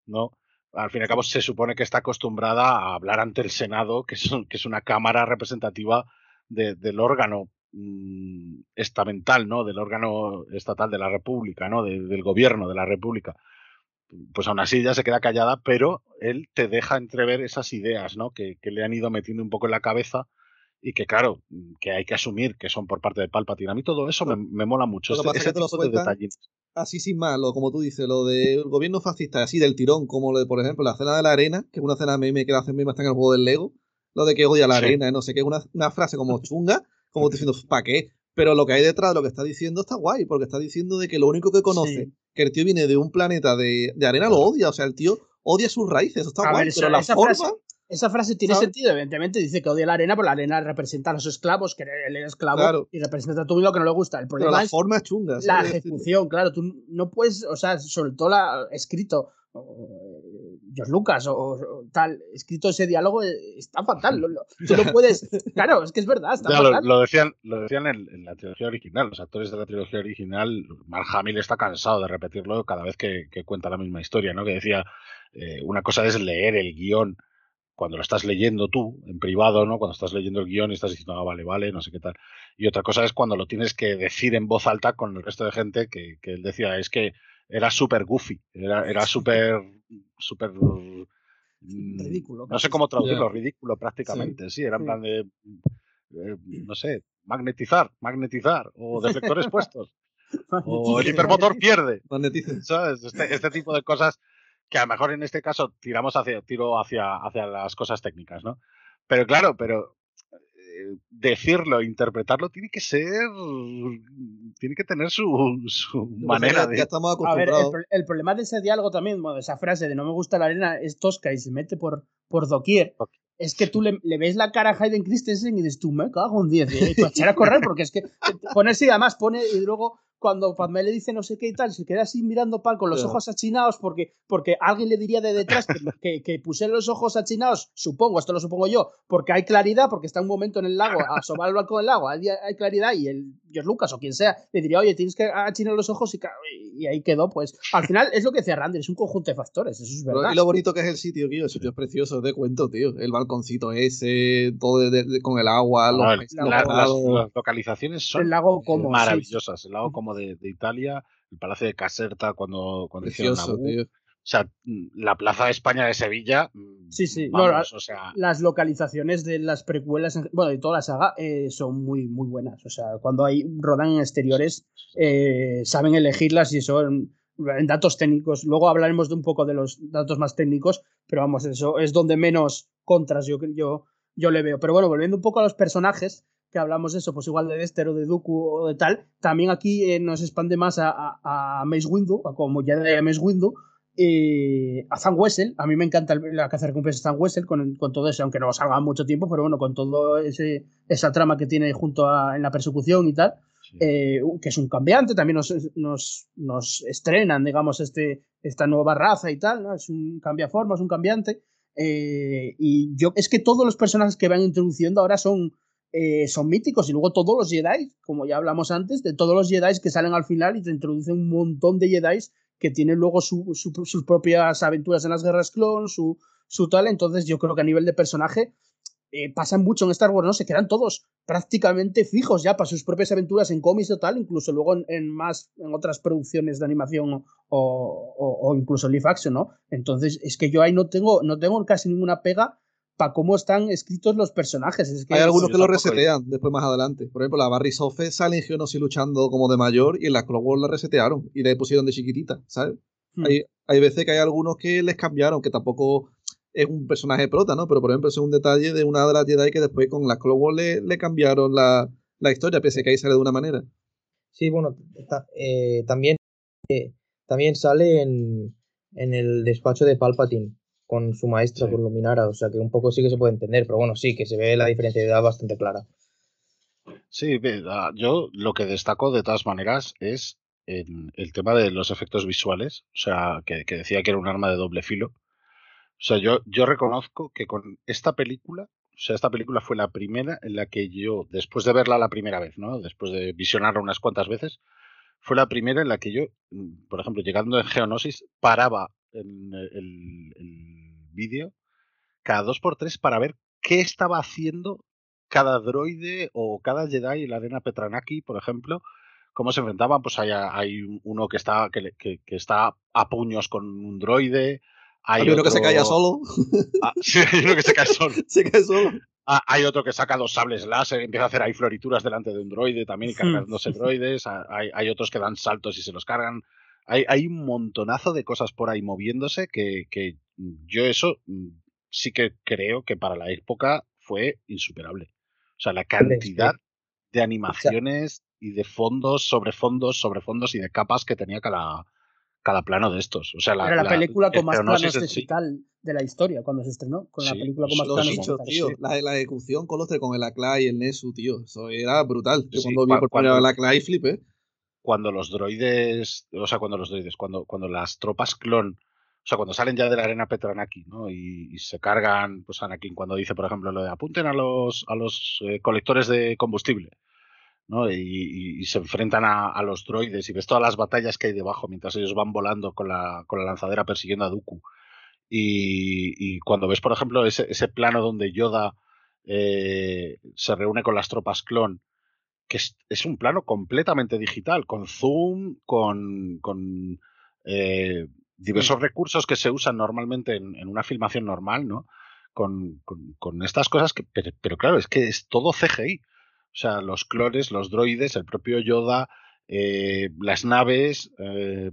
¿no? Al fin y al cabo se supone que está acostumbrada a hablar ante el Senado, que es, una cámara representativa de, del órgano mmm, estamental, ¿no? Del órgano estatal de la República, ¿no? De, del gobierno de la República. Pues aún así ya se queda callada, pero él te deja entrever esas ideas, ¿no? Que le han ido metiendo un poco en la cabeza y que claro, que hay que asumir que son por parte de Palpatine. A mí todo eso me, me mola mucho. Lo ese, ese tipo de detalles. Así sin más, lo, como tú dices, lo del gobierno fascista, así del tirón, como lo de, por ejemplo, la cena de la arena, que es una cena meme que la hacen meme hasta en el juego del Lego, lo de que odia la sí. arena, no sé qué, una, una frase como chunga, como diciendo, ¿para qué? Pero lo que hay detrás de lo que está diciendo está guay, porque está diciendo de que lo único que conoce, sí. que el tío viene de un planeta de, de arena, lo odia, o sea, el tío odia sus raíces, eso está A guay, ver, pero esa, la esa forma... frase, esa frase tiene ¿sabes? sentido, evidentemente. Dice que odia la arena, porque la arena representa a los esclavos, que él es esclavo Claro. y representa a todo lo que no le gusta. El Pero problema la es forma chunga. la ejecución, claro. Tú no puedes, o sea, sobre todo la, escrito, o, George Lucas o, o tal, escrito ese diálogo, eh, está fatal. Lo, lo, tú no puedes. Claro, es que es verdad, está Ya, fatal. lo, lo, decían, lo decían en, en, la trilogía original. Los actores de la trilogía original, Mark Hamill está cansado de repetirlo cada vez que, que cuenta la misma historia, ¿no? Que decía, eh, una cosa es leer el guion cuando lo estás leyendo tú, en privado, ¿no? Cuando estás leyendo el guion y estás diciendo, ah, vale, vale, no sé qué tal. Y otra cosa es cuando lo tienes que decir en voz alta con el resto de gente que, que él decía, es que era súper goofy, era, era súper, súper... Ridículo. No sé cómo traducirlo, yeah. ridículo prácticamente, sí, sí era en plan de, eh, no sé, magnetizar, magnetizar, o deflectores puestos, o el hipermotor pierde, ¿sabes? Este, este tipo de cosas que a lo mejor en este caso tiramos hacia, tiro hacia, hacia las cosas técnicas, ¿no? Pero claro, pero eh, decirlo, interpretarlo, tiene que ser, tiene que tener su, su manera de... A ver, el, el, problema de ese diálogo también, bueno, de esa frase de no me gusta la arena, es tosca y se mete por, por doquier. Okay. Es que tú le, le, ves la cara a Hayden Christensen y dices, tú me cago en 10, y tú echar a correr, porque es que pone así, además pone, y luego cuando Padme le dice no sé qué y tal, se queda así mirando Pal con los ojos achinados porque, porque alguien le diría de detrás que, que, que pusiera los ojos achinados, supongo, esto lo supongo yo, porque hay claridad, porque está un momento en el lago, asomar al balcón del lago, hay, hay, claridad y el George Lucas o quien sea le diría, oye, tienes que achinar los ojos y, y ahí quedó, pues al final es lo que decía Randy, es un conjunto de factores, eso es verdad. y lo bonito que es el sitio, tío, el sitio es precioso, de cuento, tío, el balconcito ese, todo de, de, con el agua, no, los, el, la, las, las, localizaciones son el lago como, maravillosas, sí. el lago como de, de Italia el Palacio de Caserta cuando, cuando hicieron Naboo. O sea, la Plaza de España de Sevilla. Sí, sí. Vamos, no, o sea... Las localizaciones de las precuelas, bueno, de toda la saga, eh, son muy, muy buenas. O sea, cuando hay rodan en exteriores, eh, saben elegirlas y son en datos técnicos. Luego hablaremos de un poco de los datos más técnicos, pero vamos, eso es donde menos contras yo, yo, yo le veo. Pero bueno, volviendo un poco a los personajes, que hablamos de eso, pues igual de Dexter o de Dooku o de tal, también aquí eh, nos expande más a, a, a, Mace Windu, a como ya de Mace Windu, eh, a Zan Wessel, a mí me encanta la caza recompensas de Zan Wessel con, con, todo eso, aunque no salga mucho tiempo, pero bueno, con ese, esa trama que tiene junto a en la persecución y tal, sí. eh, que es un cambiante, también nos, nos, nos, estrenan, digamos, este, esta nueva raza y tal, ¿no? es un cambiaformas, un cambiante, eh, y yo, es que todos los personajes que van introduciendo ahora son eh, son míticos y luego todos los Jedi, como ya hablamos antes, de todos los Jedi que salen al final y te introducen un montón de Jedi que tiene luego su- su- sus propias aventuras en las guerras clon, su, su tal. Entonces, yo creo que a nivel de personaje eh, pasan mucho en Star Wars, ¿no? Se quedan todos prácticamente fijos ya para sus propias aventuras en cómics o tal, incluso luego en, en más, en otras producciones de animación o, o- o incluso live action, ¿no? Entonces, es que yo ahí no tengo, no tengo casi ninguna pega para cómo están escritos los personajes. Es que Hay algunos que lo resetean después más adelante. Por ejemplo, la Barry Sofe sale en Geonosis luchando como de mayor y en la Clone Wars la resetearon y la pusieron de chiquitita, ¿sabes? Hmm. Hay, hay veces que hay algunos que les cambiaron, que tampoco es un personaje prota, ¿no? Pero por ejemplo, es un detalle de una de las Jedi que después con la Clone Wars le, le cambiaron la, la historia, pese a que ahí sale de una manera. Sí, bueno, ta- eh, también, eh, también sale en, en el despacho de Palpatine con su maestra, Sí. con Luminara, o sea que un poco sí que se puede entender, pero bueno, sí, que se ve la diferencia de edad bastante clara. Sí, yo lo que destaco de todas maneras es en el tema de los efectos visuales, o sea, que, que decía que era un arma de doble filo. O sea, yo, yo reconozco que con esta película, o sea, esta película fue la primera en la que yo, después de verla la primera vez, ¿no? Después de visionarla unas cuantas veces, fue la primera en la que yo, mm, por ejemplo, llegando en Geonosis, paraba en el, el vídeo cada dos por tres para ver qué estaba haciendo cada droide o cada Jedi en la arena Petranaki, por ejemplo, cómo se enfrentaban. Pues hay, hay uno que está, que, le- que- que está a puños con un droide. Hay, Hay uno que se calla solo, Ah, sí, hay uno que se cae solo. se cae solo. Ah, hay otro que saca dos sables láser, empieza a hacer ahí florituras delante de un droide también y cargándose droides. Ah, Hay, hay otros que dan saltos y se los cargan. Hay, hay un montonazo de cosas por ahí moviéndose que, que yo eso mm, sí que creo que para la época fue insuperable. O sea, la cantidad de animaciones y de fondos sobre fondos sobre fondos y de capas que tenía cada, cada plano de estos. O sea, la, Era la, película con más planos de sí. digital de la historia cuando se estrenó. Con la película con más planos digitales. tío. La, la ejecución con los tres, con el Aclay y el Nesu, tío. Eso era brutal. Yo Sí, cuando vi por primera el Aclay flipé. cuando los droides, o sea, cuando los droides, cuando, cuando las tropas clon, o sea, cuando salen ya de la arena Petranaki, ¿no? Y, se cargan, pues Anakin cuando dice, por ejemplo, lo de apunten a los, a los eh, colectores de combustible, ¿no? Y, se enfrentan a, los droides y ves todas las batallas que hay debajo mientras ellos van volando con la, con la lanzadera persiguiendo a Dooku. Y, y cuando ves, por ejemplo, ese, ese plano donde Yoda eh, se reúne con las tropas clon, que es, es un plano completamente digital, con zoom, con, con eh, diversos recursos que se usan normalmente en, en una filmación normal, ¿no? Con, con- con estas cosas que, pero, pero claro, es que es todo CGI. O sea, los clones, los droides, el propio Yoda, eh, las naves, eh,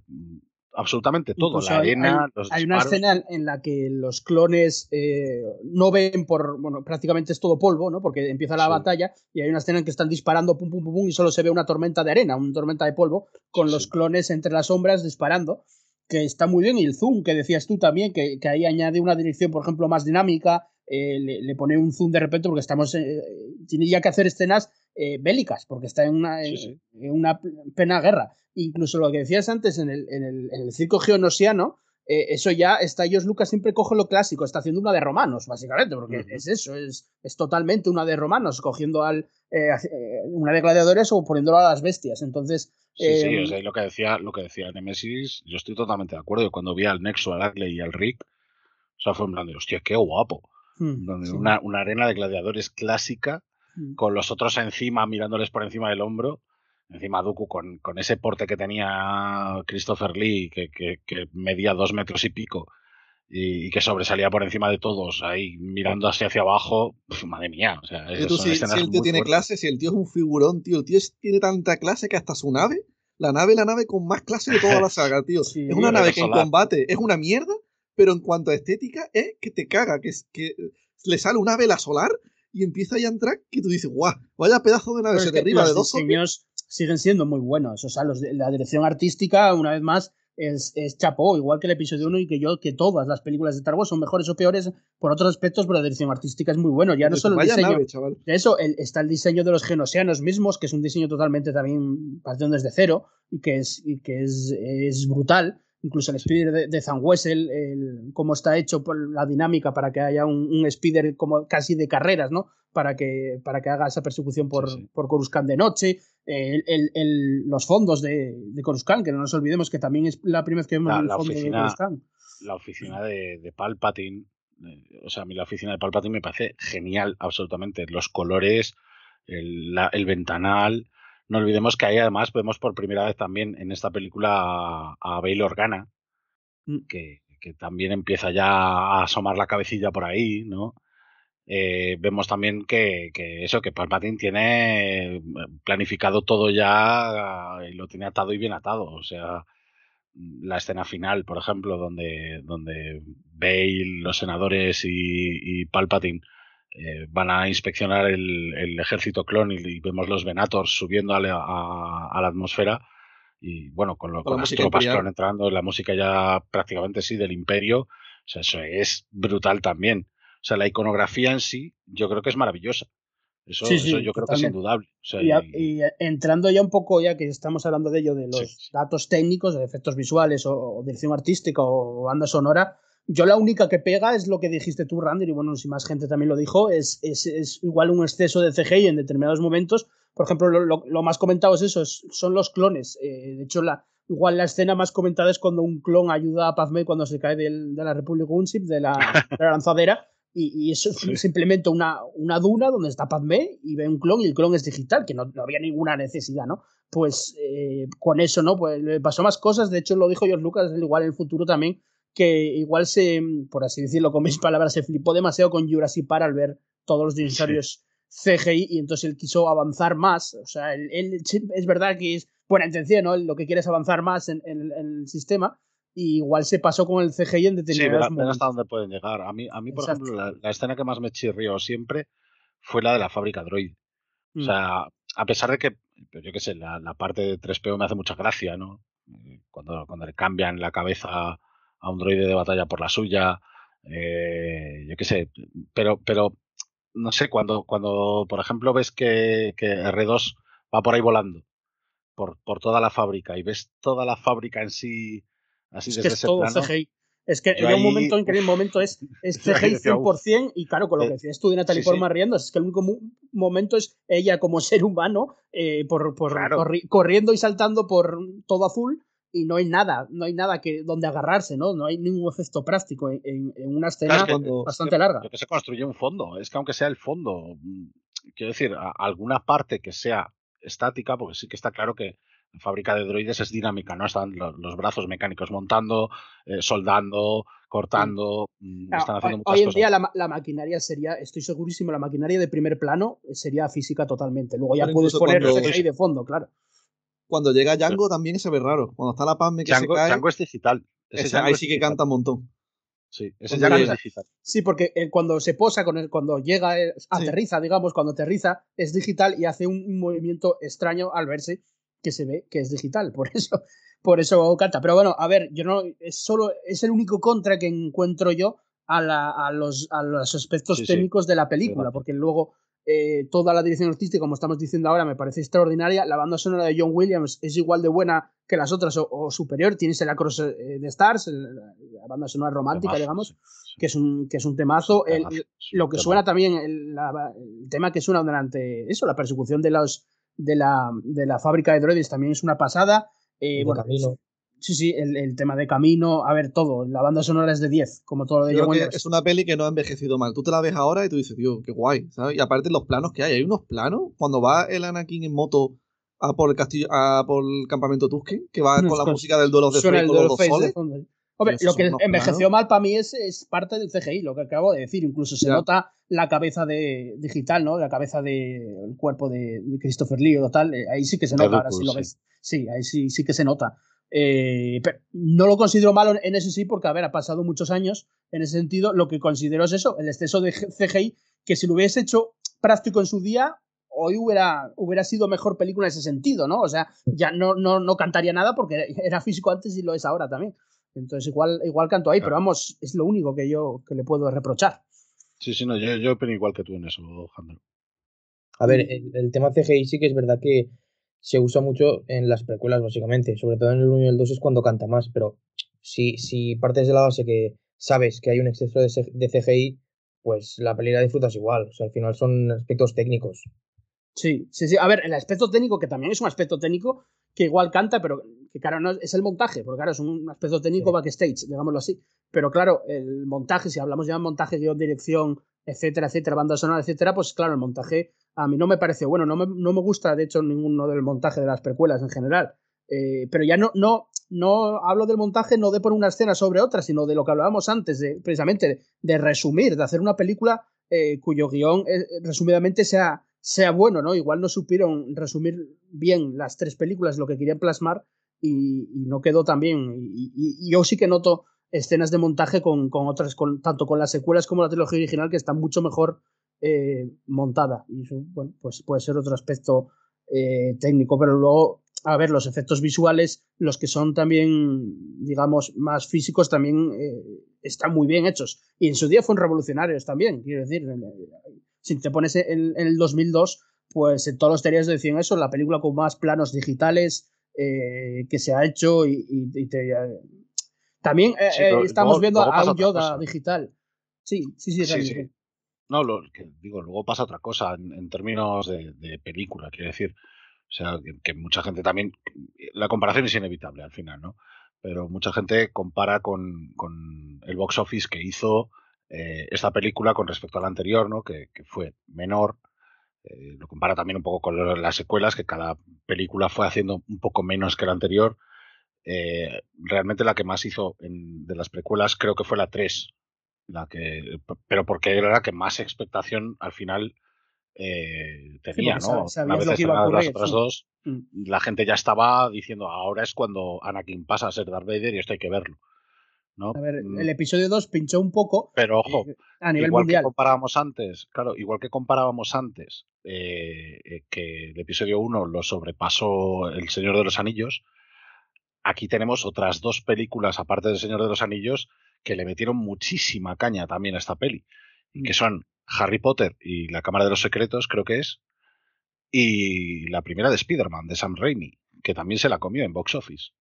absolutamente todo, Incluso la arena, hay, los hay una escena en la que los clones eh, no ven por. Bueno, prácticamente es todo polvo, ¿no? Porque empieza la Sí. batalla y hay una escena en que están disparando pum, pum, pum, pum, y solo se ve una tormenta de arena, una tormenta de polvo, con Sí, los sí. clones entre las sombras disparando. Que está muy bien. Y el zoom que decías tú también, que, que ahí añade una dirección, por ejemplo, más dinámica. eh, le, le pone un zoom de repente porque estamos. eh, tiene ya que hacer escenas eh, bélicas, porque está en una, Sí, sí. en una pena guerra. Incluso lo que decías antes en el, en el, en el circo geonosiano, eso ya está, ellos Lucas siempre coge lo clásico, está haciendo una de romanos, básicamente, porque es eso, es, es totalmente una de romanos, cogiendo al, eh, eh, una de gladiadores o poniéndolo a las bestias. Entonces, Sí, sí, o sea, y lo que decía, lo que decía Nemesis, yo estoy totalmente de acuerdo. Cuando vi al Nexo, al Ackley y al Rick, o sea, fue en plan de, hostia, qué guapo. hmm, Donde sí, una, una arena de gladiadores clásica, hmm. con los otros encima, mirándoles por encima del hombro. Encima Dooku con, con ese porte que tenía Christopher Lee, que, que- que medía dos metros y pico, y, que sobresalía por encima de todos, ahí mirando así hacia abajo, pf, madre mía. O sea, tú, si, si el tío tiene fuertes. clase, si el tío es un figurón, tío, el tío es- tiene tanta clase que hasta su nave, la nave, la nave con más clase de toda la saga, tío. Sí, es una nave que en combate es una mierda, pero en cuanto a estética es que te caga, que, es, que le sale una vela solar y empieza ya a entrar que tú dices, guau, vaya pedazo de nave, Pero se derriba de los dos diseños siguen siendo muy buenos. O sea, los de- la dirección artística, una vez más, es, es chapó, igual que el episodio 1 y que yo, que todas las películas de Star Wars son mejores o peores por otros aspectos, pero la dirección artística es muy bueno. Ya no solo el diseño. nave, chaval. De eso el- está el diseño de los genosianos mismos, que es un diseño totalmente también partiendo desde cero y que es, y que es, es brutal. Incluso el speeder de, de Zan Wessel, el, cómo está hecho por la dinámica para que haya un, un speeder como casi de carreras, ¿no? Para que, para que haga esa persecución por, Sí, sí. por Coruscant de noche, el- el- el- los fondos de, de Coruscant, que no nos olvidemos que también es la primera vez que vemos La- el la fondo oficina- de Coruscant. La oficina de, de Palpatine, eh, o sea, a mí la oficina de Palpatine me parece genial, absolutamente. Los colores, el, la- el ventanal. No olvidemos que ahí además vemos por primera vez también en esta película a, a Bail Organa, Mm. que, que también empieza ya a asomar la cabecilla por ahí, ¿no? Eh, vemos también que, que eso, que Palpatine tiene eh, planificado todo ya y lo tiene atado y bien atado. O sea, la escena final, por ejemplo, donde, donde Bale, los senadores y, y Palpatine eh, van a inspeccionar el, el ejército clon y, y vemos los Venators subiendo a la, a- a la atmósfera y bueno, con, lo- Con las tropas clon entrando, la música ya prácticamente sí del imperio, o sea, eso es brutal también. O sea, la iconografía en sí, yo creo que es maravillosa. Eso, Sí, sí, eso yo creo que es indudable. O sea, Y, a- y entrando ya un poco, ya que estamos hablando de ello, de los Sí. datos técnicos, de efectos visuales o, o dirección artística o banda sonora, yo la única que pega es lo que dijiste tú, Randy, y bueno, si más gente también lo dijo, es, es, es igual un exceso de CGI en determinados momentos. Por ejemplo, lo, lo- lo más comentado es eso, es- son los clones. Eh, de hecho, la, igual la escena más comentada es cuando un clon ayuda a Padmé cuando se cae del- de la Republic Gunship, de la, de la lanzadera. Y, y eso es Sí. simplemente una, una duna donde está Padmé y ve un clon y el clon es digital, que no, no había ninguna necesidad, ¿no? Pues eh, con eso, ¿no? Pues le pasó más cosas. De hecho, lo dijo George Lucas, igual en el futuro también, que igual se, por así decirlo, con mis palabras, se flipó demasiado con Jurassic Park al ver todos los dinosaurios CGI y entonces él quiso avanzar más. O sea, él, él sí, es verdad que es buena intención, ¿no? Él Lo que quiere es avanzar más en, en- en el sistema. Y igual se pasó con el CGI en Sí, determinados momentos. hasta dónde pueden llegar. A mí, a mí por Exacto. ejemplo, la, la escena que más me chirrió siempre fue la de la fábrica Droid. O Mm. sea, a pesar de que, pues yo qué sé, la, la parte de 3PO me hace mucha gracia, ¿no? Eh, Cuando, cuando le cambian la cabeza a un droide de batalla por la suya, eh, yo qué sé, pero, pero no sé, cuando, cuando por ejemplo ves que, que R2 va por ahí volando por, por toda la fábrica y ves toda la fábrica en sí así Es desde que es ese todo plano. CGI. Es que hay un momento en que el momento es, es CGI decía, 100% y claro, con lo Eh, que decías tú de Natalie sí, sí. Portman riendo, es que el único momento es ella como ser humano eh, por, por- Claro. corri- corriendo y saltando por todo azul y no hay nada, no hay nada que donde agarrarse, ¿no? No hay ningún efecto práctico en, en- en una escena Claro, es que- cuando- bastante larga. Que se construye un fondo, es que aunque sea el fondo, mm, quiero decir, a- alguna parte que sea estática, porque sí que está claro que la fábrica de droides es dinámica, ¿no? Están lo- los, brazos mecánicos montando, eh, soldando, cortando, mm, están haciendo hoy, muchas hoy en cosas. día la, la maquinaria sería, estoy segurísimo, la maquinaria de primer plano sería física totalmente. Luego ya Pero puedes poner cuando- de fondo, claro. Cuando llega Django también se ve raro. Cuando está la Padme que Django, se cae, Django es digital. Ese ese- Django ahí sí que digital. canta un montón. Sí, ese Django es digital. Sí, porque eh, cuando se posa, con el, cuando llega, eh, aterriza, digamos, cuando aterriza, es digital y hace un, un movimiento extraño al verse que se ve que es digital. Por eso, por eso canta. Pero bueno, a ver, yo no, es solo, es el único contra que encuentro yo a, la, a, los, a los aspectos Sí, sí. técnicos de la película, porque luego eh, toda la dirección artística, como estamos diciendo ahora, me parece extraordinaria. La banda sonora de John Williams es igual de buena que las otras o, o superior. Tienes el Across eh, de Stars, el- la banda sonora romántica, Temazo, digamos, sí, sí. que es un, que es un temazo. El- Temazo, sí, lo que temazo. suena también, el, la- el tema que suena durante eso, la persecución de, los, de, la, de la fábrica de droides también es una pasada. Eh, bueno, camino. Sí, sí, el, el tema de camino, a ver, todo. La banda sonora es de 10, como todo lo de Creo John que es una peli que no ha envejecido mal. Tú te la ves ahora y tú dices, tío, qué guay, ¿sabes? Y aparte los planos que hay, hay unos planos cuando va el Anakin en moto a por el castillo, a por el campamento Tusken, que va Unos con la música del duelo de Suena Frey el con los de soles. Hombre, lo que envejeció planos. mal para mí es, es parte del CGI, lo que acabo de decir. Incluso se Ya. nota la cabeza de digital, ¿no? La cabeza del el cuerpo de, de Christopher Lee o tal. eh, Ahí sí que se De nota. Ahora sí lo ves. Sí, ahí sí, sí que se nota. Eh, pero no lo considero malo en ese sí, porque, a ver, ha pasado muchos años en ese sentido. Lo que considero es eso, el exceso de CGI, que si lo hubiese hecho práctico en su día, hoy hubiera, hubiera sido mejor película en ese sentido, ¿no? O sea, ya no, no, no cantaría nada porque era físico antes y lo es ahora también. Entonces igual, igual canto ahí, pero vamos, es lo único que yo que le puedo reprochar. Sí, sí, no, yo, yo opino igual que tú en eso, Jandro. A ver, el, el tema CGI sí que es verdad que se usa mucho en las precuelas, básicamente. Sobre todo en el 1 y el 2 es cuando canta más, pero si, si partes de la base que sabes que hay un exceso de, CGI, pues la peli la disfrutas igual. O sea, al final son aspectos técnicos. Sí, sí, sí. A ver, el aspecto técnico, que también es un aspecto técnico que igual canta, pero que claro, no es el montaje, porque claro, es un aspecto técnico Sí. backstage, digámoslo así. Pero claro, el montaje, si hablamos ya de montaje, guion, dirección, etcétera, etcétera, banda sonora, etcétera, pues claro, el montaje a mí no me parece bueno, no me, no me gusta, de hecho, ninguno del montaje de las precuelas en general. Eh, pero ya no, no, no hablo del montaje no de poner una escena sobre otra, sino de lo que hablábamos antes, de precisamente de, resumir, de hacer una película eh, cuyo guion eh, resumidamente sea, sea bueno, ¿no? Igual no supieron resumir bien las tres películas lo que querían plasmar y, no quedó tan bien. Y yo sí que noto escenas de montaje con, con otras, con, tanto con las secuelas como la trilogía original, que está mucho mejor eh, montada. Y eso, bueno, pues puede ser otro aspecto eh, técnico, pero luego, a ver, los efectos visuales, los que son también, digamos, más físicos, también eh, están muy bien hechos. Y en su día fueron revolucionarios también, quiero decir, si te pones en, el 2002, pues en todos los teorías decían eso, la película con más planos digitales que se ha hecho y, y- te, también eh, Sí, eh, pero estamos luego- viendo luego a un Yoda digital. Sí, sí, sí, Sí, Rami, sí. No, lo que digo, luego pasa otra cosa en, en términos de, de película, quiero decir. O sea, que, que mucha gente también. La comparación es inevitable al final, ¿no? Pero mucha gente compara con, con el box office que hizo eh, esta película con respecto a la anterior, ¿no? Que, que fue menor. Eh, lo compara también un poco con las secuelas, que cada película fue haciendo un poco menos que la anterior. Eh, realmente la que más hizo en- de las precuelas creo que fue la 3, la que, pero porque era la que más expectación al final eh, tenía, porque ¿no? Una vez estrenadas las otras sí. dos, Mm. la gente ya estaba diciendo, ahora es cuando Anakin pasa a ser Darth Vader y esto hay que verlo, ¿no? A ver, Mm, el episodio 2 pinchó un poco Pero ojo, eh, a nivel igual mundial. que comparábamos antes, claro, igual que comparábamos antes eh, que el episodio 1 lo sobrepasó El Señor de los Anillos, aquí tenemos otras dos películas, aparte del Señor de los Anillos, que le metieron muchísima caña también a esta peli, Mm. que son Harry Potter y La Cámara de los Secretos, creo que es, y la primera de Spider-Man, de Sam Raimi, que también se la comió en box office.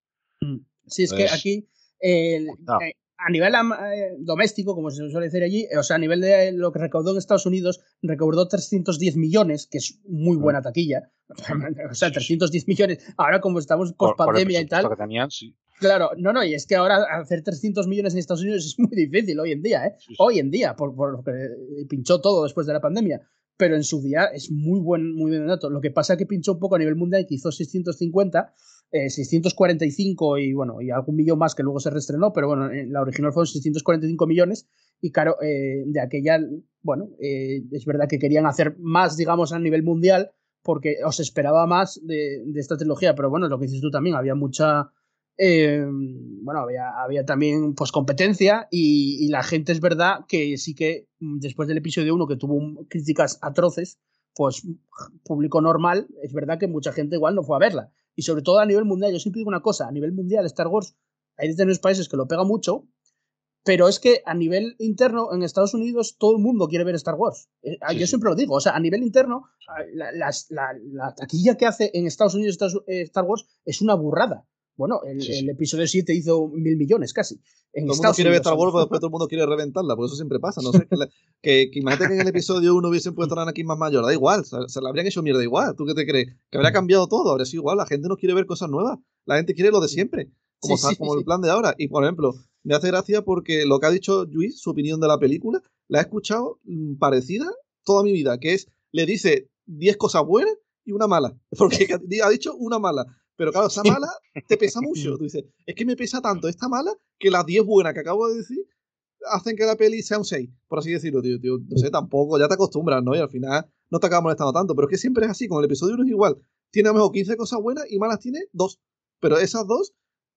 Mm. Sí, es que aquí, el- eh, a nivel eh, doméstico, como se suele decir allí, eh, o sea, a nivel de lo que recaudó en Estados Unidos, recaudó 310 millones, que es muy buena taquilla. o sea, 310 millones. Ahora, como estamos post pandemia y tal, que tenían, sí. Claro, no, no, y es que ahora hacer 300 millones en Estados Unidos es muy difícil hoy en día, ¿eh? Sí, sí. Hoy en día, por, por lo que pinchó todo después de la pandemia. Pero en su día es muy buen, muy buen dato. Lo que pasa es que pinchó un poco a nivel mundial, que hizo 650, eh, 645 y bueno, y algún millón más que luego se reestrenó, pero bueno, en la original fueron 645 millones. Y claro, eh, de aquella, bueno, eh, es verdad que querían hacer más, digamos, a nivel mundial, porque os esperaba más de, de esta trilogía, pero bueno, lo que dices tú también, había mucha eh, bueno, había, había también pues competencia y, y la gente es verdad que sí que después del episodio 1 que tuvo críticas atroces, pues público normal, es verdad que mucha gente igual no fue a verla. Y sobre todo a nivel mundial, yo siempre digo una cosa, a nivel mundial Star Wars, hay determinados países que lo pega mucho, pero es que a nivel interno en Estados Unidos todo el mundo quiere ver Star Wars. Eh, Sí, yo sí. siempre lo digo, o sea, a nivel interno, la, las- la- la taquilla que hace en Estados Unidos Star, eh, Star Wars es una burrada. Bueno, el, Sí, sí. el episodio 7 hizo mil millones casi. En Todo el mundo quiere ver Star Wars, pero después todo el mundo quiere reventarla, porque eso siempre pasa. No sé, que, la- que, que imagínate que en el episodio 1 hubiesen puesto a Anakin más mayor, da igual, se, se la habrían hecho mierda igual. ¿Tú qué te crees? Que habría cambiado todo, habría sido igual. La gente no quiere ver cosas nuevas, la gente quiere lo de siempre, como, Sí, está- como el plan de ahora. Y por ejemplo, me hace gracia porque lo que ha dicho Luis, su opinión de la película, la he escuchado mm, parecida toda mi vida, que es, le dice 10 cosas buenas y una mala, porque ha dicho una mala. Pero claro, esa mala te pesa mucho. Tú dices, es que me pesa tanto esta mala que las 10 buenas que acabo de decir hacen que la peli sea un 6, por así decirlo, tío, tío. No sé, tampoco, ya te acostumbras, ¿no? Y al final no te acaba molestando tanto. Pero es que siempre es así, con el episodio 1 es igual. Tiene a lo mejor 15 cosas buenas y malas tiene 2. Pero esas dos,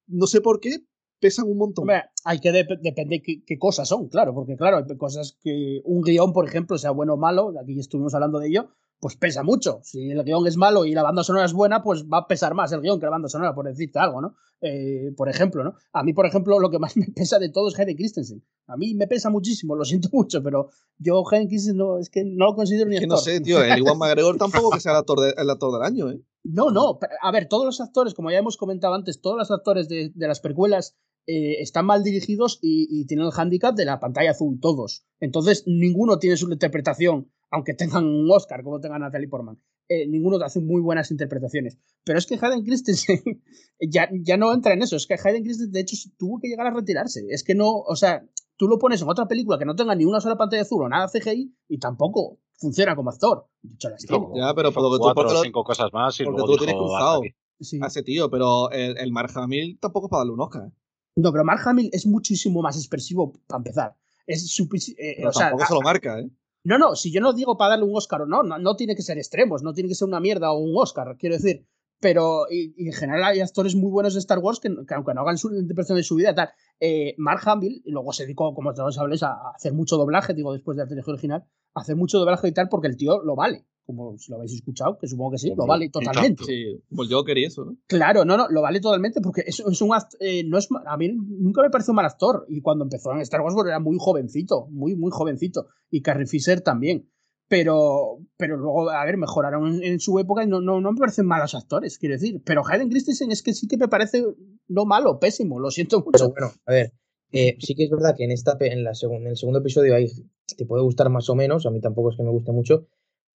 no sé por qué, pesan un montón. Hombre, hay que dep- depende qué, qué cosas son, claro, porque claro, hay cosas que un guion, por ejemplo, sea bueno o malo, aquí estuvimos hablando de ello, pues pesa mucho. Si el guion es malo y la banda sonora es buena, pues va a pesar más el guion que la banda sonora, por decirte algo, ¿no? Eh, por ejemplo, ¿no? A mí, por ejemplo, lo que más me pesa de todo es Hayden Christensen. A mí me pesa muchísimo, lo siento mucho, pero yo Hayden Christensen no, es que no lo considero ni Es que no actor. sé, tío, el Iwan McGregor tampoco que sea el actor, de- el actor del año, ¿eh? No, no. A ver, todos los actores, como ya hemos comentado antes, todos los actores de, de las precuelas eh, están mal dirigidos y, y tienen el hándicap de la pantalla azul, todos. Entonces, ninguno tiene su interpretación, aunque tengan un Oscar, como tengan Natalie Portman. Eh, ninguno hace muy buenas interpretaciones. Pero es que Hayden Christensen ya, ya no entra en eso. Es que Hayden Christensen, de hecho, tuvo que llegar a retirarse. Es que no, o sea, tú lo pones en otra película que no tenga ni una sola pantalla azul o nada CGI y tampoco funciona como actor. Dicho las tiene. Ya, pero por lo que tú, Cuatro porque cinco cosas más y porque luego tú lo tienes cruzado. Sí. a ese tío, pero el, el Mark Hamill tampoco es para darle un Oscar. No, pero Mark Hamill es muchísimo más expresivo para empezar. Es eh, Pero o sea, tampoco a- se lo marca, ¿eh? No, no, si yo no digo para darle un Oscar o no, no, tiene que ser extremos, no tiene que ser una mierda o un Oscar, quiero decir. Pero en general hay actores muy buenos de Star Wars que, que aunque no hagan su interpretación de su vida, tal. Eh, Mark Hamill, y luego se dedicó, como todos sabéis, a, a hacer mucho doblaje, digo, después de la trilogía original, a hacer mucho doblaje y tal, porque el tío lo vale. Como si lo habéis escuchado, que supongo que sí, lo vale totalmente. Sí, como el Joker y eso, ¿no? Claro, no, no, lo vale totalmente porque es, es un act- eh, no es a mí nunca me pareció mal actor y cuando empezó en Star Wars era muy jovencito, muy muy jovencito y Carrie Fisher también. Pero pero luego a ver, mejoraron en, en su época y no, no, no me parecen malos actores, quiero decir, pero Hayden Christensen es que sí que me parece no malo, pésimo, lo siento Pero mucho. bueno, a ver, eh, sí que es verdad que en esta en la en el segundo episodio ahí te puede gustar más o menos, a mí tampoco es que me guste mucho,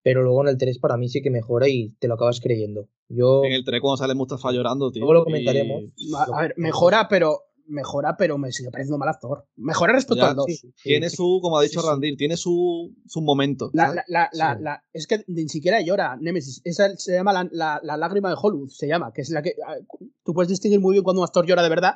pero luego en el 3 para mí sí que mejora y te lo acabas creyendo. Yo En el 3 cuando sale Mustafa llorando, tío. Luego lo y- comentaremos. A, a ver, mejora, pero mejora, pero me sigue pareciendo mal actor. Mejora respecto Ya, al 2. sí, Tiene sí, su, como ha dicho Sí, sí. Randir, tiene su, su momento. La, la, la, la, Sí. la- es que ni siquiera llora Nemesis. Esa se llama la, la- la lágrima de Hollywood, se llama, que es la que ah, tú puedes distinguir muy bien cuando un actor llora de verdad.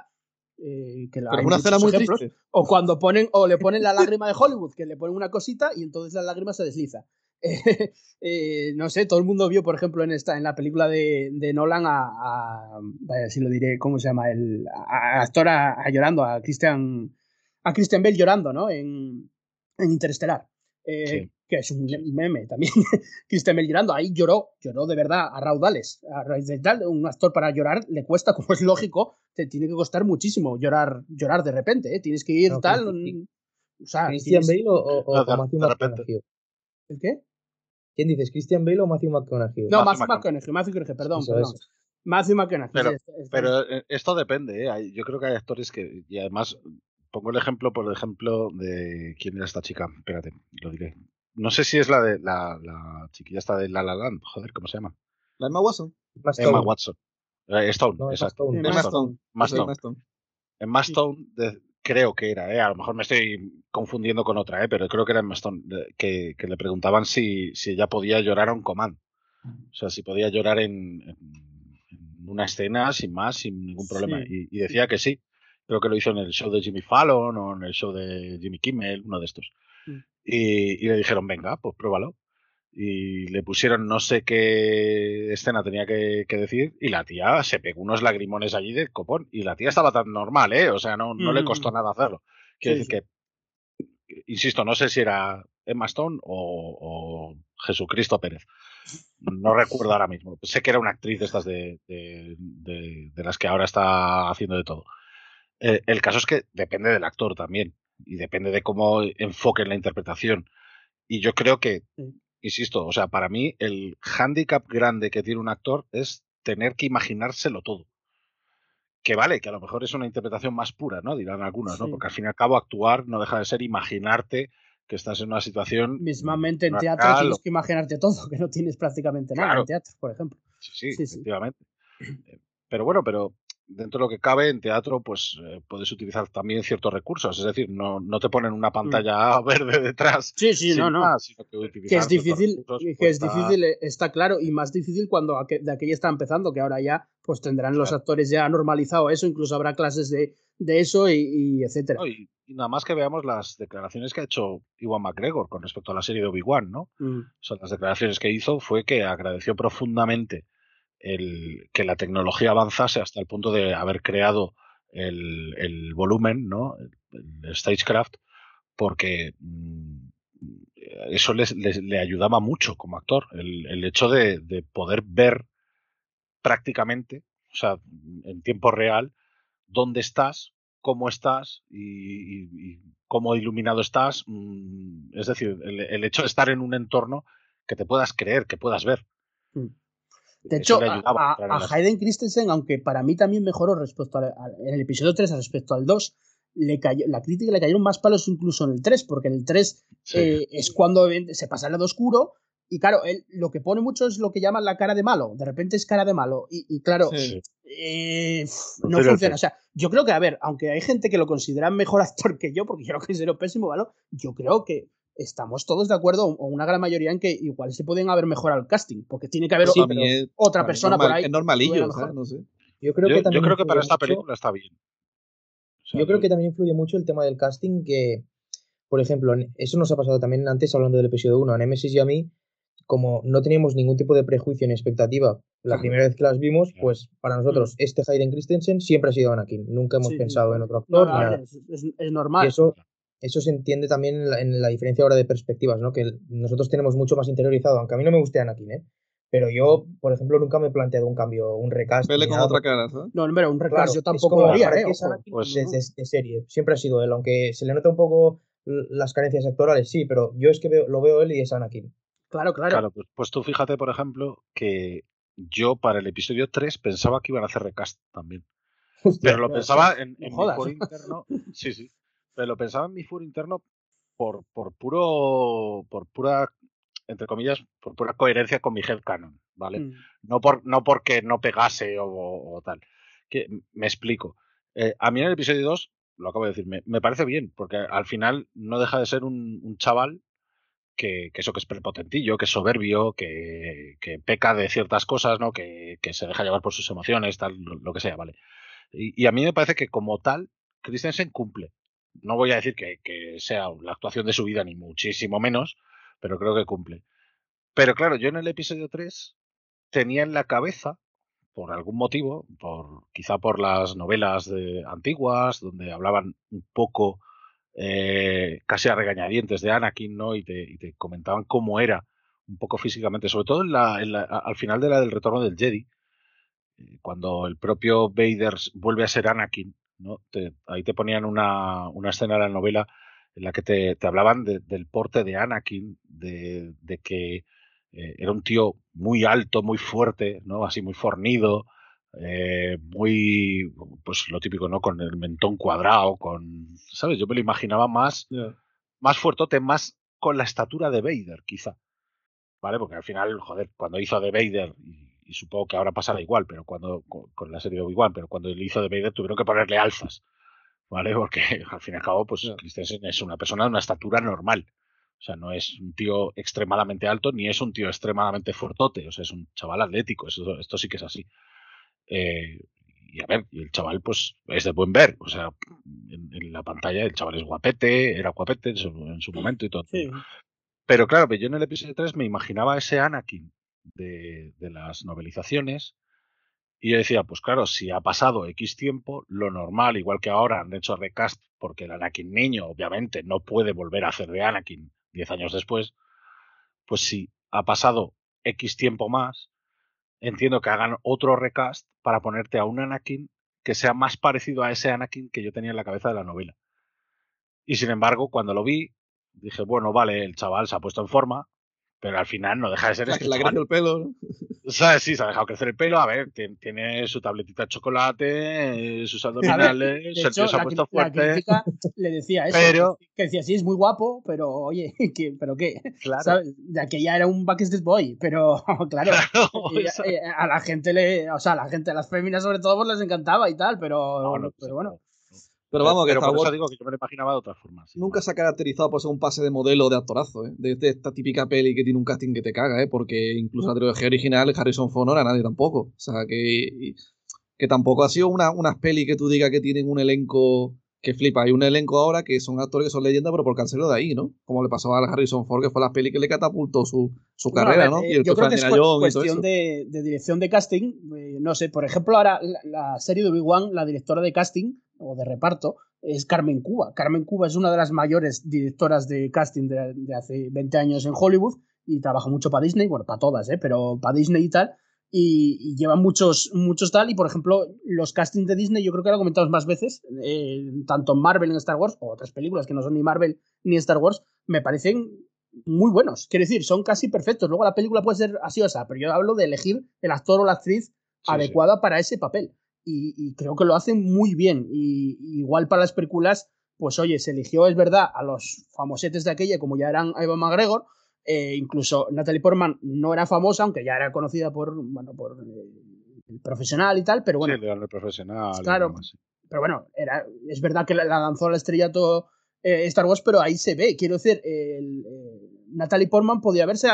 eh, que la- Pero una escena muy ejemplos, triste. O cuando ponen, o le ponen la lágrima de Hollywood, que le ponen una cosita y entonces la lágrima se desliza. Eh, eh, no sé, todo el mundo vio, por ejemplo, en esta, en la película de, de Nolan a, a- vaya, si lo diré, ¿cómo se llama? El a, a actor a- llorando, a Christian, a Christian Bale llorando, ¿no? En, en Interestelar. Eh, Sí. Que es un meme también. Christian Bale llorando. Ahí lloró, lloró de verdad a raudales. A raíz de tal, un actor para llorar le cuesta, como es lógico, te tiene que costar muchísimo llorar, llorar de repente, ¿eh? Tienes que ir No, tal. Christian- mm, o sea, ¿Christian Bale o, o- No, de- repente. ¿El qué? ¿Quién dices, Christian Bale o Matthew McConaughey? No, Matthew Matthew McConaughey. Matthew McConaughey, perdón, Eso, perdón. eso. Matthew McConaughey. Pero- sí, es- es- Pero eh, esto depende, ¿eh? Yo creo que hay actores que. Y además, pongo el ejemplo, por ejemplo, de. ¿Quién era esta chica? Espérate, lo diré. No sé si es la de. La, la chiquilla esta de La La Land. Joder, ¿cómo se llama? La Emma Watson. Emma. Watson. Eh, Stone, No, Emma. Stone. Emma Emma Stone. Stone. Emma Stone. Emma Stone. Emma Stone, de- creo que era, ¿eh? a lo mejor me estoy confundiendo con otra, ¿eh? pero creo que era Emma Stone, de- que, que le preguntaban si, si ella podía llorar a un command. O sea, si podía llorar en, en- en una escena sin más, sin ningún problema. Sí. Y, y decía que sí. Creo que lo hizo en el show de Jimmy Fallon o en el show de Jimmy Kimmel, uno de estos. Mm. Y, y le dijeron, venga, pues pruébalo. Y le pusieron no sé qué escena tenía que, que decir y la tía se pegó unos lagrimones allí de copón. Y la tía estaba tan normal, ¿eh? O sea, no, no le costó Mm. nada hacerlo. Quiero Sí, decir que, que- insisto, no sé si era Emma Stone o, o Jesucristo Pérez. No recuerdo ahora mismo. Sé que era una actriz de estas de, de- de- de las que ahora está haciendo de todo. Eh, el caso es que depende del actor también y depende de cómo enfoquen la interpretación. Y yo creo que. Insisto, o sea, para mí el hándicap grande que tiene un actor es tener que imaginárselo todo. Que vale, que a lo mejor es una interpretación más pura, ¿no? Dirán algunos, ¿no? Sí. Porque al fin y al cabo actuar no deja de ser imaginarte que estás en una situación Mismamente en teatro tienes que imaginarte todo, que no tienes prácticamente nada Claro. en teatro, por ejemplo. Sí, sí, Sí, sí. efectivamente. Eh, Pero bueno, pero dentro de lo que cabe en teatro, pues eh, puedes utilizar también ciertos recursos. Es decir, no, no te ponen una pantalla verde detrás. Sí, sí, no, no. más, que, es difícil, recursos, que pues, es está- difícil, eh, está claro, y más difícil cuando aqu- de aquella está empezando, que ahora ya pues tendrán los actores ya normalizado eso, incluso habrá clases de, de eso y, y etcétera. No, y, y nada más que veamos las declaraciones que ha hecho Iwan McGregor con respecto a la serie de Obi-Wan, ¿no? Mm, O sea, las declaraciones que hizo fue que agradeció profundamente el, que la tecnología avanzase hasta el punto de haber creado el, el volumen, ¿no? El, stagecraft, porque mm, eso les- les- le ayudaba mucho como actor. El, el hecho de, de poder ver prácticamente, o sea, en tiempo real, dónde estás, cómo estás y, cómo iluminado estás. mm, Es decir, el, el hecho de estar en un entorno que te puedas creer, que puedas ver. mm. De hecho, a, a, Hayden Christensen, aunque para mí también mejoró respecto al, en el episodio 3 respecto al 2, le cayó, la crítica le cayeron más palos incluso en el 3, porque en el 3 eh, es cuando se pasa el lado oscuro y claro, él, lo que pone mucho es lo que llaman la cara de malo. De repente es cara de malo. Y, claro, eh, no funciona. O sea, yo creo que, a ver, aunque hay gente que lo considera mejor actor que yo, porque yo lo considero pésimo, ¿vale? Yo creo que estamos todos de acuerdo, o una gran mayoría, en que igual se pueden haber mejorado el casting, porque tiene que haber otra persona por ahí. Es normalillo, no sé. Yo creo que, yo creo que para esta película está bien. yo creo que también influye mucho el tema del casting, que, por ejemplo, eso nos ha pasado también antes hablando del episodio 1, a Nemesis y a mí, como no teníamos ningún tipo de prejuicio ni expectativa la primera vez que las vimos, pues para nosotros mm. este Hayden Christensen siempre ha sido Anakin. Nunca hemos pensado en otro actor. Es, normal. Y eso, eso se entiende también en la, diferencia ahora de perspectivas, ¿no? Que nosotros tenemos mucho más interiorizado, aunque a mí no me guste Anakin, ¿eh? Pero yo, por ejemplo, nunca me he planteado un cambio, un recast. Vele con otra cara, No, hombre, un recast yo tampoco lo haría, ¿eh? Pues, de, serie. Siempre ha sido él, aunque se le nota un poco las carencias actorales, sí, pero yo es que lo veo él y es Anakin. Claro, claro. Claro, pues, pues, tú fíjate, por ejemplo, que yo para el episodio 3 pensaba que iban a hacer recast también. pero lo pensaba en, mi foro interno. Sí, sí. Pero lo pensaba en mi foro interno por, por puro. por pura entre comillas, por pura coherencia con mi headcanon, ¿vale? Mm. No, por, no porque no pegase o, tal. Que, me explico. Eh, a mí en el episodio 2, lo acabo de decir, me, parece bien, porque al final no deja de ser un, un chaval que, eso que es prepotentillo, que es soberbio, que, peca de ciertas cosas, ¿no? Que, se deja llevar por sus emociones, tal, lo, que sea, ¿vale? Y, a mí me parece que como tal, Christensen cumple. No voy a decir que, sea la actuación de su vida, ni muchísimo menos, pero creo que cumple. Pero claro, yo en el episodio 3 tenía en la cabeza, por algún motivo, por quizá por las novelas de, antiguas, donde hablaban un poco eh, casi a regañadientes de Anakin, ¿no? Y te, comentaban cómo era un poco físicamente, sobre todo al final de la del retorno del Jedi, eh, cuando el propio Vader vuelve a ser Anakin, ¿no? ahí te ponían una, escena de la novela en la que te, hablaban del porte de Anakin, de, que eh, era un tío muy alto, muy fuerte, ¿no? Así muy fornido, eh, muy, pues lo típico, ¿no? Con el mentón cuadrado, con, ¿sabes? Yo me lo imaginaba más, más fuertote, más con la estatura de Vader, quizá. ¿Vale? Porque al final, joder, cuando hizo de Vader, y, supongo que ahora pasará igual, pero cuando, con, la serie de Obi-Wan, pero cuando él hizo de Vader tuvieron que ponerle alzas. ¿Vale? Porque al fin y al cabo, pues Christensen es una persona de una estatura normal. O sea, no es un tío extremadamente alto, ni es un tío extremadamente fuertote. O sea, es un chaval atlético. esto sí que es así. Eh, y a ver, y el chaval, pues, es de buen ver. O sea, en, la pantalla el chaval es guapete, era guapete en su, momento y todo. Pero claro, yo en el episodio 3 me imaginaba ese Anakin de, las novelizaciones. Y yo decía, pues claro, si ha pasado X tiempo, lo normal, igual que ahora han hecho recast, porque el Anakin niño, obviamente, no puede volver a hacer de Anakin 10 años después, pues si ha pasado X tiempo más, entiendo que hagan otro recast para ponerte a un Anakin que sea más parecido a ese Anakin que yo tenía en la cabeza de la novela. Y sin embargo, cuando lo vi, dije, bueno, vale, el chaval se ha puesto en forma, pero al final no deja de ser. Le ha el pelo, ¿Sabes? Sí, se ha dejado crecer el pelo. A ver, tiene, su tabletita de chocolate, eh, sus abdominales, se, ha puesto fuerte. le decía eso. Pero, que decía, sí, es muy guapo, pero oye, ¿pero qué? Claro. De que ya era un Backstreet Boy, pero claro, eh, a la gente le. O sea, a la gente, a las féminas sobre todo, pues les encantaba y tal, pero, pero bueno. Pero vamos, que pero por eso digo que yo me lo imaginaba de otra forma. nunca se ha caracterizado por ser un pase de modelo de actorazo, ¿eh? de, esta típica peli que tiene un casting que te caga, ¿eh? porque incluso la trilogía original, Harrison Ford no era nadie tampoco. O sea, que, que tampoco ha sido una, unas pelis que tú digas que tienen un elenco que flipa. Hay un elenco ahora que son actores que son leyendas, pero por cancelo de ahí, ¿no? Como le pasó a Harrison Ford, que fue la peli que le catapultó su, su carrera, ¿no? y el yo creo que es cuestión de, de, dirección de casting. Eh, no sé, por ejemplo, ahora la, la serie de Obi-Wan, la directora de casting o de reparto, es Carmen Cuba. Carmen Cuba es una de las mayores directoras de casting de, hace 20 años en Hollywood y trabaja mucho para Disney, bueno, para todas, ¿eh? pero para Disney y tal. Y, lleva muchos, muchos tal. Y por ejemplo, los castings de Disney, yo creo que lo comentado más veces, eh, tanto en Marvel en Star Wars, o otras películas que no son ni Marvel ni Star Wars, me parecen muy buenos. Quiero decir, son casi perfectos. Luego la película puede ser así o sea, pero yo hablo de elegir el actor o la actriz adecuada para ese papel. Y, y, creo que lo hacen muy bien. Y, igual para las películas, pues oye, se eligió, es verdad, a los famosetes de aquella, como ya eran Eva McGregor. Eh, incluso Natalie Portman no era famosa, aunque ya era conocida por, bueno, por eh, el profesional y tal, pero bueno. Sí, el profesional. Claro. Pero bueno, era, es verdad que la, lanzó al estrellato eh, Star Wars, pero ahí se ve. Quiero decir, el, Natalie Portman podía verse,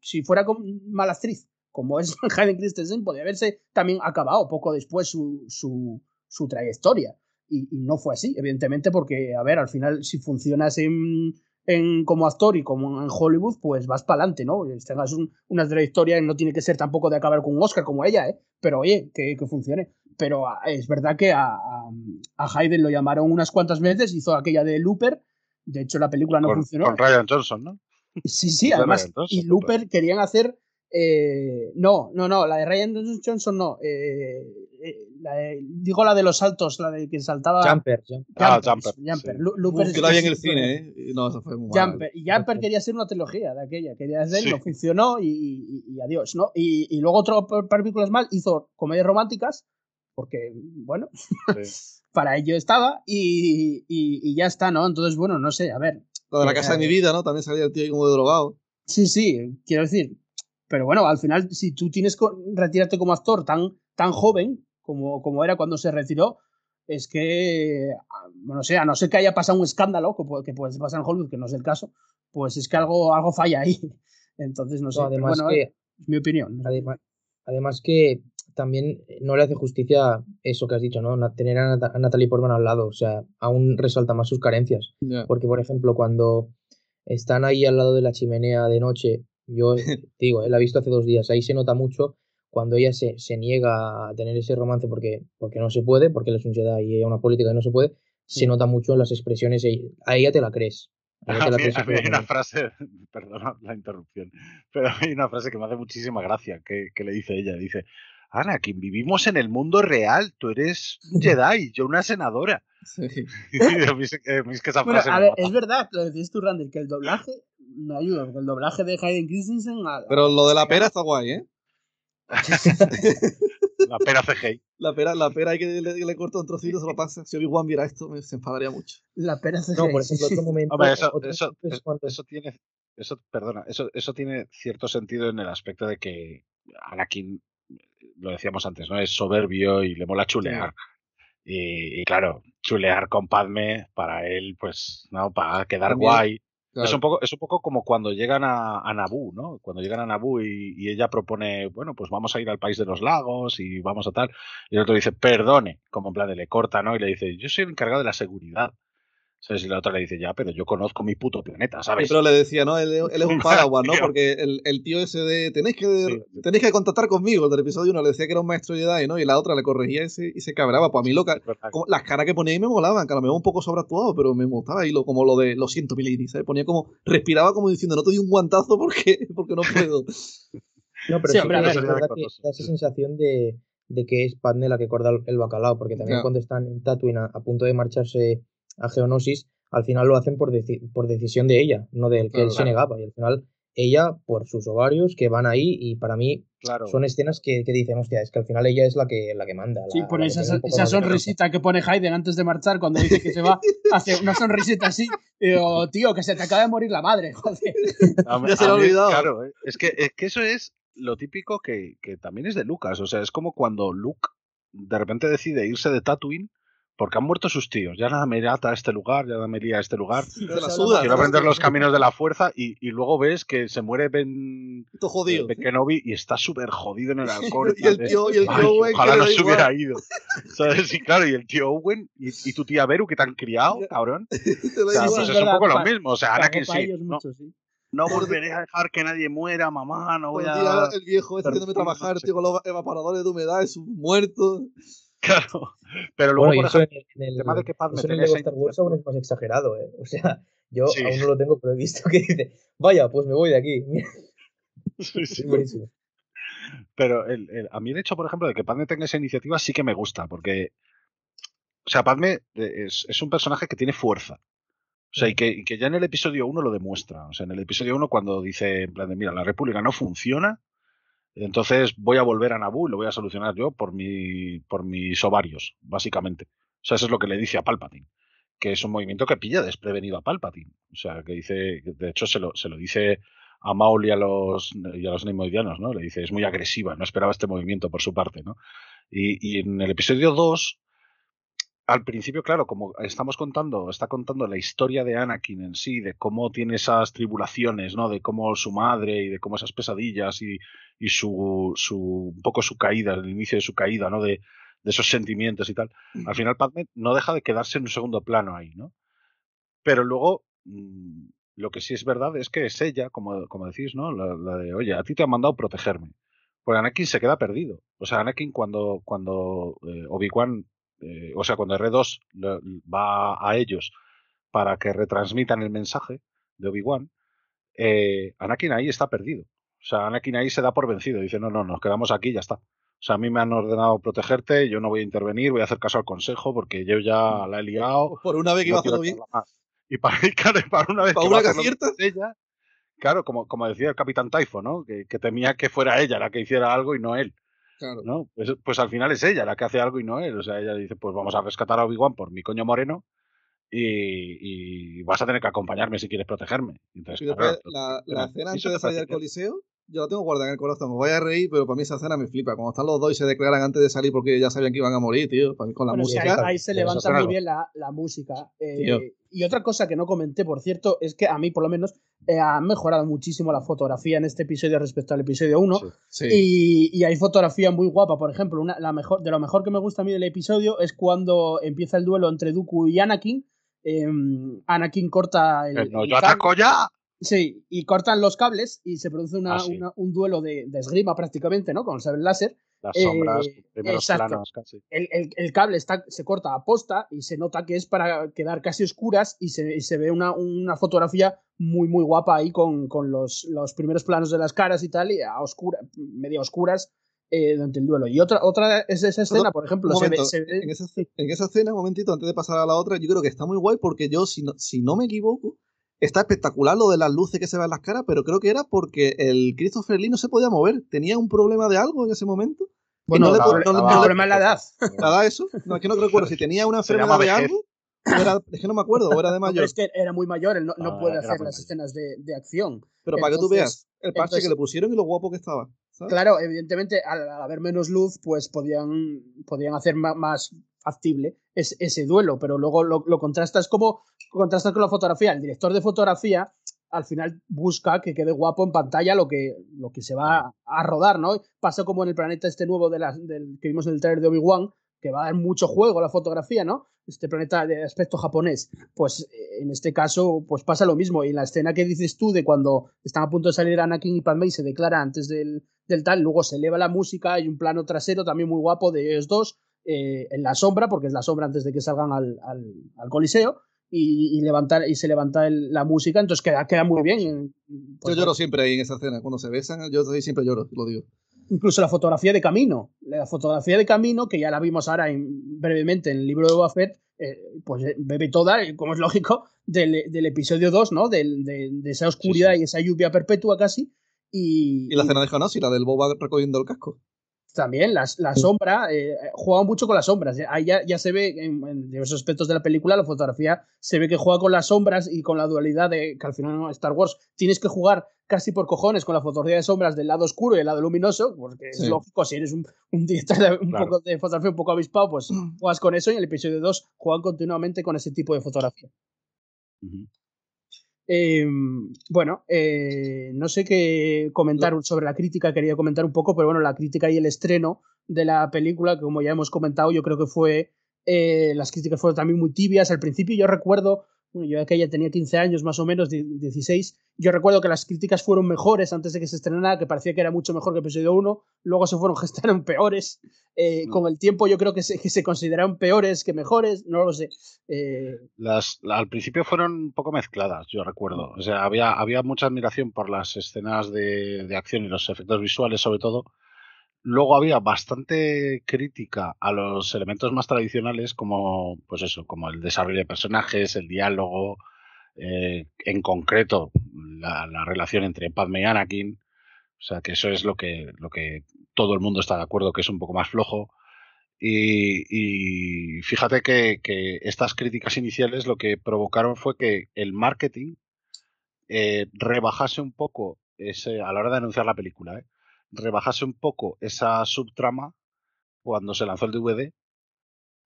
si fuera mala actriz, como es Hayden Christensen, podría haberse también acabado poco después su, su, su trayectoria. Y, no fue así, evidentemente, porque, a ver, al final, si funcionas en, en como actor y como en Hollywood, pues vas para adelante, ¿no? Tengas una trayectoria y no tiene que ser tampoco de acabar con un Oscar como ella, ¿eh? Pero oye, que, que funcione. Pero es verdad que a, a, Hayden lo llamaron unas cuantas veces, hizo aquella de Looper, de hecho la película no funcionó. Con Ryan Johnson, ¿no? Sí, sí, además, y Looper querían hacer eh, no, no, no, la de Ryan Johnson no. Eh, eh, digo la de los saltos, la de que saltaba. Jumper. ah, Jumper. Jumper. que la vi en el cine, ¿eh? No, eso fue muy Jumper. Y Jumper quería ser una trilogía de aquella. Quería hacer, no funcionó y, y, adiós, ¿no? Y, y luego otro par de películas mal hizo comedias románticas, porque, bueno, para ello estaba y, y, ya está, ¿no? Entonces, bueno, no sé, a ver. Lo de la casa de mi vida, ¿no? También salía el tío como de drogado. Sí, sí, quiero decir, pero bueno, al final, si tú tienes que retirarte como actor tan, tan joven como, como era cuando se retiró, es que, no sé, a no ser que haya pasado un escándalo, que puede, que puede pasar en Hollywood, que no es el caso, pues es que algo, algo falla ahí. Entonces, no sé, además bueno, que, es mi opinión. Además, además, que también no le hace justicia eso que has dicho, ¿no? Tener a, Natalie Portman al lado, o sea, aún resalta más sus carencias. Porque, por ejemplo, cuando están ahí al lado de la chimenea de noche yo digo, eh, la he visto hace dos días. Ahí se nota mucho cuando ella se, se niega a tener ese romance porque, porque no se puede, porque él es un Jedi y ella una política y no se puede. Se nota mucho en las expresiones. A ella te la crees. A, mí, hay una frase, perdona la interrupción, pero hay una frase que me hace muchísima gracia que, que le dice ella. Dice, Ana, quien vivimos en el mundo real, tú eres un Jedi, yo una senadora. Sí. es verdad, lo decís tú, Randall, que el doblaje no ayuda, porque el doblaje de Hayden Christensen. Pero lo de la pera está guay, ¿eh? la pera CGI. La pera, la pera hay que le, le corta un trocito, se lo pasa. Si Obi-Wan viera esto, me se enfadaría mucho. La pera CGI. No, por ejemplo, otro momento. Hombre, eso, eso, eso, tiene. Eso, perdona, eso, eso tiene cierto sentido en el aspecto de que Anakin, lo decíamos antes, ¿no? Es soberbio y le mola chulear. Y, y, claro, chulear con Padme para él, pues, ¿no? Para quedar guay. Es, un poco, es un poco como cuando llegan a, a Naboo, ¿no? Cuando llegan a Naboo y, y, ella propone, bueno, pues vamos a ir al país de los lagos y vamos a tal. Y el otro dice, perdone, como en plan de le corta, ¿no? Y le dice, yo soy el encargado de la seguridad. ¿Sabes? Y la otra le dice, ya, pero yo conozco mi puto planeta, ¿sabes? pero le decía, ¿no? Él, él es un Padawan, ¿no? Porque el, el, tío ese de, tenéis que, tenéis que contactar conmigo, el del episodio 1 le decía que era un maestro Jedi, ¿no? Y la otra le corregía ese, y se cabraba. Pues a mí lo como, las caras que ponía ahí me molaban, que a lo mejor un poco sobreactuado, pero me gustaba. Y lo, como lo de, lo siento, milady, ¿sabes? Ponía como, respiraba como diciendo, no te doy un guantazo porque, porque no puedo. no, pero sí, hombre, es verdad que da esa sensación de, de que es Padme la que corta el bacalao, porque también cuando están en Tatooine a, a punto de marcharse a Geonosis, al final lo hacen por, por decisión de ella, no del que él se negaba. Y al final ella, por sus ovarios, que van ahí, y para mí son escenas que, que, dicen, hostia, es que al final ella es la que, la que manda. sí, por esa, esa sonrisita que pone Hayden antes de marchar cuando dice que se va, hace una sonrisita así, y digo, tío, que se te acaba de morir la madre, joder. ya se lo ha olvidado. Claro, eh, es que, es que eso es lo típico que, que también es de Lucas, o sea, es como cuando Luke de repente decide irse de Tatooine porque han muerto sus tíos. Ya nada me ata a este lugar, ya nada me lía a este lugar. Quiero aprender los caminos de la fuerza y, y, luego ves que se muere Ben, jodido, ben Kenobi y está súper jodido en el alcohol. y el tío, y el tío Owen. Ojalá no se hubiera ido. ¿Sabes? Y claro, y el tío Owen y, y tu tía Beru que te han criado, cabrón. o sea, pues es, un poco lo mismo. O sea, ahora que sí. No, no volveré a dejar que nadie muera, mamá. No voy a. El viejo este haciéndome trabajar, tío, con los evaporadores de humedad, es un muerto. Claro. Pero luego, bueno, por ejemplo, en el, tema de que Padme en el Star Wars aún es más exagerado, ¿eh? O sea, yo aún no lo tengo previsto que dice, vaya, pues me voy de aquí. Sí, sí. buenísimo. Pero el, el, a mí el hecho, por ejemplo, de que Padme tenga esa iniciativa sí que me gusta, porque, o sea, Padme es, es un personaje que tiene fuerza. O sea, y que, y que ya en el episodio 1 lo demuestra. O sea, en el episodio 1 cuando dice, en plan de, mira, la República no funciona, entonces voy a volver a Naboo y lo voy a solucionar yo por, mi, por mis ovarios, básicamente. O sea, eso es lo que le dice a Palpatine. Que es un movimiento que pilla desprevenido a Palpatine. O sea, que dice, de hecho se lo, se lo dice a Maul y a los, y a los neimoidianos, ¿no? Le dice, es muy agresiva, no esperaba este movimiento por su parte, ¿no? Y, y en el episodio 2, al principio, claro, como estamos contando, está contando la historia de Anakin en sí, de cómo tiene esas tribulaciones, ¿no? De cómo su madre y de cómo esas pesadillas y, y su, su, un poco su caída, el inicio de su caída, ¿no? De, de esos sentimientos y tal. Al final Padme no deja de quedarse en un segundo plano ahí, ¿no? Pero luego, mm, lo que sí es verdad es que es ella, como, como decís, ¿no? La, la de, oye, a ti te han mandado protegerme. Pues Anakin se queda perdido. O sea, Anakin cuando, cuando eh, Obi-Wan, eh, o sea, cuando R2 le- va a ellos para que retransmitan el mensaje de Obi-Wan, eh, Anakin ahí está perdido. O sea, Anakin ahí se da por vencido. Dice, no, no, nos quedamos aquí y ya está. O sea, a mí me han ordenado protegerte, yo no voy a intervenir, voy a hacer caso al consejo porque yo ya la he liado. Por una vez que no iba bien. más. Y para, claro, para una vez Para que una que ella, claro, como, como decía el capitán Taifo, ¿no? Que, que temía que fuera ella la que hiciera algo y no él. Claro. ¿no? Pues, pues al final es ella la que hace algo y no él. O sea, ella dice, pues vamos a rescatar a Obi-Wan por mi coño moreno y, y vas a tener que acompañarme si quieres protegerme. Entonces, Y claro, después la, la escena antes de salir que- coliseo, yo la tengo guardada en el corazón. Os voy a reír, pero para mí esa escena me flipa. Cuando están los dos y se declaran antes de salir porque ya sabían que iban a morir, tío. Para mí con la Bueno, música. ahí, ahí se levanta muy bien la, la música. eh, y otra cosa que no comenté, por cierto, es que a mí, por lo menos, eh, ha mejorado muchísimo la fotografía en este episodio respecto al episodio 1. Sí. Sí. Y, y hay fotografía muy guapa, por ejemplo, una, la mejor, de lo mejor que me gusta a mí del episodio es cuando empieza el duelo entre Dooku y Anakin. Em, Anakin corta el, Eh, no, el yo ataco ya. Sí, y cortan los cables y se produce una- Ah, sí. una- un duelo de, de esgrima prácticamente, ¿no? Con el sable láser. Las Eh, sombras, primeros exacto. planos casi. El, el- el cable está, se corta a posta y se nota que es para quedar casi oscuras y se, y se ve una, una fotografía muy, muy guapa ahí con, con los, los primeros planos de las caras y tal, y a oscura, medio oscuras eh, durante el duelo. Y otra, otra es esa escena, por ejemplo, Un se ve, momento, se ve- en, esa, en esa escena, un momentito, antes de pasar a la otra, yo creo que está muy guay porque yo, si no, si no me equivoco, está espectacular lo de las luces que se ven en las caras, pero creo que era porque el Christopher Lee no se podía mover. ¿Tenía un problema de algo en ese momento? Bueno, no le el no le- el no le- problema es la edad. ¿Nada eso? No, es que no recuerdo si tenía una enfermedad de algo. era- es que no me acuerdo, o era de No, pero mayor. es que era muy mayor, él no, no Ah, puede hacer las mayor. escenas de, de acción. Pero para que tú veas el parche entonces- que le pusieron y lo guapo que estaba. ¿sabes? Claro, evidentemente, al haber menos luz, pues podían, podían hacer más, factible es- ese duelo, pero luego lo, lo contrastas como contrastas con la fotografía. El director de fotografía al final busca que quede guapo en pantalla lo que, lo que se va a, a rodar, ¿no? Pasa como en el planeta este nuevo de del, que vimos en el trailer de Obi-Wan, que va a dar mucho juego la fotografía, ¿no? Este planeta de aspecto japonés. Pues eh, en este caso, pues pasa lo mismo. Y la escena que dices tú de cuando están a punto de salir Anakin y Padme y se declara antes del, del tal, luego se eleva la música, hay un plano trasero también muy guapo de ellos dos, eh, en la sombra, porque es la sombra antes de que salgan al, al, al coliseo, y, y, levantar, y se levanta el- la música, entonces queda, queda muy bien. Pues, yo lloro siempre ahí en esa escena. Cuando se besan, yo siempre lloro, lo digo. incluso la fotografía de camino. La fotografía de camino, que ya la vimos ahora en- brevemente en el libro de Boba Fett, eh, pues eh, bebe toda, como es lógico, del, del episodio 2, ¿no? De, de esa oscuridad y esa lluvia perpetua casi. Y, Y la y escena de Hanasi, la del Boba recogiendo el casco. También las- la sombra, eh, juega mucho con las sombras. Ahí ya, ya se ve en, en diversos aspectos de la película, la fotografía se ve que juega con las sombras y con la dualidad de que al final Star Wars tienes que jugar casi por cojones con la fotografía de sombras del lado oscuro y el lado luminoso, porque es lógico, si eres un, un director de, un Claro. poco de fotografía un poco avispado, pues juegas con eso y en el episodio 2 juegan continuamente con ese tipo de fotografía. Eh, bueno, eh, no sé qué comentar sobre la crítica, quería comentar un poco, pero bueno, la crítica y el estreno de la película, que como ya hemos comentado, yo creo que fue. eh, las críticas fueron también muy tibias. Al principio yo recuerdo, bueno, yo aquella tenía 15 años más o menos, die- 16. Yo recuerdo que las críticas fueron mejores antes de que se estrenara, que parecía que era mucho mejor que episodio 1. Luego se fueron gestaron peores. Eh. Con el tiempo yo creo que se, que se consideraron peores que mejores, no lo sé. Eh, Las, la- al principio fueron un poco mezcladas, yo recuerdo. O sea, había, había mucha admiración por las escenas de, de acción y los efectos visuales, sobre todo. Luego había bastante crítica a los elementos más tradicionales, como, pues eso, como el desarrollo de personajes, el diálogo, eh, en concreto la, la, relación entre Padme y Anakin. O sea, que eso es lo que, lo que todo el mundo está de acuerdo, que es un poco más flojo. Y, y fíjate que, que, estas críticas iniciales lo que provocaron fue que el marketing eh, rebajase un poco ese, a la hora de anunciar la película, ¿eh? Rebajase un poco esa subtrama cuando se lanzó el DVD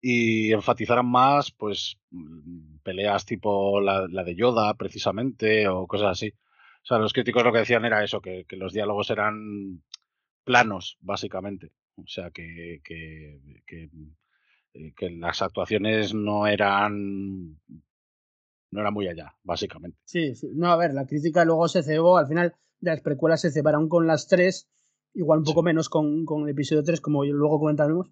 y enfatizaran más pues mm, peleas tipo la, de Yoda precisamente o cosas así. O sea, los críticos lo que decían era eso, que, que los diálogos eran planos, básicamente. O sea, que, que, que, eh, las actuaciones no eran no era muy allá, básicamente. Sí, sí. No, a ver, la crítica luego se cebó, al final de las precuelas se cebaron con las tres, igual un poco sí. menos con, con, el episodio 3, como luego comentaremos.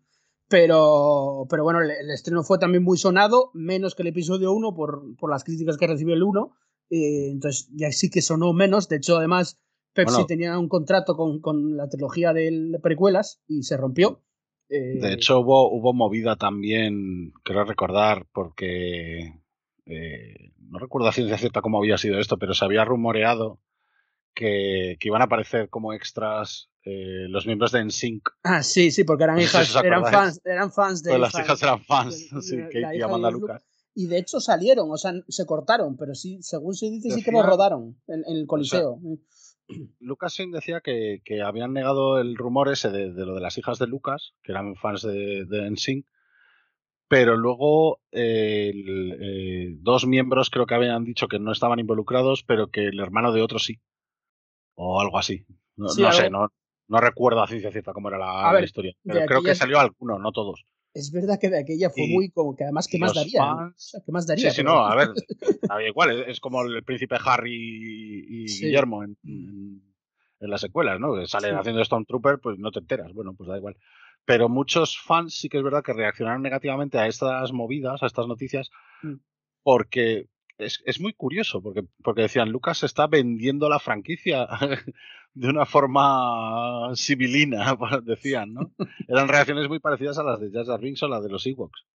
Pero, pero bueno, el, el, estreno fue también muy sonado, menos que el episodio 1 por, por las críticas que recibió el 1. Eh, entonces ya sí que sonó menos. De hecho, además, Pepsi bueno, tenía un contrato con, con la trilogía de, de, precuelas y se rompió. Eh, de hecho, hubo, hubo movida también, quiero recordar, porque eh, no recuerdo a ciencia cierta cómo había sido esto, pero se había rumoreado que, que iban a aparecer como extras eh, los miembros de NSYNC. Ah, sí, sí, porque eran hijas, si eran fans, eran fans de. Pues las hijas eran fans, sí, y Amanda Lucas. Y de hecho salieron, o sea, se cortaron, pero sí, según se dice, sí que lo rodaron en, en el Coliseo. O sea, Lucas decía que, que, habían negado el rumor ese de, de, lo de las hijas de Lucas, que eran fans de, de NSYNC, pero luego eh, el, eh, dos miembros creo que habían dicho que no estaban involucrados, pero que el hermano de otro sí. O algo así. No, sí, no sé, no, no recuerdo a ciencia cierta cómo era la, ver, la historia. Pero creo que salió alguno, no todos. Es verdad que de aquella fue y, muy como que además, ¿qué más daría? Fans... ¿Qué más daría? Sí, sí, no, a ver, igual, es, es, como el príncipe Harry y, y sí. Guillermo en, en, en, las secuelas, ¿no? Que salen sí. haciendo Stormtrooper, pues no te enteras, bueno, pues da igual. Pero muchos fans sí que es verdad que reaccionaron negativamente a estas movidas, a estas noticias, mm. porque es, es, muy curioso, porque, porque decían, Lucas está vendiendo la franquicia de una forma civilina, decían, ¿no? Eran reacciones muy parecidas a las de Jar Jar Binks o las de los Ewoks.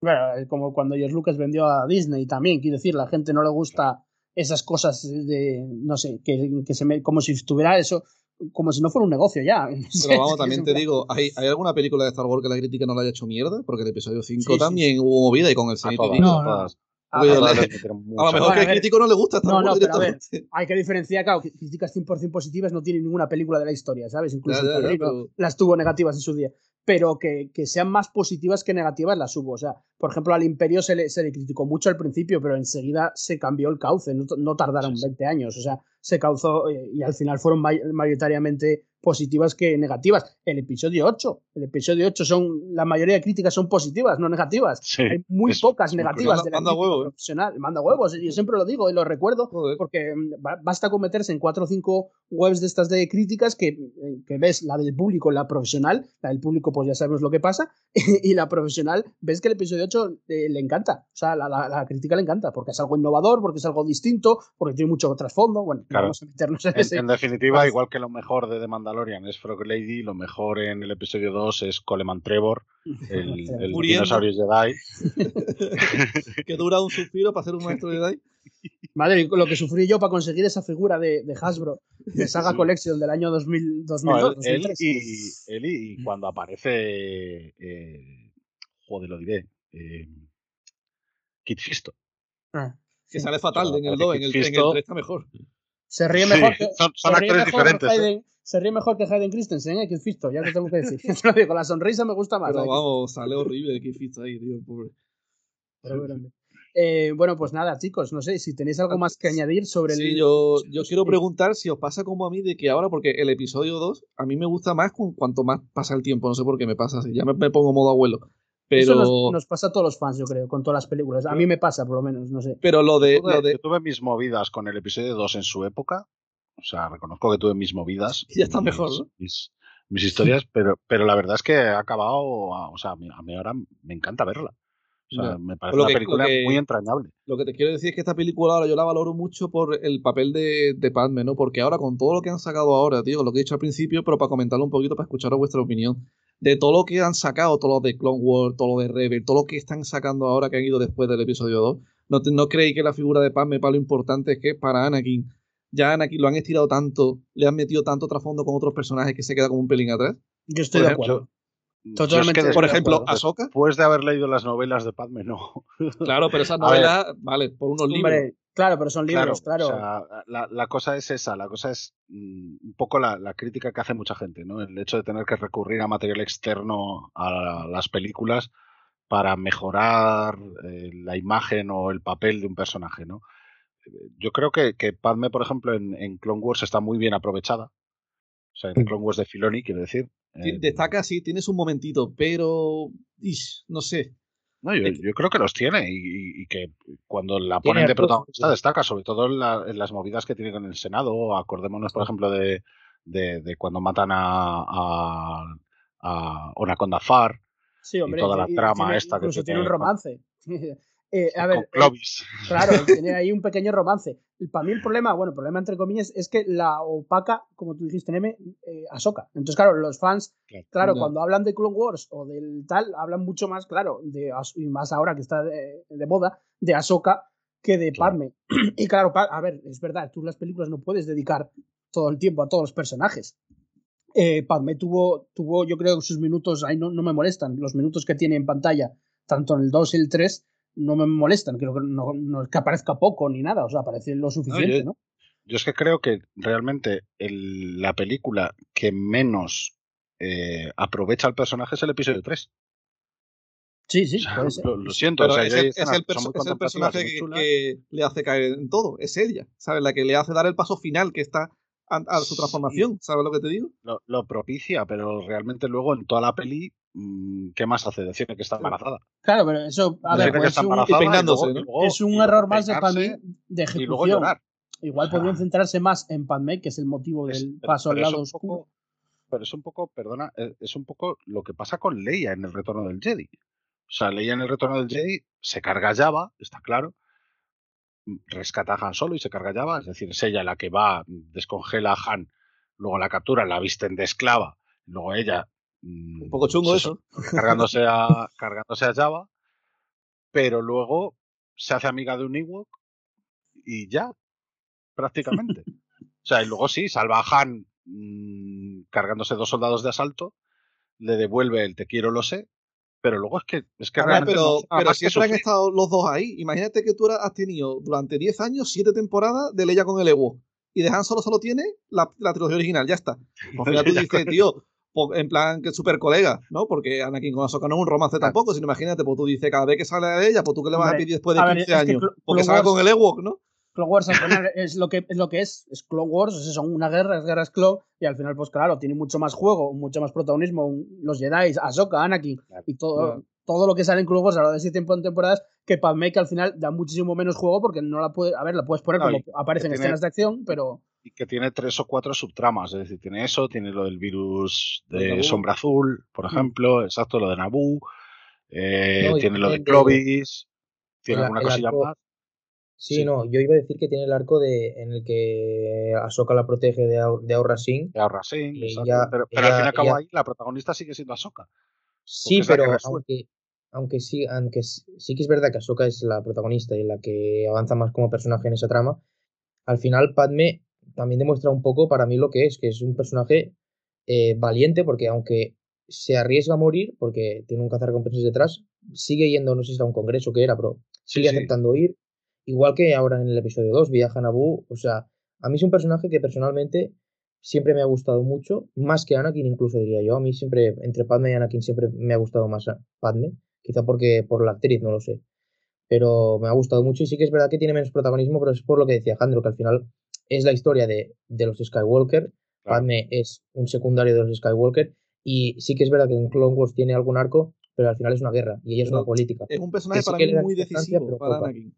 Bueno, es como cuando George Lucas vendió a Disney también, quiero decir, la gente no le gusta esas cosas de, no sé, que, que se me, como si estuviera eso, como si no fuera un negocio ya. Pero vamos, también te digo, ¿hay, ¿hay alguna película de Star Wars que la crítica no la haya hecho mierda? Porque el episodio 5 sí, también sí. hubo movida y con el 6 no, no. A, a, lo mejor que al crítico no le gusta no, no, pero a ver, hay que diferenciar, claro, que críticas 100% positivas no tienen ninguna película de la historia, ¿sabes? Incluso ya, ya, ya, pero... las tuvo negativas en su día. Pero que, que, sean más positivas que negativas las hubo. O sea, por ejemplo, al Imperio se le, se le criticó mucho al principio, pero enseguida se cambió el cauce, no, no tardaron sí, 20 años. O sea, se causó eh, y al final fueron mayoritariamente positivas que negativas. El episodio 8, el episodio 8 son, la mayoría de críticas son positivas, no negativas. Sí, Hay muy pocas negativas de la manda huevo, ¿eh? profesional. Manda huevos, yo siempre lo digo y lo recuerdo, Joder. porque mm, basta con meterse en cuatro o cinco webs de estas de críticas que, eh, que ves la del público, la profesional, la del público pues ya sabemos lo que pasa, y la profesional, ves que el episodio 8 eh, le encanta, o sea, la, la, la, crítica le encanta, porque es algo innovador, porque es algo distinto, porque tiene mucho trasfondo, bueno, claro. vamos a meternos en, en ese. En definitiva, igual que lo mejor de The Mandalorian es Frog Lady, lo mejor en el episodio 2 es Coleman Trevor, el, el dinosaurio Jedi. que dura un suspiro para ser un maestro Jedi. Madre, lo que sufrí yo para conseguir esa figura de, de Hasbro, de Saga sí. Collection del año 2000, 2002. No, él, 2003. Él, y, él y cuando aparece, eh, joder, lo diré, eh, Kit Fisto. Ah, que sí. sale fatal en el 2, en, el, en el 3 está mejor. Se ríe mejor sí, que, son, son actores diferentes. Que Hayden, ¿eh? Se ríe mejor que Hayden Christensen, ¿eh? Kit Fisto, ya te tengo que decir. te lo digo, la sonrisa me gusta más. Pero ¿eh? vamos, sale horrible Kit Fisto ahí, tío, pobre. Pero, bueno, eh, bueno, pues nada, chicos, no sé si tenéis algo más que añadir sobre sí, el. Yo, yo quiero preguntar si os pasa como a mí de que ahora, porque el episodio 2 a mí me gusta más con cuanto más pasa el tiempo, no sé por qué me pasa así, ya me, me pongo modo abuelo. Pero... Eso nos, nos, pasa a todos los fans, yo creo, con todas las películas. A mí me pasa, por lo menos, no sé. Pero lo de. Yo tuve, lo de... Yo tuve mis movidas con el episodio 2 en su época. O sea, reconozco que tuve mis movidas. Ya está mejor, mis, ¿no? Mis, mis, historias, pero, pero la verdad es que ha acabado. O sea, a mí, ahora me encanta verla. O sea, no. me parece una que, película que, muy entrañable. Lo que te quiero decir es que esta película ahora yo la valoro mucho por el papel de, de Padme, ¿no? Porque ahora con todo lo que han sacado ahora, tío, lo que he dicho al principio, pero para comentarlo un poquito, para escucharos vuestra opinión, de todo lo que han sacado, todo lo de Clone Wars, todo lo de Rebel, todo lo que están sacando ahora que han ido después del episodio 2, ¿No, no creéis que la figura de Padme, para lo importante es que para Anakin, ya Anakin lo han estirado tanto, le han metido tanto trasfondo con otros personajes que se queda como un pelín atrás? Yo estoy Por de ejemplo, acuerdo. Es Totalmente. que Por ejemplo, acuerdo. Ahsoka. Después de haber leído las novelas de Padme, no. Claro, pero esas novelas, vale, por unos libros. Hombre, claro, pero son libros, claro. o sea, la, la cosa es esa, la cosa es mm, un poco la, la crítica que hace mucha gente, ¿no? El hecho de tener que recurrir a material externo a las películas para mejorar eh, la imagen o el papel de un personaje, ¿no? Yo creo que, que Padme, por ejemplo, en, en Clone Wars está muy bien aprovechada. O sea, en Clone Wars de Filoni, quiero decir. Eh, Destaca, sí, tienes un momentito, pero. ish, no sé. No, yo, yo creo que los tiene y, y- y que cuando la ponen de protagonista destaca, sobre todo en, la- en las movidas que tiene con el Senado. Acordémonos, por ejemplo, de, de- de cuando matan a, a, a Onaconda Far Sí, hombre. toda la y- y trama esta que incluso tiene un romance. Eh, a con ver, eh, Clovis. Claro, tiene ahí un pequeño romance. Para mí el problema, bueno, problema entre comillas, es que la opaca, como tú dijiste, Neme, eh, Ahsoka. Entonces, claro, los fans, Claro. cuando hablan de Clone Wars o del tal, hablan mucho más, claro, de y más ahora que está de, de moda, de Ahsoka que de Claro. Padme. Y claro, a ver, es verdad, tú en las películas no puedes dedicar todo el tiempo a todos los personajes. Eh, Padme tuvo, tuvo, yo creo que sus minutos, ahí no, no me molestan, los minutos que tiene en pantalla, tanto en el 2 y el 3, no me molestan, creo que no, no es que aparezca poco ni nada, o sea, aparece lo suficiente, yo- ¿no? Yo es que creo que realmente el- la película que menos eh, aprovecha al personaje es el episodio 3. Sí, sí, O sea, puede ser. lo, lo siento, Pero o sea, es, el, es perso- es personaje que, le hace caer en todo. Es ella, ¿sabes? La que le hace dar el paso final que está a, a su transformación. ¿Sabes lo que te digo? lo, lo propicia, pero realmente luego en toda la peli, ¿qué más hace? Decir que está embarazada. Claro, pero eso, a ver, pues es un, embarazada y peinándose, luego- ¿no? y luego- es y un luego error más de Padme de Y luego ejecución. llorar. Igual podrían centrarse más en Padme, que es el motivo del paso al lado un oscuro. poco- pero es un poco, perdona, eh, es un poco lo que pasa con Leia en el retorno del Jedi. O sea, Leia en el retorno del Jedi se carga a Java, está claro, mm, rescata a Han Solo y se carga a Java, es decir, es ella la que va, descongela a Han, luego la captura, la visten de esclava, luego ella... mm, Un poco chungo se- eso. Cargándose a, cargándose a Java, pero luego se hace amiga de un Ewok y ya, prácticamente. O sea, y luego sí, salva a Han mm, cargándose dos soldados de asalto, le devuelve el te quiero, lo sé, pero luego es que, es que ver, realmente no pero pero siempre han estado los dos ahí. Imagínate que tú has tenido durante 10 años, 7 temporadas de Leia con el Ewo. Y de Han Solo solo tiene la, la trilogía original, ya está. Pues final tú dices, tío, en plan que súper colega, ¿no? Porque Anakin con Ahsoka no es un romance Claro. tampoco, sino imagínate, pues tú dices, cada vez que sale de ella, pues tú que le vas a pedir después de a ver, 15 es que años. Clo- Porque salga con el Ewok, ¿no? Clone Wars al final es lo que es lo que es, es Clone Wars, es eso, una guerra, es guerras clone, y al final, pues claro, tiene mucho más juego, mucho más protagonismo, un- los Jedi, Ahsoka, Anakin, Claro. y todo, Claro. todo lo que sale en Clone Wars a lo de ese tiempo en temporadas, que Padme que al final da muchísimo menos juego porque no la puede, a ver, la puedes poner No, como y aparece en que tiene- escenas de acción, pero Y que tiene tres o cuatro subtramas, es decir, tiene eso, tiene lo del virus de sombra azul, por Mm. ejemplo, exacto, lo de Naboo, eh, No, tiene lo de el Clovis, tiene alguna cosilla arco- más. Sí, Sí. no, yo iba a decir que tiene el arco de, en el que Ahsoka la protege de, de Aurra Singh. de Aurra Singh, Y exacto, ella- pero, pero al fin y al cabo ella- ahí la protagonista sigue siendo Ahsoka. Sí, pero aunque, aunque sí, aunque sí que es verdad que Ahsoka es la protagonista y la que avanza más como personaje en esa trama, al final Padme también demuestra un poco para mí lo que es, que es un personaje eh, valiente porque aunque se arriesga a morir, porque tiene un cazarrecompensas detrás, sigue yendo, no sé si era un congreso que era, pero sigue sí. aceptando ir, igual que ahora en el episodio 2, viaja a Naboo, o sea, a mí es un personaje que personalmente siempre me ha gustado mucho, más que Anakin incluso diría yo, a mí siempre, entre Padme y Anakin siempre me ha gustado más a- Padme, quizá porque por la actriz, no lo sé, pero me ha gustado mucho y sí que es verdad que tiene menos protagonismo, pero es por lo que decía Jandro, que al final es la historia de, de los Skywalker, Claro. Padme es un secundario de los Skywalker y sí que es verdad que en Clone Wars tiene algún arco, pero al final es una guerra y ella es Pero una política. Es un personaje para que mí muy decisivo pero para. Anakin.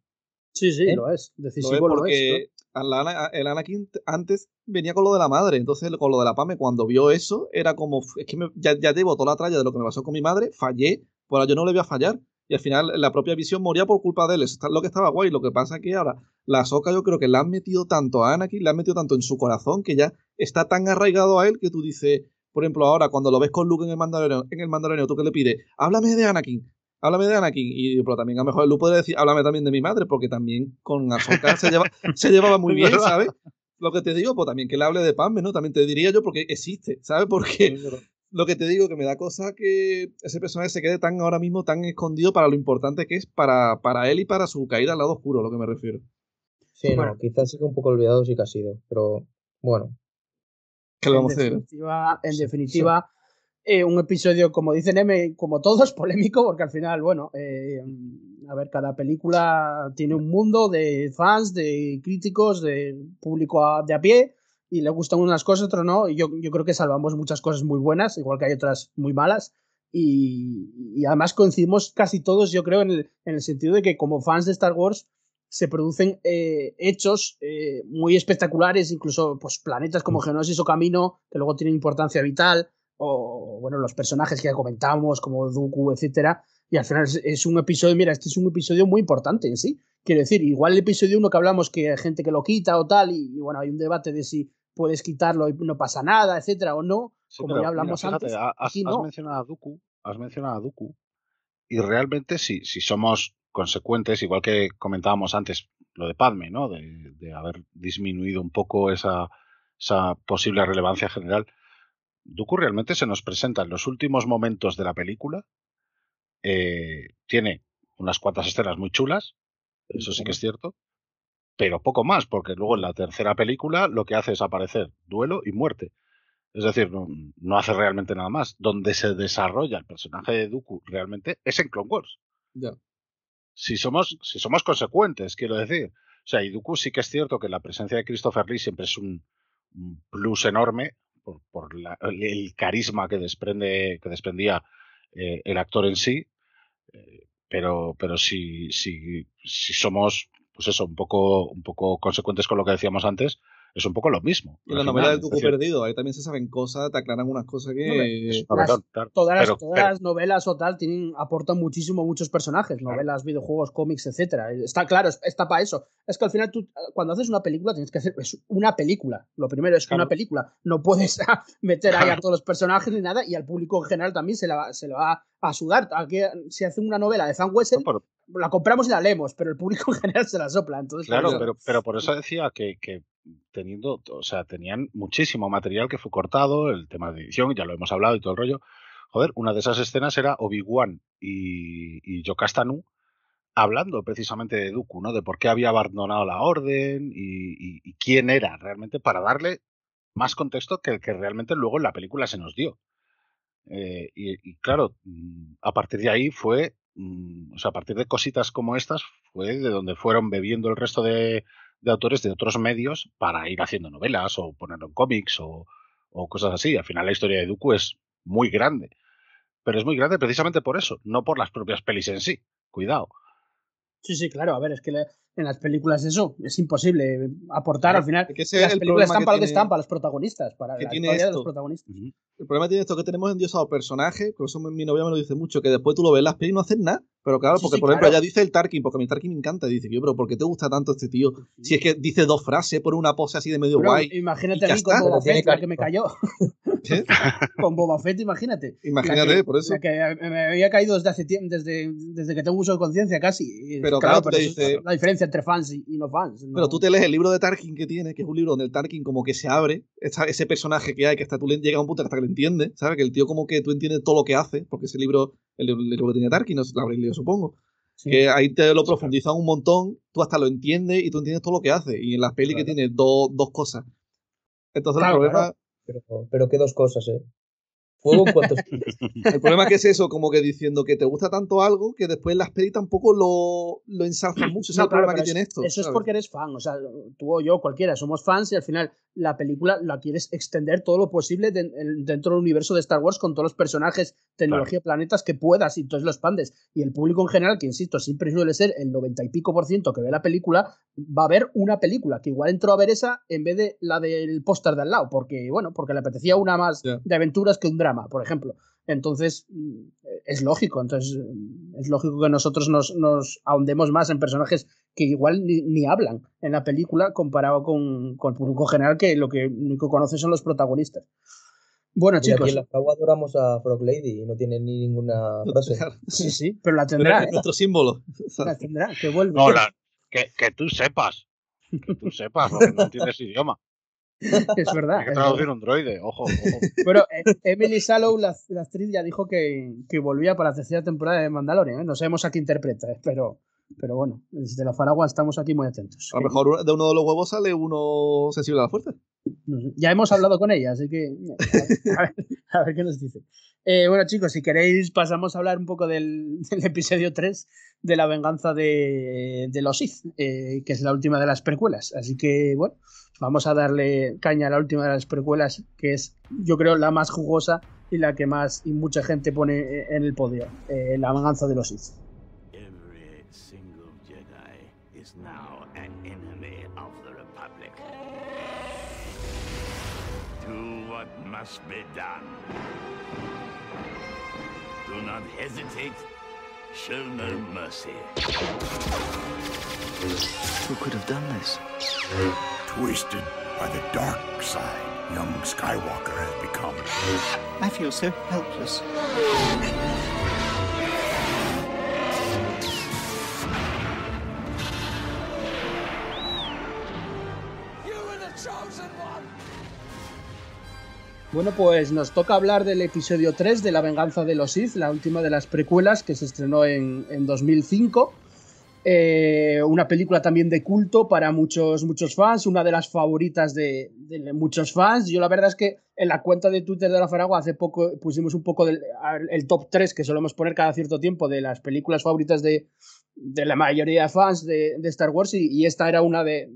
sí, sí, ¿Eh? lo es, Lo es decisivo lo es. porque Ana- el Anakin antes venía con lo de la madre, entonces con lo de la Pame, cuando vio eso, era como, es que me- ya, ya llevo toda la tralla de lo que me pasó con mi madre, fallé, pues ahora yo no le voy a fallar. Y al final la propia visión moría por culpa de él. Eso es lo que estaba guay. Lo que pasa es que ahora la Soca yo creo que la han metido tanto a Anakin, la han metido tanto en su corazón que ya está tan arraigado a él que tú dices, por ejemplo, ahora cuando lo ves con Luke en el Mandaloriano, en el Mandaloriano tú que le pides, háblame de Anakin. háblame de Anakin. Y pero también a lo mejor Lu puede decir, háblame también de mi madre, porque también con Ahsoka se, lleva, se llevaba muy bien, ¿sabes? Lo que te digo, pues también que le hable de Padme, ¿no? También te diría yo porque existe, ¿sabes? Porque lo que te digo, que me da cosa que ese personaje se quede tan ahora mismo tan escondido para lo importante que es para, para él y para su caída al lado oscuro, a lo que me refiero. Sí, Bueno. no, quizás sí que un poco olvidado sí que ha sido, pero bueno. ¿Qué le vamos a en hacer? definitiva, en definitiva eh, un episodio, como dicen M, como todos, polémico, porque al final, bueno, eh, a ver, cada película tiene un mundo de fans, de críticos, de público a- de a pie, y le gustan unas cosas, otras no. Y yo, yo creo que salvamos muchas cosas muy buenas, igual que hay otras muy malas. Y, y además coincidimos casi todos, yo creo, en el, en el sentido de que como fans de Star Wars se producen eh, hechos eh, muy espectaculares, incluso pues, planetas como Geonosis o Camino, que luego tienen importancia vital, o bueno, los personajes que comentamos, como Dooku, etcétera. Y al final es, un episodio, mira, este es un episodio muy importante en sí. Quiero decir, igual el episodio 1 que hablamos que hay gente que lo quita o tal, y bueno, hay un debate de si puedes quitarlo y no pasa nada, etcétera, o no, Sí, como ya mira, hablamos fíjate, antes. ha- has, Aquí has mencionado a Dooku, has mencionado a Dooku, y realmente si, si somos consecuentes, igual que comentábamos antes lo de Padme, ¿no? De, de haber disminuido un poco esa, esa posible relevancia general. Dooku realmente se nos presenta en los últimos momentos de la película. eh, tiene unas cuantas escenas muy chulas, eso sí que es cierto, pero poco más, porque luego en la tercera película lo que hace es aparecer duelo y muerte. Es decir, no, no hace realmente nada más. Donde se desarrolla el personaje de Dooku realmente es en Clone Wars. Si somos, si somos consecuentes, quiero decir. O sea, y Dooku sí que es cierto que la presencia de Christopher Lee siempre es un, un plus enorme por, por la- el, el carisma que desprende, que desprendía eh, el actor en sí. Eh, pero, pero si, si, si somos, pues eso, un poco, un poco consecuentes con lo que decíamos antes, es un poco lo mismo. Y la novela final, de decir, Perdido, ahí también se saben cosas, te aclaran unas cosas que. Las- todas las, Pero- todas pero- las novelas o tal tienen, aportan muchísimo a muchos personajes, novelas, videojuegos, cómics, etcétera. Está claro, es- está para eso. Es que al final tú, cuando haces una película, tienes que hacer es una película. Lo primero es Claro. una película. No puedes meter ahí a todos los personajes ni nada, y al público en general también se, la, va- se le va a sudar. Aquí, si hacen una novela de Fan Wessel, No, la compramos y la leemos, pero el público en general se la sopla. Entonces, Claro, pero, pero por eso decía que, que teniendo, o sea, tenían muchísimo material que fue cortado, el tema de edición, ya lo hemos hablado y todo el rollo. Joder, una de esas escenas era Obi-Wan y, y Yokastanu hablando precisamente de Dooku, ¿no? De por qué había abandonado la orden y quién era realmente para darle más contexto que el que realmente luego en la película se nos dio. Eh, y, y claro, mm, a partir de ahí fue, mm, o sea, a partir de cositas como estas, fue de donde fueron bebiendo el resto de, de autores de otros medios para ir haciendo novelas o ponerlo en cómics o, o cosas así. Al final la historia de Dooku es muy grande, pero es muy grande precisamente por eso, no por las propias pelis en sí. Cuidado. Sí, sí, claro. A ver, es que le- en las películas eso es imposible aportar. Al final, que las el películas problema están para lo que están, para los protagonistas, para que la tiene historia de los protagonistas. El problema tiene esto que tenemos endiosado personajes, por eso mi novia me lo dice mucho, que después tú lo ves en las pelis y no hacen nada. Pero claro, Sí, porque sí, por ejemplo claro. ya dice el Tarkin, porque a mí el Tarkin me encanta, dice yo, pero ¿por qué te gusta tanto este tío? Si es que dice dos frases, pone una pose así de medio Pero guay. imagínate y a mí la que me cayó. Con Boba Fett, imagínate. Imagínate, que- por eso. La que me había caído desde hace tiempo, desde, desde que tengo uso de conciencia casi. Pero claro, te eso es la diferencia entre fans y, y no fans. ¿no? Pero tú te lees el libro de Tarkin que tiene, que es un libro donde el Tarkin como que se abre, esta- ese personaje que hay, que hasta tú le llegas a un punto que hasta que lo entiendes, ¿sabes? Que el tío como que tú entiendes todo lo que hace, porque ese libro, el, libro- el libro que tenía Tarkin, no lo habréis leído supongo. Sí. Que ahí te lo profundizan un montón, tú hasta lo entiendes y tú entiendes todo lo que hace. Y en las pelis que Claro. tiene dos, dos cosas. Entonces Claro, el problema, claro. Pero, pero qué dos cosas, ¿eh? Fuego en cuanto el problema es que es eso, como que diciendo que te gusta tanto algo que después las pelis tampoco lo, lo ensalzan mucho. Ese es No, el claro, problema que tiene eso- esto. Eso es porque eres fan, o sea, tú o yo, cualquiera, somos fans y al final la película la quieres extender todo lo posible de- en- dentro del universo de Star Wars con todos los personajes, tecnología, planetas que puedas y entonces lo expandes. Y el público en general, que insisto, siempre suele ser el 90 y pico por ciento que ve la película, va a ver una película, que igual entró a ver esa en vez de la del póster de al lado, porque, bueno, porque le apetecía una más de aventuras que un drama, por ejemplo. Entonces, es lógico, entonces es lógico que nosotros nos, nos ahondemos más en personajes que igual ni, ni hablan en la película comparado con, con el público general que lo que único conoce son los protagonistas. Bueno, Y chicos. aquí en la fragua adoramos a Frog Lady y no tiene ni ninguna frase. Sí, sí, pero la Pero tendrá. es ¿eh? nuestro símbolo. La tendrá, que vuelve. Nolan, que, que tú sepas. Que tú sepas, porque no entiendes idioma. Es verdad. Hay que traducir un droide, ojo, ojo. Pero eh, Emily Sallow, la, la actriz, ya dijo que, que volvía para la tercera temporada de Mandalorian. ¿eh? No sabemos a qué interpreta, ¿eh? pero, pero bueno, desde la Faragua estamos aquí muy atentos. A lo mejor de uno de los huevos sale uno sensible a la fuerza. No sé. Ya hemos hablado con ella, así que a ver, a ver qué nos dice. Eh, bueno, chicos, si queréis, pasamos a hablar un poco del, del episodio 3 de la venganza de, de los Sith, eh, que es la última de las precuelas. Así que, bueno, vamos a darle caña a la última de las precuelas, que es, yo creo, la más jugosa y la que más y mucha gente pone en el podio: eh, la venganza de los Sith. Every single Jedi is now an enemy of the Republic. Do what must be done. Do not hesitate. Show no mercy. Who could have done this? Twisted by the dark side, young Skywalker has become. I feel so helpless. Bueno, pues nos toca hablar del episodio 3 de La venganza de los Sith, la última de las precuelas que se estrenó en, en 2005. Eh, una película también de culto para muchos, muchos fans, una de las favoritas de, muchos fans. Yo la verdad es que en la cuenta de Twitter de la Faragua hace poco pusimos un poco el top 3 que solemos poner cada cierto tiempo de las películas favoritas de, la mayoría de fans de, Star Wars y, esta era una de,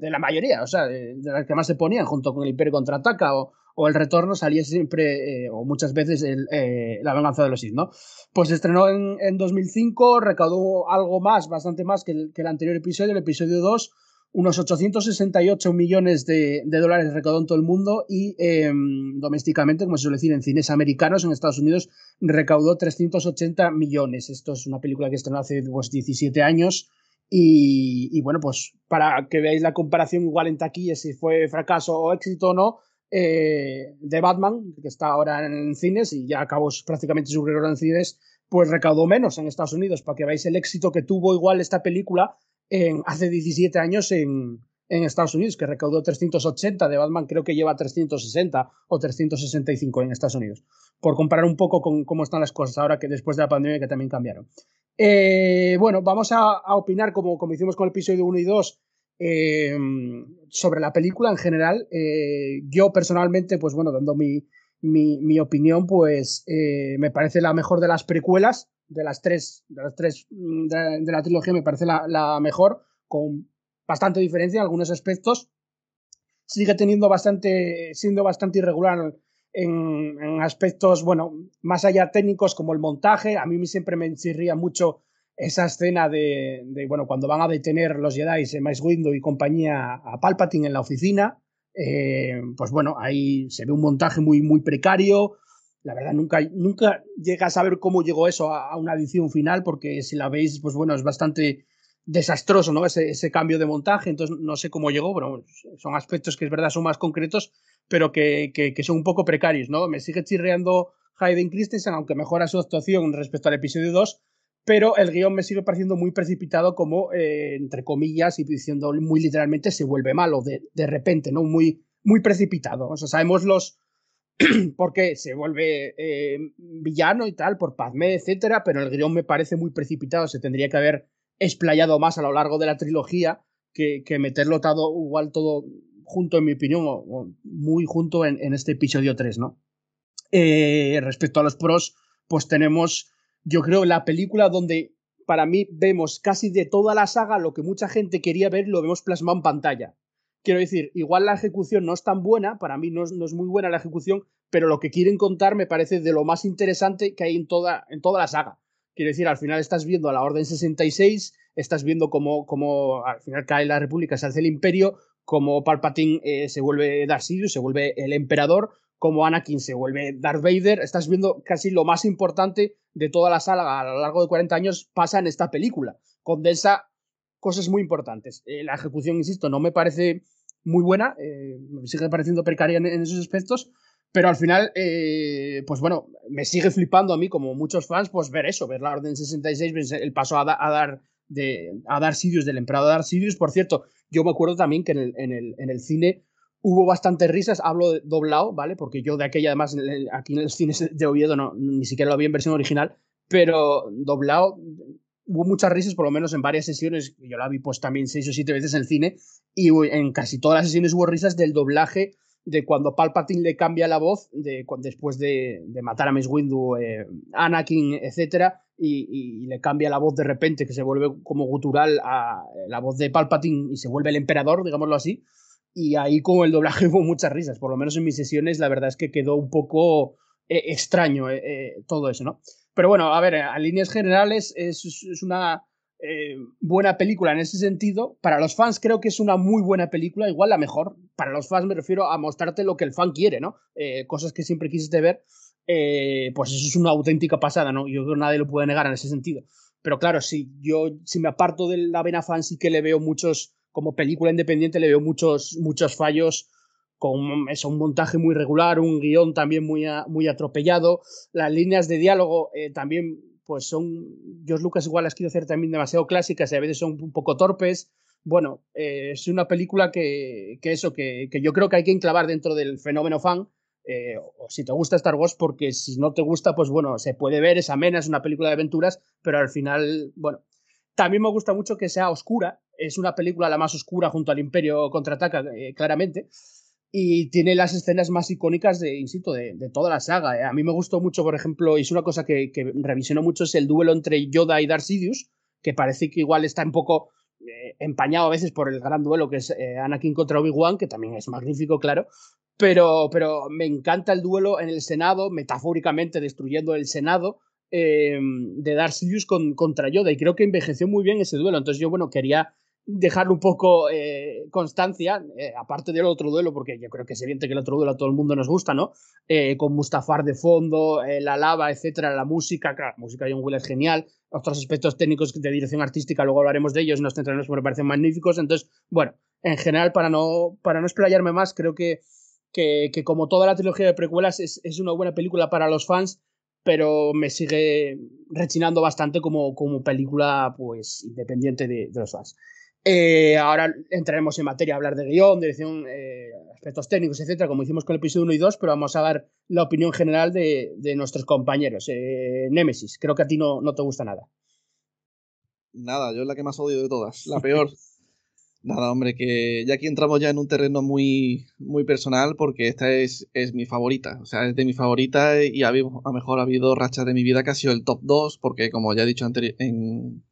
la mayoría, o sea, de, las que más se ponían junto con el Imperio Contraataca o, o el retorno salía siempre, eh, o muchas veces, eh, la venganza de los Sith. Pues estrenó en, en 2005, recaudó algo más, bastante más que el, anterior episodio, el episodio 2, unos 868 millones de, dólares recaudó en todo el mundo y eh, domésticamente, como se suele decir, en cines americanos, en Estados Unidos, recaudó 380 millones. Esto es una película que estrenó hace pues, 17 años. Y, y, bueno, pues para que veáis la comparación igual en taquilla, si fue fracaso o éxito o no, eh, de Batman, que está ahora en cines y ya acabó prácticamente su regreso en cines, pues recaudó menos en Estados Unidos, para que veáis el éxito que tuvo igual esta película en, hace 17 años en, en Estados Unidos, que recaudó 380, de Batman creo que lleva 360 o 365 en Estados Unidos, por comparar un poco con cómo están las cosas ahora que después de la pandemia que también cambiaron. Eh, bueno, vamos a, a opinar como, como, hicimos con el episodio 1 y 2 eh, sobre la película en general. Eh, yo personalmente, pues bueno, dando mi, mi, opinión, pues eh, me parece la mejor de las precuelas, de las tres, de las tres de, de la trilogía, me parece la, la, mejor, con bastante diferencia en algunos aspectos. Sigue teniendo bastante, siendo bastante irregular en, en, aspectos, bueno, más allá técnicos como el montaje. A mí siempre me chirría mucho esa escena de, bueno, cuando van a detener los Jedi, Mace Windu y compañía a Palpatine en la oficina. Eh, pues bueno, ahí se ve un montaje muy, muy precario. La verdad, nunca, nunca llega a saber cómo llegó eso a, una edición final, porque si la veis, pues bueno, es bastante desastroso, ¿no? Ese, ese cambio de montaje, entonces no sé cómo llegó, pero son aspectos que es verdad son más concretos, pero que, que, que son un poco precarios, ¿no? Me sigue chirreando Hayden Christensen, aunque mejora su actuación respecto al episodio 2, pero el guion me sigue pareciendo muy precipitado como, eh, entre comillas, y diciendo muy literalmente, se vuelve malo de, de repente, ¿no? Muy, muy precipitado. O sea, sabemos los por qué se vuelve eh, villano y tal, por Padme, etcétera, pero el guion me parece muy precipitado, se tendría que haber explayado más a lo largo de la trilogía que, que meterlo todo, igual todo junto, en mi opinión, o muy junto en, en, este episodio 3, ¿no? Eh, respecto a los pros, pues tenemos yo creo, la película donde para mí vemos casi de toda la saga lo que mucha gente quería ver, lo vemos plasmado en pantalla. Quiero decir, igual la ejecución no es tan buena, para mí no es, no es, muy buena la ejecución, pero lo que quieren contar me parece de lo más interesante que hay en toda, en toda la saga. Quiero decir, al final estás viendo a la Orden 66, estás viendo cómo, cómo al final cae la República, se hace el Imperio, cómo Palpatine eh, se vuelve Darth Sidious, se vuelve el Emperador, como Anakin se vuelve Darth Vader, estás viendo casi lo más importante de toda la saga a lo largo de 40 años pasa en esta película. Condensa cosas muy importantes. Eh, la ejecución, insisto, no me parece muy buena, eh, me sigue pareciendo precaria en, en, esos aspectos, Pero al final, eh, pues bueno, me sigue flipando a mí, como muchos fans, pues ver eso, ver la Orden 66, el paso a, dar de, a dar Sirius, del emperador a dar Sirius. Por cierto, yo me acuerdo también que en el, en el, en el cine hubo bastantes risas, hablo de doblado, ¿vale? Porque yo de aquella, además, aquí en el cine de Oviedo no, ni siquiera lo vi en versión original, pero doblado hubo muchas risas, por lo menos en varias sesiones, yo la vi pues también seis o siete veces en el cine, y en casi todas las sesiones hubo risas del doblaje de cuando Palpatine le cambia la voz de, después de, matar a Miss Windu, eh, Anakin, etcétera, y, le cambia la voz de repente, que se vuelve como gutural a la voz de Palpatine y se vuelve el emperador, digámoslo así. Y ahí con el doblaje hubo muchas risas, por lo menos en mis sesiones la verdad es que quedó un poco eh, extraño eh, todo eso, ¿no? Pero bueno, a ver, a líneas generales es, es una eh, buena película en ese sentido. Para los fans creo que es una muy buena película, igual la mejor. Para los fans me refiero a mostrarte lo que el fan quiere, ¿no? Eh, cosas que siempre quisiste ver. Eh, pues eso es una auténtica pasada, ¿no? Yo creo que nadie lo puede negar en ese sentido. Pero claro, si yo, si me aparto de la vena fan, sí que le veo muchos, como película independiente, le veo muchos, muchos fallos con eso, un montaje muy regular, un guion también muy, muy atropellado, las líneas de diálogo también pues son, George Lucas igual las quiero hacer también demasiado clásicas y a veces son un poco torpes. Bueno, eh, es una película que, que eso, que, que, yo creo que hay que enclavar dentro del fenómeno fan. Eh, o si te gusta Star Wars, porque si no te gusta, pues bueno, se puede ver, es amena, es una película de aventuras, pero al final, bueno, también me gusta mucho que sea oscura, es una película la más oscura junto al Imperio contraataca, eh, claramente, y tiene las escenas más icónicas de, insisto, de, toda la saga. ¿eh? A mí me gustó mucho, por ejemplo, y es una cosa que, que revisionó mucho, es el duelo entre Yoda y Darth Sidious, que parece que igual está un poco eh, empañado a veces por el gran duelo que es eh, Anakin contra Obi-Wan, que también es magnífico, claro. Pero, pero me encanta el duelo en el Senado, metafóricamente destruyendo el Senado, de Darth Sidious con, contra Yoda. Y creo que envejeció muy bien ese duelo. Entonces yo, bueno, quería dejar un poco eh, constancia, eh, aparte del otro duelo, porque yo creo que es evidente que el otro duelo a todo el mundo nos gusta, ¿no? Eh, con Mustafar de fondo, la lava, etcétera, la música, claro, la música de John Will es genial, otros aspectos técnicos de dirección artística, luego hablaremos de ellos, nos centraremos porque me parecen magníficos, entonces, bueno, en general, para no, para no explayarme más, creo que, que, como toda la trilogía de precuelas es, es, una buena película para los fans, pero me sigue rechinando bastante como, como película, pues, independiente de, de los fans. Eh, ahora entraremos en materia hablar de guion, dirección, eh, aspectos técnicos, etcétera, como hicimos con el episodio 1 y 2, pero vamos a dar la opinión general de, nuestros compañeros. Eh, Némesis, creo que a ti no, no te gusta nada. Nada, yo es la que más odio de todas, la peor. Nada, hombre, que ya aquí entramos ya en un terreno muy, muy personal porque esta es, es mi favorita. O sea, es de mi favorita y a, a lo mejor ha habido rachas de mi vida que ha sido el top 2 porque como ya he dicho en,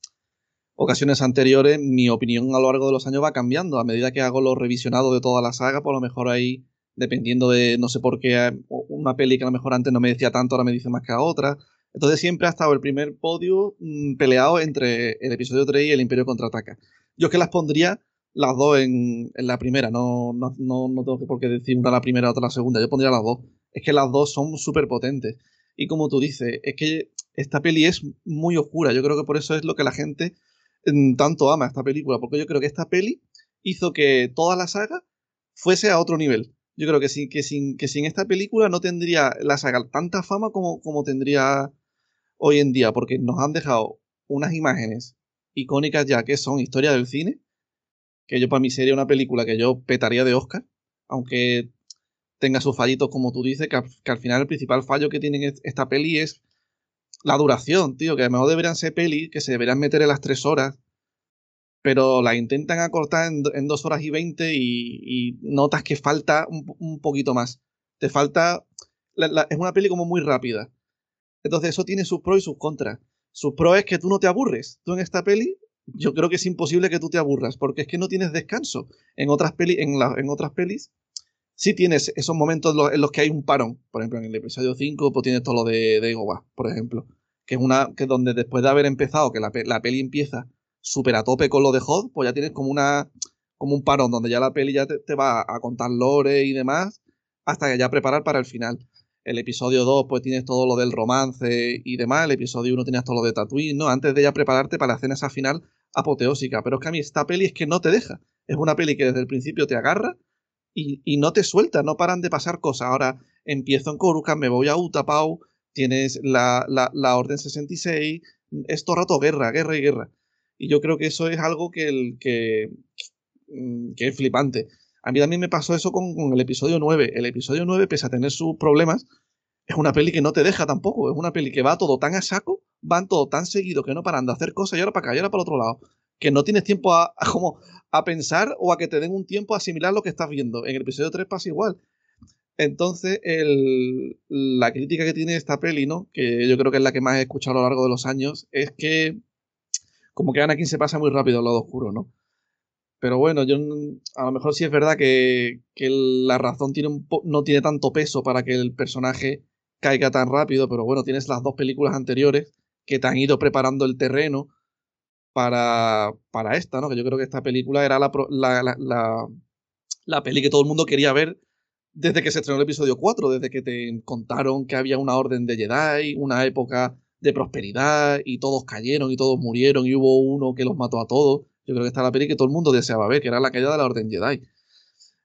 ocasiones anteriores, mi opinión a lo largo de los años va cambiando. A medida que hago los revisionados de toda la saga, por lo mejor ahí, dependiendo de, no sé por qué, una peli que a lo mejor antes no me decía tanto, ahora me dice más que a otra. Entonces siempre ha estado el primer podio mm, peleado entre el episodio 3 y el Imperio Contraataca. Yo es que las pondría las dos en, la primera, no, no, no, no tengo por qué decir una la primera, otra la segunda, yo pondría las dos. Es que las dos son súper potentes. Y como tú dices, es que esta peli es muy oscura, yo creo que por eso es lo que la gente tanto ama esta película, porque yo creo que esta peli hizo que toda la saga fuese a otro nivel. Yo creo que sin, que sin, que sin esta película no tendría la saga tanta fama como, como tendría hoy en día, porque nos han dejado unas imágenes icónicas ya que son historia del cine, que yo para mí sería una película que yo petaría de Oscar, aunque tenga sus fallitos como tú dices, que, que al final el principal fallo que tiene esta peli es la duración, tío, que a lo mejor deberían ser peli, que se deberían meter en las tres horas, pero la intentan acortar en, dos horas y veinte y, notas que falta un, poquito más. Te falta... es una peli como muy rápida. Entonces eso tiene sus pros y sus contras. Sus pros es que tú no te aburres. Tú en esta peli, yo creo que es imposible que tú te aburras, porque es que no tienes descanso. En otras, peli, en, en otras pelis sí tienes esos momentos en los, que hay un parón. Por ejemplo, en el episodio 5, pues tienes todo lo de, de por ejemplo que es una que donde después de haber empezado, que la, la peli empieza súper a tope con lo de Hot, pues ya tienes como una como un parón donde ya la peli ya te, va a contar lore y demás hasta que ya preparar para el final. El episodio 2 pues tienes todo lo del romance y demás, el episodio 1 tienes todo lo de Tatooine, ¿no? Antes de ya prepararte para la escena esa final apoteósica, pero es que a mí esta peli es que no te deja. Es una peli que desde el principio te agarra y, y no te suelta, no paran de pasar cosas. Ahora, empiezo en Coruscant, me voy a Utapau, tienes la, la, la Orden 66, es todo rato guerra, guerra y guerra. Y yo creo que eso es algo que, el, que, mm, que es flipante. A mí también me pasó eso con, con, el episodio 9. El episodio 9, pese a tener sus problemas, es una peli que no te deja tampoco. Es una peli que va todo tan a saco, van todo tan seguido que no paran de hacer cosas y ahora para acá y ahora para el otro lado. Que no tienes tiempo a, a, como a pensar o a que te den un tiempo a asimilar lo que estás viendo. En el episodio 3 pasa igual. Entonces, la crítica que tiene esta peli, ¿no? Que yo creo que es la que más he escuchado a lo largo de los años, es que como que Anakin se pasa muy rápido al lado oscuro, ¿no? Pero bueno, yo a lo mejor sí es verdad que, que la razón tiene un no tiene tanto peso para que el personaje caiga tan rápido, pero bueno, tienes las dos películas anteriores que te han ido preparando el terreno para, para esta, ¿no? Que yo creo que esta película era la, la, la, la, la peli que todo el mundo quería ver desde que se estrenó el episodio 4, desde que te contaron que había una orden de Jedi, una época de prosperidad y todos cayeron y todos murieron y hubo uno que los mató a todos. Yo creo que está la peli que todo el mundo deseaba ver, que era la caída de la orden Jedi.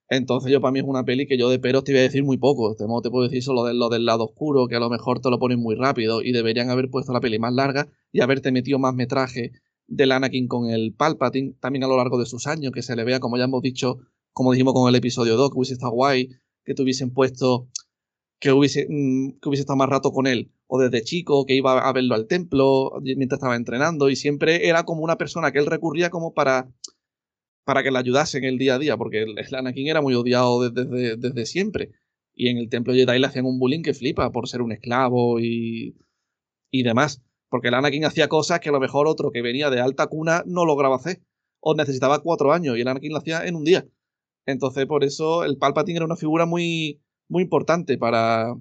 Entonces yo para mí es una peli que yo de peros te iba a decir muy poco. Te, te puedo decir solo de lo del lado oscuro, que a lo mejor te lo ponen muy rápido y deberían haber puesto la peli más larga y haberte metido más metraje del Anakin con el Palpatine, también a lo largo de sus años, que se le vea, como ya hemos dicho, como dijimos con el episodio 2, que hubiese estado guay, que te hubiesen puesto que hubiese, mm, que hubiese estado más rato con él, o desde chico, que iba a verlo al templo mientras estaba entrenando, y siempre era como una persona que él recurría como para, para que le ayudase en el día a día, porque el, el Anakin era muy odiado desde, desde, desde, siempre. Y en el templo Jedi le hacían un bullying que flipa por ser un esclavo y, y demás. Porque el Anakin hacía cosas que a lo mejor otro que venía de alta cuna no lograba hacer. O necesitaba cuatro años y el Anakin lo hacía en un día. Entonces, por eso el Palpatine era una figura muy, muy importante para,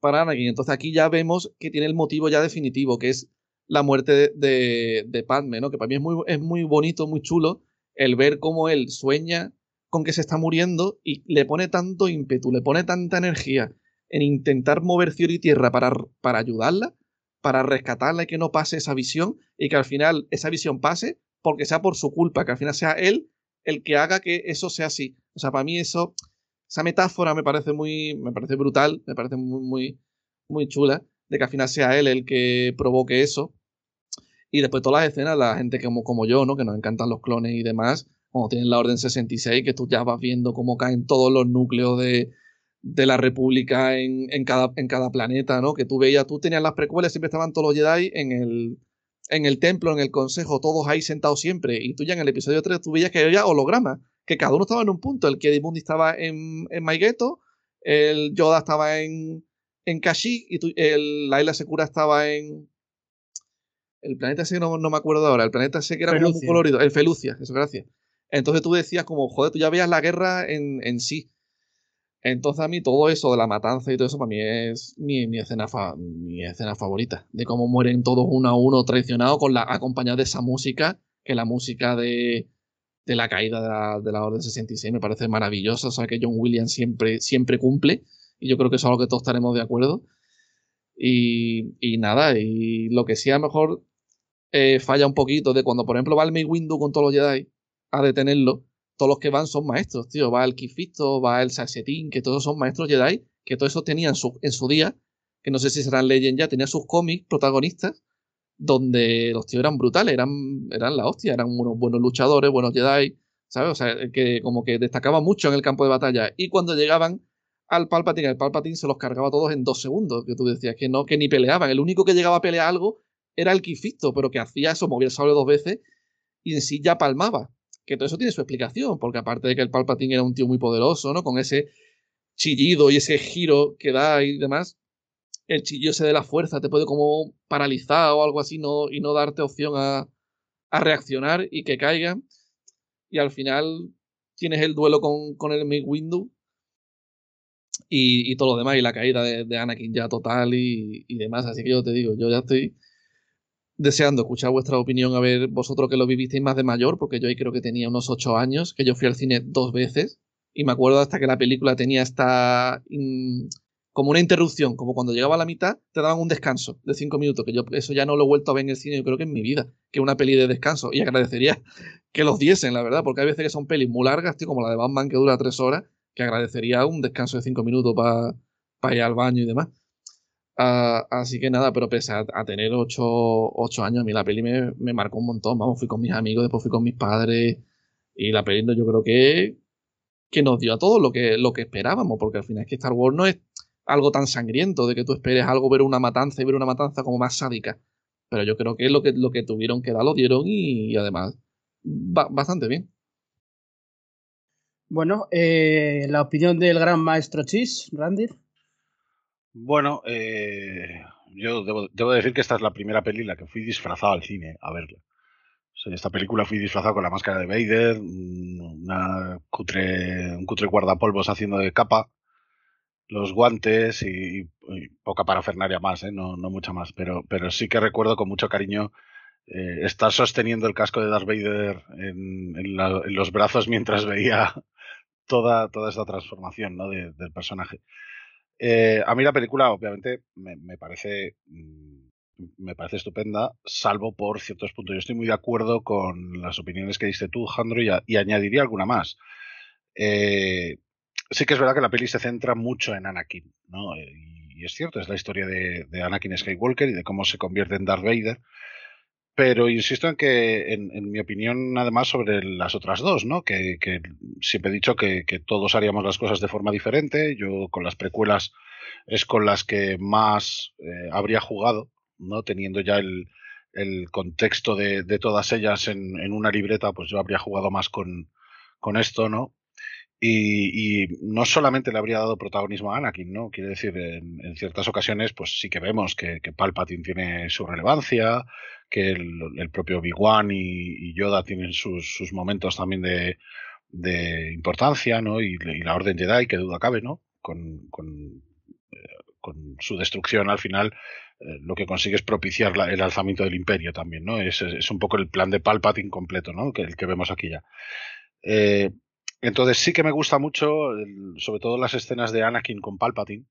para Anakin. Entonces aquí ya vemos que tiene el motivo ya definitivo, que es la muerte de, de, Padme, ¿no? Que para mí es muy, es muy bonito, muy chulo el ver cómo él sueña con que se está muriendo y le pone tanto ímpetu, le pone tanta energía en intentar mover cielo y tierra para, para ayudarla, para rescatarla y que no pase esa visión y que al final esa visión pase porque sea por su culpa, que al final sea él el que haga que eso sea así. O sea, para mí eso, esa metáfora me parece muy, me parece brutal, me parece muy, muy, muy chula, de que al final sea él el que provoque eso. Y después todas las escenas, la gente como, como yo, ¿no? Que nos encantan los clones y demás, como tienen la Orden 66, que tú ya vas viendo cómo caen todos los núcleos de, de la República en, en, cada, en cada planeta, ¿no? Que tú veías, tú tenías las precuelas, siempre estaban todos los Jedi en el, en el templo, en el consejo, todos ahí sentados siempre. Y tú ya en el episodio 3 tú veías que había hologramas, que cada uno estaba en un punto. El Kiedimundi estaba en, en Maigueto, el Yoda estaba en, en Kashyyyk y tú, el, la isla Secura estaba en... El planeta ese no, no me acuerdo ahora, el planeta ese que era muy colorido, el Felucia, eso, gracias. Entonces tú decías como, joder, tú ya veías la guerra en, en sí. Entonces a mí todo eso de la matanza y todo eso para mí es mi, escena, mi escena favorita. De cómo mueren todos uno a uno traicionados con la, acompañado de esa música, que la música de, de la caída de la, de la Orden 66 me parece maravillosa. O sea que John Williams siempre, siempre cumple. Y yo creo que eso es algo que todos estaremos de acuerdo. Y, y nada, y lo que sí a lo mejor eh, falla un poquito de cuando, por ejemplo, va el May Windu con todos los Jedi a detenerlo todos los que van son maestros, tío. Va el Kifisto, va el Sasetín, que todos son maestros Jedi, que todo eso tenían su, en su día, que no sé si serán Legend ya, tenía sus cómics protagonistas, donde los tíos eran brutales, eran, eran la hostia, eran unos buenos luchadores, buenos Jedi, ¿sabes? O sea, que como que destacaban mucho en el campo de batalla. Y cuando llegaban al Palpatine, el Palpatine se los cargaba todos en dos segundos, que tú decías que no, que ni peleaban. El único que llegaba a pelear algo era el Kifisto, pero que hacía eso, movía el sable dos veces y en sí ya palmaba que todo eso tiene su explicación, porque aparte de que el Palpatine era un tío muy poderoso, ¿no? Con ese chillido y ese giro que da y demás, el chillo ese de la fuerza te puede como paralizar o algo así no, y no darte opción a, a reaccionar y que caiga. Y al final tienes el duelo con, con el Make Windu y, y, todo lo demás, y la caída de, de Anakin ya total y, y, demás. Así que yo te digo, yo ya estoy deseando escuchar vuestra opinión, a ver vosotros que lo vivisteis más de mayor, porque yo ahí creo que tenía unos ocho años, que yo fui al cine dos veces, y me acuerdo hasta que la película tenía esta... Como una interrupción, como cuando llegaba a la mitad, te daban un descanso de cinco minutos, que yo eso ya no lo he vuelto a ver en el cine, yo creo que en mi vida, que una peli de descanso, y agradecería que los diesen, la verdad, porque hay veces que son pelis muy largas, tío, como la de Batman que dura tres horas, que agradecería un descanso de cinco minutos para ir al baño y demás. Ah, así que nada, pero pese a, tener ocho, años, a mí la peli me, me, marcó un montón. Vamos, fui con mis amigos, después fui con mis padres. Y la peli yo creo que, que nos dio a todos lo que, lo que esperábamos, porque al final es que Star Wars no es algo tan sangriento, de que tú esperes algo, ver una matanza y ver una matanza como más sádica. Pero yo creo que lo que, lo que tuvieron que dar lo dieron y, además bastante bien. Bueno, eh, la opinión del gran maestro Chis, Randy. Bueno, eh, yo debo, decir que esta es la primera peli en la que fui disfrazado al cine a verla. en esta película fui disfrazado con la máscara de Vader, una cutre, un cutre guardapolvos haciendo de capa, los guantes y, poca parafernaria más, ¿eh? no, no mucha más, pero, pero sí que recuerdo con mucho cariño eh, estar sosteniendo el casco de Darth Vader en, los brazos mientras veía toda, toda esta transformación ¿no? del personaje. Eh, a mí la película, obviamente, me, parece. Mm, me parece estupenda, salvo por ciertos puntos. Yo estoy muy de acuerdo con las opiniones que diste tú, Jandro, y, añadiría alguna más. Eh, sí que es verdad que la peli se centra mucho en Anakin, ¿no? Eh, y es cierto, es la historia de, de, Anakin Skywalker y de cómo se convierte en Darth Vader. Pero insisto en que, en, mi opinión, además, sobre las otras dos, ¿no? Que, siempre he dicho que, todos haríamos las cosas de forma diferente. Yo con las precuelas es con las que más eh, habría jugado, ¿no? Teniendo ya el, contexto de, todas ellas en, una libreta, pues yo habría jugado más con, esto, ¿no? Y, no solamente le habría dado protagonismo a Anakin, ¿no? Quiere decir, en, ciertas ocasiones, pues sí que vemos que Palpatine tiene su relevancia, que el, propio Obi-Wan y, Yoda tienen sus, momentos también de, de importancia, ¿no? Y, la Orden Jedi, que duda cabe, ¿no? Con, con, eh, su destrucción al final, eh, lo que consigue es propiciar el alzamiento del Imperio también, ¿no? Es, es, un poco el plan de Palpatine completo, ¿no? Que el que vemos aquí ya. Eh, entonces sí que me gusta mucho, sobre todo las escenas de Anakin con Palpatine,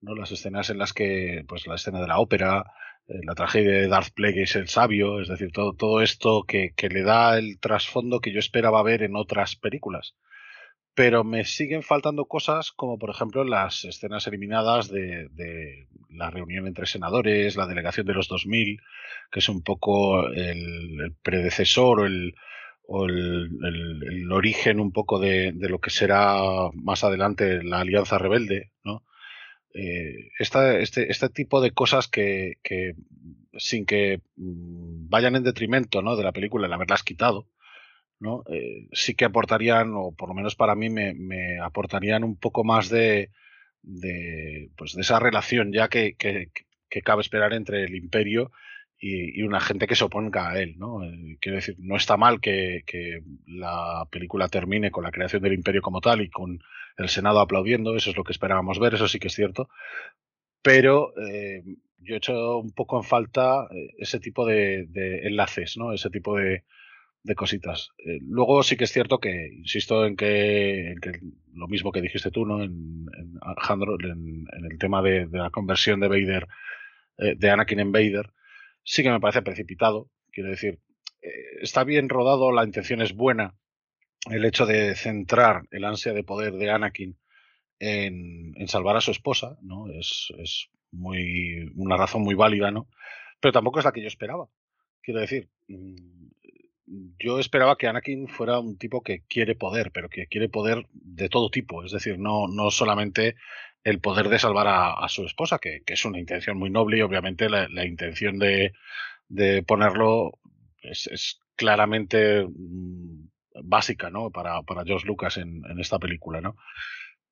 ¿no? Las escenas en las que, pues la escena de la ópera, la tragedia de Darth Plagueis el sabio, es decir, todo, todo esto que, que, le da el trasfondo que yo esperaba ver en otras películas. Pero me siguen faltando cosas como por ejemplo las escenas eliminadas de, de la reunión entre senadores, la delegación de los 2000, que es un poco el, predecesor o el, el, el, origen un poco de, de, lo que será más adelante la Alianza Rebelde, ¿no? Eh, este, este, tipo de cosas que, sin que mm, vayan en detrimento ¿no? de la película, el haberlas quitado, ¿no? Eh, sí que aportarían, o por lo menos para mí me, aportarían un poco más de, pues de esa relación ya que, que, cabe esperar entre el imperio y, una gente que se oponga a él, ¿no? Eh, quiero decir, no está mal que, la película termine con la creación del imperio como tal y con el Senado aplaudiendo, eso es lo que esperábamos ver, eso sí que es cierto, pero eh, yo he hecho un poco en falta eh, ese tipo de, enlaces, ¿no? Ese tipo de, cositas. Eh, luego sí que es cierto que, insisto en que, en que lo mismo que dijiste tú, ¿no? En, Alejandro, en, el tema de, la conversión de Vader, eh, de Anakin en Vader, sí que me parece precipitado. Quiero decir, está bien rodado, la intención es buena. El hecho de centrar el ansia de poder de Anakin en, salvar a su esposa, ¿no? Es, es muy, una razón muy válida, ¿no? Pero tampoco es la que yo esperaba. Quiero decir, mm, yo esperaba que Anakin fuera un tipo que quiere poder, pero que quiere poder de todo tipo. Es decir, no, no solamente el poder de salvar a, su esposa, que, es una intención muy noble y obviamente la, intención de, ponerlo es, claramente mm, básica, ¿no? Para, para George Lucas en, esta película, ¿no?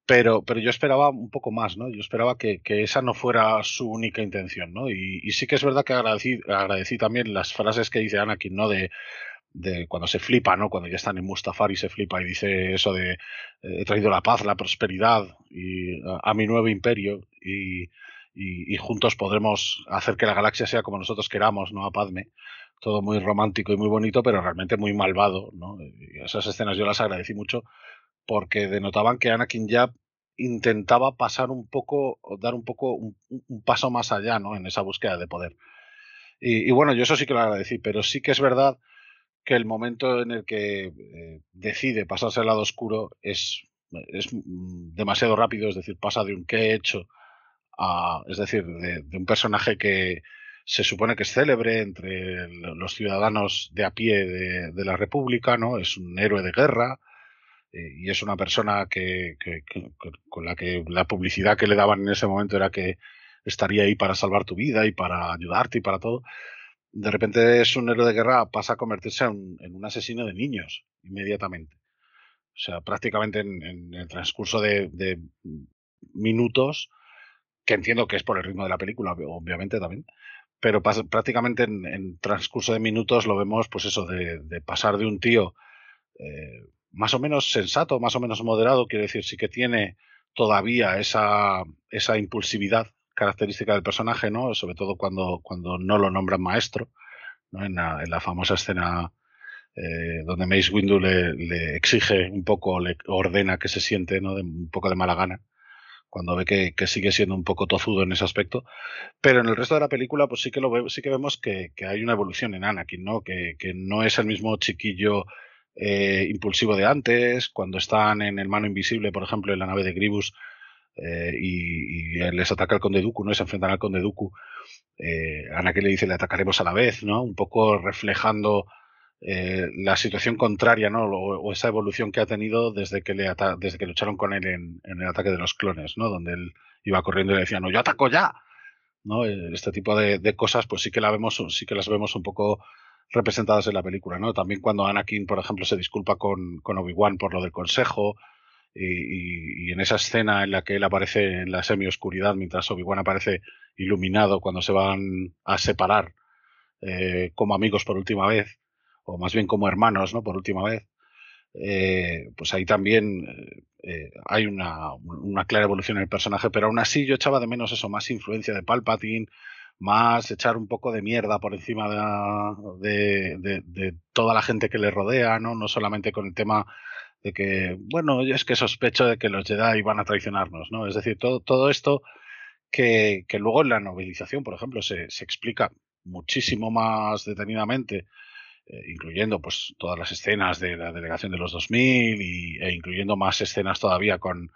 Pero, pero yo esperaba un poco más, ¿no? Yo esperaba que, esa no fuera su única intención, ¿no? Y, sí que es verdad que agradecí, agradecí también las frases que dice Anakin, ¿no? De, de cuando se flipa, ¿no? Cuando ya están en Mustafar se flipa y dice eso de he traído la paz, la prosperidad y a, mi nuevo imperio y, y, y, juntos podremos hacer que la galaxia sea como nosotros queramos, ¿no? A Padme. Todo muy romántico y muy bonito, pero realmente muy malvado, ¿no? Y esas escenas yo las agradecí mucho porque denotaban que Anakin ya intentaba pasar un poco, dar un poco un, paso más allá, ¿no? En esa búsqueda de poder. Y, y, bueno, yo eso sí que lo agradecí, pero sí que es verdad que el momento en el que eh, decide pasarse al lado oscuro es es demasiado rápido, es decir, pasa de un qué he hecho a, es decir, de, un personaje que se supone que es célebre entre los ciudadanos de a pie de, la República, ¿no? Es un héroe de guerra eh, y es una persona que, con la que la publicidad que le daban en ese momento era que estaría ahí para salvar tu vida y para ayudarte y para todo. De repente es un héroe de guerra, pasa a convertirse en un asesino de niños inmediatamente. O sea, prácticamente en, el transcurso de, minutos, que entiendo que es por el ritmo de la película, obviamente también, pero prácticamente en, transcurso de minutos lo vemos, pues eso, de, pasar de un tío eh, más o menos sensato, más o menos moderado, quiere decir, sí que tiene todavía esa, esa impulsividad característica del personaje, ¿no? Sobre todo cuando, cuando no lo nombran maestro, ¿no? En la, en la famosa escena eh, donde Mace Windu le, exige un poco, le ordena que se siente ¿no? de, un poco de mala gana, cuando ve que, sigue siendo un poco tozudo en ese aspecto. Pero en el resto de la película, pues sí que, sí que vemos que, hay una evolución en Anakin, ¿no? Que, no es el mismo chiquillo eh, impulsivo de antes, cuando están en el mano invisible, por ejemplo, en la nave de Gribus, eh, y, les ataca el conde Dooku, ¿no? se enfrentan al conde Dooku. Anakin le dice, le atacaremos a la vez, ¿no? Un poco reflejando eh, la situación contraria, ¿no? O, esa evolución que ha tenido desde que le desde que lucharon con él en, el ataque de los clones, ¿no? Donde él iba corriendo y le decía, no, yo ataco ya. ¿no? Eh, este tipo de, cosas, pues sí que la vemos, sí que las vemos un poco representadas en la película, ¿no? También cuando Anakin, por ejemplo, se disculpa con, Obi-Wan por lo del consejo, y, en esa escena en la que él aparece en la semi-oscuridad mientras Obi-Wan aparece iluminado cuando se van a separar eh, como amigos por última vez, o más bien como hermanos, ¿no? Por última vez. Eh, pues ahí también eh, hay una, clara evolución en el personaje, pero aún así yo echaba de menos eso, más influencia de Palpatine, más echar un poco de mierda por encima de, de, toda la gente que le rodea, ¿no? No solamente con el tema de que, bueno, es que sospecho de que los Jedi van a traicionarnos, ¿no? Es decir, todo, todo esto que, que luego en la novelización, por ejemplo, se, se explica muchísimo más detenidamente eh, incluyendo pues todas las escenas de la delegación de los 2000 y, e incluyendo más escenas todavía con,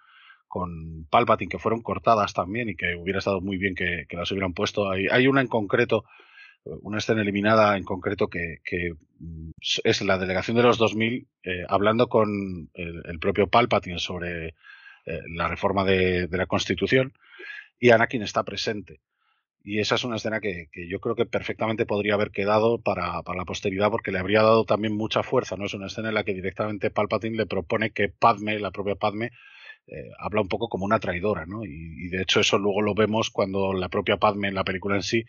con Palpatine que fueron cortadas también y que hubiera estado muy bien que, las hubieran puesto. Hay, hay, una en concreto, una escena eliminada en concreto que, que mm, es la delegación de los 2000 eh, hablando con el, propio Palpatine sobre eh, la reforma de, de, la Constitución y Anakin está presente. Y esa es una escena que, yo creo que perfectamente podría haber quedado para, la posteridad porque le habría dado también mucha fuerza. No es una escena en la que directamente Palpatine le propone que Padme, la propia Padme, eh, habla un poco como una traidora, ¿no? Y, de hecho eso luego lo vemos cuando la propia Padme en la película en sí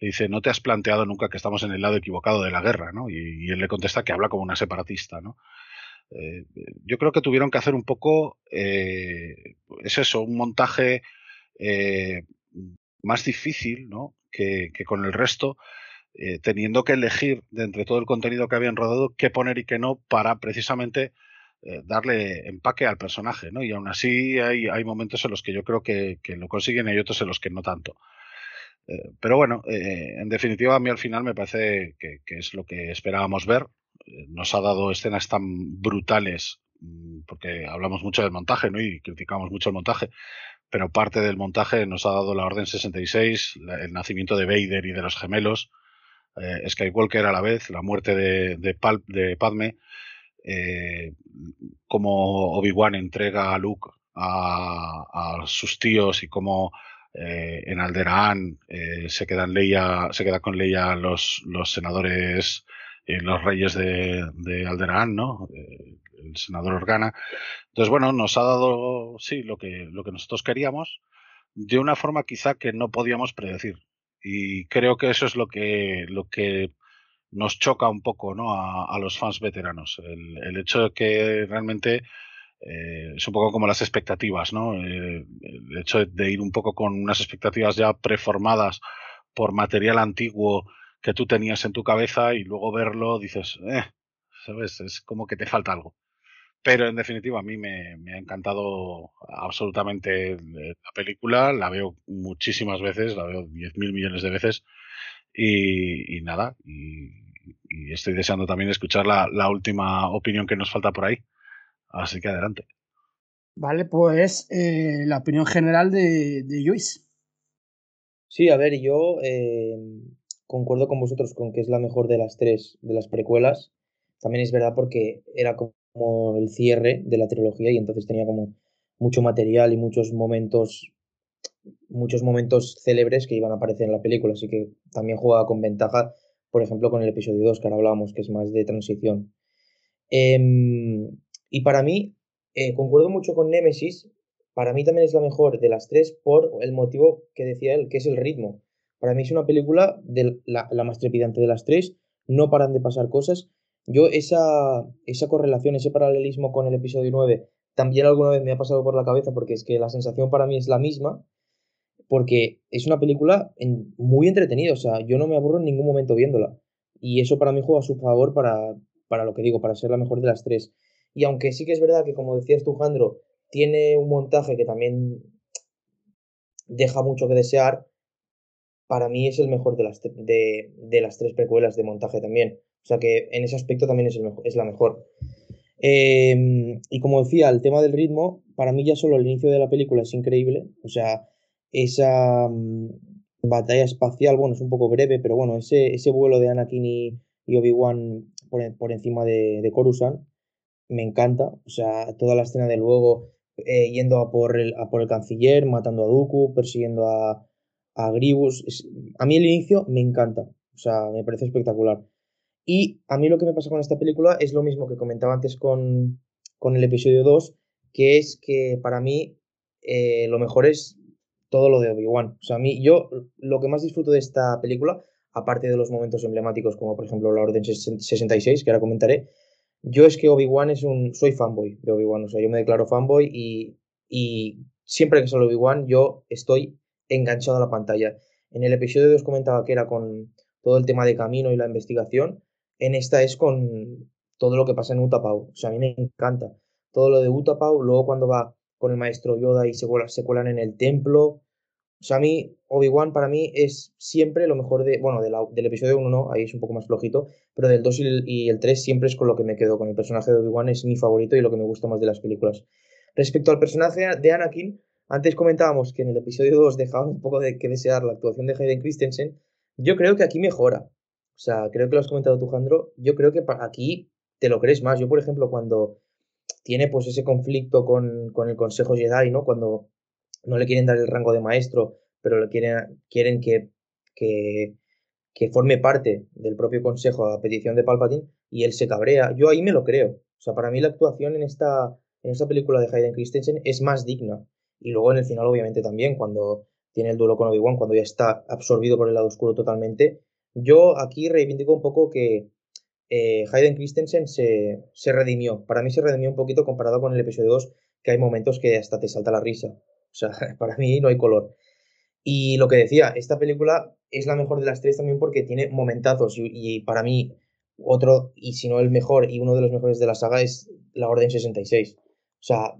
le dice, no te has planteado nunca que estamos en el lado equivocado de la guerra, ¿no? Y, él le contesta que habla como una separatista, ¿no? Eh, yo creo que tuvieron que hacer un poco, eh, es eso, un montaje más difícil ¿no? que, con el resto, eh, teniendo que elegir de entre todo el contenido que habían rodado qué poner y qué no para precisamente eh, darle empaque al personaje. ¿no? Y aún así hay, momentos en los que yo creo que, lo consiguen y hay otros en los que no tanto. Eh, pero bueno, en definitiva a mí al final me parece que, que es lo que esperábamos ver. nos ha dado escenas tan brutales mm, porque hablamos mucho del montaje ¿no? y criticamos mucho el montaje, pero parte del montaje nos ha dado la Orden 66, el nacimiento de Vader y de los gemelos, eh, Skywalker a la vez, la muerte de, de, Padme, eh, como Obi-Wan entrega a Luke a, sus tíos y como eh, en Alderaan se quedan Leia, se queda con Leia los, los senadores y los reyes de, de Alderaan, ¿no? El senador Organa. Entonces, bueno, nos ha dado, sí, lo que, lo que nosotros queríamos, de una forma quizá que no podíamos predecir. Y creo que eso es lo que, lo que nos choca un poco ¿no? a, los fans veteranos. El, hecho de que realmente eh, es un poco como las expectativas, ¿no? Eh, el hecho de, ir un poco con unas expectativas ya preformadas por material antiguo que tú tenías en tu cabeza y luego verlo dices, eh, ¿sabes? Es como que te falta algo. Pero en definitiva, a mí me, ha encantado absolutamente la película. La veo muchísimas veces, la veo 10.000 millones de veces. Y, nada, y, estoy deseando también escuchar la, la última opinión que nos falta por ahí. Así que adelante. Vale, pues eh, la opinión general de, de Luis. Sí, a ver, yo eh, concuerdo con vosotros con que es la mejor de las tres, de las precuelas. También es verdad porque era como el cierre de la trilogía y entonces tenía como mucho material y muchos momentos muchos momentos célebres que iban a aparecer en la película, así que también jugaba con ventaja, por ejemplo, con el episodio 2 que ahora hablábamos, que es más de transición. Em, y para mí, eh, concuerdo mucho con Nemesis, para mí también es la mejor de las tres por el motivo que decía él, que es el ritmo. Para mí es una película de la, más trepidante de las tres, no paran de pasar cosas. Yo esa, esa correlación, ese paralelismo con el episodio 9, también alguna vez me ha pasado por la cabeza porque es que la sensación para mí es la misma, porque es una película muy entretenida, o sea, yo no me aburro en ningún momento viéndola. Y eso para mí juega a su favor para, para lo que digo, para ser la mejor de las tres. Y aunque sí que es verdad que, como decías tú, Jandro, tiene un montaje que también deja mucho que desear, para mí es el mejor de las, de, de las tres precuelas de montaje también. O sea que en ese aspecto también es, la mejor. Em, y como decía, el tema del ritmo, para mí ya solo el inicio de la película es increíble. O sea, esa mm, batalla espacial, bueno, es un poco breve, pero bueno, ese, vuelo de Anakin y, Obi-Wan por, encima de, de Coruscant me encanta. O sea, toda la escena de luego eh, yendo a por, el, a por el canciller, matando a Dooku, persiguiendo a, a Gribus. a mí el inicio me encanta. O sea, me parece espectacular. Y a mí lo que me pasa con esta película es lo mismo que comentaba antes con, con el episodio 2, que es que para mí eh, lo mejor es todo lo de Obi-Wan. O sea, a mí, yo lo que más disfruto de esta película, aparte de los momentos emblemáticos como por ejemplo la Orden 66, que ahora comentaré, yo es que Obi-Wan es un... Soy fanboy de Obi-Wan, o sea, yo me declaro fanboy y, y siempre que sale Obi-Wan yo estoy enganchado a la pantalla. En el episodio 2 comentaba que era con todo el tema de camino y la investigación. En esta es con todo lo que pasa en Utapau. O sea, a mí me encanta todo lo de Utapau. Luego cuando va con el maestro Yoda y se, se cuelan en el templo. O sea, a mí, Obi-Wan para mí es siempre lo mejor de, bueno, del episodio 1 no, ahí es un poco más flojito, pero del 2 y el, 3 siempre es con lo que me quedo, con el personaje de Obi-Wan es mi favorito y lo que me gusta más de las películas. Respecto al personaje de Anakin, antes comentábamos que en el episodio 2 dejaba un poco de que desear la actuación de Hayden Christensen, yo creo que aquí mejora. O sea, creo que lo has comentado tú, Jandro, yo creo que aquí te lo crees más. Yo, por ejemplo, cuando tiene pues ese conflicto con, con el Consejo Jedi, ¿no? Cuando no le quieren dar el rango de maestro, pero le quieren, quieren que, que, que forme parte del propio consejo a petición de Palpatine y él se cabrea. Yo ahí me lo creo. O sea, para mí la actuación en esta, en esta película de Hayden Christensen es más digna. Y luego en el final, obviamente, también, cuando tiene el duelo con Obi-Wan, cuando ya está absorbido por el lado oscuro totalmente. Yo aquí reivindico un poco que eh, Hayden Christensen se, se redimió. Para mí se redimió un poquito comparado con el episodio 2, que hay momentos que hasta te salta la risa. O sea, para mí no hay color. Y lo que decía, esta película es la mejor de las tres también porque tiene momentazos y, para mí otro, y si no el mejor y uno de los mejores de la saga es la Orden 66. O sea,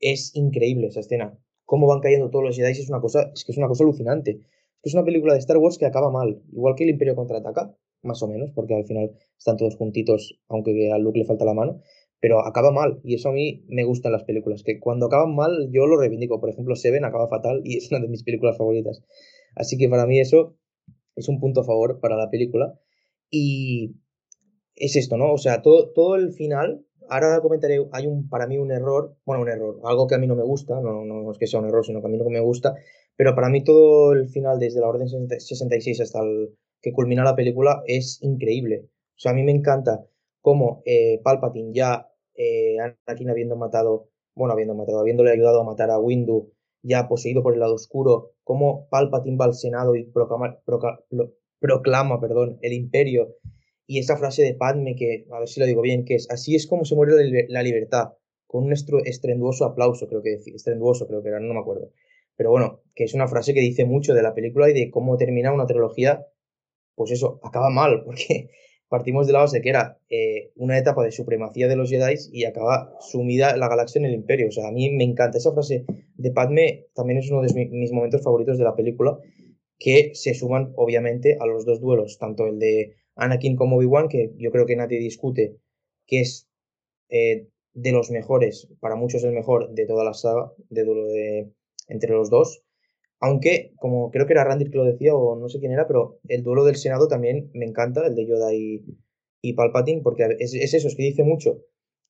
es increíble esa escena. Cómo van cayendo todos los Jedi es una cosa, es que es una cosa alucinante. Es una película de Star Wars que acaba mal, igual que el Imperio contraataca, más o menos, porque al final están todos juntitos, aunque a Luke le falta la mano, pero acaba mal, y eso a mí me gustan las películas, que cuando acaban mal yo lo reivindico, por ejemplo Seven acaba fatal y es una de mis películas favoritas, así que para mí eso es un punto a favor para la película, y es esto, ¿no? O sea, todo, todo el final, ahora comentaré, hay un, para mí un error, bueno, un error, algo que a mí no me gusta, no, no es que sea un error, sino que a mí no me gusta, pero para mí todo el final, desde la Orden 66 hasta el que culmina la película, es increíble. O sea, a mí me encanta cómo eh, Palpatine ya, eh, Anakin habiendo matado, bueno, habiendo matado, habiéndole ayudado a matar a Windu, ya poseído por el lado oscuro, cómo Palpatine va al Senado y proclama, proclama perdón, el imperio. Y esa frase de Padme, que a ver si lo digo bien, que es, así es como se muere la, libertad, con un estrenduoso aplauso, creo que estrenduoso creo que era, no me acuerdo. Pero bueno, que es una frase que dice mucho de la película y de cómo termina una trilogía, pues eso, acaba mal, porque partimos de la base que era eh, una etapa de supremacía de los Jedi y acaba sumida la galaxia en el imperio. O sea, a mí me encanta esa frase de Padme, también es uno de mis momentos favoritos de la película, que se suman obviamente a los dos duelos, tanto el de Anakin como Obi-Wan, que yo creo que nadie discute que es eh, de los mejores, para muchos el mejor de toda la saga, de duelo de, entre los dos. Aunque, como creo que era Randy que lo decía, o no sé quién era, pero el duelo del Senado también me encanta, el de Yoda y, y Palpatine, porque es, es eso, es que dice mucho.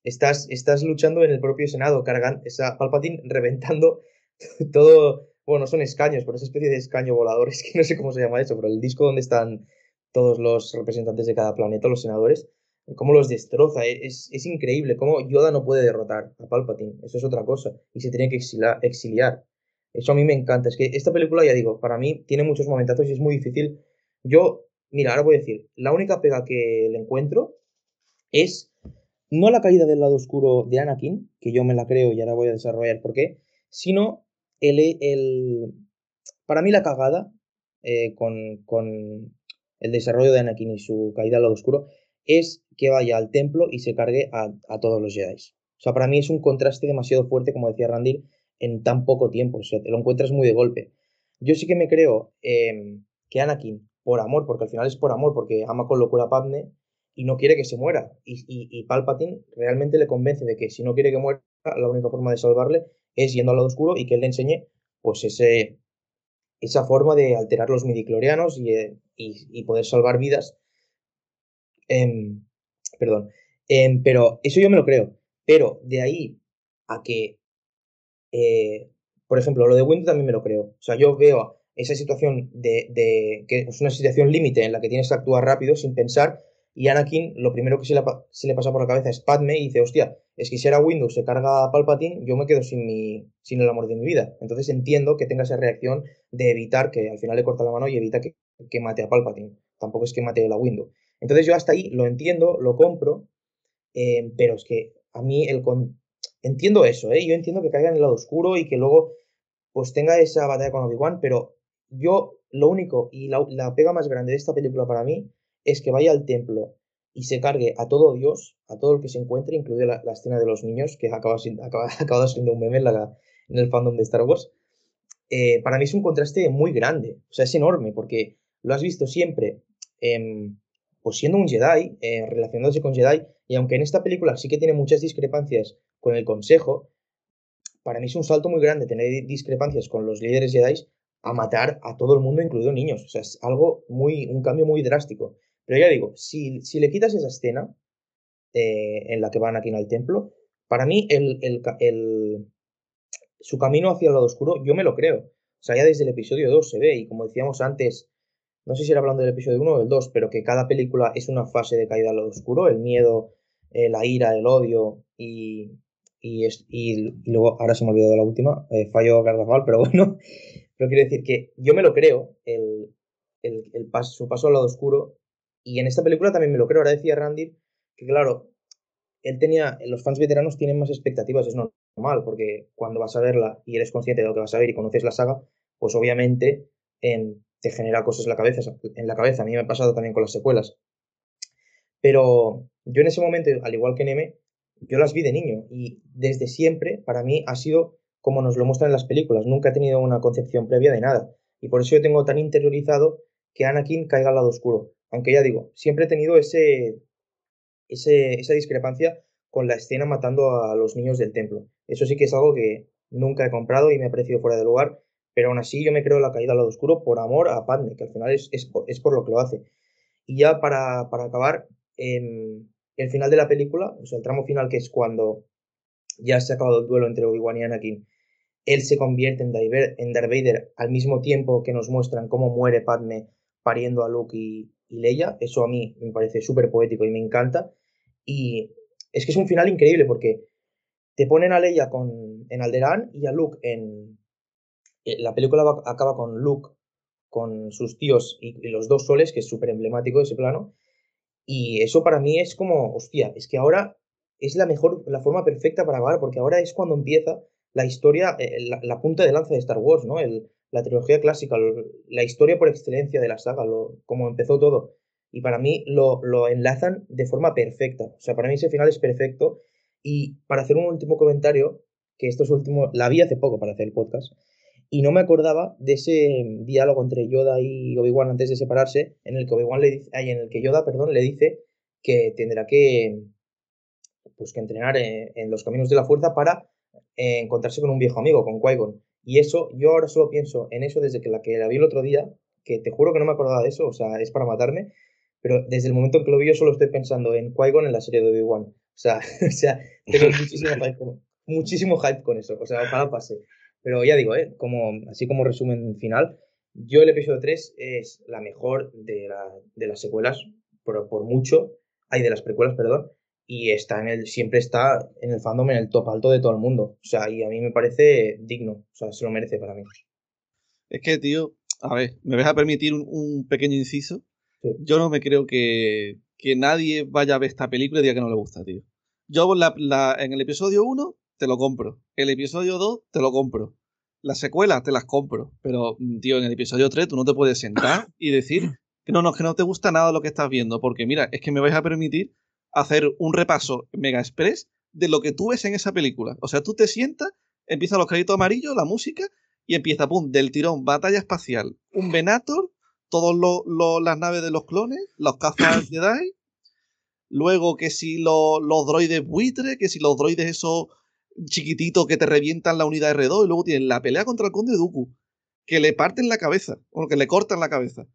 Estás, estás luchando en el propio Senado, cargan, esa Palpatine reventando todo, bueno, no son escaños, pero esa especie de escaño volador, es que no sé cómo se llama eso, pero el disco donde están todos los representantes de cada planeta, los senadores, cómo los destroza, e, es, es increíble, cómo Yoda no puede derrotar a Palpatine, eso es otra cosa, y se tiene que exiliar. Eso a mí me encanta, es que esta película, ya digo, para mí tiene muchos momentazos y es muy difícil. Yo, mira, ahora voy a decir, la única pega que le encuentro es no la caída del lado oscuro de Anakin, que yo me la creo y ahora voy a desarrollar por qué, sino el, el para mí la cagada eh, con, con, el desarrollo de Anakin y su caída al lado oscuro es que vaya al templo y se cargue a, a todos los Jedi. O sea, para mí es un contraste demasiado fuerte, como decía Randir, en tan poco tiempo. O sea, te lo encuentras muy de golpe. Yo sí que me creo eh, que Anakin, por amor, porque al final es por amor, porque ama con locura a Padme y no quiere que se muera. Y, y, y, Palpatine realmente le convence de que si no quiere que muera, la única forma de salvarle es yendo al lado oscuro y que él le enseñe pues ese, esa forma de alterar los midiclorianos y, eh, y, y poder salvar vidas. Eh, perdón. Eh, pero eso yo me lo creo. Pero de ahí a que eh, por ejemplo, lo de Windows también me lo creo. O sea, yo veo esa situación de, que es una situación límite en la que tienes que actuar rápido sin pensar y Anakin lo primero que se le, pasa por la cabeza es Padme y dice, hostia, es que si era Windows se carga a Palpatine, yo me quedo sin, el amor de mi vida. Entonces entiendo que tenga esa reacción de evitar que al final le corta la mano y evita que, mate a Palpatine. Tampoco es que mate a la Windows. Entonces yo hasta ahí lo entiendo, lo compro, eh, pero es que a mí el, entiendo eso, ¿eh? Yo entiendo que caiga en el lado oscuro y que luego pues tenga esa batalla con Obi-Wan, pero yo lo único y la, la, pega más grande de esta película para mí es que vaya al templo y se cargue a todo Dios, a todo el que se encuentre, incluida la, escena de los niños, que acaba siendo, siendo un meme en, el fandom de Star Wars. Eh, para mí es un contraste muy grande, o sea, es enorme, porque lo has visto siempre, eh, pues siendo un Jedi, eh, relacionándose con Jedi, y aunque en esta película sí que tiene muchas discrepancias con el Consejo, para mí es un salto muy grande tener discrepancias con los líderes Jedi a matar a todo el mundo, incluido niños. O sea, es algo muy, un cambio muy drástico. Pero ya digo, si, si le quitas esa escena eh, en la que van aquí en el templo, para mí el, el, el, su camino hacia el lado oscuro, yo me lo creo. O sea, ya desde el episodio 2 se ve, y como decíamos antes, no sé si era hablando del episodio 1 o del 2, pero que cada película es una fase de caída al lado oscuro, el miedo, eh, la ira, el odio y, y, es, y, luego, ahora se me ha olvidado la última, eh, fallo garrafal, pero bueno, pero quiero decir que yo me lo creo, el, el, el su paso al lado oscuro, y en esta película también me lo creo. Ahora decía Randy que, claro, él tenía, los fans veteranos tienen más expectativas, es normal, porque cuando vas a verla y eres consciente de lo que vas a ver y conoces la saga, pues obviamente en, te genera cosas en la cabeza. En la cabeza. A mí me ha pasado también con las secuelas. Pero yo en ese momento, al igual que Neme, yo las vi de niño y desde siempre para mí ha sido como nos lo muestran en las películas. Nunca he tenido una concepción previa de nada. Y por eso yo tengo tan interiorizado que Anakin caiga al lado oscuro. Aunque ya digo, siempre he tenido ese, ese, esa discrepancia con la escena matando a los niños del templo. Eso sí que es algo que nunca he comprado y me ha parecido fuera de lugar, pero aún así yo me creo la caída al lado oscuro por amor a Padme, que al final es, es, por, es por lo que lo hace. Y ya para, para acabar, eh, el final de la película, o sea, el tramo final que es cuando ya se ha acabado el duelo entre Obi-Wan y Anakin, él se convierte en, Darth Vader al mismo tiempo que nos muestran cómo muere Padme pariendo a Luke y, y Leia. Eso a mí me parece súper poético y me encanta. Y es que es un final increíble porque te ponen a Leia con, en Alderaan y a Luke en... Eh, la película acaba con Luke con sus tíos y, y los dos soles, que es súper emblemático ese plano. Y eso para mí es como, hostia, es que ahora es la mejor, la forma perfecta para acabar, porque ahora es cuando empieza la historia, eh, la, la, punta de lanza de Star Wars, ¿no? El, la trilogía clásica, la historia por excelencia de la saga, lo, como empezó todo. Y para mí lo, lo enlazan de forma perfecta. O sea, para mí ese final es perfecto. Y para hacer un último comentario, que esto es último, la vi hace poco para hacer el podcast, y no me acordaba de ese diálogo entre Yoda y Obi-Wan antes de separarse, en el que Obi-Wan le dice, en el que Yoda, perdón, le dice que tendrá que pues que entrenar en, los caminos de la fuerza para eh, encontrarse con un viejo amigo, con Qui-Gon. Y eso, yo ahora solo pienso en eso desde que la que la vi el otro día, que te juro que no me acordaba de eso, o sea, es para matarme, pero desde el momento en que lo vi yo solo estoy pensando en Qui-Gon en la serie de Obi-Wan. O sea, o sea, tengo muchísimo hype, muchísimo hype con eso, o sea, ojalá pase. Pero ya digo, ¿eh? como, así como resumen final, yo el episodio 3 es la mejor de, la, de las secuelas, por, por mucho, hay de las precuelas, perdón, y está en el, siempre está en el fandom en el top alto de todo el mundo. O sea, y a mí me parece digno, o sea, se lo merece para mí. Es que, tío, a ver, me vas a permitir un, un pequeño inciso. Sí. Yo no me creo que, que, nadie vaya a ver esta película y diga que no le gusta, tío. Yo la, la, en el episodio 1 te lo compro. El episodio 2 te lo compro. Las secuelas te las compro. Pero, tío, en el episodio 3 tú no te puedes sentar y decir que no, no, que no te gusta nada lo que estás viendo. Porque, mira, es que me vais a permitir hacer un repaso mega express de lo que tú ves en esa película. O sea, tú te sientas, empiezan los créditos amarillos, la música, y empieza, pum, del tirón, batalla espacial, un Venator, todas las naves de los clones, los cazas Jedi, luego que si lo, los droides buitre, que si los droides esos chiquititos que te revientan la unidad R2, y luego tienen la pelea contra el conde Dooku, que le parten la cabeza, o que le cortan la cabeza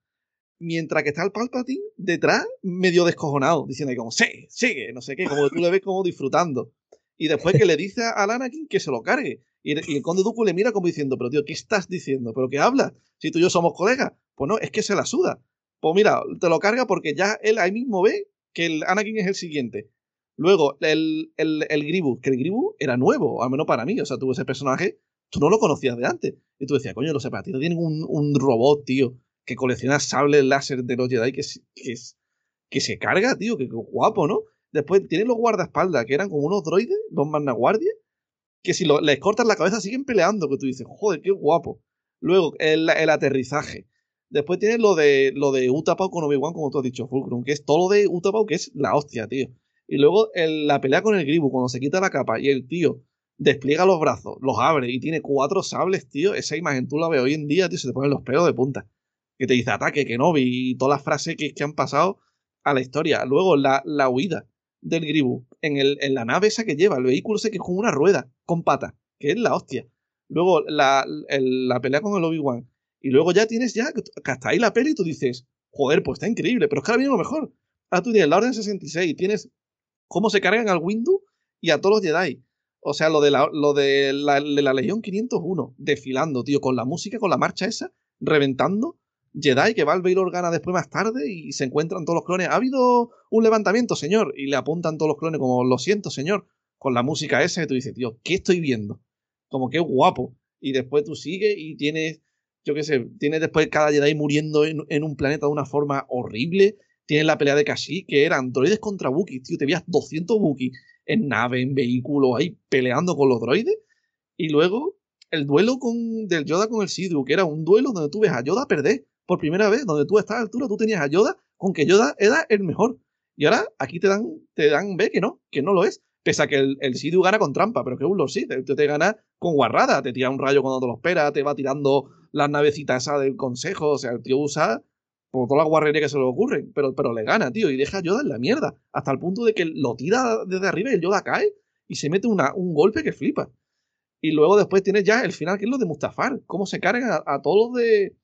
mientras que está el Palpatine detrás, medio descojonado, diciendo ahí como, sigue, sigue, no sé qué, como tú le ves como disfrutando. Y después que le dice al Anakin que se lo cargue. Y el, y el conde Dooku le mira como diciendo, pero tío, ¿qué estás diciendo? ¿Pero qué hablas? Si tú y yo somos colegas. Pues no, es que se la suda. Pues mira, te lo carga porque ya él ahí mismo ve que el Anakin es el siguiente. Luego, el, el, el Grievous, que el Grievous era nuevo, al menos para mí. O sea, tuvo ese personaje, tú no lo conocías de antes. Y tú decías, coño, los separatistas tienen un, un robot, tío, que colecciona sables láser de los Jedi que, que, que se carga, tío, que, que, guapo, ¿no? Después tienen los guardaespaldas, que eran como unos droides, dos magnaguardias, que si lo, les cortan la cabeza siguen peleando, que tú dices, joder, qué guapo. Luego, el, el aterrizaje. Después tienes lo de, lo de Utapau con Obi-Wan, como tú has dicho, Fulcrum, que es todo lo de Utapau, que es la hostia, tío. Y luego el, la pelea con el Gribu, cuando se quita la capa y el tío despliega los brazos, los abre y tiene cuatro sables, tío. Esa imagen tú la ves hoy en día, tío, se te ponen los pelos de punta que te dice ataque, que no, y todas las frases que, que han pasado a la historia. Luego, la, la huida del Gribu en, el, en la nave esa que lleva, el vehículo ese que es con una rueda, con pata, que es la hostia. Luego, la, la pelea con el Obi-Wan. Y luego ya tienes ya, que hasta ahí la peli y tú dices, joder, pues está increíble, pero es que ahora viene lo mejor. Ahora tú tienes la Orden 66, tienes cómo se cargan al Windu y a todos los Jedi. O sea, lo de la, lo de la, de la Legión 501, desfilando, tío, con la música, con la marcha esa, reventando. Jedi que Val Baylor gana después más tarde y se encuentran todos los clones. ¿Ha habido un levantamiento, señor? Y le apuntan todos los clones como, lo siento, señor, con la música esa. Y tú dices, tío, ¿qué estoy viendo? Como que guapo. Y después tú sigues y tienes, yo qué sé, tienes después cada Jedi muriendo en, en un planeta de una forma horrible. Tienes la pelea de Kashyyyk, que eran droides contra Wookiees, tío. Te veías 200 Wookiees en nave, en vehículo, ahí peleando con los droides. Y luego el duelo con, del Yoda con el Sidu, que era un duelo donde tú ves a Yoda perder por primera vez, donde tú a la altura, tú tenías a Yoda, con que Yoda era el mejor. Y ahora aquí te dan, te dan ve que no, que no lo es. Pese a que el, el gana con trampa, pero que un Lord sí, te, te, gana con guarrada, te tira un rayo cuando te lo espera, te va tirando las navecitas esas del consejo, o sea, el tío usa por toda la guarrería que se le ocurre, pero, pero le gana, tío, y deja a Yoda en la mierda, hasta el punto de que lo tira desde arriba y el Yoda cae y se mete una, un golpe que flipa. Y luego después tienes ya el final, que es lo de Mustafar, cómo se cargan a, todos de,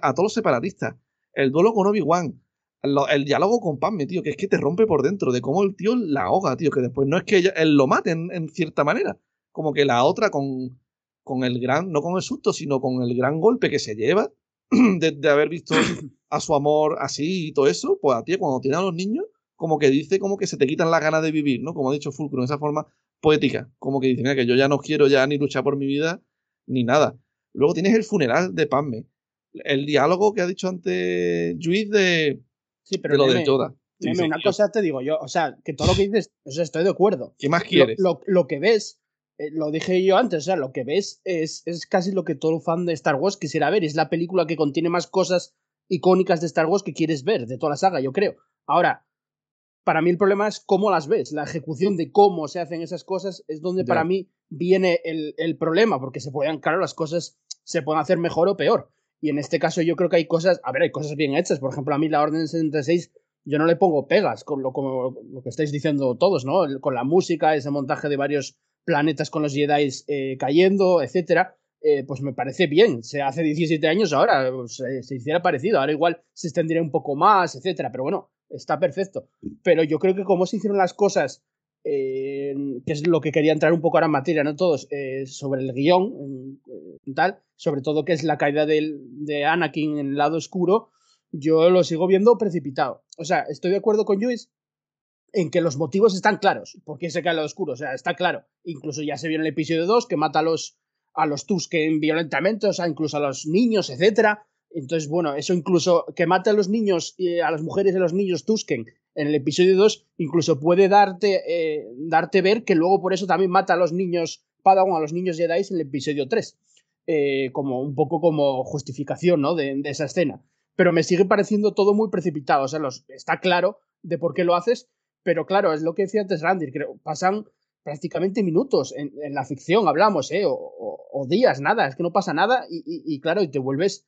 a todos los separatistas. El duelo con Obi-Wan. El, el, diálogo con Padme, tío, que es que te rompe por dentro, de cómo el tío la ahoga, tío, que después no es que ella, él lo mate en, en, cierta manera. Como que la otra con, con el gran, no con el susto, sino con el gran golpe que se lleva de, de haber visto a su amor así y todo eso, pues a ti cuando tiene a los niños, como que dice como que se te quitan las ganas de vivir, ¿no? Como ha dicho Fulcro, en esa forma poética, como que dice, mira, que yo ya no quiero ya ni luchar por mi vida, ni nada. Luego tienes el funeral de Padme, el diálogo que ha dicho antes Juiz de, sí, pero de lo de Yoda. Sí, una cosa te digo yo, o sea, que todo lo que dices, o sea, estoy de acuerdo. ¿Qué más quieres? Lo, lo, lo que ves, eh, lo dije yo antes, o sea, lo que ves es, es casi lo que todo fan de Star Wars quisiera ver. Es la película que contiene más cosas icónicas de Star Wars que quieres ver, de toda la saga, yo creo. Ahora, para mí el problema es cómo las ves, la ejecución de cómo se hacen esas cosas es donde para mí viene el, el problema, porque se pueden, claro, las cosas se pueden hacer mejor o peor. Y en este caso yo creo que hay cosas, a ver, hay cosas bien hechas. Por ejemplo, a mí la Orden 76 yo no le pongo pegas con lo, como lo que estáis diciendo todos, ¿no? Con la música, ese montaje de varios planetas con los Jedi eh, cayendo, etcétera. Eh, pues me parece bien. Se hace 17 años ahora, pues, se hiciera parecido. Ahora igual se extendería un poco más, etcétera. Pero bueno, está perfecto. Pero yo creo que como se hicieron las cosas, que es lo que quería entrar un poco ahora en materia, ¿no? Todos, sobre el guion, tal, sobre todo que es la caída de Anakin en el lado oscuro, yo lo sigo viendo precipitado. O sea, estoy de acuerdo con Luis en que los motivos están claros. ¿Por qué se cae lo oscuro? O sea, está claro. Incluso ya se vio en el episodio 2 que mata a los, a los Tusken violentamente, o sea, incluso a los niños, etcétera. Entonces, bueno, eso incluso que mate a los niños, y a las mujeres y a los niños Tusken en el episodio 2, incluso puede darte, eh, darte ver que luego por eso también mata a los niños Padawan, a los niños Jedi en el episodio 3. Eh, como un poco como justificación, ¿no? de esa escena pero me sigue pareciendo todo muy precipitado. O sea, los, está claro de por qué lo haces, pero claro, es lo que decía antes Randy, creo, pasan prácticamente minutos en, la ficción, hablamos, ¿eh? O, días, nada, es que no pasa nada y, claro, y te vuelves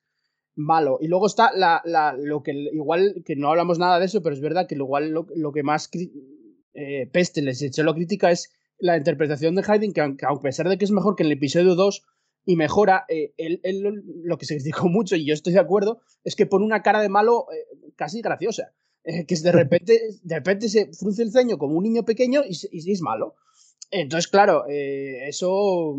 malo. Y luego está la, la, lo que igual, que no hablamos nada de eso, pero es verdad que igual lo, que más eh, peste les eché la crítica es la interpretación de Hayden, que, que a pesar de que es mejor que en el episodio 2, y mejora. Eh, él, lo que se criticó mucho, y yo estoy de acuerdo, es que pone una cara de malo eh, casi graciosa. Eh, que de repente, de repente se frunce el ceño como un niño pequeño y, y, es malo. Entonces, claro, eso.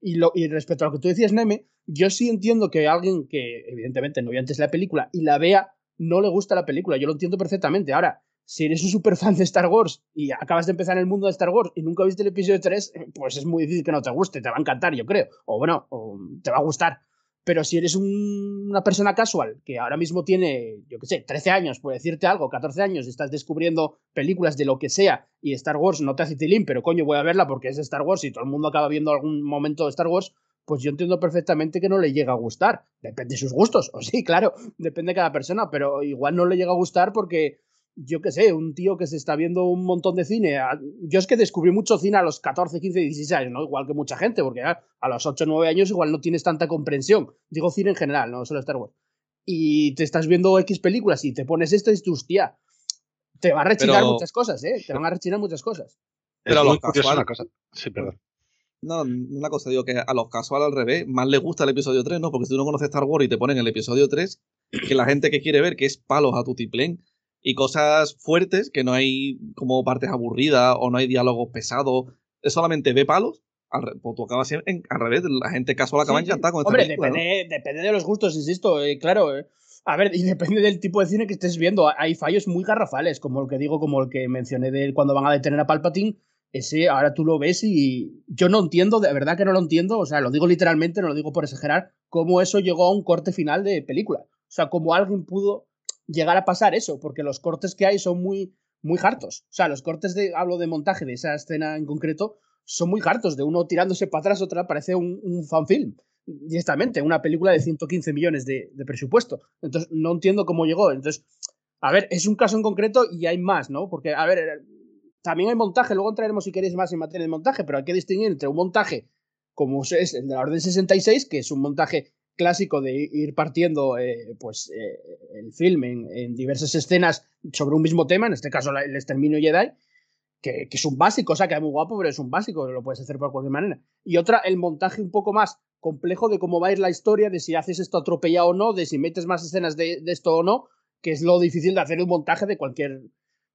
Y, lo, y respecto a lo que tú decías, Neme, yo sí entiendo que alguien que, evidentemente, no vio antes la película y la vea, no le gusta la película. Yo lo entiendo perfectamente. Ahora, si eres un super fan de Star Wars y acabas de empezar en el mundo de Star Wars y nunca viste el episodio 3, pues es muy difícil que no te guste, te va a encantar, yo creo. O bueno, te va a gustar. Pero si eres una persona casual que ahora mismo tiene, yo qué sé, 13 años, por decirte algo, 14 años, estás descubriendo películas de lo que sea y Star Wars no te hace tilín, pero coño, voy a verla porque es Star Wars y todo el mundo acaba viendo algún momento de Star Wars, pues yo entiendo perfectamente que no le llega a gustar. Depende de sus gustos, o sí, claro, depende de cada persona, pero igual no le llega a gustar porque yo qué sé, un tío que se está viendo un montón de cine. Yo es que descubrí mucho cine a los 14, 15, 16 años, ¿no? Igual que mucha gente, porque a los 8, 9 años igual no tienes tanta comprensión. Digo cine en general, no solo Star Wars. Y te estás viendo X películas y te pones esto y dices, hostia, te va a rechinar muchas cosas, ¿eh? Te van a rechinar muchas cosas. Pero a los casual, cosa. Sí, perdón. No, una cosa, digo que a los casual al revés, más les gusta el episodio 3, ¿no? Porque si tú no conoces Star Wars y te ponen el episodio 3, que la gente que quiere ver, que es palos a tu tiplén, y cosas fuertes, que no hay como partes aburridas o no hay diálogos pesados, es solamente ve palos, al, pues tú acabas en, al revés, la gente casual acaba sí, encantada con esta Hombre, depende, depende de los gustos, insisto, eh, claro. Eh. A ver, y depende del tipo de cine que estés viendo. Hay fallos muy garrafales, como el que digo, como el que mencioné de cuando van a detener a Palpatine. Ese ahora tú lo ves y yo no entiendo, de verdad que no lo entiendo, o sea, lo digo literalmente, no lo digo por exagerar, cómo eso llegó a un corte final de película. O sea, cómo alguien pudo llegar a pasar eso, porque los cortes que hay son muy, muy hartos. O sea, los cortes de, hablo de montaje de esa escena en concreto, son muy hartos, de uno tirándose para atrás, otra parece un, un fanfilm. Directamente, una película de 115 millones de, de, presupuesto. Entonces, no entiendo cómo llegó. Entonces, a ver, es un caso en concreto y hay más, ¿no? Porque, a ver, también hay montaje, luego entraremos si queréis más en materia de montaje, pero hay que distinguir entre un montaje como es el de la Orden 66, que es un montaje clásico de ir partiendo eh, pues eh, el film en, diversas escenas sobre un mismo tema, en este caso el exterminio Jedi, que, que, es un básico, o sea, que es muy guapo, pero es un básico, lo puedes hacer por cualquier manera. Y otra, el montaje un poco más complejo de cómo va a ir la historia, de si haces esto atropellado o no, de si metes más escenas de, de esto o no, que es lo difícil de hacer un montaje de cualquier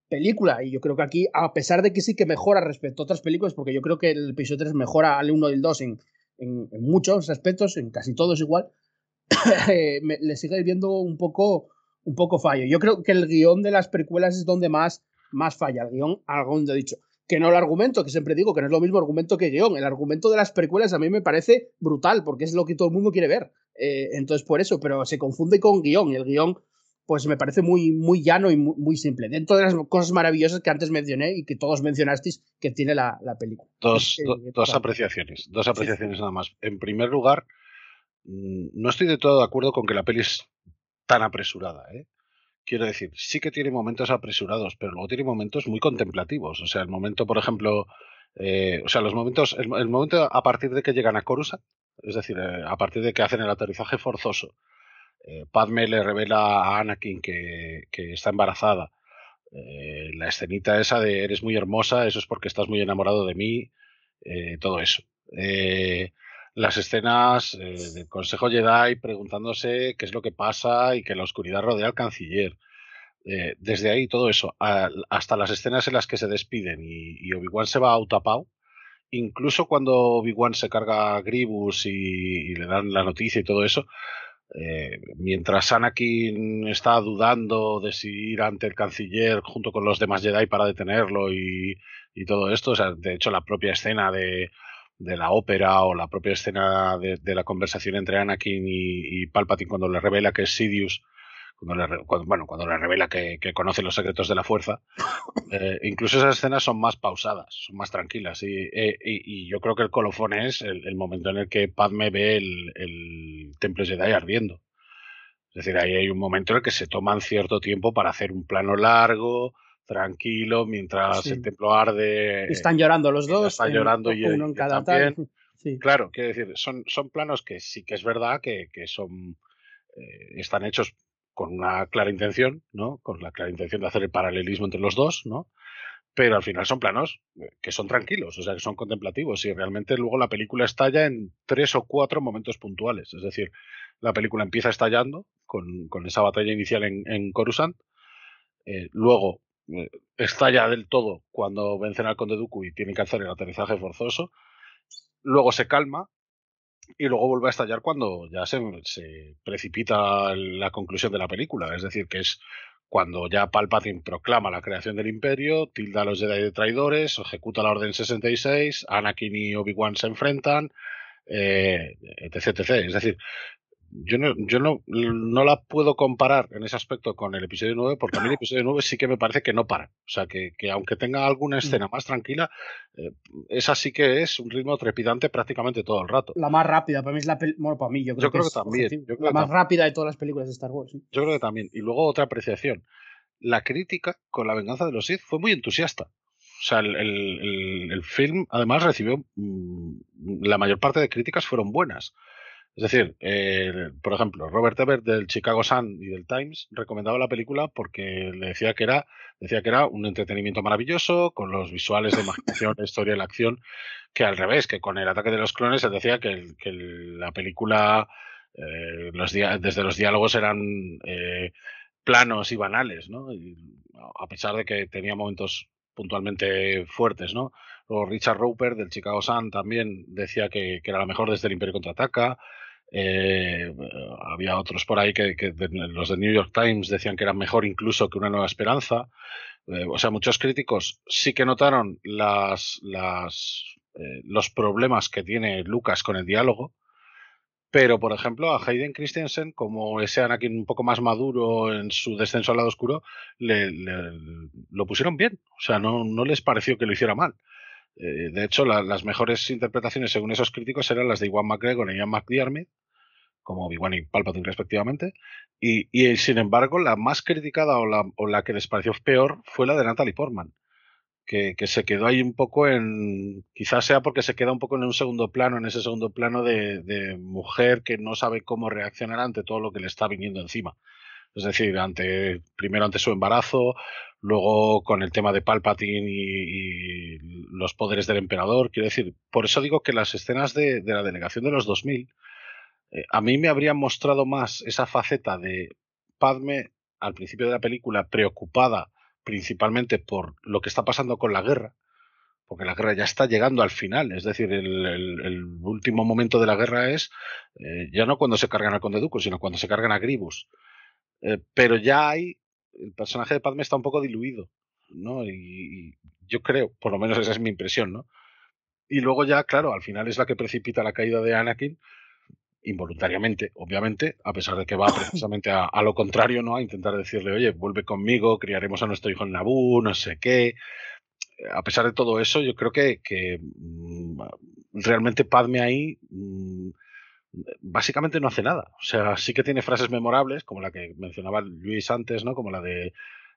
película. Y yo creo que aquí, a pesar de que sí que mejora respecto a otras películas, porque yo creo que el episodio 3 mejora al 1 y el 2 en, en, muchos aspectos, en casi todos igual, eh, le sigue viendo un poco, un poco fallo. Yo creo que el guion de las precuelas es donde más, más falla. El guion, algo he dicho. Que no el argumento, que siempre digo que no es lo mismo argumento que guion. El argumento de las precuelas a mí me parece brutal, porque es lo que todo el mundo quiere ver. Eh, entonces, por eso, pero se confunde con guion, y el guion pues me parece muy, muy llano y muy, simple. Dentro de las cosas maravillosas que antes mencioné y que todos mencionasteis que tiene la, película. Dos, dos apreciaciones, dos apreciaciones nada más. En primer lugar, mm, no estoy de todo de acuerdo con que la peli es tan apresurada. ¿eh? Quiero decir, sí que tiene momentos apresurados, pero luego tiene momentos muy contemplativos. O sea, el momento, por ejemplo, eh, o sea, los momentos, el, momento a partir de que llegan a Coruscant, es decir, eh, a partir de que hacen el aterrizaje forzoso eh, Padme le revela a Anakin que, está embarazada Eh, la escenita esa de eres muy hermosa, eso es porque estás muy enamorado de mí, eh, todo eso. Eh, las escenas del Consejo Jedi preguntándose qué es lo que pasa y que la oscuridad rodea al canciller. desde ahí todo eso, hasta las escenas en las que se despiden y, Obi-Wan se va a Utapau, incluso cuando Obi-Wan se carga a Gribus y, le dan la noticia y todo eso, eh, mientras Anakin está dudando de si ir ante el canciller junto con los demás Jedi para detenerlo y, todo esto, o sea, de hecho la propia escena de, la ópera o la propia escena de, la conversación entre Anakin y, y, Palpatine cuando le revela que es Sidious cuando le, bueno, cuando le revela que, conoce los secretos de la fuerza, eh, incluso esas escenas son más pausadas, son más tranquilas. Y, eh, yo creo que el colofón es el, momento en el que Padme ve el, el templo Jedi ardiendo. Es decir, ahí hay un momento en el que se toman cierto tiempo para hacer un plano largo, tranquilo, mientras el templo arde. están llorando los dos. Están llorando y uno en cada también. Claro, quiero decir, son, son planos que sí que es verdad que, son eh, están hechos con una clara intención, ¿no? Con la clara intención de hacer el paralelismo entre los dos, ¿no? Pero al final son planos eh, que son tranquilos, o sea, que son contemplativos y realmente luego la película estalla en tres o cuatro momentos puntuales. Es decir, la película empieza estallando con, esa batalla inicial en, Coruscant, eh, luego eh, estalla del todo cuando vencen al Conde Dooku y tienen que hacer el aterrizaje forzoso, luego se calma y luego vuelve a estallar cuando ya se, precipita la conclusión de la película. Es decir, que es cuando ya Palpatine proclama la creación del imperio, tilda a los Jedi de traidores, ejecuta la Orden 66, Anakin y Obi-Wan se enfrentan, eh, etc, etc. Es decir, yo no, yo no, no la puedo comparar en ese aspecto con el episodio 9, porque a mí el episodio 9 sí que me parece que no para. O sea, que, que aunque tenga alguna mm. escena más tranquila, eh, esa sí que es un ritmo trepidante prácticamente todo el rato. La más rápida, para mí es la bueno, para mí yo creo, que, también. la más rápida de todas las películas de Star Wars. Yo creo que también. Y luego otra apreciación. La crítica con la venganza de los Sith fue muy entusiasta. O sea, el, el, el film además recibió mm, la mayor parte de críticas fueron buenas. Es decir, por ejemplo, Robert Ebert del Chicago Sun y del Times recomendaba la película porque le decía que era, decía que era un entretenimiento maravilloso, con los visuales de imaginación, la historia y la acción, que al revés, que con el ataque de los clones se decía que, la película, eh, los desde los diálogos eran eh, planos y banales, ¿no? a pesar de que tenía momentos puntualmente fuertes, ¿no? O Richard Roper del Chicago Sun también decía que, que, era la mejor desde el Imperio Contraataca. Eh, había otros por ahí que, los de New York Times decían que era mejor incluso que Una Nueva Esperanza. Eh, o sea, muchos críticos sí que notaron las, las, eh, los problemas que tiene Lucas con el diálogo. Pero, por ejemplo, a Hayden Christensen, como ese Anakin un poco más maduro en su descenso al lado oscuro, le, lo pusieron bien. O sea, no, no les pareció que lo hiciera mal. Eh, de hecho, las mejores interpretaciones, según esos críticos, eran las de Iwan McGregor y Ian McDiarmid, como Obi-Wan y Palpatine respectivamente. Y, sin embargo, la más criticada o la, que les pareció peor fue la de Natalie Portman, que, se quedó ahí un poco en. Quizás sea porque se queda un poco en un segundo plano, en ese segundo plano de mujer que no sabe cómo reaccionar ante todo lo que le está viniendo encima. Es decir, ante, primero ante su embarazo, luego con el tema de Palpatine y, los poderes del emperador. Quiero decir, por eso digo que las escenas de, la delegación de los 2000, eh, a mí me habrían mostrado más esa faceta de Padme al principio de la película preocupada principalmente por lo que está pasando con la guerra, porque la guerra ya está llegando al final, es decir, el, último momento de la guerra es eh, ya no cuando se cargan a Conde Duco, sino cuando se cargan a Gribus. Eh, pero ya hay, el personaje de Padme está un poco diluido, ¿no? Y, yo creo, por lo menos esa es mi impresión, ¿no? Y luego ya, claro, al final es la que precipita la caída de Anakin, involuntariamente, obviamente, a pesar de que va precisamente a, lo contrario, ¿no? A intentar decirle, oye, vuelve conmigo, criaremos a nuestro hijo en Naboo, no sé qué. A pesar de todo eso, yo creo que, que mm, realmente Padme ahí mm, básicamente no hace nada. O sea, sí que tiene frases memorables, como la que mencionaba Luis antes, ¿no? Como la de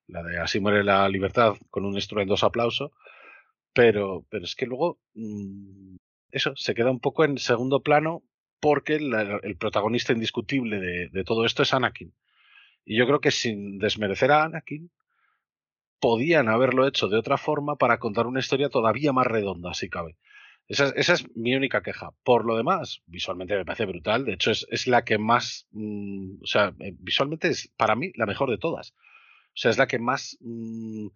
la de Así muere la libertad con un estruendoso aplauso. Pero, pero es que luego mm, eso se queda un poco en segundo plano porque el protagonista indiscutible de, de, todo esto es Anakin. Y yo creo que sin desmerecer a Anakin, podían haberlo hecho de otra forma para contar una historia todavía más redonda, si cabe. Esa, es- esa es mi única queja. Por lo demás, visualmente me parece brutal. De hecho, es, es la que más. mm, o sea, eh, visualmente es para mí la mejor de todas. O sea, es la que más mm,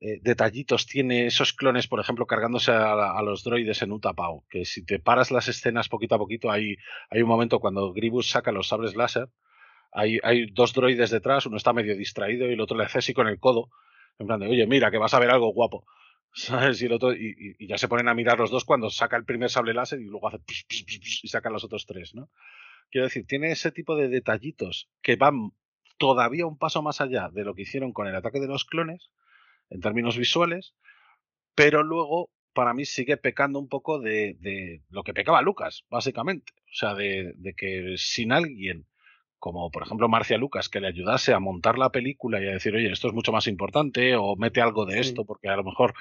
eh, detallitos tiene esos clones, por ejemplo, cargándose a, a los droides en Utapau. Que si te paras las escenas poquito a poquito, hay, hay un momento cuando Gribus saca los sables láser. Hay, hay dos droides detrás, uno está medio distraído y el otro le hace así con el codo. En plan de, oye, mira, que vas a ver algo guapo. Y, el otro, ya se ponen a mirar los dos cuando saca el primer sable láser y luego hace pss, pss, pss, y sacan los otros tres, ¿no? Quiero decir, tiene ese tipo de detallitos que van todavía un paso más allá de lo que hicieron con el ataque de los clones, en términos visuales, pero luego para mí sigue pecando un poco de, lo que pecaba Lucas, básicamente. O sea, de que sin alguien como por ejemplo Marcia Lucas, que le ayudase a montar la película y a decir, oye, esto es mucho más importante, o mete algo de esto, porque a lo mejor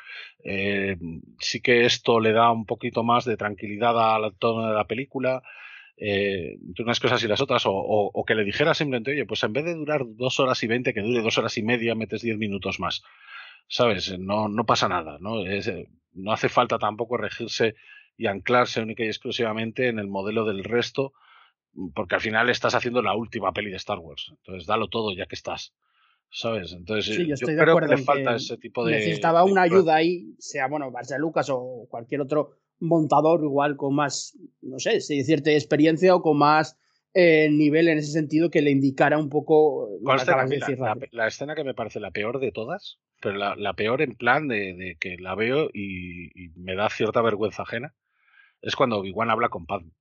eh, sí que esto le da un poquito más de tranquilidad al tono de la película, eh, entre unas cosas y las otras, o, o- o que le dijera simplemente, oye, pues en vez de durar dos horas y veinte, que dure dos horas y media, metes diez minutos más. ¿Sabes? No, no pasa nada, ¿no? Es, eh, no hace falta tampoco regirse y anclarse única y exclusivamente en el modelo del resto, porque al final estás haciendo la última peli de Star Wars. Entonces, dalo todo ya que estás. ¿Sabes? Entonces, Sí, eh, yo estoy de creo acuerdo que le falta que ese tipo de. necesitaba de- una ayuda ahí, sea bueno, García Lucas o cualquier otro montador igual con más, no sé, si cierta experiencia o con más eh, nivel en ese sentido que le indicara un poco mí la, decir, la- escena que me parece la peor de todas, pero la, la peor en plan de, de que la veo y, y me da cierta vergüenza ajena, es cuando Obi-Wan habla con Padme.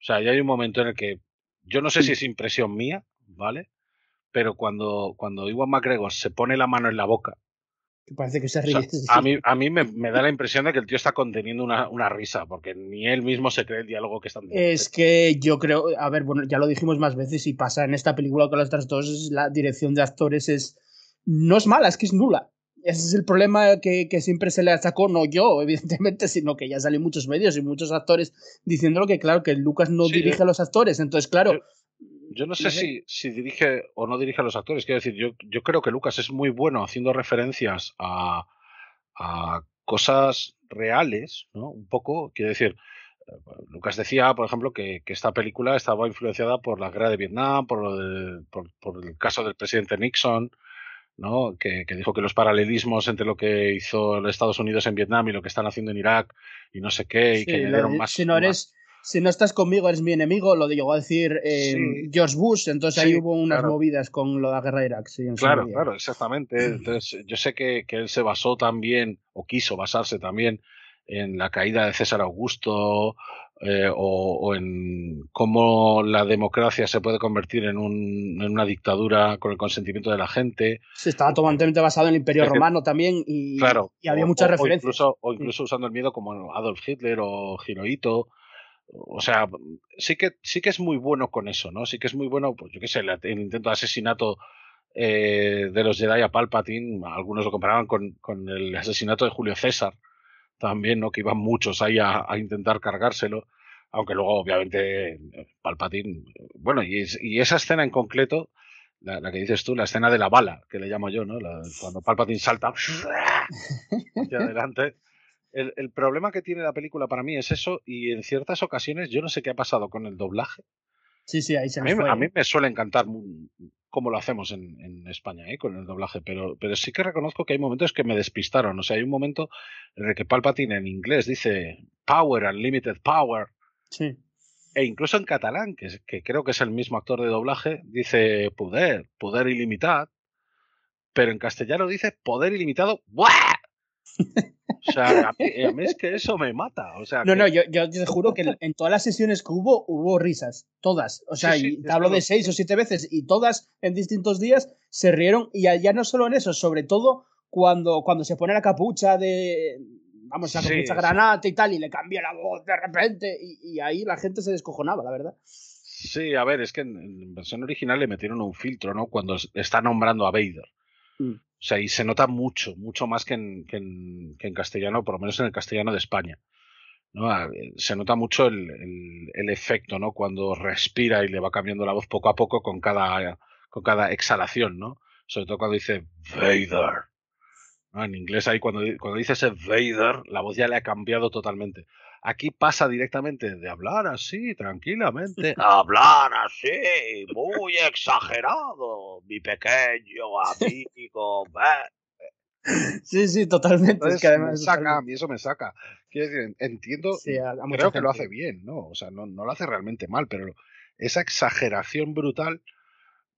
O sea, ya hay un momento en el que yo no sé si es impresión mía, ¿vale? Pero cuando, cuando Iwan McGregor se pone la mano en la boca, Que parece que se o ríe. sea, sí. a mí, a mí me, me da la impresión de que el tío está conteniendo una, una risa, porque ni él mismo se cree el diálogo que están diciendo. Es que yo creo, a ver, bueno, ya lo dijimos más veces y pasa en esta película con las otras dos, la dirección de actores es no es mala, es que es nula. Ese es el problema que, que siempre se le achacó, no yo, evidentemente, sino que ya salen muchos medios y muchos actores diciéndolo que, claro, que Lucas no Sí, dirige yo- a los actores. Entonces, claro, Yo no sé No sé. si, si dirige o no dirige a los actores. Quiero decir, yo, yo creo que Lucas es muy bueno haciendo referencias a, a cosas reales, ¿no? Un poco, quiero decir, eh, Lucas decía, por ejemplo, que, que esta película estaba influenciada por la guerra de Vietnam, por, lo de- por, por el caso del presidente Nixon, ¿no? Que, que dijo que los paralelismos entre lo que hizo los Estados Unidos en Vietnam y lo que están haciendo en Irak y no sé qué, y sí, que añadieron más. si no más- eres, si no estás conmigo, eres mi enemigo, lo llegó a decir eh, Sí. George Bush, entonces ahí hubo unas claro. movidas con lo de la guerra de Irak, en Claro, claro, exactamente. Entonces, yo sé que, que él se basó también, o quiso basarse también, en la caída de César Augusto, eh, o, o en cómo la democracia se puede convertir en, un- en una dictadura con el consentimiento de la gente. Se estaba totalmente basado en el Imperio Es que- Romano también y, Claro. y había o- muchas o referencias. incluso, o incluso usando el miedo como Adolf Hitler o Hirohito. O sea, sí que, sí que es muy bueno con eso, ¿no? Sí que es muy bueno, pues yo qué sé, el, el intento de asesinato eh, de los Jedi a Palpatine, algunos lo comparaban con, con el asesinato de Julio César, también, ¿no? Que iban muchos ahí a, a intentar cargárselo, aunque luego, obviamente, Palpatine, bueno, y, es- y esa escena en concreto, la, la que dices tú, la escena de la bala, que le llamo yo, ¿no? La- cuando Palpatine salta hacia adelante. El, el problema que tiene la película para mí es eso, y en ciertas ocasiones yo no sé qué ha pasado con el doblaje. Sí, sí, ahí se A mí, fue. a mí ¿eh? me suele encantar cómo lo hacemos en, en España ¿eh? con el doblaje, pero, pero sí que reconozco que hay momentos que me despistaron. O sea, hay un momento en el que Palpatine en inglés dice Power, Unlimited Power, Sí. e incluso en catalán, que, que creo que es el mismo actor de doblaje, dice poder, poder ilimitado, pero en castellano dice poder ilimitado. ¡buah! O sea, a mí, a mí es que eso me mata. O sea, No, que- no, yo, yo te juro que en- todas las sesiones que hubo, hubo risas. Todas. O sea, Sí, sí, y es te hablo de seis o siete veces y todas en distintos días se rieron. Y ya, no solo en eso, sobre todo cuando, cuando se pone la capucha de. Vamos, la Sí, capucha granate y tal, y le cambia la voz de repente. Y, y ahí la gente se descojonaba, la verdad. Sí, a ver, es que en, en versión original le metieron un filtro, ¿no? Cuando está nombrando a Vader. Mm. Sea, y se nota mucho, mucho más que en, que en, castellano, por lo menos en el castellano de España. ¿no? Ah, eh, Se nota mucho el, el- efecto, ¿no? Cuando respira y le va cambiando la voz poco a poco con cada, con cada exhalación, ¿no? Sobre todo cuando dice Vader. En inglés ahí cuando, cuando dices Vader, la voz ya le ha cambiado totalmente. Aquí pasa directamente de hablar así, tranquilamente, a hablar así, muy exagerado, mi pequeño amigo. va. Sí, sí, totalmente. Entonces, es que además me saca, a mí eso me saca. Quiero decir, entiendo, Sí, a- a mucha creo que lo hace bien, ¿no? O sea, no, no lo hace realmente mal, pero esa exageración brutal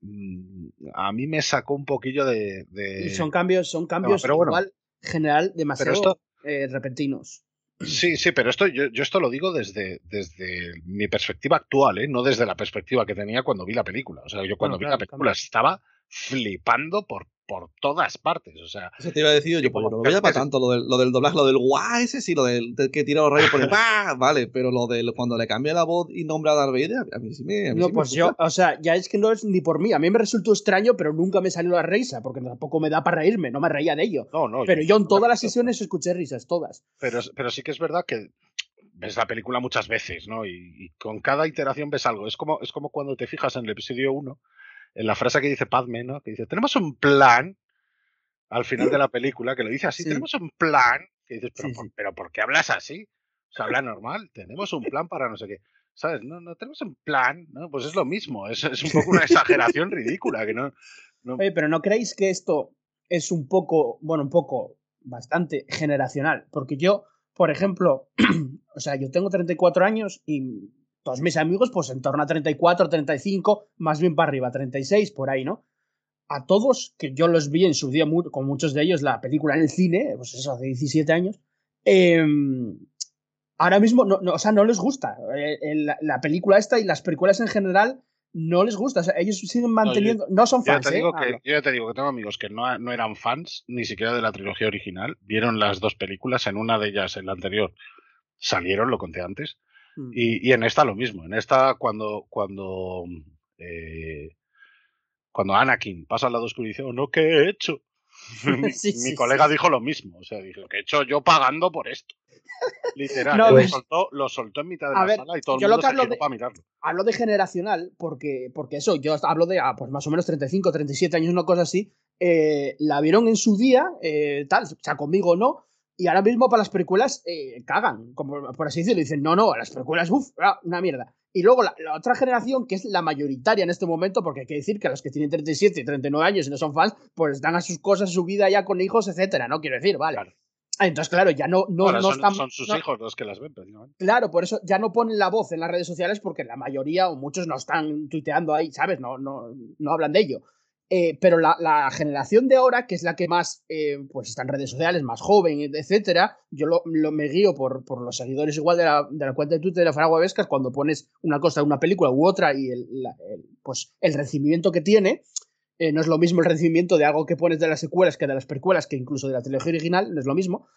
mm, a mí me sacó un poquillo de... de- Y son cambios, son cambios pero bueno. igual general demasiado esto- eh, repentinos. Sí, sí, pero esto yo, yo esto lo digo desde, desde mi perspectiva actual, ¿eh? no desde la perspectiva que tenía cuando vi la película. O sea, yo cuando vi la película estaba flipando por, por todas partes. O sea, Eso te iba a decir yo, pues como no veía para tanto, lo del, lo del doblaje, lo del guau, ese sí, lo del, del que tira los rayos por el ¡pah! vale, pero lo del cuando le cambia la voz y nombra a Darth Vader, a mí sí me. A mí No, sí me pues yo, o sea, ya es que no es ni por mí. A mí me resultó extraño, pero nunca me salió la risa, porque tampoco me da para reírme, no me reía de ello. no, no. Pero yo en todas las sesiones escuché risas, todas. pero, pero sí que es verdad que ves la película muchas veces, ¿no? Y, y con cada iteración ves algo. Es como, es como cuando te fijas en el episodio 1, en la frase que dice Padme, ¿no? Que dice, tenemos un plan al final de la película, que lo dice así, Sí. tenemos un plan, que dices, pero, Sí, por, pero ¿por qué hablas así? O sea, habla normal, tenemos un plan para no sé qué. ¿Sabes? No, no tenemos un plan, ¿no? Pues es lo mismo, es, es un poco una exageración ridícula, que no... no Oye, pero ¿no creéis que esto es un poco, bueno, un poco, bastante generacional? Porque yo, por ejemplo, o sea, yo tengo 34 años y todos mis amigos, pues en torno a 34, 35, más bien para arriba, 36, por ahí, ¿no? A todos, que yo los vi en su día, con muchos de ellos, la película en el cine, pues eso, hace 17 años, em, ahora mismo, no, no, o sea, no les gusta. Eh, la, la película esta y las películas en general no les gusta. O sea, ellos siguen manteniendo. No, son Yo ya fans, te ¿eh? digo que, Hablo. yo ya te digo que tengo amigos que no, no eran fans ni siquiera de la trilogía original, vieron las dos películas, en una de ellas, en la anterior, salieron, lo conté antes, Mm. y, y en esta lo mismo. En esta, cuando, cuando, eh, cuando Anakin pasa al lado oscuro y dice, oh, no, ¿qué he hecho? mi Sí, mi sí, colega sí. dijo lo mismo, o sea, dijo, ¿qué he hecho yo pagando por esto? Literal, No, lo, pues- soltó, lo soltó en mitad de A la ver, sala y todo el yo lo mundo que se hablo de- para mirarlo. Hablo de generacional porque, porque eso, yo hablo de ah, pues más o menos 35, 37 años, una cosa así. eh, la vieron en su día, eh, tal, o sea, conmigo no. Y ahora mismo para las precuelas eh, cagan, como por así decirlo. Dicen, no, no, las precuelas, uff, una mierda. Y luego la, la otra generación, que es la mayoritaria en este momento, porque hay que decir que los que tienen 37 y 39 años y no son fans, pues están a sus cosas, su vida ya con hijos, etcétera, ¿no? Quiero decir, vale. Claro. Ah, Entonces, claro, ya no, no, Bueno, no son, están. son sus no- hijos los que las ven. Claro, por eso ya no ponen la voz en las redes sociales porque la mayoría o muchos no están tuiteando ahí, ¿sabes? No, no, no hablan de ello. Eh, pero la, la generación de ahora, que es la que más eh, pues está en redes sociales, más joven, etcétera, yo lo, lo- me guío por, por los seguidores igual de la, de la cuenta de Twitter de la Faragua Vescas cuando pones una cosa de una película u otra y el, la- el, pues el recibimiento que tiene. eh, no es lo mismo el recibimiento de algo que pones de las secuelas que de las precuelas, que incluso de la trilogía original, no es lo mismo.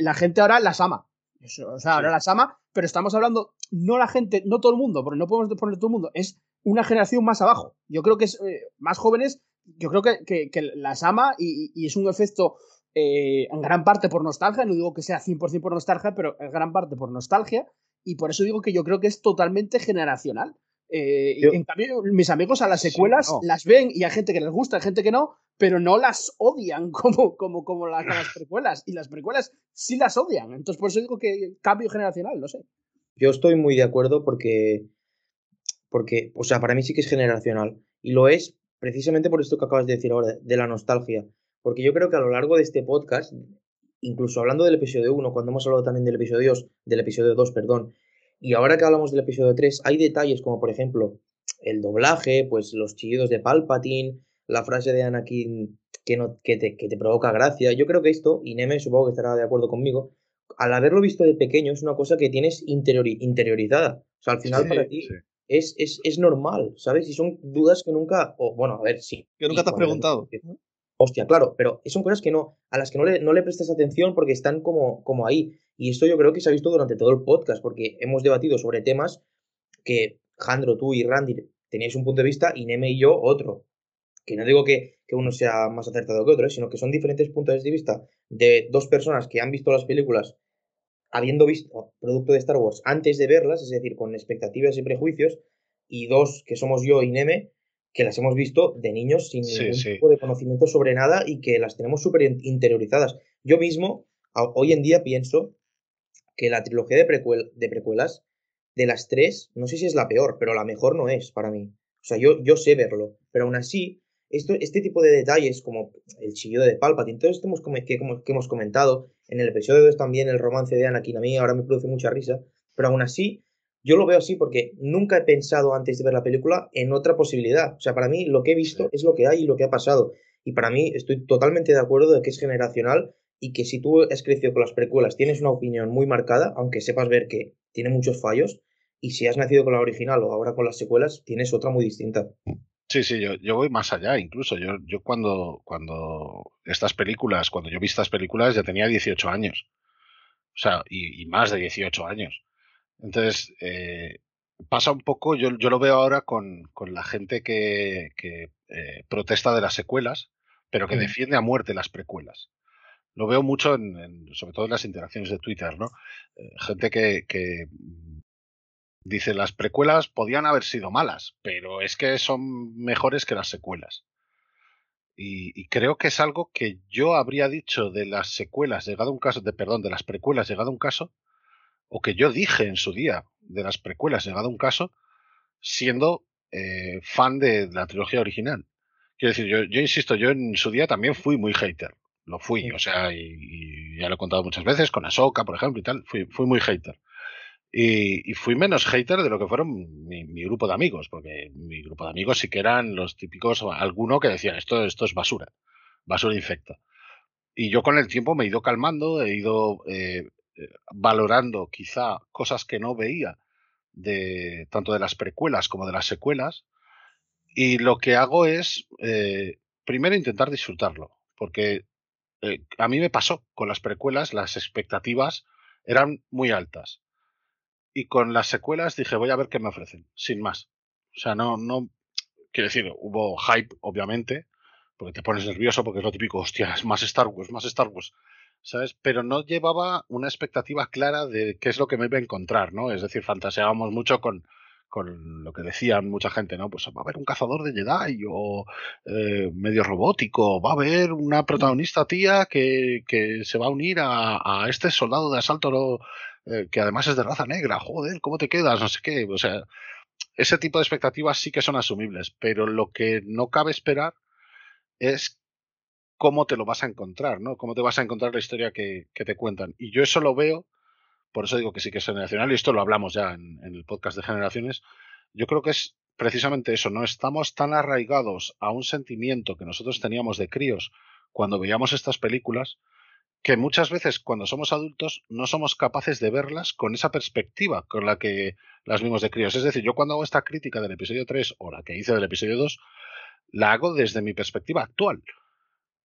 La gente ahora las ama. Eso, o sea, ahora las ama, pero estamos hablando, no la gente, no todo el mundo, porque no podemos poner todo el mundo, es una generación más abajo. Yo creo que es eh, más jóvenes, yo creo que, que- que las ama y, y es un efecto eh, en gran parte por nostalgia, no digo que sea 100% por nostalgia, pero en gran parte por nostalgia, y por eso digo que yo creo que es totalmente generacional. Eh, Yo- en cambio, mis amigos a las Sí, secuelas no. las ven y hay gente que les gusta, hay gente que no, pero no las odian como, como, como las, las precuelas. Y las precuelas sí las odian. Entonces, por eso digo que cambio generacional, no sé. Yo estoy muy de acuerdo porque, porque, o sea, para mí sí que es generacional. Y lo es precisamente por esto que acabas de decir ahora, de la nostalgia. Porque yo creo que a lo largo de este podcast, incluso hablando del episodio 1, cuando hemos hablado también del episodio 2, del episodio 2, perdón, y ahora que hablamos del episodio 3, hay detalles como por ejemplo el doblaje, pues los chillidos de Palpatine, la frase de Anakin que, no, que, te, que te provoca gracia. Yo creo que esto, y Neme supongo que estará de acuerdo conmigo, al haberlo visto de pequeño es una cosa que tienes interiori- interiorizada. O sea, al final Sí, para ti sí. Es, es, es normal, ¿sabes? Y son dudas que nunca, o bueno, a ver, sí. Que nunca te has cuando- preguntado. Hostia, claro, pero son cosas que no, a las que no le, no le prestas atención porque están como, como ahí. Y esto yo creo que se ha visto durante todo el podcast, porque hemos debatido sobre temas que Jandro, tú y Randy teníais un punto de vista y Neme y yo otro. Que no digo que, que uno sea más acertado que otro, ¿eh? sino que son diferentes puntos de vista de dos personas que han visto las películas habiendo visto producto de Star Wars antes de verlas, es decir, con expectativas y prejuicios, y dos que somos yo y Neme, que las hemos visto de niños sin Sí, ningún sí. tipo de conocimiento sobre nada y que las tenemos súper in- interiorizadas. Yo mismo, hoy en día pienso que la trilogía de, precuel- de precuelas, de las tres, no sé si es la peor, pero la mejor no es para mí. O sea, yo, yo sé verlo, pero aún así, esto, este tipo de detalles, como el chillido de Palpatine, todo esto hemos, que hemos comentado, en el episodio 2 también el romance de Anakin, a mí ahora me produce mucha risa, pero aún así, yo lo veo así porque nunca he pensado antes de ver la película en otra posibilidad. O sea, para mí lo que he visto es lo que hay y lo que ha pasado. Y para mí estoy totalmente de acuerdo de que es generacional y que si tú has crecido con las precuelas tienes una opinión muy marcada, aunque sepas ver que tiene muchos fallos, y si has nacido con la original o ahora con las secuelas, tienes otra muy distinta. Sí, sí, yo, yo voy más allá, incluso. Yo, yo cuando, cuando estas películas, cuando yo vi estas películas, ya tenía 18 años. O sea, y, y más de 18 años. Entonces, eh, pasa un poco, yo, yo lo veo ahora con, con la gente que, que eh, protesta de las secuelas, pero que defiende a muerte las precuelas. Lo veo mucho, en, en- sobre todo en las interacciones de Twitter, ¿no? Eh, gente que, que dice las precuelas podían haber sido malas, pero es que son mejores que las secuelas. Y, y creo que es algo que yo habría dicho de las secuelas, llegado a un caso, de perdón, de las precuelas, llegado a un caso, o que yo dije en su día de las precuelas, llegado a un caso, siendo eh, fan de la trilogía original. Quiero decir, yo, yo insisto, yo en su día también fui muy hater. Lo fui, o sea, y, y ya lo he contado muchas veces, con Ahsoka, por ejemplo, y tal, fui, fui muy hater. Y, fui menos hater de lo que fueron mi, grupo de amigos, porque mi grupo de amigos sí que eran los típicos, alguno que decían, esto, esto es basura, basura infecta. Y yo con el tiempo me he ido calmando, he ido eh, eh, valorando quizá cosas que no veía de tanto de las precuelas como de las secuelas. Y lo que hago es, eh, primero, intentar disfrutarlo, porque a mí me pasó con las precuelas, las expectativas eran muy altas. Y con las secuelas dije, voy a ver qué me ofrecen, sin más. O sea, no, no, quiero decir, hubo hype, obviamente, porque te pones nervioso, porque es lo típico, hostia, es más Star Wars, más Star Wars, ¿sabes? Pero no llevaba una expectativa clara de qué es lo que me iba a encontrar, ¿no? Es decir, fantaseábamos mucho con, con lo que decían mucha gente, ¿no? Pues va a haber un cazador de Jedi o eh, medio robótico, va a haber una protagonista tía que, que se va a unir a, a este soldado de asalto eh, que además es de raza negra, joder, ¿cómo te quedas? No sé qué, o sea, ese tipo de expectativas sí que son asumibles, pero lo que no cabe esperar es cómo te lo vas a encontrar, ¿no? Cómo te vas a encontrar la historia que, que te cuentan. Y yo eso lo veo, por eso digo que sí que es generacional, y esto lo hablamos ya en, el podcast de generaciones, yo creo que es precisamente eso, no estamos tan arraigados a un sentimiento que nosotros teníamos de críos cuando veíamos estas películas, que muchas veces cuando somos adultos no somos capaces de verlas con esa perspectiva con la que las vimos de críos. Es decir, yo cuando hago esta crítica del episodio 3 o la que hice del episodio 2, la hago desde mi perspectiva actual.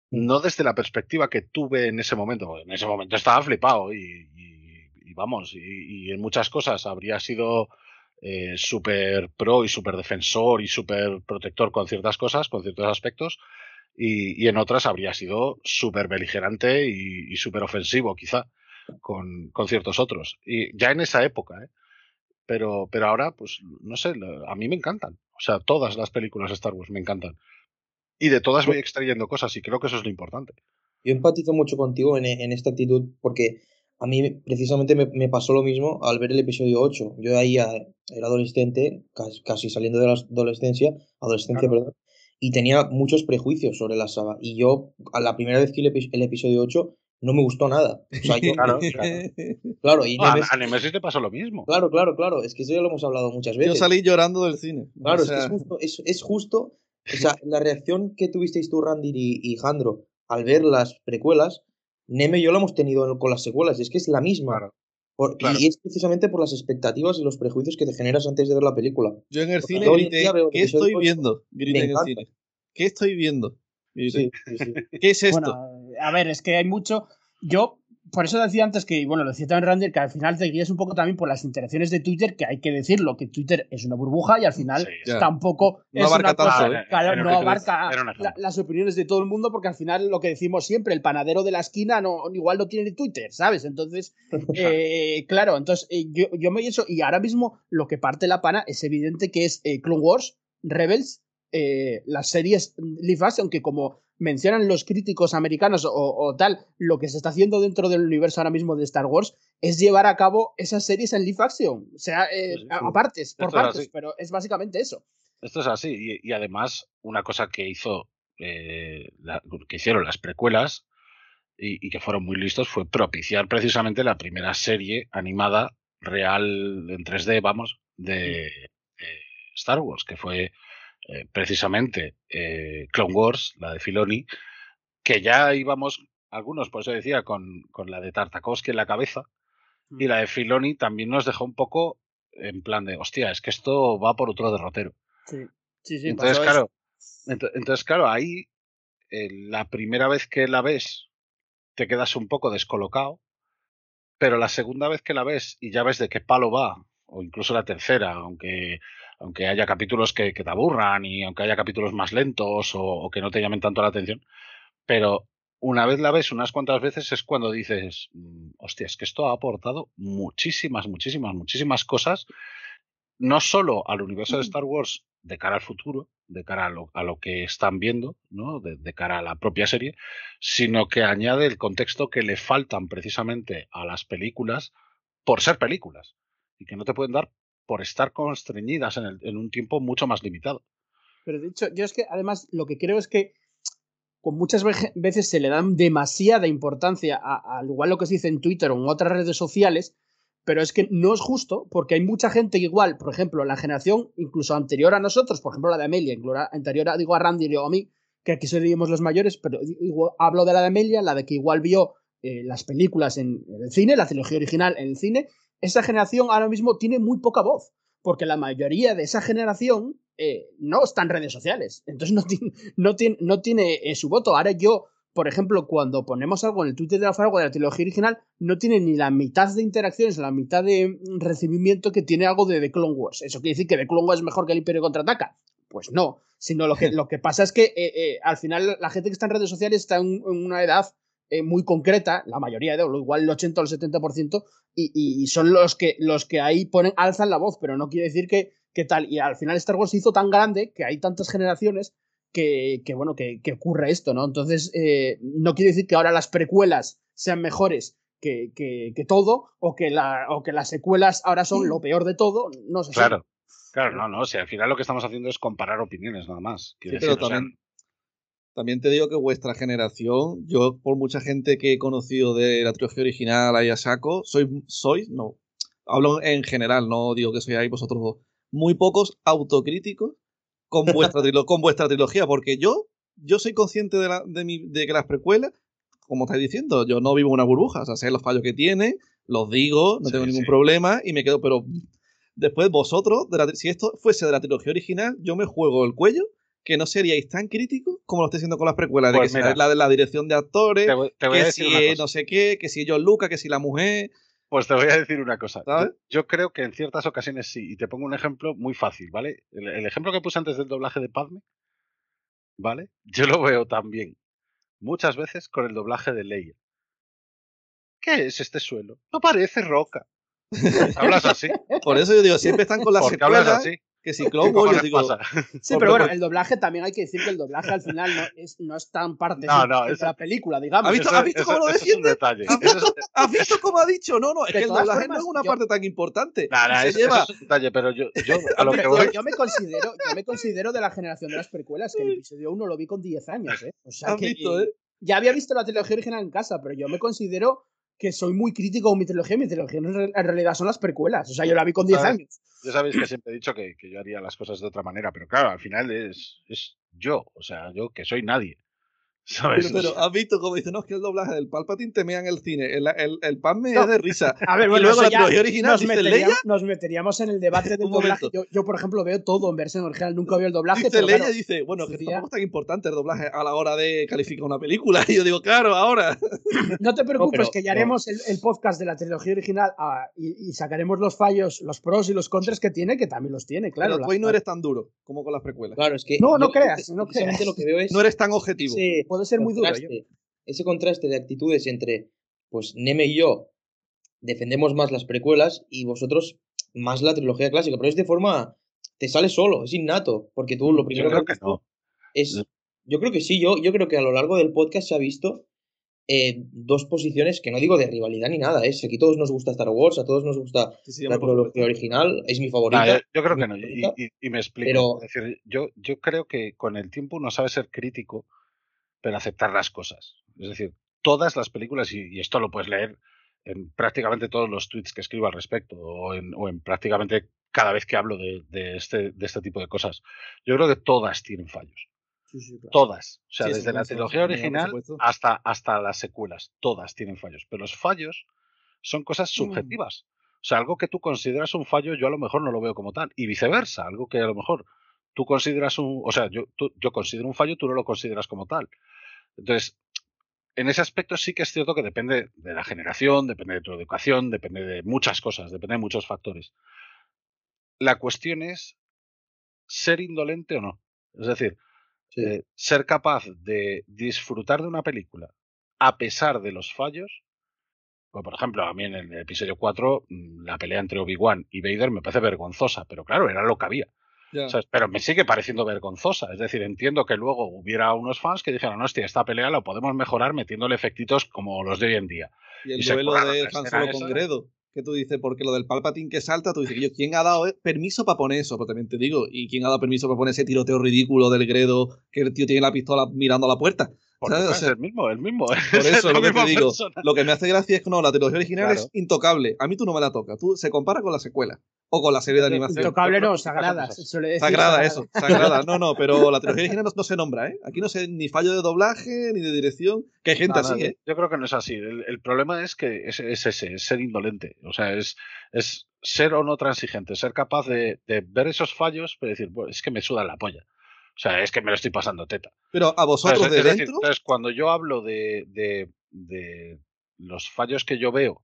No desde la perspectiva que tuve en ese momento. En ese momento estaba flipado y, y vamos, y, y, en muchas cosas habría sido eh, súper pro y súper defensor y súper protector con ciertas cosas, con ciertos aspectos, y, y en otras habría sido súper beligerante y, y súper ofensivo, quizá, con, con, ciertos otros. Y ya en esa época, ¿eh? Pero, pero ahora, pues, no sé, a mí me encantan. O sea, todas las películas de Star Wars me encantan. Y de todas voy extrayendo cosas y creo que eso es lo importante. Yo empatizo mucho contigo en, en esta actitud porque a mí precisamente me, me, pasó lo mismo al ver el episodio 8. Yo ahí era adolescente, casi, casi saliendo de la adolescencia, adolescencia, claro. perdón, y tenía muchos prejuicios sobre la saga. Y yo, a la primera vez que el, el episodio 8, no me gustó nada. O sea, yo, claro, claro. claro y no, Nemesis, a Nemesis te pasó lo mismo. Claro, claro, claro. Es que eso ya lo hemos hablado muchas veces. Yo salí llorando del cine. Claro, o sea... es, que es, justo, es, es justo. O sea, la reacción que tuvisteis tú, Randy y, y Jandro, al ver las precuelas, Neme y yo lo hemos tenido con las secuelas, y es que es la misma. Claro. Por, claro. Y es precisamente por las expectativas y los prejuicios que te generas antes de ver la película. Yo en el Porque cine grité, ¿qué estoy viendo? Grité en el cine. ¿Qué estoy viendo? Sí, sí, sí. ¿Qué es esto? Bueno, a ver, es que hay mucho. Yo, por eso decía antes que, bueno, lo decía también Randy, que al final te guías un poco también por las interacciones de Twitter, que hay que decirlo, que Twitter es una burbuja y al final sí, tampoco no es abarca una cosa, tanto, ¿eh? claro, no abarca la, las opiniones de todo el mundo, porque al final lo que decimos siempre, el panadero de la esquina no, igual no tiene Twitter, ¿sabes? Entonces, eh, claro, entonces eh, yo, yo me eso, y ahora mismo lo que parte la pana es evidente que es eh, Clone Wars, Rebels eh, las series live action, que como mencionan los críticos americanos o, tal, lo que se está haciendo dentro del universo ahora mismo de Star Wars es llevar a cabo esas series en live action, o sea, eh, aparte, por partes, pero es básicamente eso. Esto es así, y, además, una cosa que hizo, eh, que hicieron las precuelas y, que fueron muy listos fue propiciar precisamente la primera serie animada real en 3D, vamos, de Star Wars, que fue eh, precisamente eh, Clone Wars, la de Filoni, que ya íbamos, algunos por eso decía, con, con la de Tartakovsky en la cabeza, y mm. la de Filoni también nos dejó un poco en plan de, hostia, es que esto va por otro derrotero. Sí, sí, sí. Entonces, claro, entonces, claro, ahí eh, la primera vez que la ves te quedas un poco descolocado, pero la segunda vez que la ves y ya ves de qué palo va, o incluso la tercera, aunque aunque haya capítulos que, te aburran y aunque haya capítulos más lentos o, que no te llamen tanto la atención, pero una vez la ves unas cuantas veces es cuando dices, mm, hostia, es que esto ha aportado muchísimas, muchísimas, muchísimas cosas, no solo al universo de Star Wars de cara al futuro, de cara a lo, a lo que están viendo, ¿no? De, de, cara a la propia serie, sino que añade el contexto que le faltan precisamente a las películas por ser películas y que no te pueden dar por estar constreñidas en, un tiempo mucho más limitado. Pero de hecho, yo es que además lo que creo es que con muchas veces se le dan demasiada importancia, al igual lo que se dice en Twitter o en otras redes sociales, pero es que no es justo porque hay mucha gente igual, por ejemplo, la generación incluso anterior a nosotros, por ejemplo la de Amelia, anterior a, digo a Randy o a mí, que aquí seríamos los mayores, pero hablo de la de Amelia, la de que igual vio eh, las películas en, el cine, la trilogía original en el cine, esa generación ahora mismo tiene muy poca voz, porque la mayoría de esa generación eh, no está en redes sociales, entonces no tiene, no tiene, no tiene eh, su voto. Ahora yo, por ejemplo, cuando ponemos algo en el Twitter de la Fargo de la trilogía original, no tiene ni la mitad de interacciones, la mitad de recibimiento que tiene algo de The Clone Wars. ¿Eso quiere decir que The Clone Wars es mejor que el Imperio Contraataca? Pues no, sino lo que, lo que pasa es que eh, al final la gente que está en redes sociales está en una edad eh, muy concreta, la mayoría de igual el 80 o el 70%, y, y, son los que, los que ahí ponen, alzan la voz, pero no quiere decir que, que tal. Y al final Star Wars se hizo tan grande que hay tantas generaciones que, que bueno, que, que, ocurre esto, ¿no? Entonces, eh, no quiere decir que ahora las precuelas sean mejores que, que, que, todo, o que, la, o que las secuelas ahora son lo peor de todo, no sé. Claro, claro, no, no, o sea, al final lo que estamos haciendo es comparar opiniones nada más. Sí, pero también, también te digo que vuestra generación, yo por mucha gente que he conocido de la trilogía original ahí a saco, sois, sois, no, hablo en general, no digo que sois ahí vosotros dos, muy pocos autocríticos con vuestra, con vuestra trilogía, porque yo, yo soy consciente de, la, de, mi, de que las precuelas, como estáis diciendo, yo no vivo en una burbuja, o sea, sé los fallos que tiene, los digo, no tengo ningún problema y me quedo, pero después vosotros, de si esto fuese de la trilogía original, yo me juego el cuello que no seríais tan críticos como lo estoy haciendo con las precuelas, de pues que la de la dirección de actores, que si no sé qué, que si John Lucas, que si la mujer. Pues te voy a decir una cosa. Yo, creo que en ciertas ocasiones sí. Y te pongo un ejemplo muy fácil, ¿vale? El, ejemplo que puse antes del doblaje de Padme, ¿vale? Yo lo veo también muchas veces con el doblaje de Leia. ¿Qué es este suelo? No parece roca. Hablas así. Por eso yo digo, siempre están con las secuelas. así que si Clone Wars, digo. Sí, pero bueno, el doblaje también hay que decir que el doblaje al final no es, no es tan parte de la película, digamos. ¿Has visto, ¿has visto cómo lo defiende? ¿Has, visto, cómo ha dicho? No, no, es que el doblaje no es una parte tan importante. Nada, es, lleva... es un detalle, pero yo, yo a lo que voy... yo, me considero, yo me considero de la generación de las precuelas, que el episodio 1 lo vi con 10 años, ¿eh? O sea, que, visto, eh? Ya había visto la trilogía original en casa, pero yo me considero que soy muy crítico con mi trilogía. Mi trilogía en realidad son las precuelas. O sea, yo la vi con 10 años. Ya sabéis que siempre he dicho que, que, yo haría las cosas de otra manera, pero claro, al final es, es yo. O sea, yo que soy nadie. Pero, has visto como dice, no, es que el doblaje del Palpatine te mea en el cine. El, el, el pan me es de risa. A ver, bueno, y luego la trilogía original nos, meteríamos, nos meteríamos en el debate del doblaje. Yo, yo, por ejemplo, veo todo en versión original, nunca veo el doblaje. Dice pero Leia dice, bueno, que tampoco es tan importante el doblaje a la hora de calificar una película. Y yo digo, claro, ahora. No te preocupes, que ya haremos el, el, podcast de la trilogía original ah, y, y, sacaremos los fallos, los pros y los contras que tiene, que también los tiene, claro. Pero no eres tan duro como con las precuelas. Claro, es que. No, no creas, no creas. Lo que veo es, no eres tan objetivo. Sí, puede ser muy duro. Yo ese contraste de actitudes entre, pues, Neme y yo defendemos más las precuelas y vosotros más la trilogía clásica, pero es de forma te sale solo, es innato, porque tú lo primero Yo creo que que no. es... Yo creo que sí, yo, yo creo que a lo largo del podcast se ha visto eh, dos posiciones que no digo de rivalidad ni nada, es aquí todos nos gusta Star Wars, a todos nos gusta Sí, sí, la trilogía original, es mi Nah, favorita. yo, yo creo que no, y, favorita, y- y me explico. pero Es decir, yo, yo creo que con el tiempo uno sabe ser crítico, pero aceptar las cosas. Es decir, todas las películas, y, y esto lo puedes leer en prácticamente todos los tweets que escribo al respecto, o en, o en prácticamente cada vez que hablo de, de este, de este tipo de cosas. Yo creo que todas tienen fallos. Sí, sí, claro. Todas. O sea, Sí, desde la trilogía original hasta, hasta las secuelas. Todas tienen fallos. Pero los fallos son cosas Mm. subjetivas. O sea, algo que tú consideras un fallo, yo a lo mejor no lo veo como tal. Y viceversa, algo que a lo mejor tú consideras un. O sea, yo, tú- yo considero un fallo, tú no lo consideras como tal. Entonces, en ese aspecto sí que es cierto que depende de la generación, depende de tu educación, depende de muchas cosas, depende de muchos factores. La cuestión es ser indolente o no. Es decir, sí. eh, ser capaz de disfrutar de una película a pesar de los fallos. Pues, por ejemplo, a mí en el episodio 4 mm, la pelea entre Obi-Wan y Vader me parece vergonzosa, pero claro, era lo que había. Pero me sigue pareciendo vergonzosa. Es decir, entiendo que luego hubiera unos fans que dijeran, hostia, esta pelea la podemos mejorar metiéndole efectitos como los de hoy en día. Y el y duelo de Han Solo con Gredo. Que tú dices, porque lo del Palpatine que salta, tú dices, yo, ¿quién ha dado eh, permiso para poner eso? Pero también te digo, ¿y quién ha dado permiso para poner ese tiroteo ridículo del Gredo que el tío tiene la pistola mirando a la puerta? Porque ¿Sabes? O es el mismo, el mismo. Por es eso la lo que te digo. persona. Lo que me hace gracia es que no, la trilogía original Claro. es intocable. A mí tú no me la tocas. Tú se compara con la secuela. O con la serie de animación. Intocable no, decir Sagrada, sagradas. eso, sagrada. No, no, pero la trilogía original no, no se nombra, ¿eh? Aquí no sé ni fallo de doblaje, ni de dirección. Que hay gente No, no, así, yo- ¿eh? Yo creo que no es así. El, el problema es que es, es ese, es ser indolente. O sea, es, es ser o no transigente, ser capaz de, de ver esos fallos, pero decir, "Bueno, es que me suda la polla. O sea, es que me lo estoy pasando teta. Pero a vosotros Entonces, de dentro. entonces, cuando yo hablo de, de- de los fallos que yo veo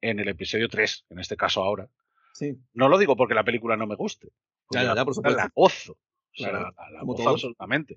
en el episodio 3, en este caso ahora, Sí. no lo digo porque la película no me guste. Ya, ya, la ya, por supuesto. La gozo. O sea, Claro, la, gozo absolutamente.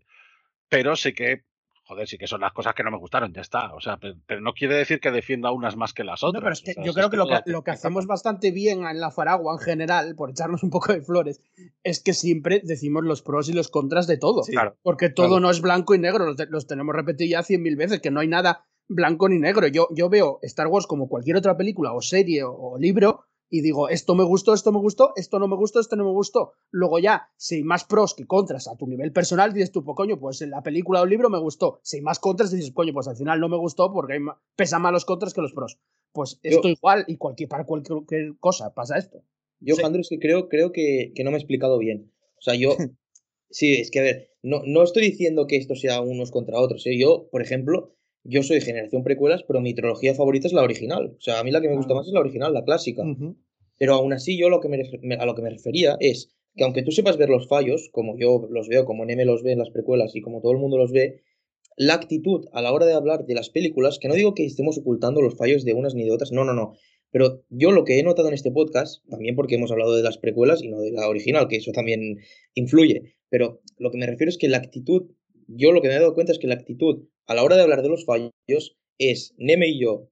Pero sí que, joder, sí que son las cosas que no me gustaron, ya está. O sea, pero, pero no quiere decir que defienda unas más que las No, otras. pero es que O sea, yo creo que lo que, lo hacemos bastante bien en la Faragua en general, por echarnos un poco de flores, es que siempre decimos los pros y los contras de todo. Sí, Claro. Porque todo claro. no es blanco y negro, los, te- los tenemos repetido ya cien mil veces, que no hay nada blanco ni negro. Yo, yo veo Star Wars como cualquier otra película o serie o, o libro y digo, esto me gustó, esto me gustó, esto no me gustó, esto no me gustó. Luego ya, si hay más pros que contras a tu nivel personal, dices tú, pues coño, pues en la película o el libro me gustó. Si hay más contras, dices, coño, pues al final no me gustó porque hay ma- pesan más los contras que los pros. Pues esto igual, y cualquier, para cualquier cosa pasa esto. Yo, Sí. Es que creo, creo que, que no me he explicado bien. O sea, yo. Sí, es que a ver, no, no estoy diciendo que esto sea unos contra otros. ¿eh? Yo, por ejemplo, yo soy generación precuelas, pero mi trilogía favorita es la original. O sea, a mí la que me gusta Ah. más es la original, la clásica. Pero aún así, yo lo que me- a lo que me refería es que aunque tú sepas ver los fallos, como yo los veo, como Neme los ve en las precuelas y como todo el mundo los ve, la actitud a la hora de hablar de las películas, que no digo que estemos ocultando los fallos de unas ni de otras, no, no, no. Pero yo lo que he notado en este podcast, también porque hemos hablado de las precuelas y no de la original, que eso también influye, pero lo que me refiero es que la actitud, yo lo que me he dado cuenta es que la actitud a la hora de hablar de los fallos es Neme y yo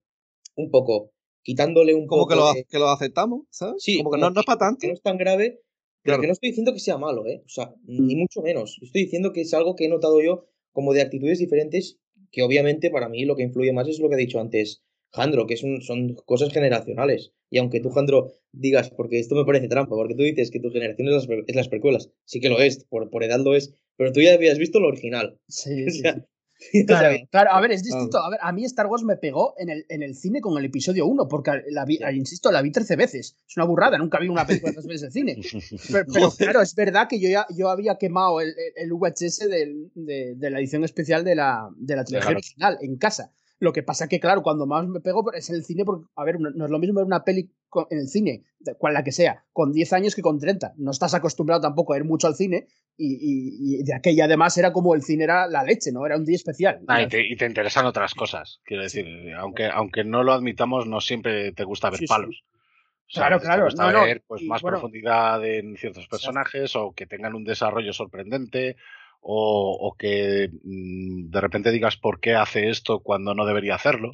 un poco quitándole un Como poco que lo, de- que lo aceptamos, ¿sabes? Sí, Como que como no, no es para tanto. que no es tan grave, pero Claro. que no estoy diciendo que sea malo, ¿eh? O sea, ni mucho menos. Estoy diciendo que es algo que he notado yo como de actitudes diferentes, que obviamente para mí lo que influye más es lo que ha dicho antes Jandro, que es un- son cosas generacionales. Y aunque tú, Jandro, digas, porque esto me parece trampa, porque tú dices que tu generación es las, es las precuelas, sí que lo es, por, por edad lo es, pero tú ya habías visto lo original. Sí, O sí, sea, Claro, claro, a ver, es distinto. A ver, a mí Star Wars me pegó en el, en el cine con el episodio 1, porque la vi, insisto, la vi 13 veces. Es una burrada, nunca vi una película tres veces en cine. Pero, claro, es verdad que yo ya yo había quemado el, el- VHS del- de, de la edición especial de la, de la trilogía original en casa. Lo que pasa que, claro, cuando más me pegó es en el cine, porque, a ver, no es lo mismo ver una peli en el cine, cual la que sea, con 10 años que con 30. No estás acostumbrado tampoco a ir mucho al cine y, y- y de aquella además era como el cine era la leche, ¿no? Era un día especial. Ah, y, te, y te interesan otras cosas. Quiero decir, aunque, aunque no lo admitamos, no siempre te gusta ver Sí, sí. palos. O sea, Claro, claro, no, ver pues, y más bueno. profundidad en ciertos personajes o que tengan un desarrollo sorprendente o, o que mm, de repente digas por qué hace esto cuando no debería hacerlo.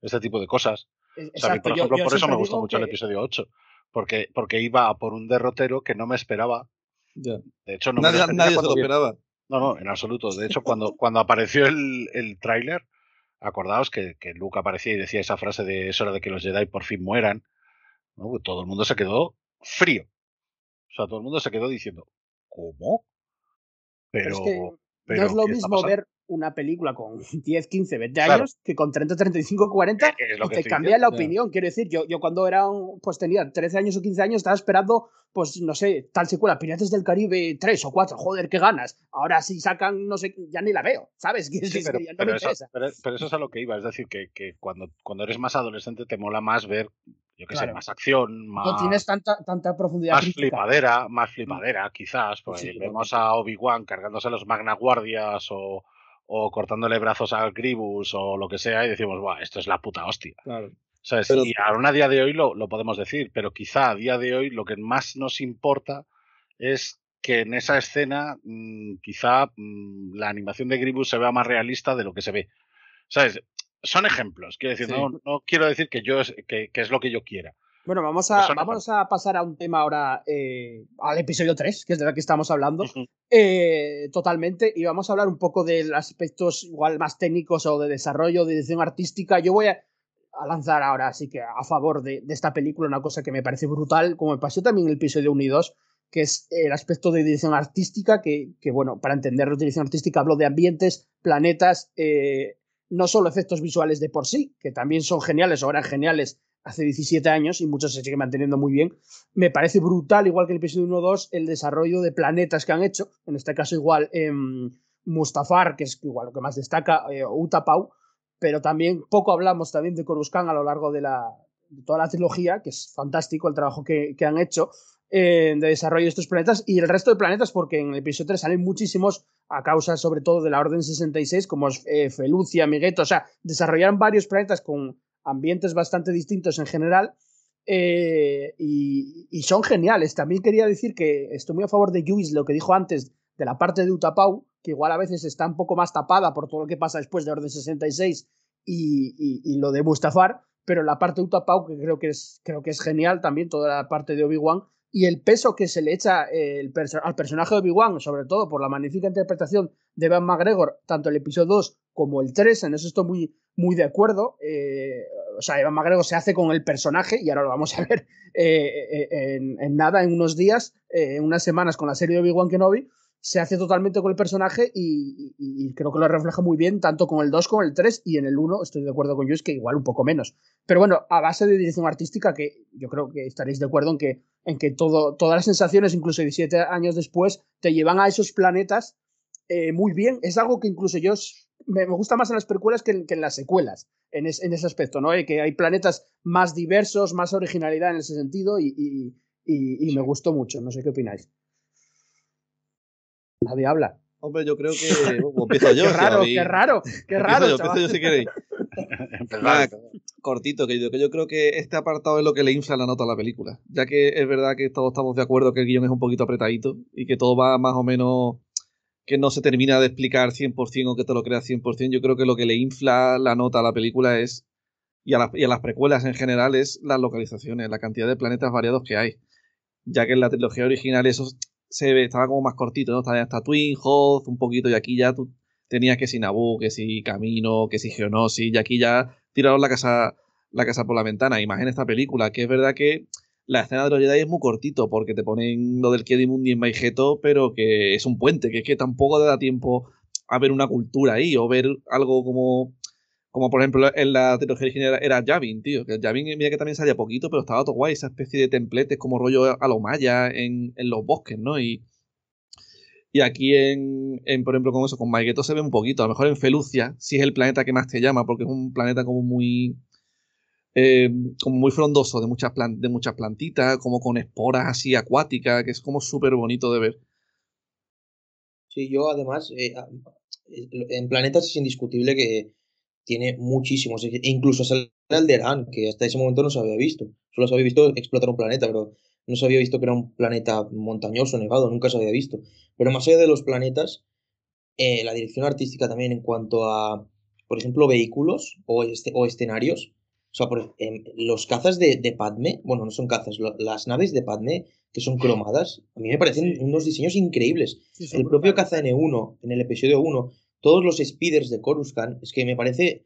Este tipo de cosas. O sea, a mí, por ejemplo, yo por eso me gustó mucho el episodio 8. Porque, porque iba a por un derrotero que no me esperaba Ya. De hecho, no Nadie, me lo nadie se lo esperaba. No, no, en absoluto. De hecho, cuando, cuando apareció el, el tráiler, acordaos que, que Luke aparecía y decía esa frase de es hora de que los Jedi por fin mueran. ¿no? Todo el mundo se quedó frío. O sea, todo el mundo se quedó diciendo, ¿cómo? Pero, es que pero no es lo ¿qué está mismo ver una película con 10, 15, 20 Claro. años que con 30, 35, 40 Eh, es lo y que te cambia la opinión. Quiero decir, yo, yo cuando era un, pues tenía 13 años o 15 años estaba esperando, pues no sé, tal secuela, Piratas del Caribe 3 o 4, joder, qué ganas. Ahora si sacan, no sé, ya ni la veo, ¿sabes? Sí, pero, no pero eso, pero- pero eso es a lo que iba. Es decir, que, que cuando, cuando eres más adolescente te mola más ver, yo qué sé, más acción, más, No tienes tanta, tanta profundidad más crítica. flipadera, más flipadera, quizás. Pues Sí, vemos a Obi-Wan cargándose a los Magna Guardias o, o cortándole brazos a Gribus o lo que sea y decimos, Buah, esto es la puta hostia. Claro. ¿Sabes? Pero- Y aún a día de hoy lo, lo podemos decir, pero quizá a día de hoy lo que más nos importa es que en esa escena mm, quizá mm, la animación de Gribus se vea más realista de lo que se ve. ¿Sabes? Son ejemplos, quiero decir, Sí. no, no quiero decir que yo es, que, que es lo que yo quiera. Bueno, vamos a, son vamos a pasar a un tema ahora, eh, al episodio 3, que es de lo que estamos hablando, Ujú. eh, totalmente, y vamos a hablar un poco de aspectos igual más técnicos o de desarrollo, de edición artística. Yo voy a, a lanzar ahora, así que a favor de, de esta película, una cosa que me parece brutal, como me pasó también en el episodio 1 y 2, que es el aspecto de dirección artística, que, que, bueno, para entender la dirección artística hablo de ambientes, planetas, eh, no solo efectos visuales de por sí, que también son geniales o eran geniales hace 17 años y muchos se siguen manteniendo muy bien. Me parece brutal, igual que el episodio 1-2, el desarrollo de planetas que han hecho. En este caso, igual em, Mustafar, que es igual lo que más destaca, eh, Utapau, pero también poco hablamos también de Coruscant a lo largo de, la, toda la trilogía, que es fantástico el trabajo que, que han hecho eh, de desarrollo de estos planetas y el resto de planetas, porque en el episodio 3 salen muchísimos a causa sobre todo de la Orden 66, como eh, Felucia, Migueto, o sea, desarrollaron varios planetas con ambientes bastante distintos en general eh, y, y, son geniales. También quería decir que estoy muy a favor de Lewis, lo que dijo antes de la parte de Utapau, que igual a veces está un poco más tapada por todo lo que pasa después de Orden 66 y, y, y lo de Mustafar, pero la parte de Utapau, que creo que es, creo que es genial también, toda la parte de Obi-Wan, y el peso que se le echa el perso al personaje de Obi-Wan, sobre todo por la magnífica interpretación de Ben McGregor, tanto el episodio 2 como el 3, en eso estoy muy, muy de acuerdo. Eh, o sea, Evan McGregor se hace con el personaje, y ahora lo vamos a ver eh, en, en, nada, en unos días, eh, en unas semanas con la serie de Obi-Wan Kenobi, se hace totalmente con el personaje y, y, y, creo que lo refleja muy bien, tanto con el 2 como el 3, y en el 1 estoy de acuerdo con Luis que igual un poco menos. Pero bueno, a base de dirección artística, que yo creo que estaréis de acuerdo en que, en que todo, todas las sensaciones, incluso 17 años después, te llevan a esos planetas eh, muy bien. Es algo que incluso yo me, me gusta más en las precuelas que en, que en las secuelas, en, es, en, ese aspecto, ¿no? Eh, que hay planetas más diversos, más originalidad en ese sentido, y, y, y me gustó mucho. No sé qué opináis. Nadie habla. Hombre, yo creo que. Bueno, empiezo yo. qué raro, qué raro, qué raro. Empiezo yo, empiezo yo si queréis. Nada, cortito, que yo, que yo creo que este apartado es lo que le infla la nota a la película. Ya que es verdad que todos estamos de acuerdo que el guion es un poquito apretadito y que todo va más o menos. que no se termina de explicar 100% o que te lo creas 100%. Yo creo que lo que le infla la nota a la película es. Y a, la, y a las precuelas en general es las localizaciones, la cantidad de planetas variados que hay. Ya que en la trilogía original eso se ve, estaba como más cortito, ¿no? Estaba hasta Twin, Hoth, un poquito, y aquí ya tú tenías que si Naboo, que si Camino, que si Geonosis, y aquí ya tiraron la casa, la casa por la ventana. Y más en esta película, que es verdad que la escena de los Jedi es muy cortito, porque te ponen lo del Kiedimundi en Maigeto, pero que es un puente, que es que tampoco te da tiempo a ver una cultura ahí, o ver algo como como por ejemplo en la trilogía original era Yavin, tío. Que Yavin, mira que también salía poquito, pero estaba todo guay, esa especie de templetes como rollo a lo maya en, en los bosques, ¿no? Y, y aquí en, en, por ejemplo, con eso, con Maigueto se ve un poquito. A lo mejor en Felucia sí es el planeta que más te llama, porque es un planeta como muy. Eh, como muy frondoso, de muchas, plan de muchas plantitas, como con esporas así acuáticas, que es como súper bonito de ver. Sí, yo además, eh, en planetas es indiscutible que tiene muchísimos, e incluso sale Alderaan, que hasta ese momento no se había visto. Solo se había visto explotar un planeta, pero no se había visto que era un planeta montañoso, nevado, nunca se había visto. Pero más allá de los planetas, eh, la dirección artística también en cuanto a, por ejemplo, vehículos o, este, o escenarios, O sea, por, em, los cazas de, de Padme, bueno, no son cazas, lo- las naves de Padme que son cromadas, a mí me parecen unos diseños increíbles. Sí, el propio caza N1, en el episodio 1, todos los speeders de Coruscant, es que me parece,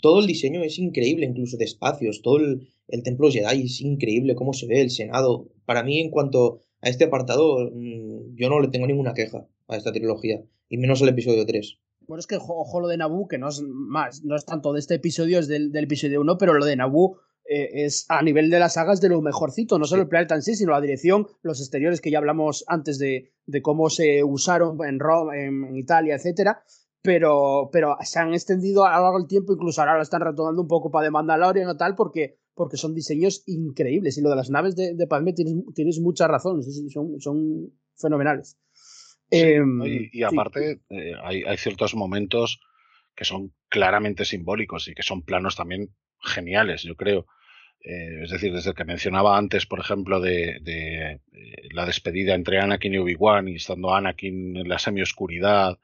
todo el diseño es increíble, incluso de espacios, todo el, el templo Jedi es increíble, cómo se ve el Senado. Para mí, en cuanto a este apartado, mm, yo no le tengo ninguna queja a esta trilogía, y menos al episodio 3. Bueno, es que ojo, lo de Naboo, que no es más, no es tanto de este episodio, es del, del episodio 1, pero lo de Naboo eh, es a nivel de las sagas de lo mejorcito, no solo el planeta en sí, sino la dirección, los exteriores que ya hablamos antes de, de cómo se usaron en Roma, en, en Italia, etcétera. Pero, pero se han extendido a lo largo del tiempo, incluso ahora lo están retomando un poco para de Mandalorian o tal, porque, porque son diseños increíbles. Y lo de las naves de, de Padme tienes, tienes mucha razón, sí, sí, son, son fenomenales. Em, Y, y sí. aparte, eh, hay, hay ciertos momentos que son claramente simbólicos y que son planos también geniales, yo creo. Eh, es decir, desde el que mencionaba antes, por ejemplo, de, de, eh, la despedida entre Anakin y Obi-Wan, y estando Anakin en la semioscuridad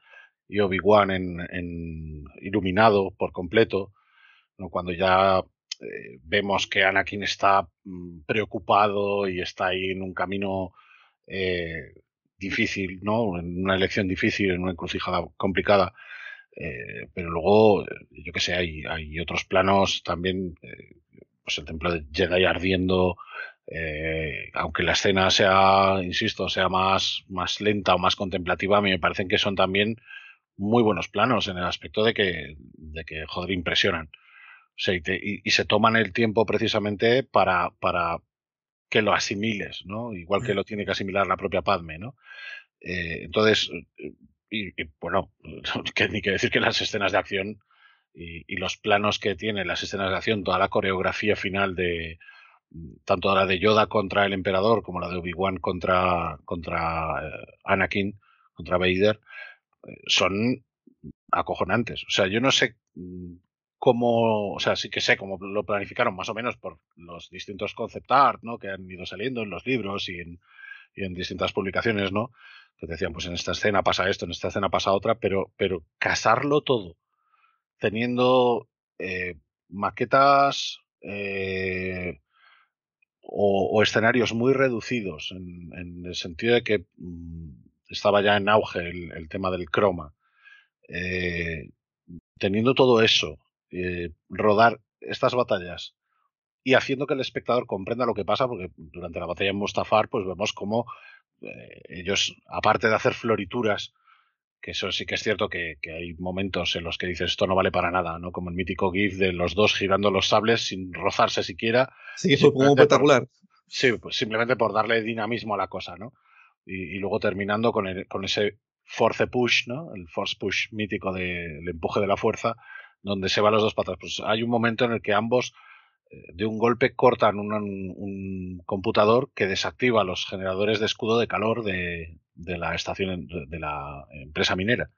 y Obi-Wan en, iluminado por completo, ¿no? cuando ya eh, vemos que Anakin está mm, preocupado y está ahí en un camino eh, difícil, ¿no? En una elección difícil, en una encrucijada complicada. Eh, pero luego, yo qué sé, hay, hay otros planos también, pues el templo de Jedi ardiendo, aunque la escena sea, insisto, sea más, más lenta o más contemplativa, a mí me parecen que son también muy buenos planos en el aspecto de que, de que joder, impresionan. O sea, y, te- y- y se toman el tiempo precisamente para, para que lo asimiles, ¿no? Igual que lo tiene que asimilar la propia Padme, ¿no? Eh, entonces, eh, y, y, bueno, que ni que decir que las escenas de acción y, y los planos que tienen las escenas de acción, toda la coreografía final de tanto la de Yoda contra el emperador como la de Obi-Wan contra, contra eh, Anakin, contra Vader, son acojonantes. O sea, yo no sé mm, cómo, o sea, sí que sé cómo lo planificaron más o menos por los distintos concept art, ¿no? Que han ido saliendo en los libros y en, distintas publicaciones, ¿no? Que decían, pues en esta escena pasa esto, en esta escena pasa otra, pero, pero casarlo todo, teniendo eh, maquetas eh, o, escenarios muy reducidos, en, en el sentido de que mm, estaba ya en auge el, el tema del croma. Eh, teniendo todo eso, eh, rodar estas batallas y haciendo que el espectador comprenda lo que pasa, porque durante la batalla en Mustafar, pues vemos cómo eh, ellos, aparte de hacer florituras, que eso sí que es cierto que, que hay momentos en los que dices esto no vale para nada, ¿no? Como el mítico GIF de los dos girando los sables sin rozarse siquiera. Sí, fue como por- espectacular. Sí, pues simplemente por darle dinamismo a la cosa, ¿no? Y, luego terminando con, con ese force push, ¿no? El force push mítico del empuje de la fuerza, donde se van los dos patas. Pues hay un momento en el que ambos eh, de un golpe cortan un, un computador que desactiva los generadores de escudo de calor de, de la estación, de, de la empresa minera.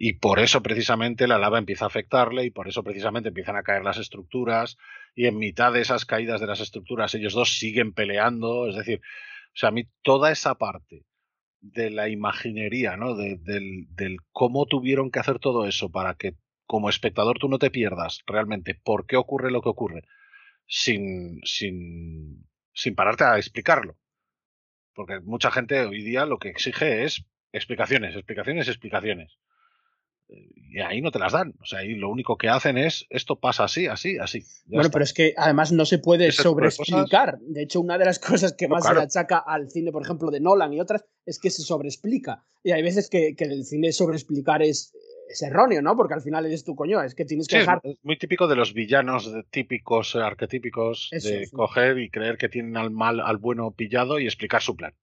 Y por eso precisamente la lava empieza a afectarle y por eso precisamente empiezan a caer las estructuras y en mitad de esas caídas de las estructuras ellos dos siguen peleando. Es decir, o sea, a mí toda esa parte de la imaginería, ¿no? De- del, del cómo tuvieron que hacer todo eso para que como espectador tú no te pierdas realmente por qué ocurre lo que ocurre sin, sin, sin pararte a explicarlo. Porque mucha gente hoy día lo que exige es explicaciones, explicaciones, explicaciones. Y ahí no te las dan. O sea, ahí lo único que hacen es esto pasa así, así, así. Bueno, está. pero es que además no se puede sobreexplicar. De hecho, una de las cosas que No, más se le achaca al cine, por ejemplo, de Nolan y otras, es que se sobreexplica. Y hay veces que, que el cine sobreexplicar es, es erróneo, ¿no? Porque al final eres tu coño, es que tienes que Sí, dejar. es muy típico de los villanos típicos, eh, arquetípicos, Eso, de sí. coger y creer que tienen al mal, al bueno pillado y explicar su plan.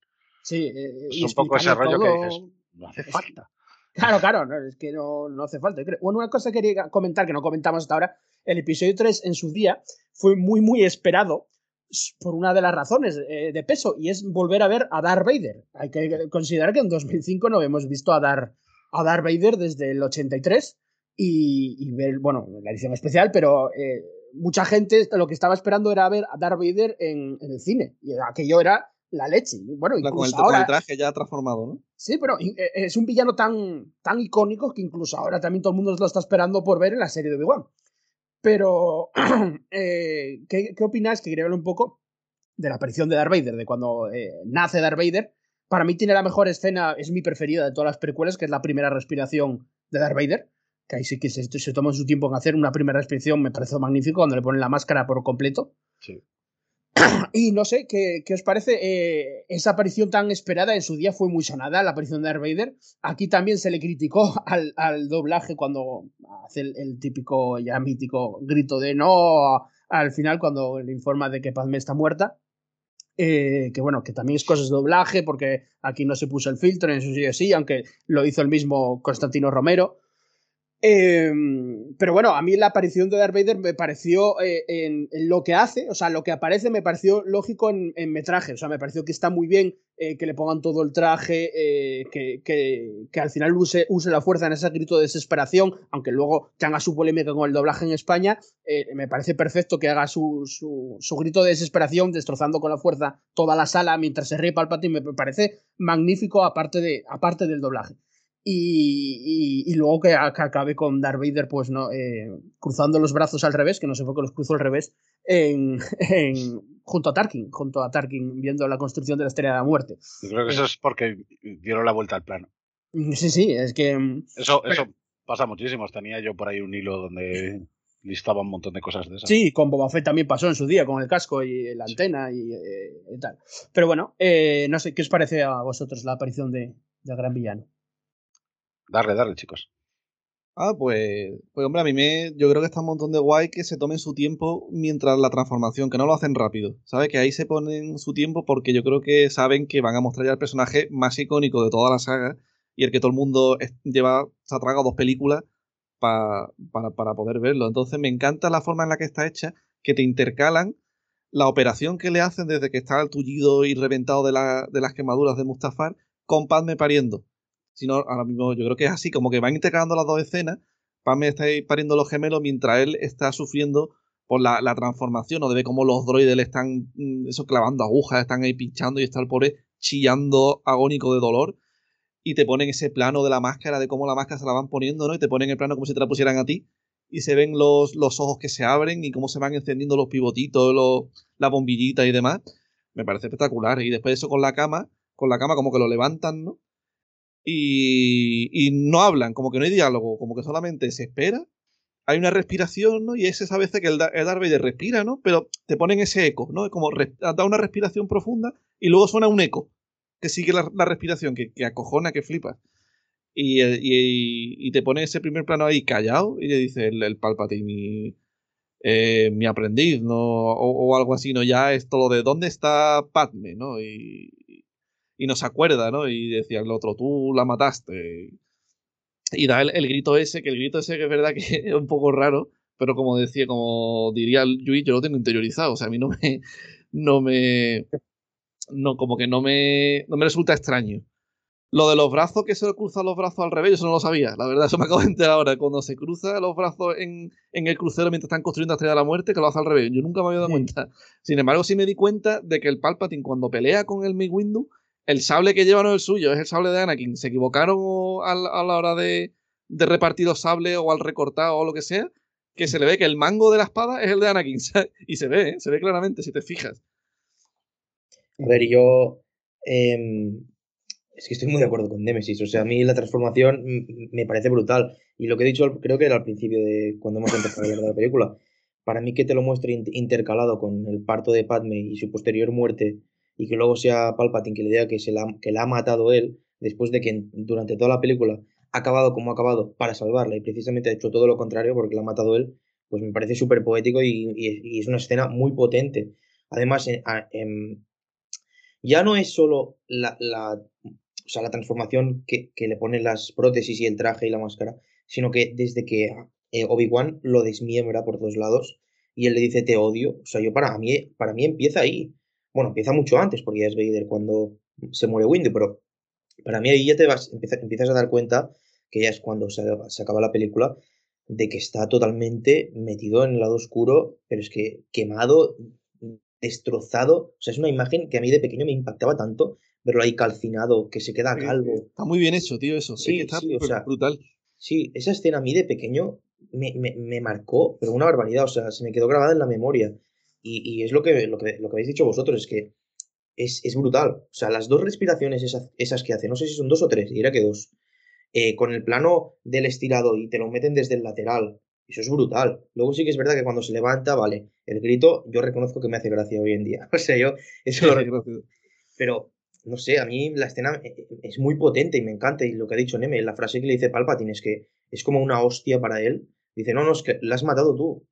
Sí, eh, Es un poco ese rollo que dices, no hace Es- falta. Claro, claro, no, es que no, no hace falta. creo. Bueno, una cosa que quería comentar que no comentamos hasta ahora, el episodio 3 en su día fue muy, muy esperado por una de las razones eh, de peso y es volver a ver a Darth Vader. Hay que considerar que en 2005 no hemos visto a Darth, a Darth Vader desde el 83 y, y ver, bueno, la edición especial, pero eh, mucha gente lo que estaba esperando era ver a Darth Vader en, en el cine y aquello era la leche. Bueno, La- con, el, incluso con el ahora, traje ya transformado, ¿no? Sí, pero eh, es un villano tan, tan icónico que incluso ahora también todo el mundo lo está esperando por ver en la serie de Obi-Wan. Pero, eh, ¿qué, ¿qué opináis? Que quería hablar un poco de la aparición de Darth Vader, de cuando eh, nace Darth Vader. Para mí tiene la mejor escena, es mi preferida de todas las precuelas, que es la primera respiración de Darth Vader. Que ahí sí que se, se toma su tiempo en hacer una primera respiración, me parece magnífico cuando le ponen la máscara por completo. Sí. Y no sé, ¿qué, qué os parece? Eh, esa aparición tan esperada en su día fue muy sonada, la aparición de Darth Vader. Aquí también se le criticó al, al doblaje cuando hace el, típico, ya mítico grito de no al final cuando le informa de que Padme está muerta. Eh, que bueno, que también es cosas de doblaje, porque aquí no se puso el filtro, en su sí, aunque lo hizo el mismo Constantino Romero. Eh, pero bueno, a mí la aparición de Darth Vader me pareció eh, en, lo que hace, o sea, lo que aparece me pareció lógico en, metraje, o sea, me pareció que está muy bien eh, que le pongan todo el traje, eh, que, que, que, al final use, use, la fuerza en ese grito de desesperación, aunque luego tenga su polémica con el doblaje en España, me parece perfecto que haga su, su, su, grito de desesperación destrozando con la fuerza toda la sala mientras se ríe Palpatine, me parece magnífico aparte, de, aparte del doblaje. Y, y, y, luego que, acabe con Darth Vader, pues no, eh, cruzando los brazos al revés, que no sé por qué los cruzó al revés, en, en, junto a Tarkin, junto a Tarkin, viendo la construcción de la Estrella de la Muerte. Yo creo que eso es porque dieron la vuelta al plano. Sí, sí, es que. mm, Eso, eso pasa muchísimo. Tenía yo por ahí un hilo donde listaba un montón de cosas de esas. Sí, con Boba Fett también pasó en su día, con el casco y la antena y, eh, y tal. Pero bueno, eh, no sé, ¿qué os parece a vosotros la aparición de, del gran villano? Darle, darle, chicos. Ah, pues, pues hombre, a mí me, yo creo que está un montón de guay que se tomen su tiempo mientras la transformación, que no lo hacen rápido, ¿sabes? Que ahí se ponen su tiempo porque yo creo que saben que van a mostrar ya el personaje más icónico de toda la saga y el que todo el mundo lleva, se ha tragado dos películas pa, para, para poder verlo. Entonces me encanta la forma en la que está hecha, que te intercalan la operación que le hacen desde que está el tullido y reventado de, la, de las quemaduras de Mustafar con Padme pariendo sino ahora mismo yo creo que es así, como que van intercalando las dos escenas, Padme está pariendo los gemelos mientras él está sufriendo por la, la transformación, o de ver cómo los droides le están mm, eso clavando agujas, están ahí pinchando y está el pobre chillando agónico de dolor, y te ponen ese plano de la máscara, de cómo la máscara se la van poniendo, ¿no? Y te ponen el plano como si te la pusieran a ti, y se ven los, los ojos que se abren y cómo se van encendiendo los pivotitos, los, la bombillita y demás. Me parece espectacular. Y después eso con la cama, con la cama como que lo levantan, ¿no? Y, no hablan, como que no hay diálogo, como que solamente se espera. Hay una respiración, ¿no? Y es esa vez que el, el Darth Vader respira, ¿no? Pero te ponen ese eco, ¿no? Como da una respiración profunda y luego suena un eco que sigue la, respiración, que, que, acojona, que flipa. Y, te pone ese primer plano ahí callado y le dice el, el Palpatine, eh, mi aprendiz, ¿no? O, o, algo así, ¿no? Ya es todo lo de dónde está Padme, ¿no? Y, y no se acuerda, ¿no? Y decía el otro, tú la mataste. Y da el, el, grito ese, que el grito ese que es verdad que es un poco raro, pero como decía, como diría Yui, yo lo tengo interiorizado, o sea, a mí no me, no me, no, como que no me, no me resulta extraño. Lo de los brazos, que se cruza los brazos al revés, eso no lo sabía, la verdad, eso me acabo de enterar ahora, cuando se cruza los brazos en, en el crucero mientras están construyendo la Estrella de la Muerte, que lo hace al revés, yo nunca me había dado sí. cuenta. Sin embargo, sí me di cuenta de que el Palpatine cuando pelea con el Mace Windu, el sable que lleva no es el suyo, es el sable de Anakin. Se equivocaron a, la hora de, de, repartir los sables o al recortar o lo que sea, que se le ve que el mango de la espada es el de Anakin. Y se ve, ¿eh? se ve claramente, si te fijas. A ver, yo. Eh, es que estoy muy de acuerdo con Nemesis. O sea, a mí la transformación me parece brutal. Y lo que he dicho, creo que era al principio de cuando hemos empezado a hablar de la película. Para mí, que te lo muestre intercalado con el parto de Padme y su posterior muerte y que luego sea Palpatine que le diga que, se la, que la ha matado él, después de que durante toda la película ha acabado como ha acabado para salvarla y precisamente ha hecho todo lo contrario porque la ha matado él, pues me parece súper poético y, es una escena muy potente. Además, ya no es solo la, la, o sea, la transformación que, que, le ponen las prótesis y el traje y la máscara, sino que desde que eh, Obi-Wan lo desmiembra por todos lados y él le dice te odio, o sea, yo para mí, para mí empieza ahí bueno, empieza mucho antes, porque ya es Vader cuando se muere Windu, pero para mí ahí ya te vas, empiezas, empiezas a dar cuenta que ya es cuando se, se, acaba la película, de que está totalmente metido en el lado oscuro, pero es que quemado, destrozado. O sea, es una imagen que a mí de pequeño me impactaba tanto, verlo ahí calcinado, que se queda calvo. Está muy bien hecho, tío, eso. Sí, está sí, o sea, brutal. Sí, esa escena a mí de pequeño me, me, me marcó, pero una barbaridad, o sea, se me quedó grabada en la memoria. Y, y es lo que, lo, que, lo que habéis dicho vosotros, es que es, es brutal. O sea, las dos respiraciones esas, esas que hace, no sé si son dos o tres, y era que dos, eh, con el plano del estirado y te lo meten desde el lateral, eso es brutal. Luego sí que es verdad que cuando se levanta, vale, el grito yo reconozco que me hace gracia hoy en día. O sea, yo eso lo reconozco. Pero, no sé, a mí la escena eh, es muy potente y me encanta. Y lo que ha dicho Neme, la frase que le dice Palpatine es que es como una hostia para él. Dice, no, no, es que la has matado tú.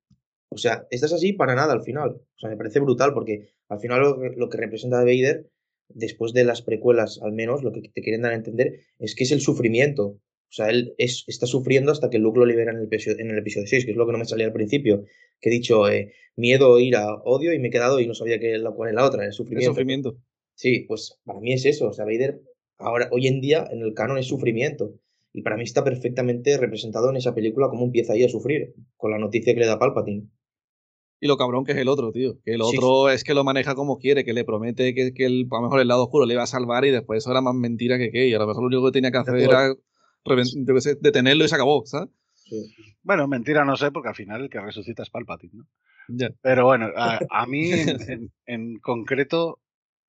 O sea, estás así para nada al final. O sea, me parece brutal porque al final lo, que- lo que representa Vader, después de las precuelas al menos, lo que te quieren dar a entender es que es el sufrimiento. O sea, él es, está sufriendo hasta que Luke lo libera en el, episodio, en el episodio 6, que es lo que no me salía al principio. Que he dicho eh, miedo, ira, odio y me he quedado y no sabía qué, la, cuál es la otra, el El sufrimiento. sufrimiento. Sí, pues para mí es eso. O sea, Vader ahora, hoy en día, en el canon es sufrimiento. Y para mí está perfectamente representado en esa película cómo empieza ahí a sufrir, con la noticia que le da Palpatine. Y lo cabrón que es el otro, tío. Que el Sí, otro es que lo maneja como quiere, que le promete que, que el, a lo mejor el lado oscuro le iba a salvar y después eso era más mentira que qué. Y a lo mejor lo único que tenía que hacer era detenerlo y se acabó, ¿sabes? Sí. Bueno, mentira no sé, porque al final el que resucita es Palpatine, ¿no? Pero bueno, a, a mí en, en- en concreto,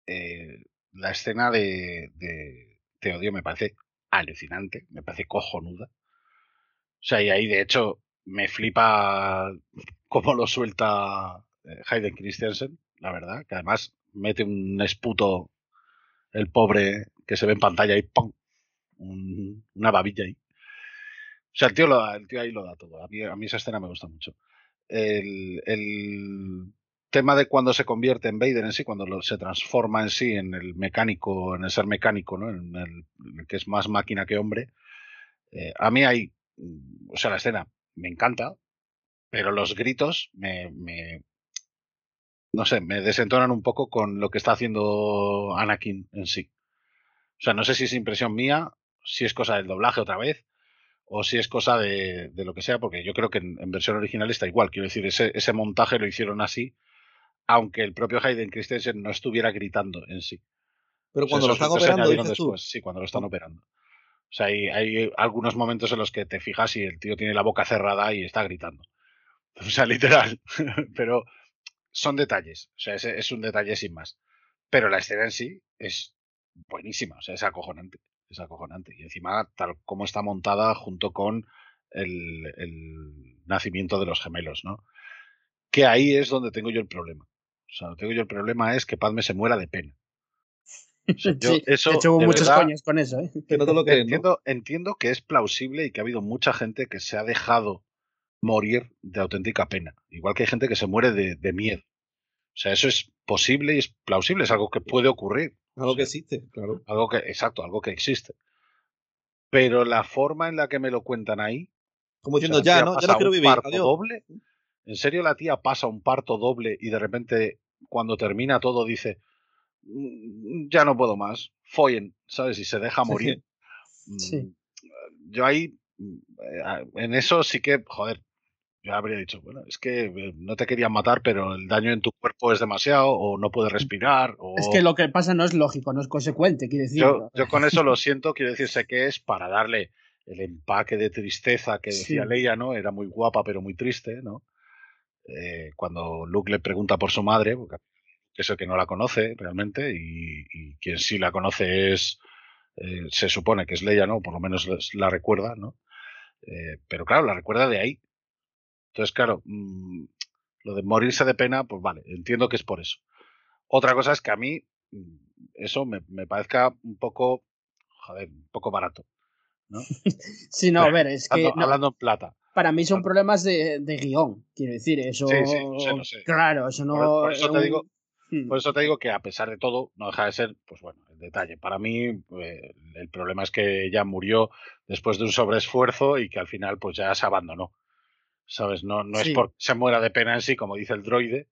eh, la escena de, de Te odio me parece alucinante, me parece cojonuda. O sea, y ahí de hecho me flipa cómo lo suelta eh, Hayden Christensen, la verdad, que además mete un esputo el pobre que se ve en pantalla y ¡pum! Un- una babilla ahí. O sea, el tío, lo da- el tío ahí lo da todo. A mí, a mí esa escena me gusta mucho. El, el tema de cuando se convierte en Vader en sí, cuando lo- se transforma en sí en el mecánico, en el ser mecánico, ¿no? En el, que es más máquina que hombre. eh, a mí ahí, mm, o sea, la escena me encanta, pero los gritos me, me- no sé, me desentonan un poco con lo que está haciendo Anakin en sí. O sea, no sé si es impresión mía, si es cosa del doblaje otra vez, o si es cosa de, de lo que sea, porque yo creo que en, en versión original está igual. Quiero decir, ese, ese montaje lo hicieron así, aunque el propio Hayden Christensen no estuviera gritando en sí. Pero O sea, cuando lo están operando, dices tú. sí, cuando lo están operando. O sea, hay, hay algunos momentos en los que te fijas y el tío tiene la boca cerrada y está gritando. O sea, literal. Pero son detalles. O sea, es, es un detalle sin más. Pero la escena en sí es buenísima. O sea, es acojonante. Es acojonante. Y encima, tal como está montada junto con el, el nacimiento de los gemelos, ¿no? Que ahí es donde tengo yo el problema. O sea, donde tengo yo el problema es que Padme se muera de pena. Yo Sí, eso, de hecho, hubo de muchos verdad, coños con eso, ¿eh? Que no te lo crees, ¿no? entiendo, entiendo que es plausible y que ha habido mucha gente que se ha dejado morir de auténtica pena. Igual que hay gente que se muere de, de miedo. O sea, eso es posible y es plausible, es algo que puede ocurrir. Algo que existe, claro. Algo que, exacto, algo que existe. Pero la forma en la que me lo cuentan ahí. Como o sea, diciendo, ya, ¿no? Ya no quiero vivir. parto Adiós. doble. ¿En serio la tía pasa un parto doble y de repente, cuando termina todo, dice, "Mm, ya no puedo más, follen, ¿sabes? Y se deja morir. Sí. Mm, Yo ahí, mm, eh, en eso sí que, joder, yo habría dicho, bueno, es que eh, no te querían matar, pero el daño en tu cuerpo es demasiado, o no puedes respirar, o... Es que lo que pasa no es lógico, no es consecuente, quiere decir. Yo, yo con eso lo siento, quiero decir, sé que es para darle el empaque de tristeza que decía Sí. Leia, ¿no? Era muy guapa, pero muy triste, ¿no? Eh, cuando Luke le pregunta por su madre, porque es el que no la conoce realmente, y, y quien sí la conoce es, eh, se supone que es Leia, ¿no? Por lo menos la recuerda, ¿no? Eh, pero claro, la recuerda de ahí. Entonces, claro, mm, lo de morirse de pena, pues vale, entiendo que es por eso. Otra cosa es que a mí mm, eso me, me parezca un poco, joder, un poco barato. ¿no? Sí, no, a ver, es que hablando, no, hablando en plata. para mí son problemas de, de guion, quiero decir, eso. Sí, sí, no sé, no sé. Claro, eso no. Por, por eso es te digo, Hmm. por eso te digo que a pesar de todo, no deja de ser, pues bueno, el detalle. Para mí, eh, el problema es que ella murió después de un sobreesfuerzo y que al final, pues ya se abandonó. ¿Sabes? No, no Sí. es porque se muera de pena en sí, como dice el droide,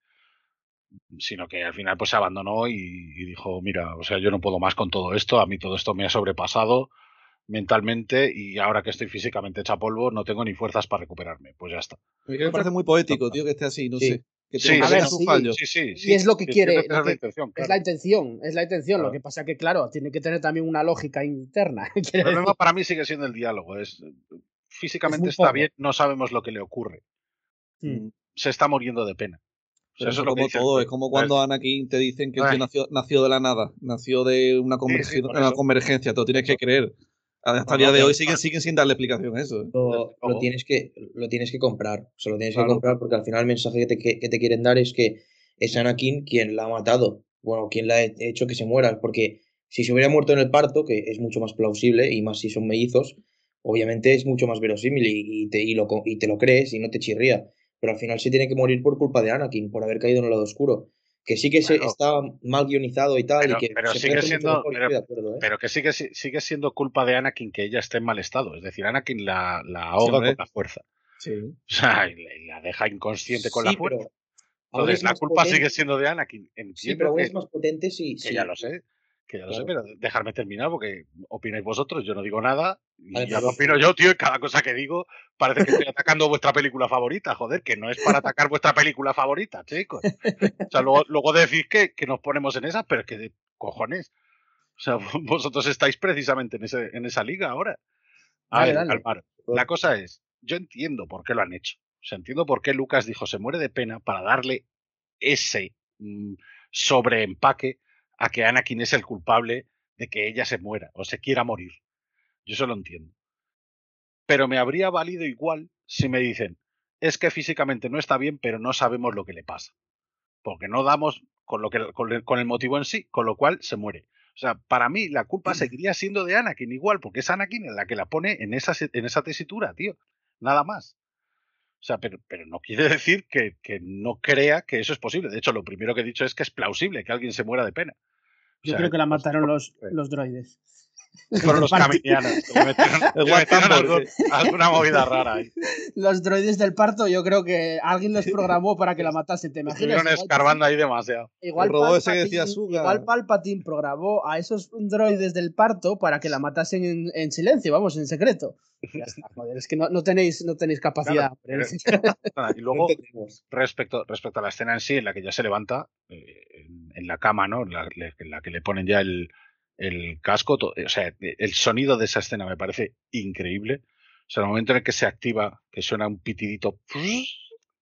sino que al final pues se abandonó y, y dijo, mira, o sea, yo no puedo más con todo esto, a mí todo esto me ha sobrepasado mentalmente y ahora que estoy físicamente hecha polvo no tengo ni fuerzas para recuperarme. Pues ya está. Me parece muy poético, tío, que esté así, no Sí. sé. Que Sí, a ver, sí. Sí, sí, Y sí. es lo que quiere, entiendo que lo es la intención, Es claro. la intención, es la intención. Lo Claro. que pasa que, claro, tiene que tener también una lógica interna. El problema para mí sigue siendo el diálogo. Es, físicamente muy está poco. bien, no sabemos lo que le ocurre. Mm. Se está muriendo de pena. Pero eso es lo como todo, es como cuando ¿sabes? Anakin te dicen que tío nació, nació de la nada, nació de una, conversi- por una eso. convergencia, te lo tienes que creer. Hasta el día de hoy siguen, siguen sin darle explicación a eso. ¿eh? Lo, lo tienes que, lo tienes que comprar. O sea, lo tienes Claro. que comprar porque al final el mensaje que te, que- que te quieren dar es que es Anakin quien la ha matado. Bueno, quien la ha hecho que se muera. Porque si se hubiera muerto en el parto, que es mucho más plausible, y más si son mellizos, obviamente es mucho más verosímil y, y te, y, lo, y te lo crees y no te chirría. Pero al final se tiene que morir por culpa de Anakin, por haber caído en el lado oscuro. Que sí que se, está mal guionizado y tal, Pero- y que pero sigue siendo- pero- acuerdo, ¿eh? Pero que sigue, si- sigue siendo culpa de Anakin que ella esté en mal estado. Es decir, Anakin la, la ahoga con la fuerza. Sí. O sea, y la, y la deja inconsciente con Sí, la fuerza. pero Entonces, es la culpa sigue siendo de Anakin. Sí, Entiendo pero aún que, es más potente si, si- ya lo sé. Que ya lo sé, pero dejarme terminar porque opináis vosotros, yo no digo nada. Y ya lo opino yo, tío, y cada cosa que digo parece que estoy atacando vuestra película favorita. Joder, que no es para atacar vuestra película favorita, chicos. O sea, luego, luego decís que, que nos ponemos en esa, pero es que de cojones. O sea, vosotros estáis precisamente en, ese, en esa liga ahora. A ver. La cosa es, yo entiendo por qué lo han hecho. O sea, entiendo por qué Lucas dijo se muere de pena para darle ese mm, sobreempaque a que Anakin es el culpable de que ella se muera o se quiera morir. Yo eso lo entiendo. Pero me habría valido igual si me dicen, es que físicamente no está bien, pero no sabemos lo que le pasa. Porque no damos con, lo que, con, el, con el motivo en sí, con lo cual se muere. O sea, para mí la culpa seguiría siendo de Anakin igual, porque es Anakin la que la pone en esa, en esa tesitura, tío. Nada más. O sea, pero, pero no quiere decir que, que no crea que eso es posible. De hecho, lo primero que he dicho es que es plausible que alguien se muera de pena. O Yo sea, creo que la pues, mataron los, los droides. Fueron los caminianos. que metieron- algún- alguna movida rara ahí. Los droides del parto, yo creo que alguien los programó para que la matasen. ¿Te imaginas? Estuvieron escarbando ahí demasiado. Igual Palpatine- decía Suga. igual Palpatine programó a esos droides del parto para que la matasen en, en silencio, vamos, en secreto. Ya está, joder, es que no, no tenéis, no tenéis capacidad. Claro. Nada, Y luego, respecto, respecto a la escena en sí, en la que ya se levanta eh, en, en la cama, ¿no? En la, le- en la que le ponen ya el, el casco. to- o sea, el sonido de esa escena me parece increíble. O sea, el momento en el que se activa, que suena un pitidito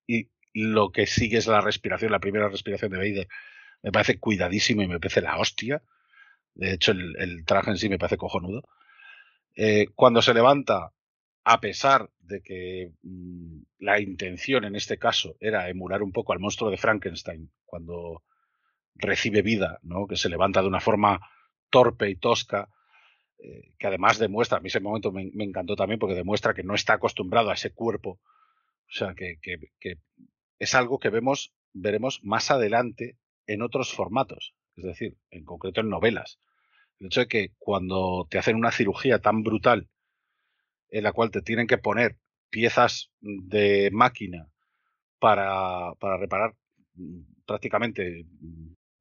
y lo que sigue es la respiración, la primera respiración de Vader, me parece cuidadísimo y me parece la hostia. De hecho, el, el traje en sí me parece cojonudo. Eh, cuando se levanta, a pesar de que mm, la intención en este caso era emular un poco al monstruo de Frankenstein cuando recibe vida, ¿no? que se levanta de una forma torpe y tosca, eh, que además demuestra, a mí ese momento me, encantó también porque demuestra que no está acostumbrado a ese cuerpo, o sea, que, que- es algo que vemos, veremos más adelante en otros formatos, es decir, en concreto en novelas. El hecho de que cuando te hacen una cirugía tan brutal en la cual te tienen que poner piezas de máquina para, para reparar mm, prácticamente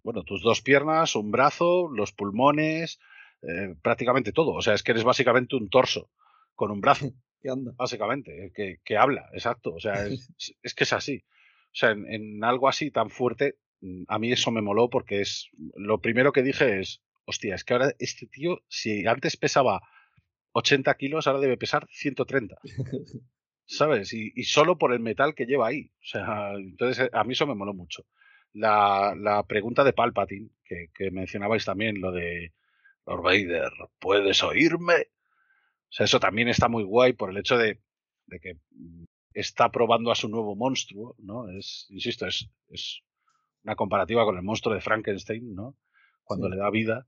bueno, tus dos piernas, un brazo, los pulmones, eh, prácticamente todo. O sea, es que eres básicamente un torso con un brazo, ¿Qué anda? básicamente, eh, que, que habla, exacto. O sea, es, es- que es así. O sea, en, en algo así tan fuerte, mm, a mí eso me moló porque es lo primero que dije es, hostia, es que ahora este tío, si antes pesaba 80 kilos, ahora debe pesar 130. ¿Sabes? Y, y solo por el metal que lleva ahí. O sea, entonces eh, a mí eso me moló mucho. La, la pregunta de Palpatine, que, que mencionabais también, lo de Lord Vader, ¿puedes oírme? O sea, eso también está muy guay por el hecho de, de que mm, está probando a su nuevo monstruo, ¿no? Es, insisto, es, es una comparativa con el monstruo de Frankenstein, ¿no? Cuando Sí. le da vida,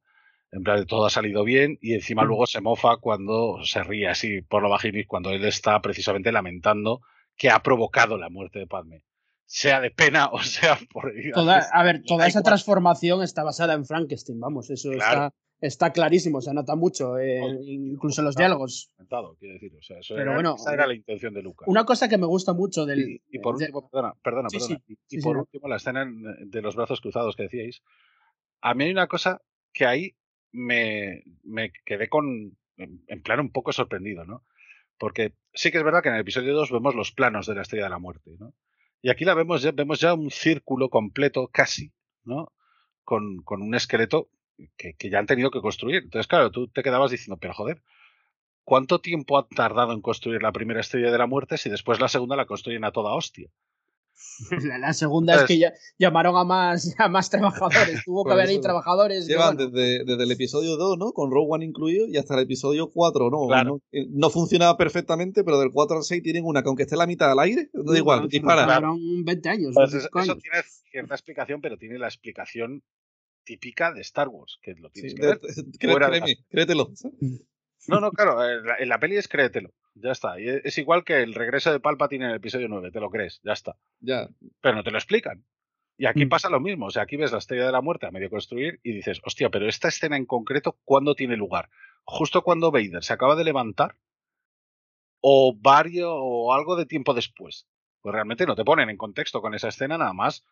en plan de todo ha salido bien y encima luego se mofa cuando se ríe así por lo bajinis, cuando él está precisamente lamentando que ha provocado la muerte de Padme. Sea de pena o sea por. Toda, a ver, Da toda esa transformación está basada en Frankenstein, vamos, eso Claro. está, está clarísimo, se nota mucho, eh, incluso en los diálogos. Quiero decir. O sea, eso Pero era, bueno, esa era la intención de Lucas. Una cosa que me gusta mucho del... Y, y por de- último, perdona, perdona, Sí, perdona. sí, y sí, por último, la escena en- de los brazos cruzados que decíais. A mí hay una cosa que ahí me, me quedé con, en en plan un poco sorprendido, ¿no? Porque sí que es verdad que en el episodio 2 vemos los planos de la Estrella de la Muerte, ¿no? Y aquí la vemos ya, vemos ya un círculo completo, casi, ¿no? Con, con un esqueleto que, que ya han tenido que construir. Entonces, claro, tú te quedabas diciendo, pero joder, ¿cuánto tiempo ha tardado en construir la primera estrella de la muerte si después la segunda la construyen a toda hostia? La, la segunda es que ya llamaron a más, a más trabajadores. Tuvo que haber ahí trabajadores. que, Llevan bueno, desde, desde el episodio 2, ¿no? Con Rogue One incluido, y hasta el episodio 4, ¿no? Claro. No, eh, no funcionaba perfectamente, pero del 4 al 6 tienen una que aunque esté la mitad al aire, no da igual, bueno, dispara. tardaron 20 años. Pues 25 eso, tiene cierta explicación, pero tiene la explicación típica de Star Wars, que lo tienes Sí, que ver. créetelo. No, no, claro, en la, en la peli es créetelo, ya está. Y es igual que el regreso de Palpatine en el episodio 9, te lo crees, ya está. Ya. Pero no te lo explican. Y aquí Mm. pasa lo mismo, o sea, aquí ves la estrella de la muerte a medio construir y dices, hostia, pero esta escena en concreto, ¿cuándo tiene lugar? ¿Justo cuando Vader se acaba de levantar? ¿O varios o algo de tiempo después? Pues realmente no te ponen en contexto con esa escena nada más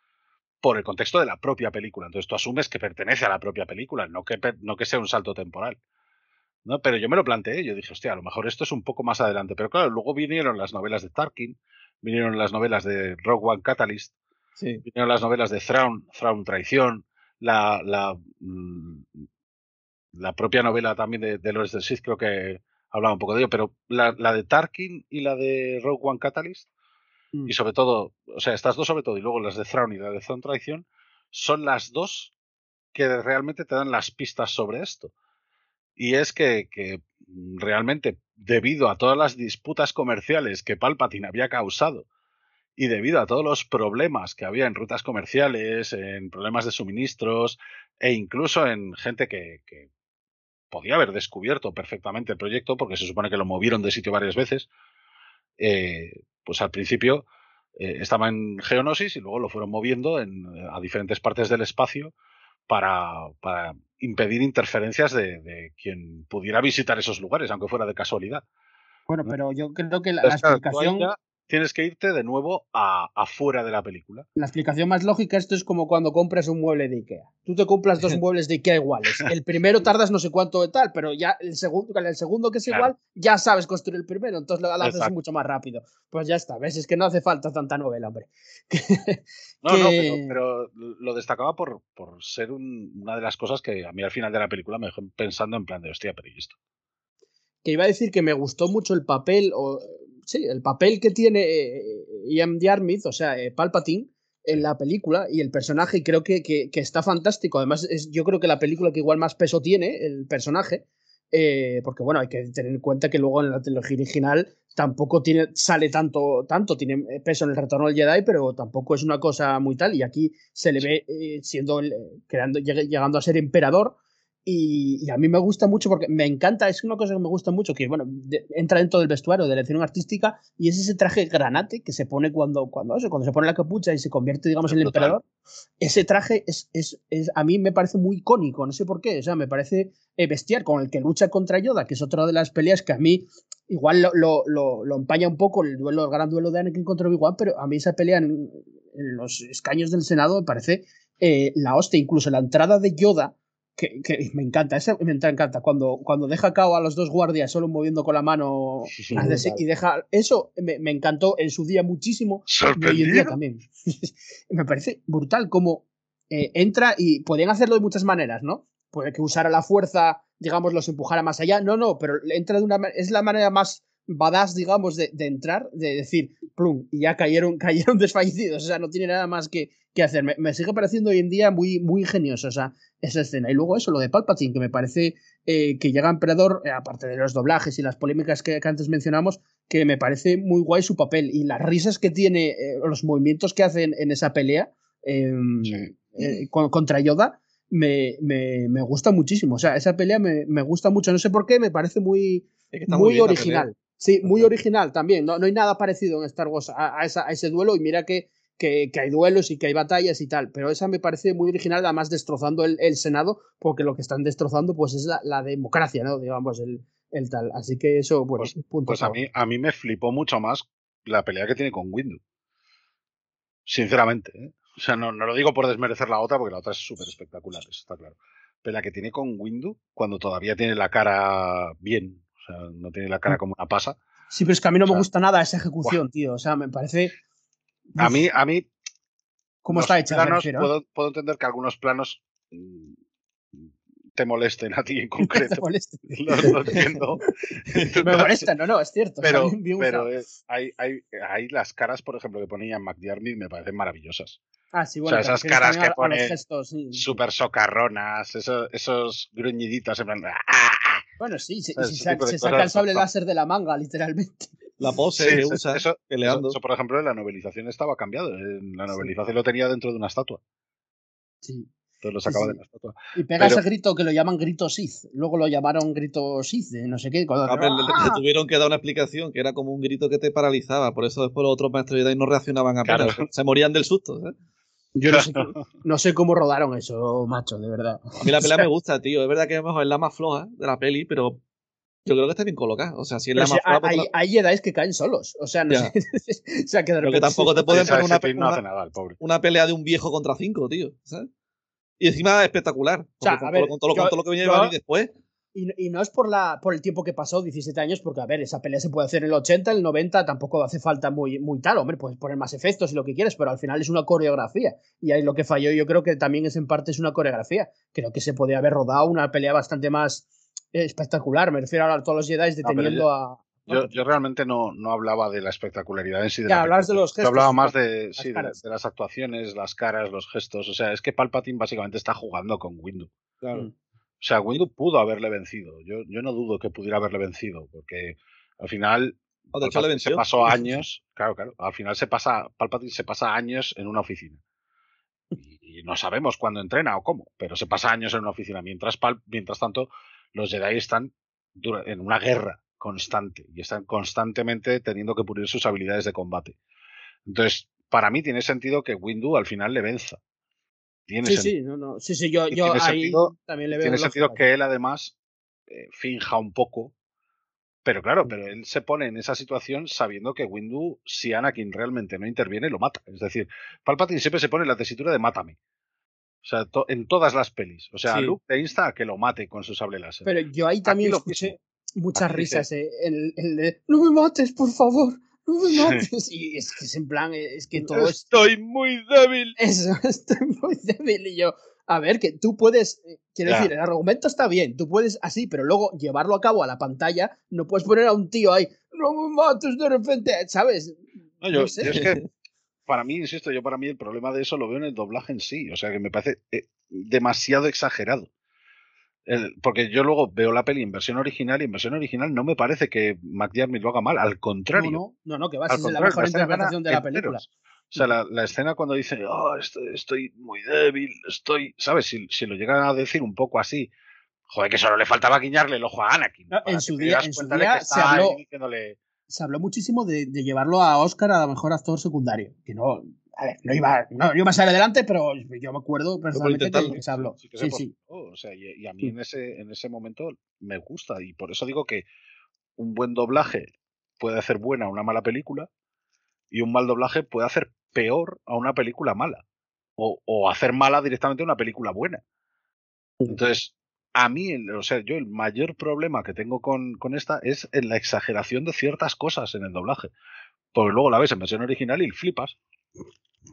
por el contexto de la propia película. Entonces tú asumes que pertenece a la propia película, no que, no que sea un salto temporal. ¿No? Pero yo me lo planteé, yo dije, hostia, a lo mejor esto es un poco más adelante. Pero claro, luego vinieron las novelas de Tarkin, vinieron las novelas de Rogue One Catalyst, Sí. vinieron las novelas de Thrawn, Thrawn Traición, la, la, mm, la propia novela también de, de Lores del Sith, creo que hablaba un poco de ello, pero la, la de Tarkin y la de Rogue One Catalyst, Mm. y sobre todo, o sea, estas dos sobre todo, y luego las de Thrawn y la de Thrawn Traición, son las dos que realmente te dan las pistas sobre esto. Y es que, mm, realmente, debido a todas las disputas comerciales que Palpatine había causado, y debido a todos los problemas que había en rutas comerciales, en problemas de suministros, e incluso en gente que, podía haber descubierto perfectamente el proyecto, porque se supone que lo movieron de sitio varias veces, eh, pues al principio eh, estaba en Geonosis y luego lo fueron moviendo en, a diferentes partes del espacio para, para impedir interferencias de, de quien pudiera visitar esos lugares, aunque fuera de casualidad. Bueno, pero yo creo que la, explicación. ya tienes que irte de nuevo a, afuera de la película. La explicación más lógica esto es como cuando compras un mueble de Ikea. Tú te compras dos muebles de Ikea iguales. El primero tardas no sé cuánto de tal, pero ya el segundo, el segundo que es Claro. igual, ya sabes construir el primero, entonces lo haces Exacto. mucho más rápido. Pues ya está, ves, es que no hace falta tanta novela, hombre. No, no, pero, pero lo destacaba por, por ser un- una de las cosas que a mí al final de la película me dejó pensando en plan de, hostia, pero ¿y esto? que iba a decir que me gustó mucho el papel, o sí, el papel que tiene eh, Ian Diarmid, o sea, eh, Palpatine, en la película y el personaje, y creo que, que- que está fantástico. Además, es, yo creo que la película que igual más peso tiene, el personaje, eh, porque bueno, hay que tener en cuenta que luego en la trilogía original tampoco tiene, sale tanto, tanto, tiene eh, peso en el retorno del Jedi, pero tampoco es una cosa muy tal, y aquí se le ve eh, siendo, el- creando, lleg- llegando a ser emperador, y, y a mí me gusta mucho porque me encanta, es una cosa que me gusta mucho, que bueno, de- entra dentro del vestuario de la dirección artística y es ese traje granate que se pone cuando, cuando, eso, cuando se pone la capucha y se convierte, digamos, en el emperador. Ese traje es, es, es- a mí me parece muy icónico, no sé por qué, o sea, me parece eh, bestial, con el que lucha contra Yoda, que es otra de las peleas que a mí igual lo, lo, lo, lo empaña un poco el duelo, el gran duelo de Anakin contra Obi-Wan, pero a mí esa pelea en, en los escaños del Senado me parece eh, la hostia, incluso la entrada de Yoda que, que me encanta, esa me encanta. Cuando, cuando deja cao a los dos guardias solo moviendo con la mano y deja. Eso me, me encantó en su día muchísimo. Y hoy en día también. me parece brutal como eh, entra y podían hacerlo de muchas maneras, ¿no? Puede que usara la fuerza, digamos, los empujara más allá. No, no, pero entra de una es la manera más badass, digamos, de, de entrar, de decir, plum, y ya cayeron, cayeron desfallecidos. O sea, no tiene nada más que, que hacer. Me, me sigue pareciendo hoy en día muy, muy ingenioso esa, esa escena. Y luego eso, lo de Palpatine, que me parece eh, que llega Emperador, eh, aparte de los doblajes y las polémicas que, que antes mencionamos, que me parece muy guay su papel. Y las risas que tiene, eh, los movimientos que hacen en esa pelea eh, con- contra Yoda, me, me, me gusta muchísimo. O sea, esa pelea me, me gusta mucho. No sé por qué, me parece muy, Es que está muy original. Sí, muy original también. No, no hay nada parecido en Star Wars a, a esa- a ese duelo. Y mira que, que, que hay duelos y que hay batallas y tal. Pero esa me parece muy original, además destrozando el, el Senado, porque lo que están destrozando pues es la, la democracia, ¿no? Digamos, el, el tal. Así que eso, bueno, punto Pues a mí, a mí me flipó mucho más la pelea que tiene con Windu. Sinceramente, ¿eh? O sea, no, no lo digo por desmerecer la otra, porque la otra es súper espectacular, eso está claro. Pero la que tiene con Windu, cuando todavía tiene la cara bien, o sea, no tiene la cara como una pasa. Sí, pero es que a mí no o me gusta nada esa ejecución, tío. O sea, me parece. A mí, a mí, ¿Cómo está hecha? planos, puedo, puedo entender que algunos planos mm, te molesten a ti en concreto. Te molesta. lo, lo entiendo. Me molesta, no, no, es cierto. Pero, bien pero eh, hay, hay, hay las caras, por ejemplo, que ponía McDiarmid me parecen maravillosas. Ah, sí, o bueno, sea, te esas caras que pone sí. súper socarronas, esos, esos gruñiditos en plan... Bueno, sí, se, se saca el sable láser de la manga, literalmente. La pose Sí, que usa eso, peleando. eso, por ejemplo, en la novelización estaba cambiado. En la novelización lo tenía dentro de una estatua. Sí. Entonces lo sacaba de la estatua. Y pega Pero- ese grito que lo llaman grito Sith. Luego lo llamaron grito Sith, de no sé qué. cuando- A ver, le, le ¡Ah! tuvieron que dar una explicación que era como un grito que te paralizaba. Por eso después los otros maestros Jedi no reaccionaban apenas. Claro. Se morían del susto. ¿eh? Yo no sé, no sé cómo rodaron eso, macho, de verdad. A mí la pelea me gusta, tío. Es verdad que a lo mejor es la más floja de la peli, pero yo creo que está bien colocada. O sea, si es la si más floja, pues hay, hay Jedi que caen solos. O sea, no sé. o sea, que de Pero que tampoco te pueden poner una, una- nada, una pelea de un viejo contra cinco, tío. ¿sabes? Y encima espectacular. porque sea, con, ver, con todo lo- yo- con todo lo que venía yo- a venir después. Y, y no es por, la, por el tiempo que pasó, 17 años, porque a ver, esa pelea se puede hacer en el 80, en el 90, tampoco hace falta muy, muy tal, hombre, puedes poner más efectos y lo que quieres, pero al final es una coreografía. Y ahí lo que falló yo creo que también es en parte es una coreografía. Creo que se podía haber rodado una pelea bastante más espectacular. Me refiero a todos los Jedi deteniendo yo- a... Yo, yo realmente no, no hablaba de la espectacularidad en sí. De Ya, la hablabas de los Yo gestos, hablaba sí, más de, sí, de, las actuaciones, las caras, los gestos. O sea, es que Palpatine básicamente está jugando con Windu. Claro. Mm. O sea, Windu pudo haberle vencido. Yo, yo no dudo que pudiera haberle vencido, porque al final Oh, de hecho, le Palpatine se pasó años, claro, claro, al final se pasa, Palpatine se pasa años en una oficina. Y, y no sabemos cuándo entrena o cómo, pero se pasa años en una oficina. Mientras, Pal- mientras tanto, los Jedi están en una guerra constante y están constantemente teniendo que pulir sus habilidades de combate. Entonces, para mí tiene sentido que Windu al final le venza. Tiene Sí, sentido. sí, no, no. Sí, sí, yo, yo tiene ahí sentido- también le veo Tiene sentido que él además eh, finja un poco. Pero claro, pero él se pone en esa situación sabiendo que Windu, si Anakin realmente no interviene, lo mata. Es decir, Palpatine siempre se pone en la tesitura de mátame. O sea, to- en todas las pelis. O sea, Sí. Luke le insta a que lo mate con su sable láser. Pero yo ahí también escuché muchas Aquí risas. eh, el, el de, no me mates, por favor, no me Sí. mates. Y es que es en plan, eh, es que todo es... Estoy muy débil. Eso, estoy muy débil. Y yo, a ver, que tú puedes, eh, quiero decir, el argumento está bien, tú puedes así, pero luego llevarlo a cabo a la pantalla, no puedes poner a un tío ahí, no me mates de repente, ¿sabes? No, yo, No sé. yo es que, para mí, insisto, yo para mí el problema de eso lo veo en el doblaje en sí. O sea, que me parece eh, demasiado exagerado. El- porque yo luego veo la peli en versión original y en versión original no me parece que McDiarmid lo haga mal, al contrario. No, no, no, que va, Al si es la mejor la interpretación de la enteros. película. O sea, la, la escena cuando dice, oh, estoy, estoy muy débil, estoy, ¿sabes? Si, si lo llegan a decir un poco así, joder, que solo le faltaba guiñarle el ojo a Anakin. No, en su día- en su día se habló- Se habló muchísimo de, de llevarlo a Oscar a mejor actor secundario, que no, a ver, no iba, no, iba a salir adelante, pero yo me acuerdo personalmente que, que se habló. Sí, Sí, sí. postuló, O sea, y, y a mí en ese, en ese momento me gusta. Y por eso digo que un buen doblaje puede hacer buena una mala película y un mal doblaje puede hacer peor a una película mala. O, o hacer mala directamente una película buena. Entonces, a mí, el- o sea, yo el mayor problema que tengo con, con esta es en la exageración de ciertas cosas en el doblaje. Porque luego la ves en versión original y flipas. Bueno,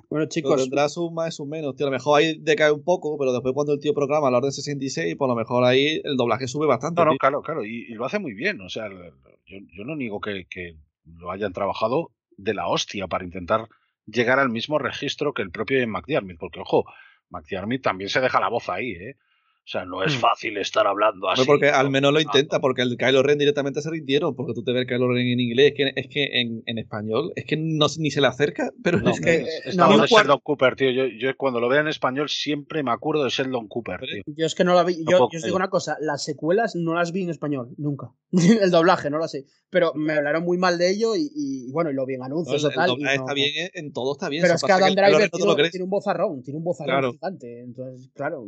Pero chicos, tendrá sus más y sus menos, tío. A lo mejor ahí decae un poco, pero después cuando el tío programa la orden 66, pues a lo mejor ahí el doblaje sube bastante. No, claro, claro, y, y lo hace muy bien. O sea, el- yo, yo no niego que, que lo hayan trabajado de la hostia para intentar llegar al mismo registro que el propio Ian McDiarmid, porque ojo, McDiarmid también se deja la voz ahí, ¿eh? O sea, no es Hmm. fácil estar hablando así. Hombre, porque al ¿no? menos lo intenta, porque el Kylo Ren directamente se rindieron, porque tú te ves Kylo Ren en inglés, es que, es que en, en español, es que no, ni se le acerca, pero No, es que... eh, esta no, no, de Sheldon Cooper, tío. Yo, yo cuando lo veo en español siempre me acuerdo de Sheldon Cooper, tío. Yo es que no la vi. No Yo, yo os digo una cosa: las secuelas no las vi en español, nunca. el doblaje, no lo sé. Pero me hablaron muy mal de ello y, y, bueno, y lo vi en no, anuncios el, o el y doblaje no- está bien, eh, en todo está bien. Pero es que Adam Driver no tiene, tiene un vozarrón, tiene un vozarrón Claro. gigante. Entonces, claro.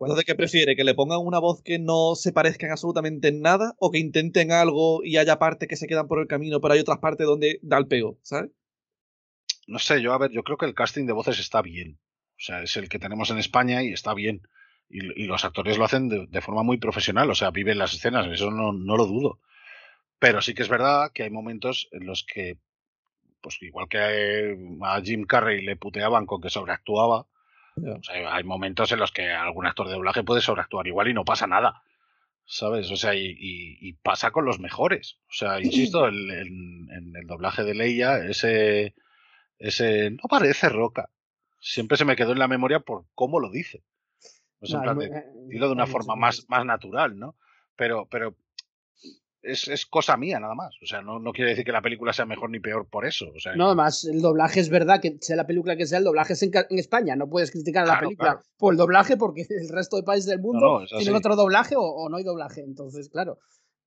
Entonces, ¿qué prefiere? ¿Que le pongan una voz que no se parezcan absolutamente en nada? ¿O que intenten algo y haya partes que se quedan por el camino, pero hay otras partes donde da el pego, ¿sabes? No sé, yo a ver, yo creo que el casting de voces está bien. O sea, es el que tenemos en España y está bien. Y, y los actores lo hacen de, de forma muy profesional, o sea, viven las escenas, eso no, no lo dudo. Pero sí que es verdad que hay momentos en los que, pues igual que a Jim Carrey le puteaban con que sobreactuaba, O sea, hay momentos en los que algún actor de doblaje puede sobreactuar igual y no pasa nada. ¿Sabes? O sea, y, y- y pasa con los mejores. O sea, insisto, el- en, en el doblaje de Leia, ese, ese no parece roca. Siempre se me quedó en la memoria por cómo lo dice. O sea, en No, plan es de- muy- dilo de una forma más, más natural, ¿no? Pero, pero es, es cosa mía nada más. O sea, no, no quiere decir que la película sea mejor ni peor por eso. O sea, No, además, el doblaje es verdad que sea la película que sea, el doblaje es en, en España. No puedes criticar a la Claro, película claro. por el doblaje porque el resto de países del mundo no, tienen otro doblaje o, o no hay doblaje. Entonces, claro.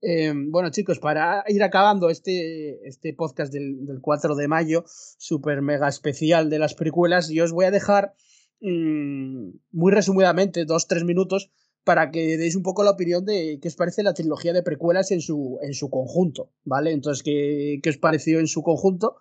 Eh, bueno, chicos, para ir acabando este, este podcast del, del 4 de mayo, super mega especial de las precuelas, yo os voy a dejar mm, muy resumidamente, dos, tres minutos, para que deis un poco la opinión de qué os parece la trilogía de precuelas en su, en su conjunto, ¿vale? Entonces, ¿qué, qué os pareció en su conjunto?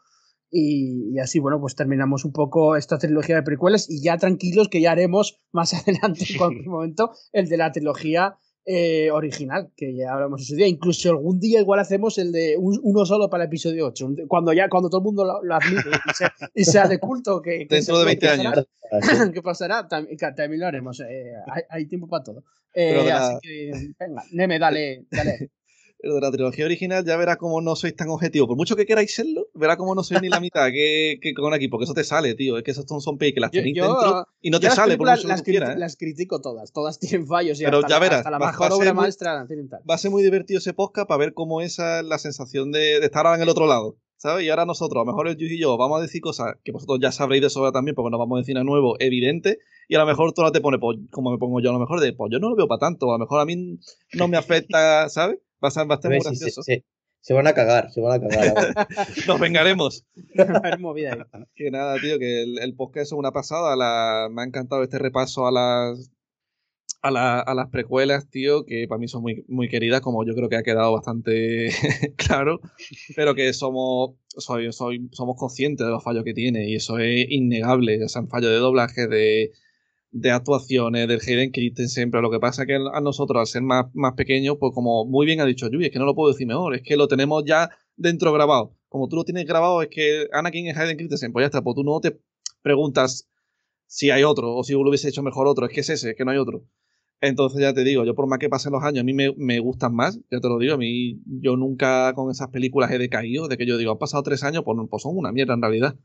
Y, y así, bueno, pues terminamos un poco esta trilogía de precuelas y ya tranquilos que ya haremos más adelante, en cualquier momento, el de la trilogía eh, original, que ya hablamos en su día. Incluso algún día igual hacemos el de un- uno solo para el episodio 8, un- cuando ya cuando todo el mundo lo, lo admite y sea, y sea de culto. Que, que Dentro de seguro 20 que pasará. años. ¿Qué pasará? También, lo haremos. eh, hay, hay tiempo para todo. Eh, Así que, venga, Neme, dale, dale. De la trilogía original ya verá cómo no sois tan objetivo. Por mucho que queráis serlo, verá cómo no sois ni la mitad que, que con aquí, porque eso te sale, tío. Es que esos son pelis que las tenéis yo- dentro y no te sale por mucho que las, tú quieras, ¿eh? las critico todas. Todas tienen fallos y Pero hasta, ya la, verás, hasta la mejor a obra muy- maestra. Va a ser muy divertido ese podcast para ver cómo esa es la sensación de, de estar ahora en el otro lado. ¿Sabes? Y ahora nosotros, a lo mejor el Yuji y yo, vamos a decir cosas que vosotros ya sabréis de sobra también, porque no vamos a decir nada nuevo, evidente, y a lo mejor tú no te pones, pues, como me pongo yo, a lo mejor de, pues yo no lo veo para tanto, a lo mejor a mí no me afecta, ¿sabes? Va a, ser, va a estar A muy ver si se, gracioso. se- se van a cagar, se van a cagar. ahora. Nos vengaremos. Movida ahí. Que nada, tío, que el, el podcast es una pasada. La, me ha encantado este repaso a las a, la- a las precuelas, tío, que para mí son muy, muy queridas, como yo creo que ha quedado bastante claro, pero que somos, soy, soy- somos conscientes de los fallos que tiene y eso es innegable, ya sean fallos de doblaje, de, de actuaciones, del Hayden Christensen, pero lo que pasa es que a nosotros, al ser más, más pequeños, pues como muy bien ha dicho Yubi, es que no lo puedo decir mejor, es que lo tenemos ya dentro grabado. Como tú lo tienes grabado, es que Anakin es Hayden Christensen, pues ya está, pues tú no te preguntas si hay otro o si lo hubiese hecho mejor otro, es que es ese, es que no hay otro. Entonces ya te digo, yo por más que pasen los años, a mí me, me gustan más, ya te lo digo, a mí yo nunca con esas películas he decaído, de que yo digo, han pasado tres años, pues, pues son una mierda en realidad.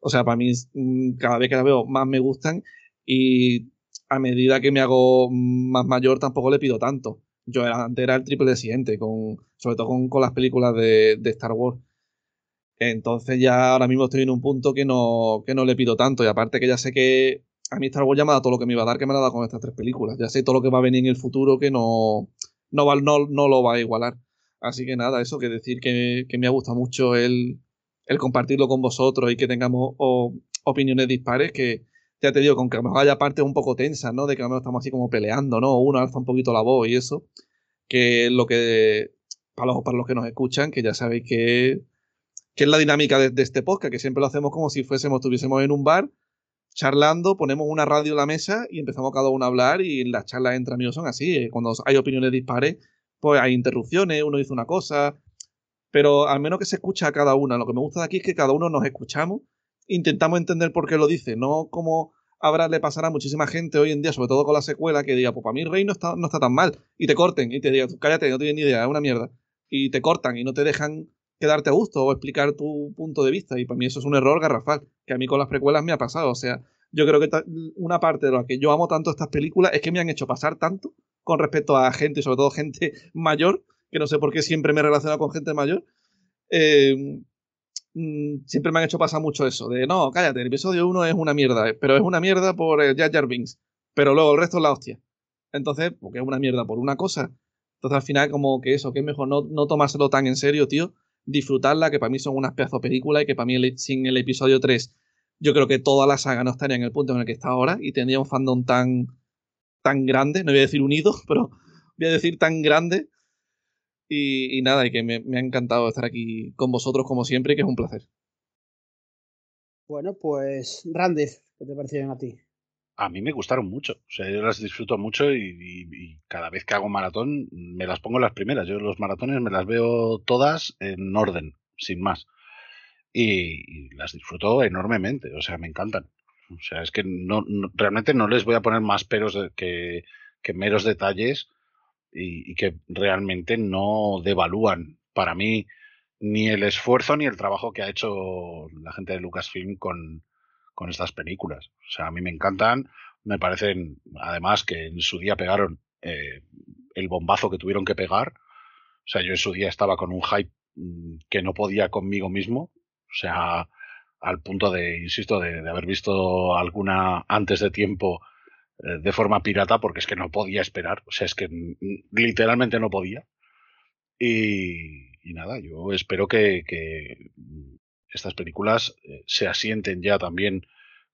O sea, para mí mm, cada vez que las veo más me gustan y a medida que me hago más mayor tampoco le pido tanto. Yo era, antes era el triple de siguiente, con, sobre todo con, con las películas de, de Star Wars. Entonces ya ahora mismo estoy en un punto que no, que no le pido tanto y aparte que ya sé que a mí Star Wars ya me ha dado todo lo que me iba a dar, que me ha dado con estas tres películas. Ya sé todo lo que va a venir en el futuro que no, no, va, no, no lo va a igualar. Así que nada, eso que decir que, que me ha gustado mucho el, el compartirlo con vosotros y que tengamos opiniones dispares, que ya te digo, con que a lo mejor haya partes un poco tensas, ¿no? De que a lo mejor estamos así como peleando, ¿no? Uno alza un poquito la voz y eso, que lo que, para los, para los que nos escuchan, que ya sabéis que, que es la dinámica de, de este podcast, que siempre lo hacemos como si fuésemos, estuviésemos en un bar, charlando, ponemos una radio en la mesa y empezamos cada uno a hablar y las charlas entre amigos son así. eh, Cuando hay opiniones dispares, pues hay interrupciones, uno dice una cosa, pero al menos que se escucha a cada una. Lo que me gusta de aquí es que cada uno nos escuchamos, intentamos entender por qué lo dice, no como ahora le pasará a muchísima gente hoy en día, sobre todo con la secuela, que diga, pues para mí Rey no está, no está tan mal, y te corten, y te digan, "Tú cállate, no tienes ni idea, es una mierda, y te cortan y no te dejan quedarte a gusto o explicar tu punto de vista, y para mí eso es un error garrafal, que a mí con las precuelas me ha pasado, o sea, yo creo que una parte de lo que yo amo tanto estas películas es que me han hecho pasar tanto con respecto a gente, sobre todo gente mayor, que no sé por qué siempre me he relacionado con gente mayor, eh, siempre me han hecho pasar mucho eso, de no, cállate, el episodio 1 es una mierda, eh, pero es una mierda por el Jar Jar Binks, pero luego el resto es la hostia. Entonces, porque es una mierda por una cosa. Entonces al final como que eso, que es mejor no, no tomárselo tan en serio, tío, disfrutarla, que para mí son unas pedazos películas y que para mí sin el episodio 3 yo creo que toda la saga no estaría en el punto en el que está ahora y tendría un fandom tan, tan grande, no voy a decir unido, pero voy a decir tan grande. Y, y nada, y que me, me ha encantado estar aquí con vosotros como siempre y que es un placer. Bueno, pues Randes, ¿qué te parecieron a ti? A mí me gustaron mucho. O sea, yo las disfruto mucho y, y- y cada vez que hago maratón me las pongo las primeras. Yo los maratones me las veo todas en orden, sin más. Y, y las disfruto enormemente. O sea, me encantan. O sea, es que no, no- realmente no les voy a poner más peros de- que, que meros detalles y, que realmente no devalúan para mí ni el esfuerzo ni el trabajo que ha hecho la gente de Lucasfilm con, con estas películas. O sea, a mí me encantan, me parecen, además que en su día pegaron eh, el bombazo que tuvieron que pegar. O sea, yo en su día estaba con un hype mm, que no podía conmigo mismo. O sea, al punto de, insisto, de, de haber visto alguna antes de tiempo de forma pirata, porque es que no podía esperar. O sea, es que literalmente no podía. Y, nada, yo espero que, estas películas eh, se asienten ya también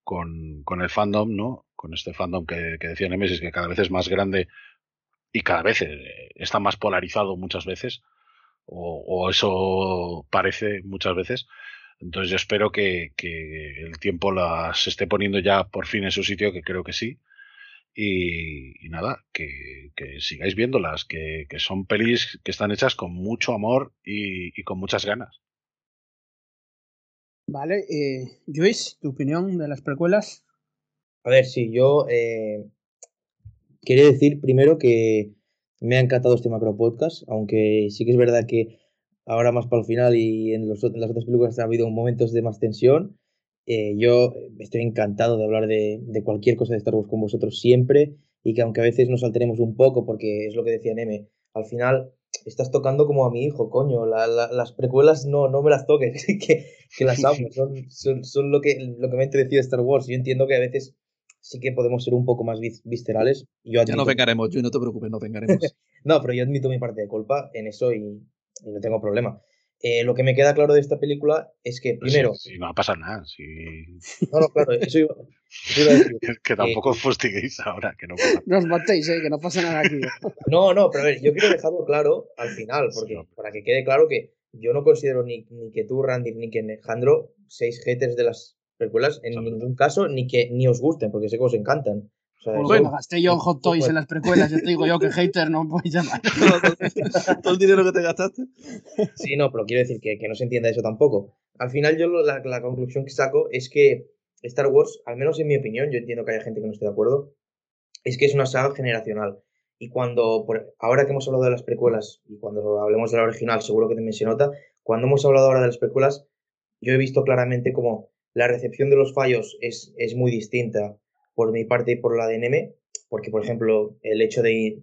con, con el fandom, ¿no? Con este fandom que, que decía Nemesis, que cada vez es más grande y cada vez eh, está más polarizado muchas veces, o, o eso parece muchas veces. Entonces yo espero que, que el tiempo las esté poniendo ya por fin en su sitio, que creo que sí. Y, y nada, que, que sigáis viéndolas, que, que son pelis que están hechas con mucho amor y, y con muchas ganas. Vale, eh, Joyce, ¿tu opinión de las precuelas? A ver, sí, yo eh, quería decir primero que me ha encantado este macro podcast, aunque sí que es verdad que ahora más para el final y en, los, en las otras películas ha habido momentos de más tensión. Eh, yo estoy encantado de hablar de, de cualquier cosa de Star Wars con vosotros siempre y que aunque a veces nos alteremos un poco, porque es lo que decía Neme, al final estás tocando como a mi hijo, coño, la- la- las precuelas no, no me las toques, que, que las amo, son, son, son lo, que, lo que me ha entreecido Star Wars. Yo entiendo que a veces sí que podemos ser un poco más vis- viscerales. Yo Ya admito, nos vengaremos, Joy, no te preocupes, nos vengaremos. no, pero yo admito mi parte de culpa en eso y, y no tengo problema. Eh, lo que me queda claro de esta película es que, primero, Si, si no pasa nada, si... no, no, claro, eso iba, eso iba a decir. que, que tampoco os fustiguéis ahora, que no pasa No os matéis, eh, que no pasa nada aquí. No, no, pero a ver, yo quiero dejarlo claro al final, porque Sí. para que quede claro que yo no considero ni, ni que tú, Randy, ni que Alejandro seis haters de las precuelas en Exacto. ningún caso, ni que ni os gusten, porque sé que os encantan. O sea, que me gasté yo en Hot Toys en las precuelas, yo te digo yo que hater no me podéis llamar. Todo el dinero que te gastaste. Sí, no, pero quiero decir que, que no se entienda eso tampoco. Al final yo lo- la, la conclusión que saco es que Star Wars, al menos en mi opinión, yo entiendo que haya gente que no esté de acuerdo, es que es una saga generacional. Y cuando, por- ahora que hemos hablado de las precuelas, y cuando hablemos de la original, seguro que también se nota, cuando hemos hablado ahora de las precuelas, yo he visto claramente como la recepción de los fallos es, es muy distinta por mi parte y por la de Neme, porque, por ejemplo, el hecho de...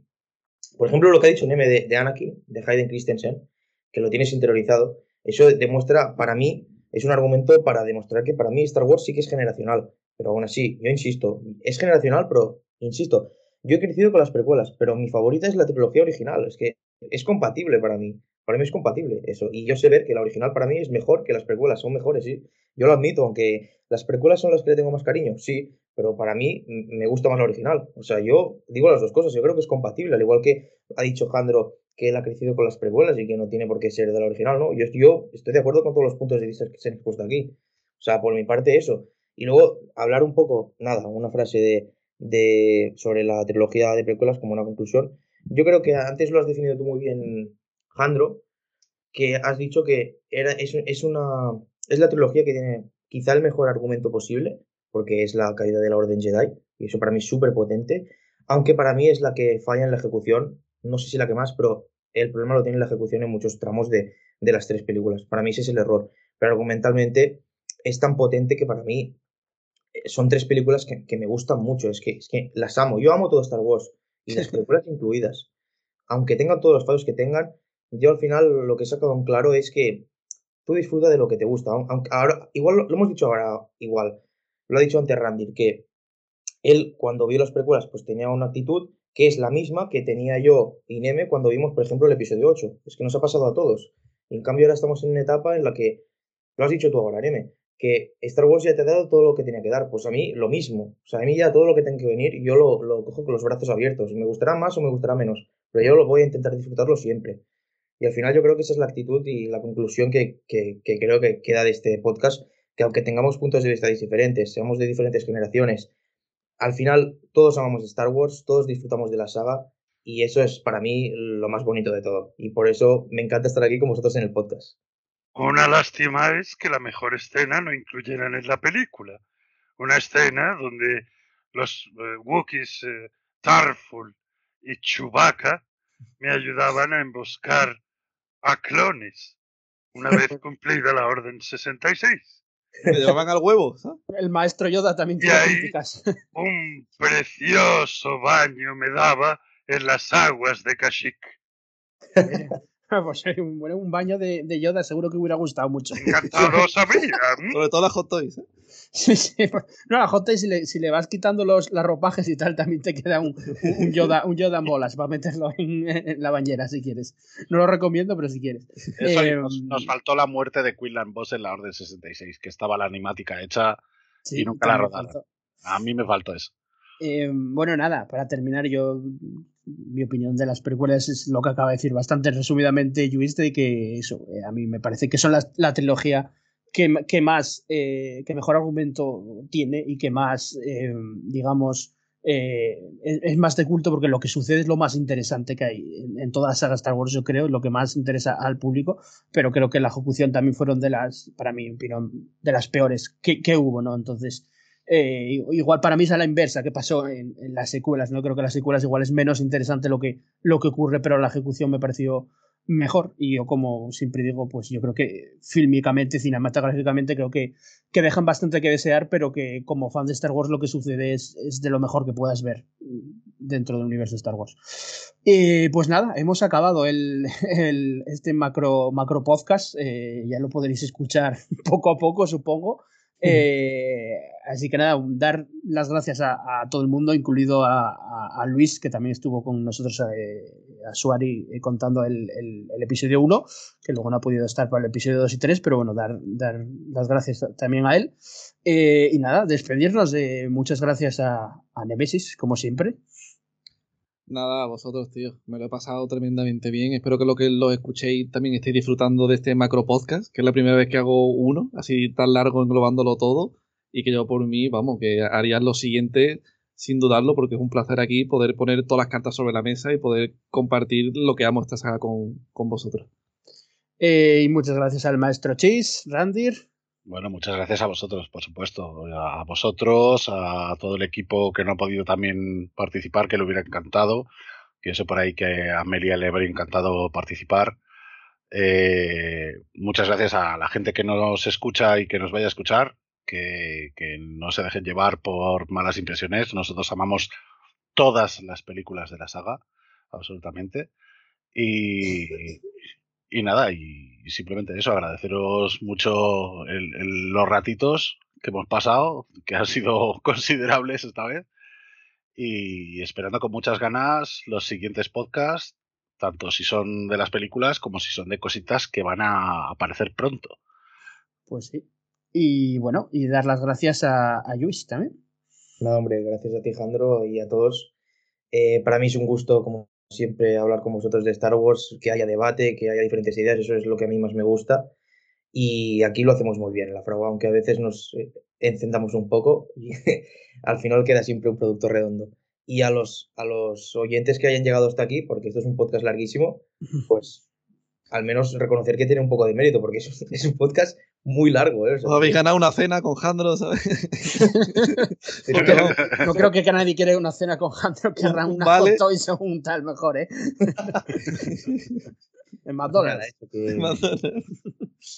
Por ejemplo, lo que ha dicho Neme de, de Anakin, de Hayden Christensen, que lo tienes interiorizado, eso demuestra, para mí, es un argumento para demostrar que para mí Star Wars sí que es generacional. Pero aún así, yo insisto, es generacional, pero insisto, yo he crecido con las precuelas, pero mi favorita es la trilogía original. Es que es compatible para mí. Para mí es compatible eso. Y yo sé ver que la original para mí es mejor que las precuelas. Son mejores, sí. Yo lo admito, aunque las precuelas son las que le tengo más cariño, sí. Pero para mí me gusta más la original. O sea, yo digo las dos cosas. Yo creo que es compatible. Al igual que ha dicho Jandro que él ha crecido con las precuelas y que no tiene por qué ser de la original, ¿no? Yo, estoy de acuerdo con todos los puntos de vista que se han expuesto aquí. O sea, por mi parte eso. Y luego hablar un poco, nada, una frase de, de sobre la trilogía de precuelas como una conclusión. Yo creo que antes lo has definido tú muy bien, Jandro, que has dicho que era, es, es una es la trilogía que tiene quizá el mejor argumento posible, porque es la caída de la Orden Jedi, y eso para mí es súper potente, aunque para mí es la que falla en la ejecución, no sé si la que más, pero el problema lo tiene en la ejecución en muchos tramos de, de las tres películas. Para mí ese es el error, pero argumentalmente es tan potente que para mí eh, son tres películas que, que me gustan mucho, es que, es que las amo, yo amo todo Star Wars, y las películas incluidas, aunque tengan todos los fallos que tengan, yo al final lo que he sacado en claro es que tú disfruta de lo que te gusta. Aunque ahora, igual lo, lo hemos dicho ahora, igual. Lo ha dicho antes Randy, que él cuando vio las precuelas pues tenía una actitud que es la misma que tenía yo y Neme cuando vimos, por ejemplo, el episodio 8. Es que nos ha pasado a todos. En cambio ahora estamos en una etapa en la que, lo has dicho tú ahora, Neme, que Star Wars ya te ha dado todo lo que tenía que dar. Pues a mí lo mismo. O sea, a mí ya todo lo que tenga que venir, yo lo, cojo con los brazos abiertos. Me gustará más o me gustará menos. Pero yo lo voy a intentar disfrutarlo siempre. Y al final yo creo que esa es la actitud y la conclusión que, que creo que queda de este podcast, que aunque tengamos puntos de vista diferentes, seamos de diferentes generaciones, al final todos amamos Star Wars, todos disfrutamos de la saga y eso es para mí lo más bonito de todo. Y por eso me encanta estar aquí con vosotros en el podcast. Una lástima es que la mejor escena no incluyeran en la película. una escena donde los eh, Wookiees eh, Tarful y Chewbacca me ayudaban a emboscar a clones una vez cumplida la Orden 66. Me llevaban al huevo. ¿sabes? El maestro Yoda también tiene críticas. Un precioso baño me daba en las aguas de Kashyyyk. pues eh, un, bueno, un baño de, de Yoda seguro que hubiera gustado mucho. Encantado sabía. ¿m? Sobre todo las hot toys. ¿eh? Sí, sí. pues, No, a Hot si le, si le vas quitando los, las ropajes y tal, también te queda un, un Yoda, un Yoda en bolas para meterlo en, en la bañera si quieres. No lo recomiendo, pero si quieres. Eso y Eh, nos, nos faltó la muerte de Quinlan Boss en la Orden 66, que estaba la animática hecha sí, y nunca la rodaron. A mí me faltó eso. Eh, bueno, nada, para terminar, yo mi opinión de las precuelas es lo que acaba de decir bastante resumidamente Luis, de que eso, eh, a mí me parece que son las- la trilogía que, que más, eh, que mejor argumento tiene y que más, eh, digamos, eh, es, es más de culto porque lo que sucede es lo más interesante que hay en, en toda la saga Star Wars, yo creo, lo que más interesa al público, pero creo que la ejecución también fueron de las, para opinión, de las peores que, que hubo, ¿no? Entonces, eh, igual para mí es a la inversa que pasó en, las secuelas. No creo que las secuelas igual es menos interesante lo que, lo que ocurre, pero la ejecución me pareció mejor. Y yo, como siempre digo, pues yo creo que fílmicamente, cinematográficamente, creo que, que dejan bastante que desear, pero que como fan de Star Wars lo que sucede es, es de lo mejor que puedas ver dentro del universo de Star Wars. Y pues nada, hemos acabado el, el- este macro, macro podcast. eh, ya lo podréis escuchar poco a poco, supongo. Eh, así que nada, dar las gracias a, a todo el mundo, incluido a, a- a Luis, que también estuvo con nosotros, eh, a Suari, eh, contando el, el- el episodio 1, que luego no ha podido estar para el episodio 2 y 3, pero bueno, dar, dar las gracias también a él. Eh, y nada, despedirnos de muchas gracias a Nemesis, como siempre. Nada, a vosotros, tío. Me lo he pasado tremendamente bien. Espero que lo que lo escuchéis también estéis disfrutando de este macro podcast, que es la primera vez que hago uno, así tan largo, englobándolo todo. Y que yo por mí, vamos, que haría lo siguiente sin dudarlo, porque es un placer aquí poder poner todas las cartas sobre la mesa y poder compartir lo que amo esta saga con, con vosotros. Eh, y muchas gracias al maestro Chase, Randir. Bueno, muchas gracias a vosotros, por supuesto. A vosotros, a todo el equipo que no ha podido también participar, que le hubiera encantado. Que sé por ahí que a Amelia le habría encantado participar. Eh, muchas gracias a la gente que nos escucha y que nos vaya a escuchar. Que, que no se dejen llevar por malas impresiones. Nosotros amamos todas las películas de la saga, absolutamente. Y, y nada, y, y simplemente eso, agradeceros mucho el- el- los ratitos que hemos pasado, que han sido considerables esta vez, y esperando con muchas ganas los siguientes podcasts, tanto si son de las películas como si son de cositas que van a aparecer pronto. Pues sí. Y bueno, y dar las gracias a, a Luis también. Nada, hombre, gracias a ti, Jandro, y a todos. Eh, para mí es un gusto, como siempre, hablar con vosotros de Star Wars, que haya debate, que haya diferentes ideas, eso es lo que a mí más me gusta. Y aquí lo hacemos muy bien en la fragua, aunque a veces nos eh, encendamos un poco y al final queda siempre un producto redondo. Y a los, a los oyentes que hayan llegado hasta aquí, porque esto es un podcast larguísimo, pues al menos reconocer que tiene un poco de mérito, porque es, es un podcast muy largo. ¿eh? O habéis ganado una cena con Jandro, ¿sabes? No creo, no creo que nadie quiera una cena con Hunter, querrán una Vale. hot toys o un tal mejor, ¿eh? en Nada, McDonald's. que,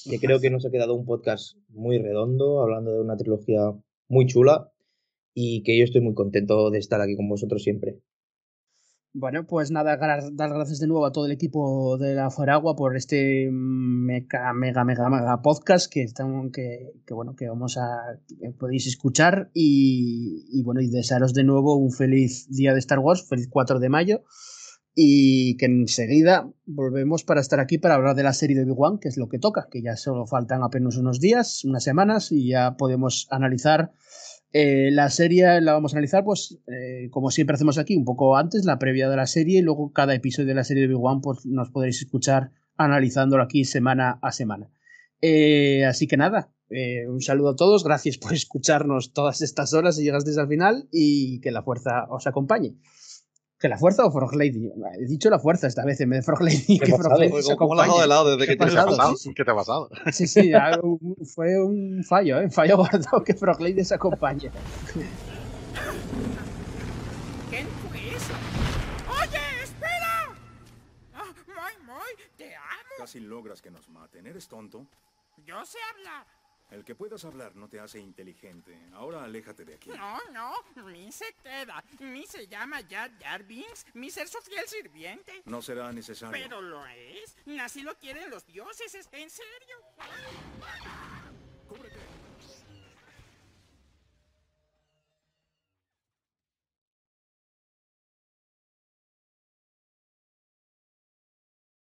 que creo que nos ha quedado un podcast muy redondo, hablando de una trilogía muy chula y que yo estoy muy contento de estar aquí con vosotros siempre. Bueno, pues nada, dar gracias de nuevo a todo el equipo de la Faragua por este mega, mega, mega, mega podcast que, estamos, que, que bueno, que vamos a, podéis escuchar y, y bueno, y desearos de nuevo un feliz día de Star Wars, feliz 4 de mayo y que enseguida volvemos para estar aquí para hablar de la serie de Obi-Wan, que es lo que toca, que ya solo faltan apenas unos días, unas semanas y ya podemos analizar eh, la serie la vamos a analizar, pues, eh, como siempre hacemos aquí, un poco antes, la previa de la serie, y luego cada episodio de la serie de Obi-Wan, pues nos podréis escuchar analizándolo aquí semana a semana. Eh, así que nada, un saludo a todos, gracias por escucharnos todas estas horas y llegasteis al final y que la fuerza os acompañe. ¿Que la fuerza o Frog Lady? He dicho la fuerza esta vez en vez de Frog Lady. Que Frog Lady se ¿Cómo la has dejado de lado desde que ¿Qué te te ha has pasado? ¿Qué te ha pasado? Sí, sí, ya, un- fue un fallo, ¿eh? Un fallo guardado que Frog Lady se acompañe. ¿Quién fue eso? ¡Oye, espera! Ah, Moy, Moy, te amo. Casi logras que nos maten. ¿Eres tonto? Yo sé hablar. El que puedas hablar no te hace inteligente. Ahora aléjate de aquí. No, no, mi se queda. Mi se llama Jar Jar Binks, mi ser su fiel sirviente. No será necesario. Pero lo es. Así lo quieren los dioses, es en serio. ¡Cúbrete!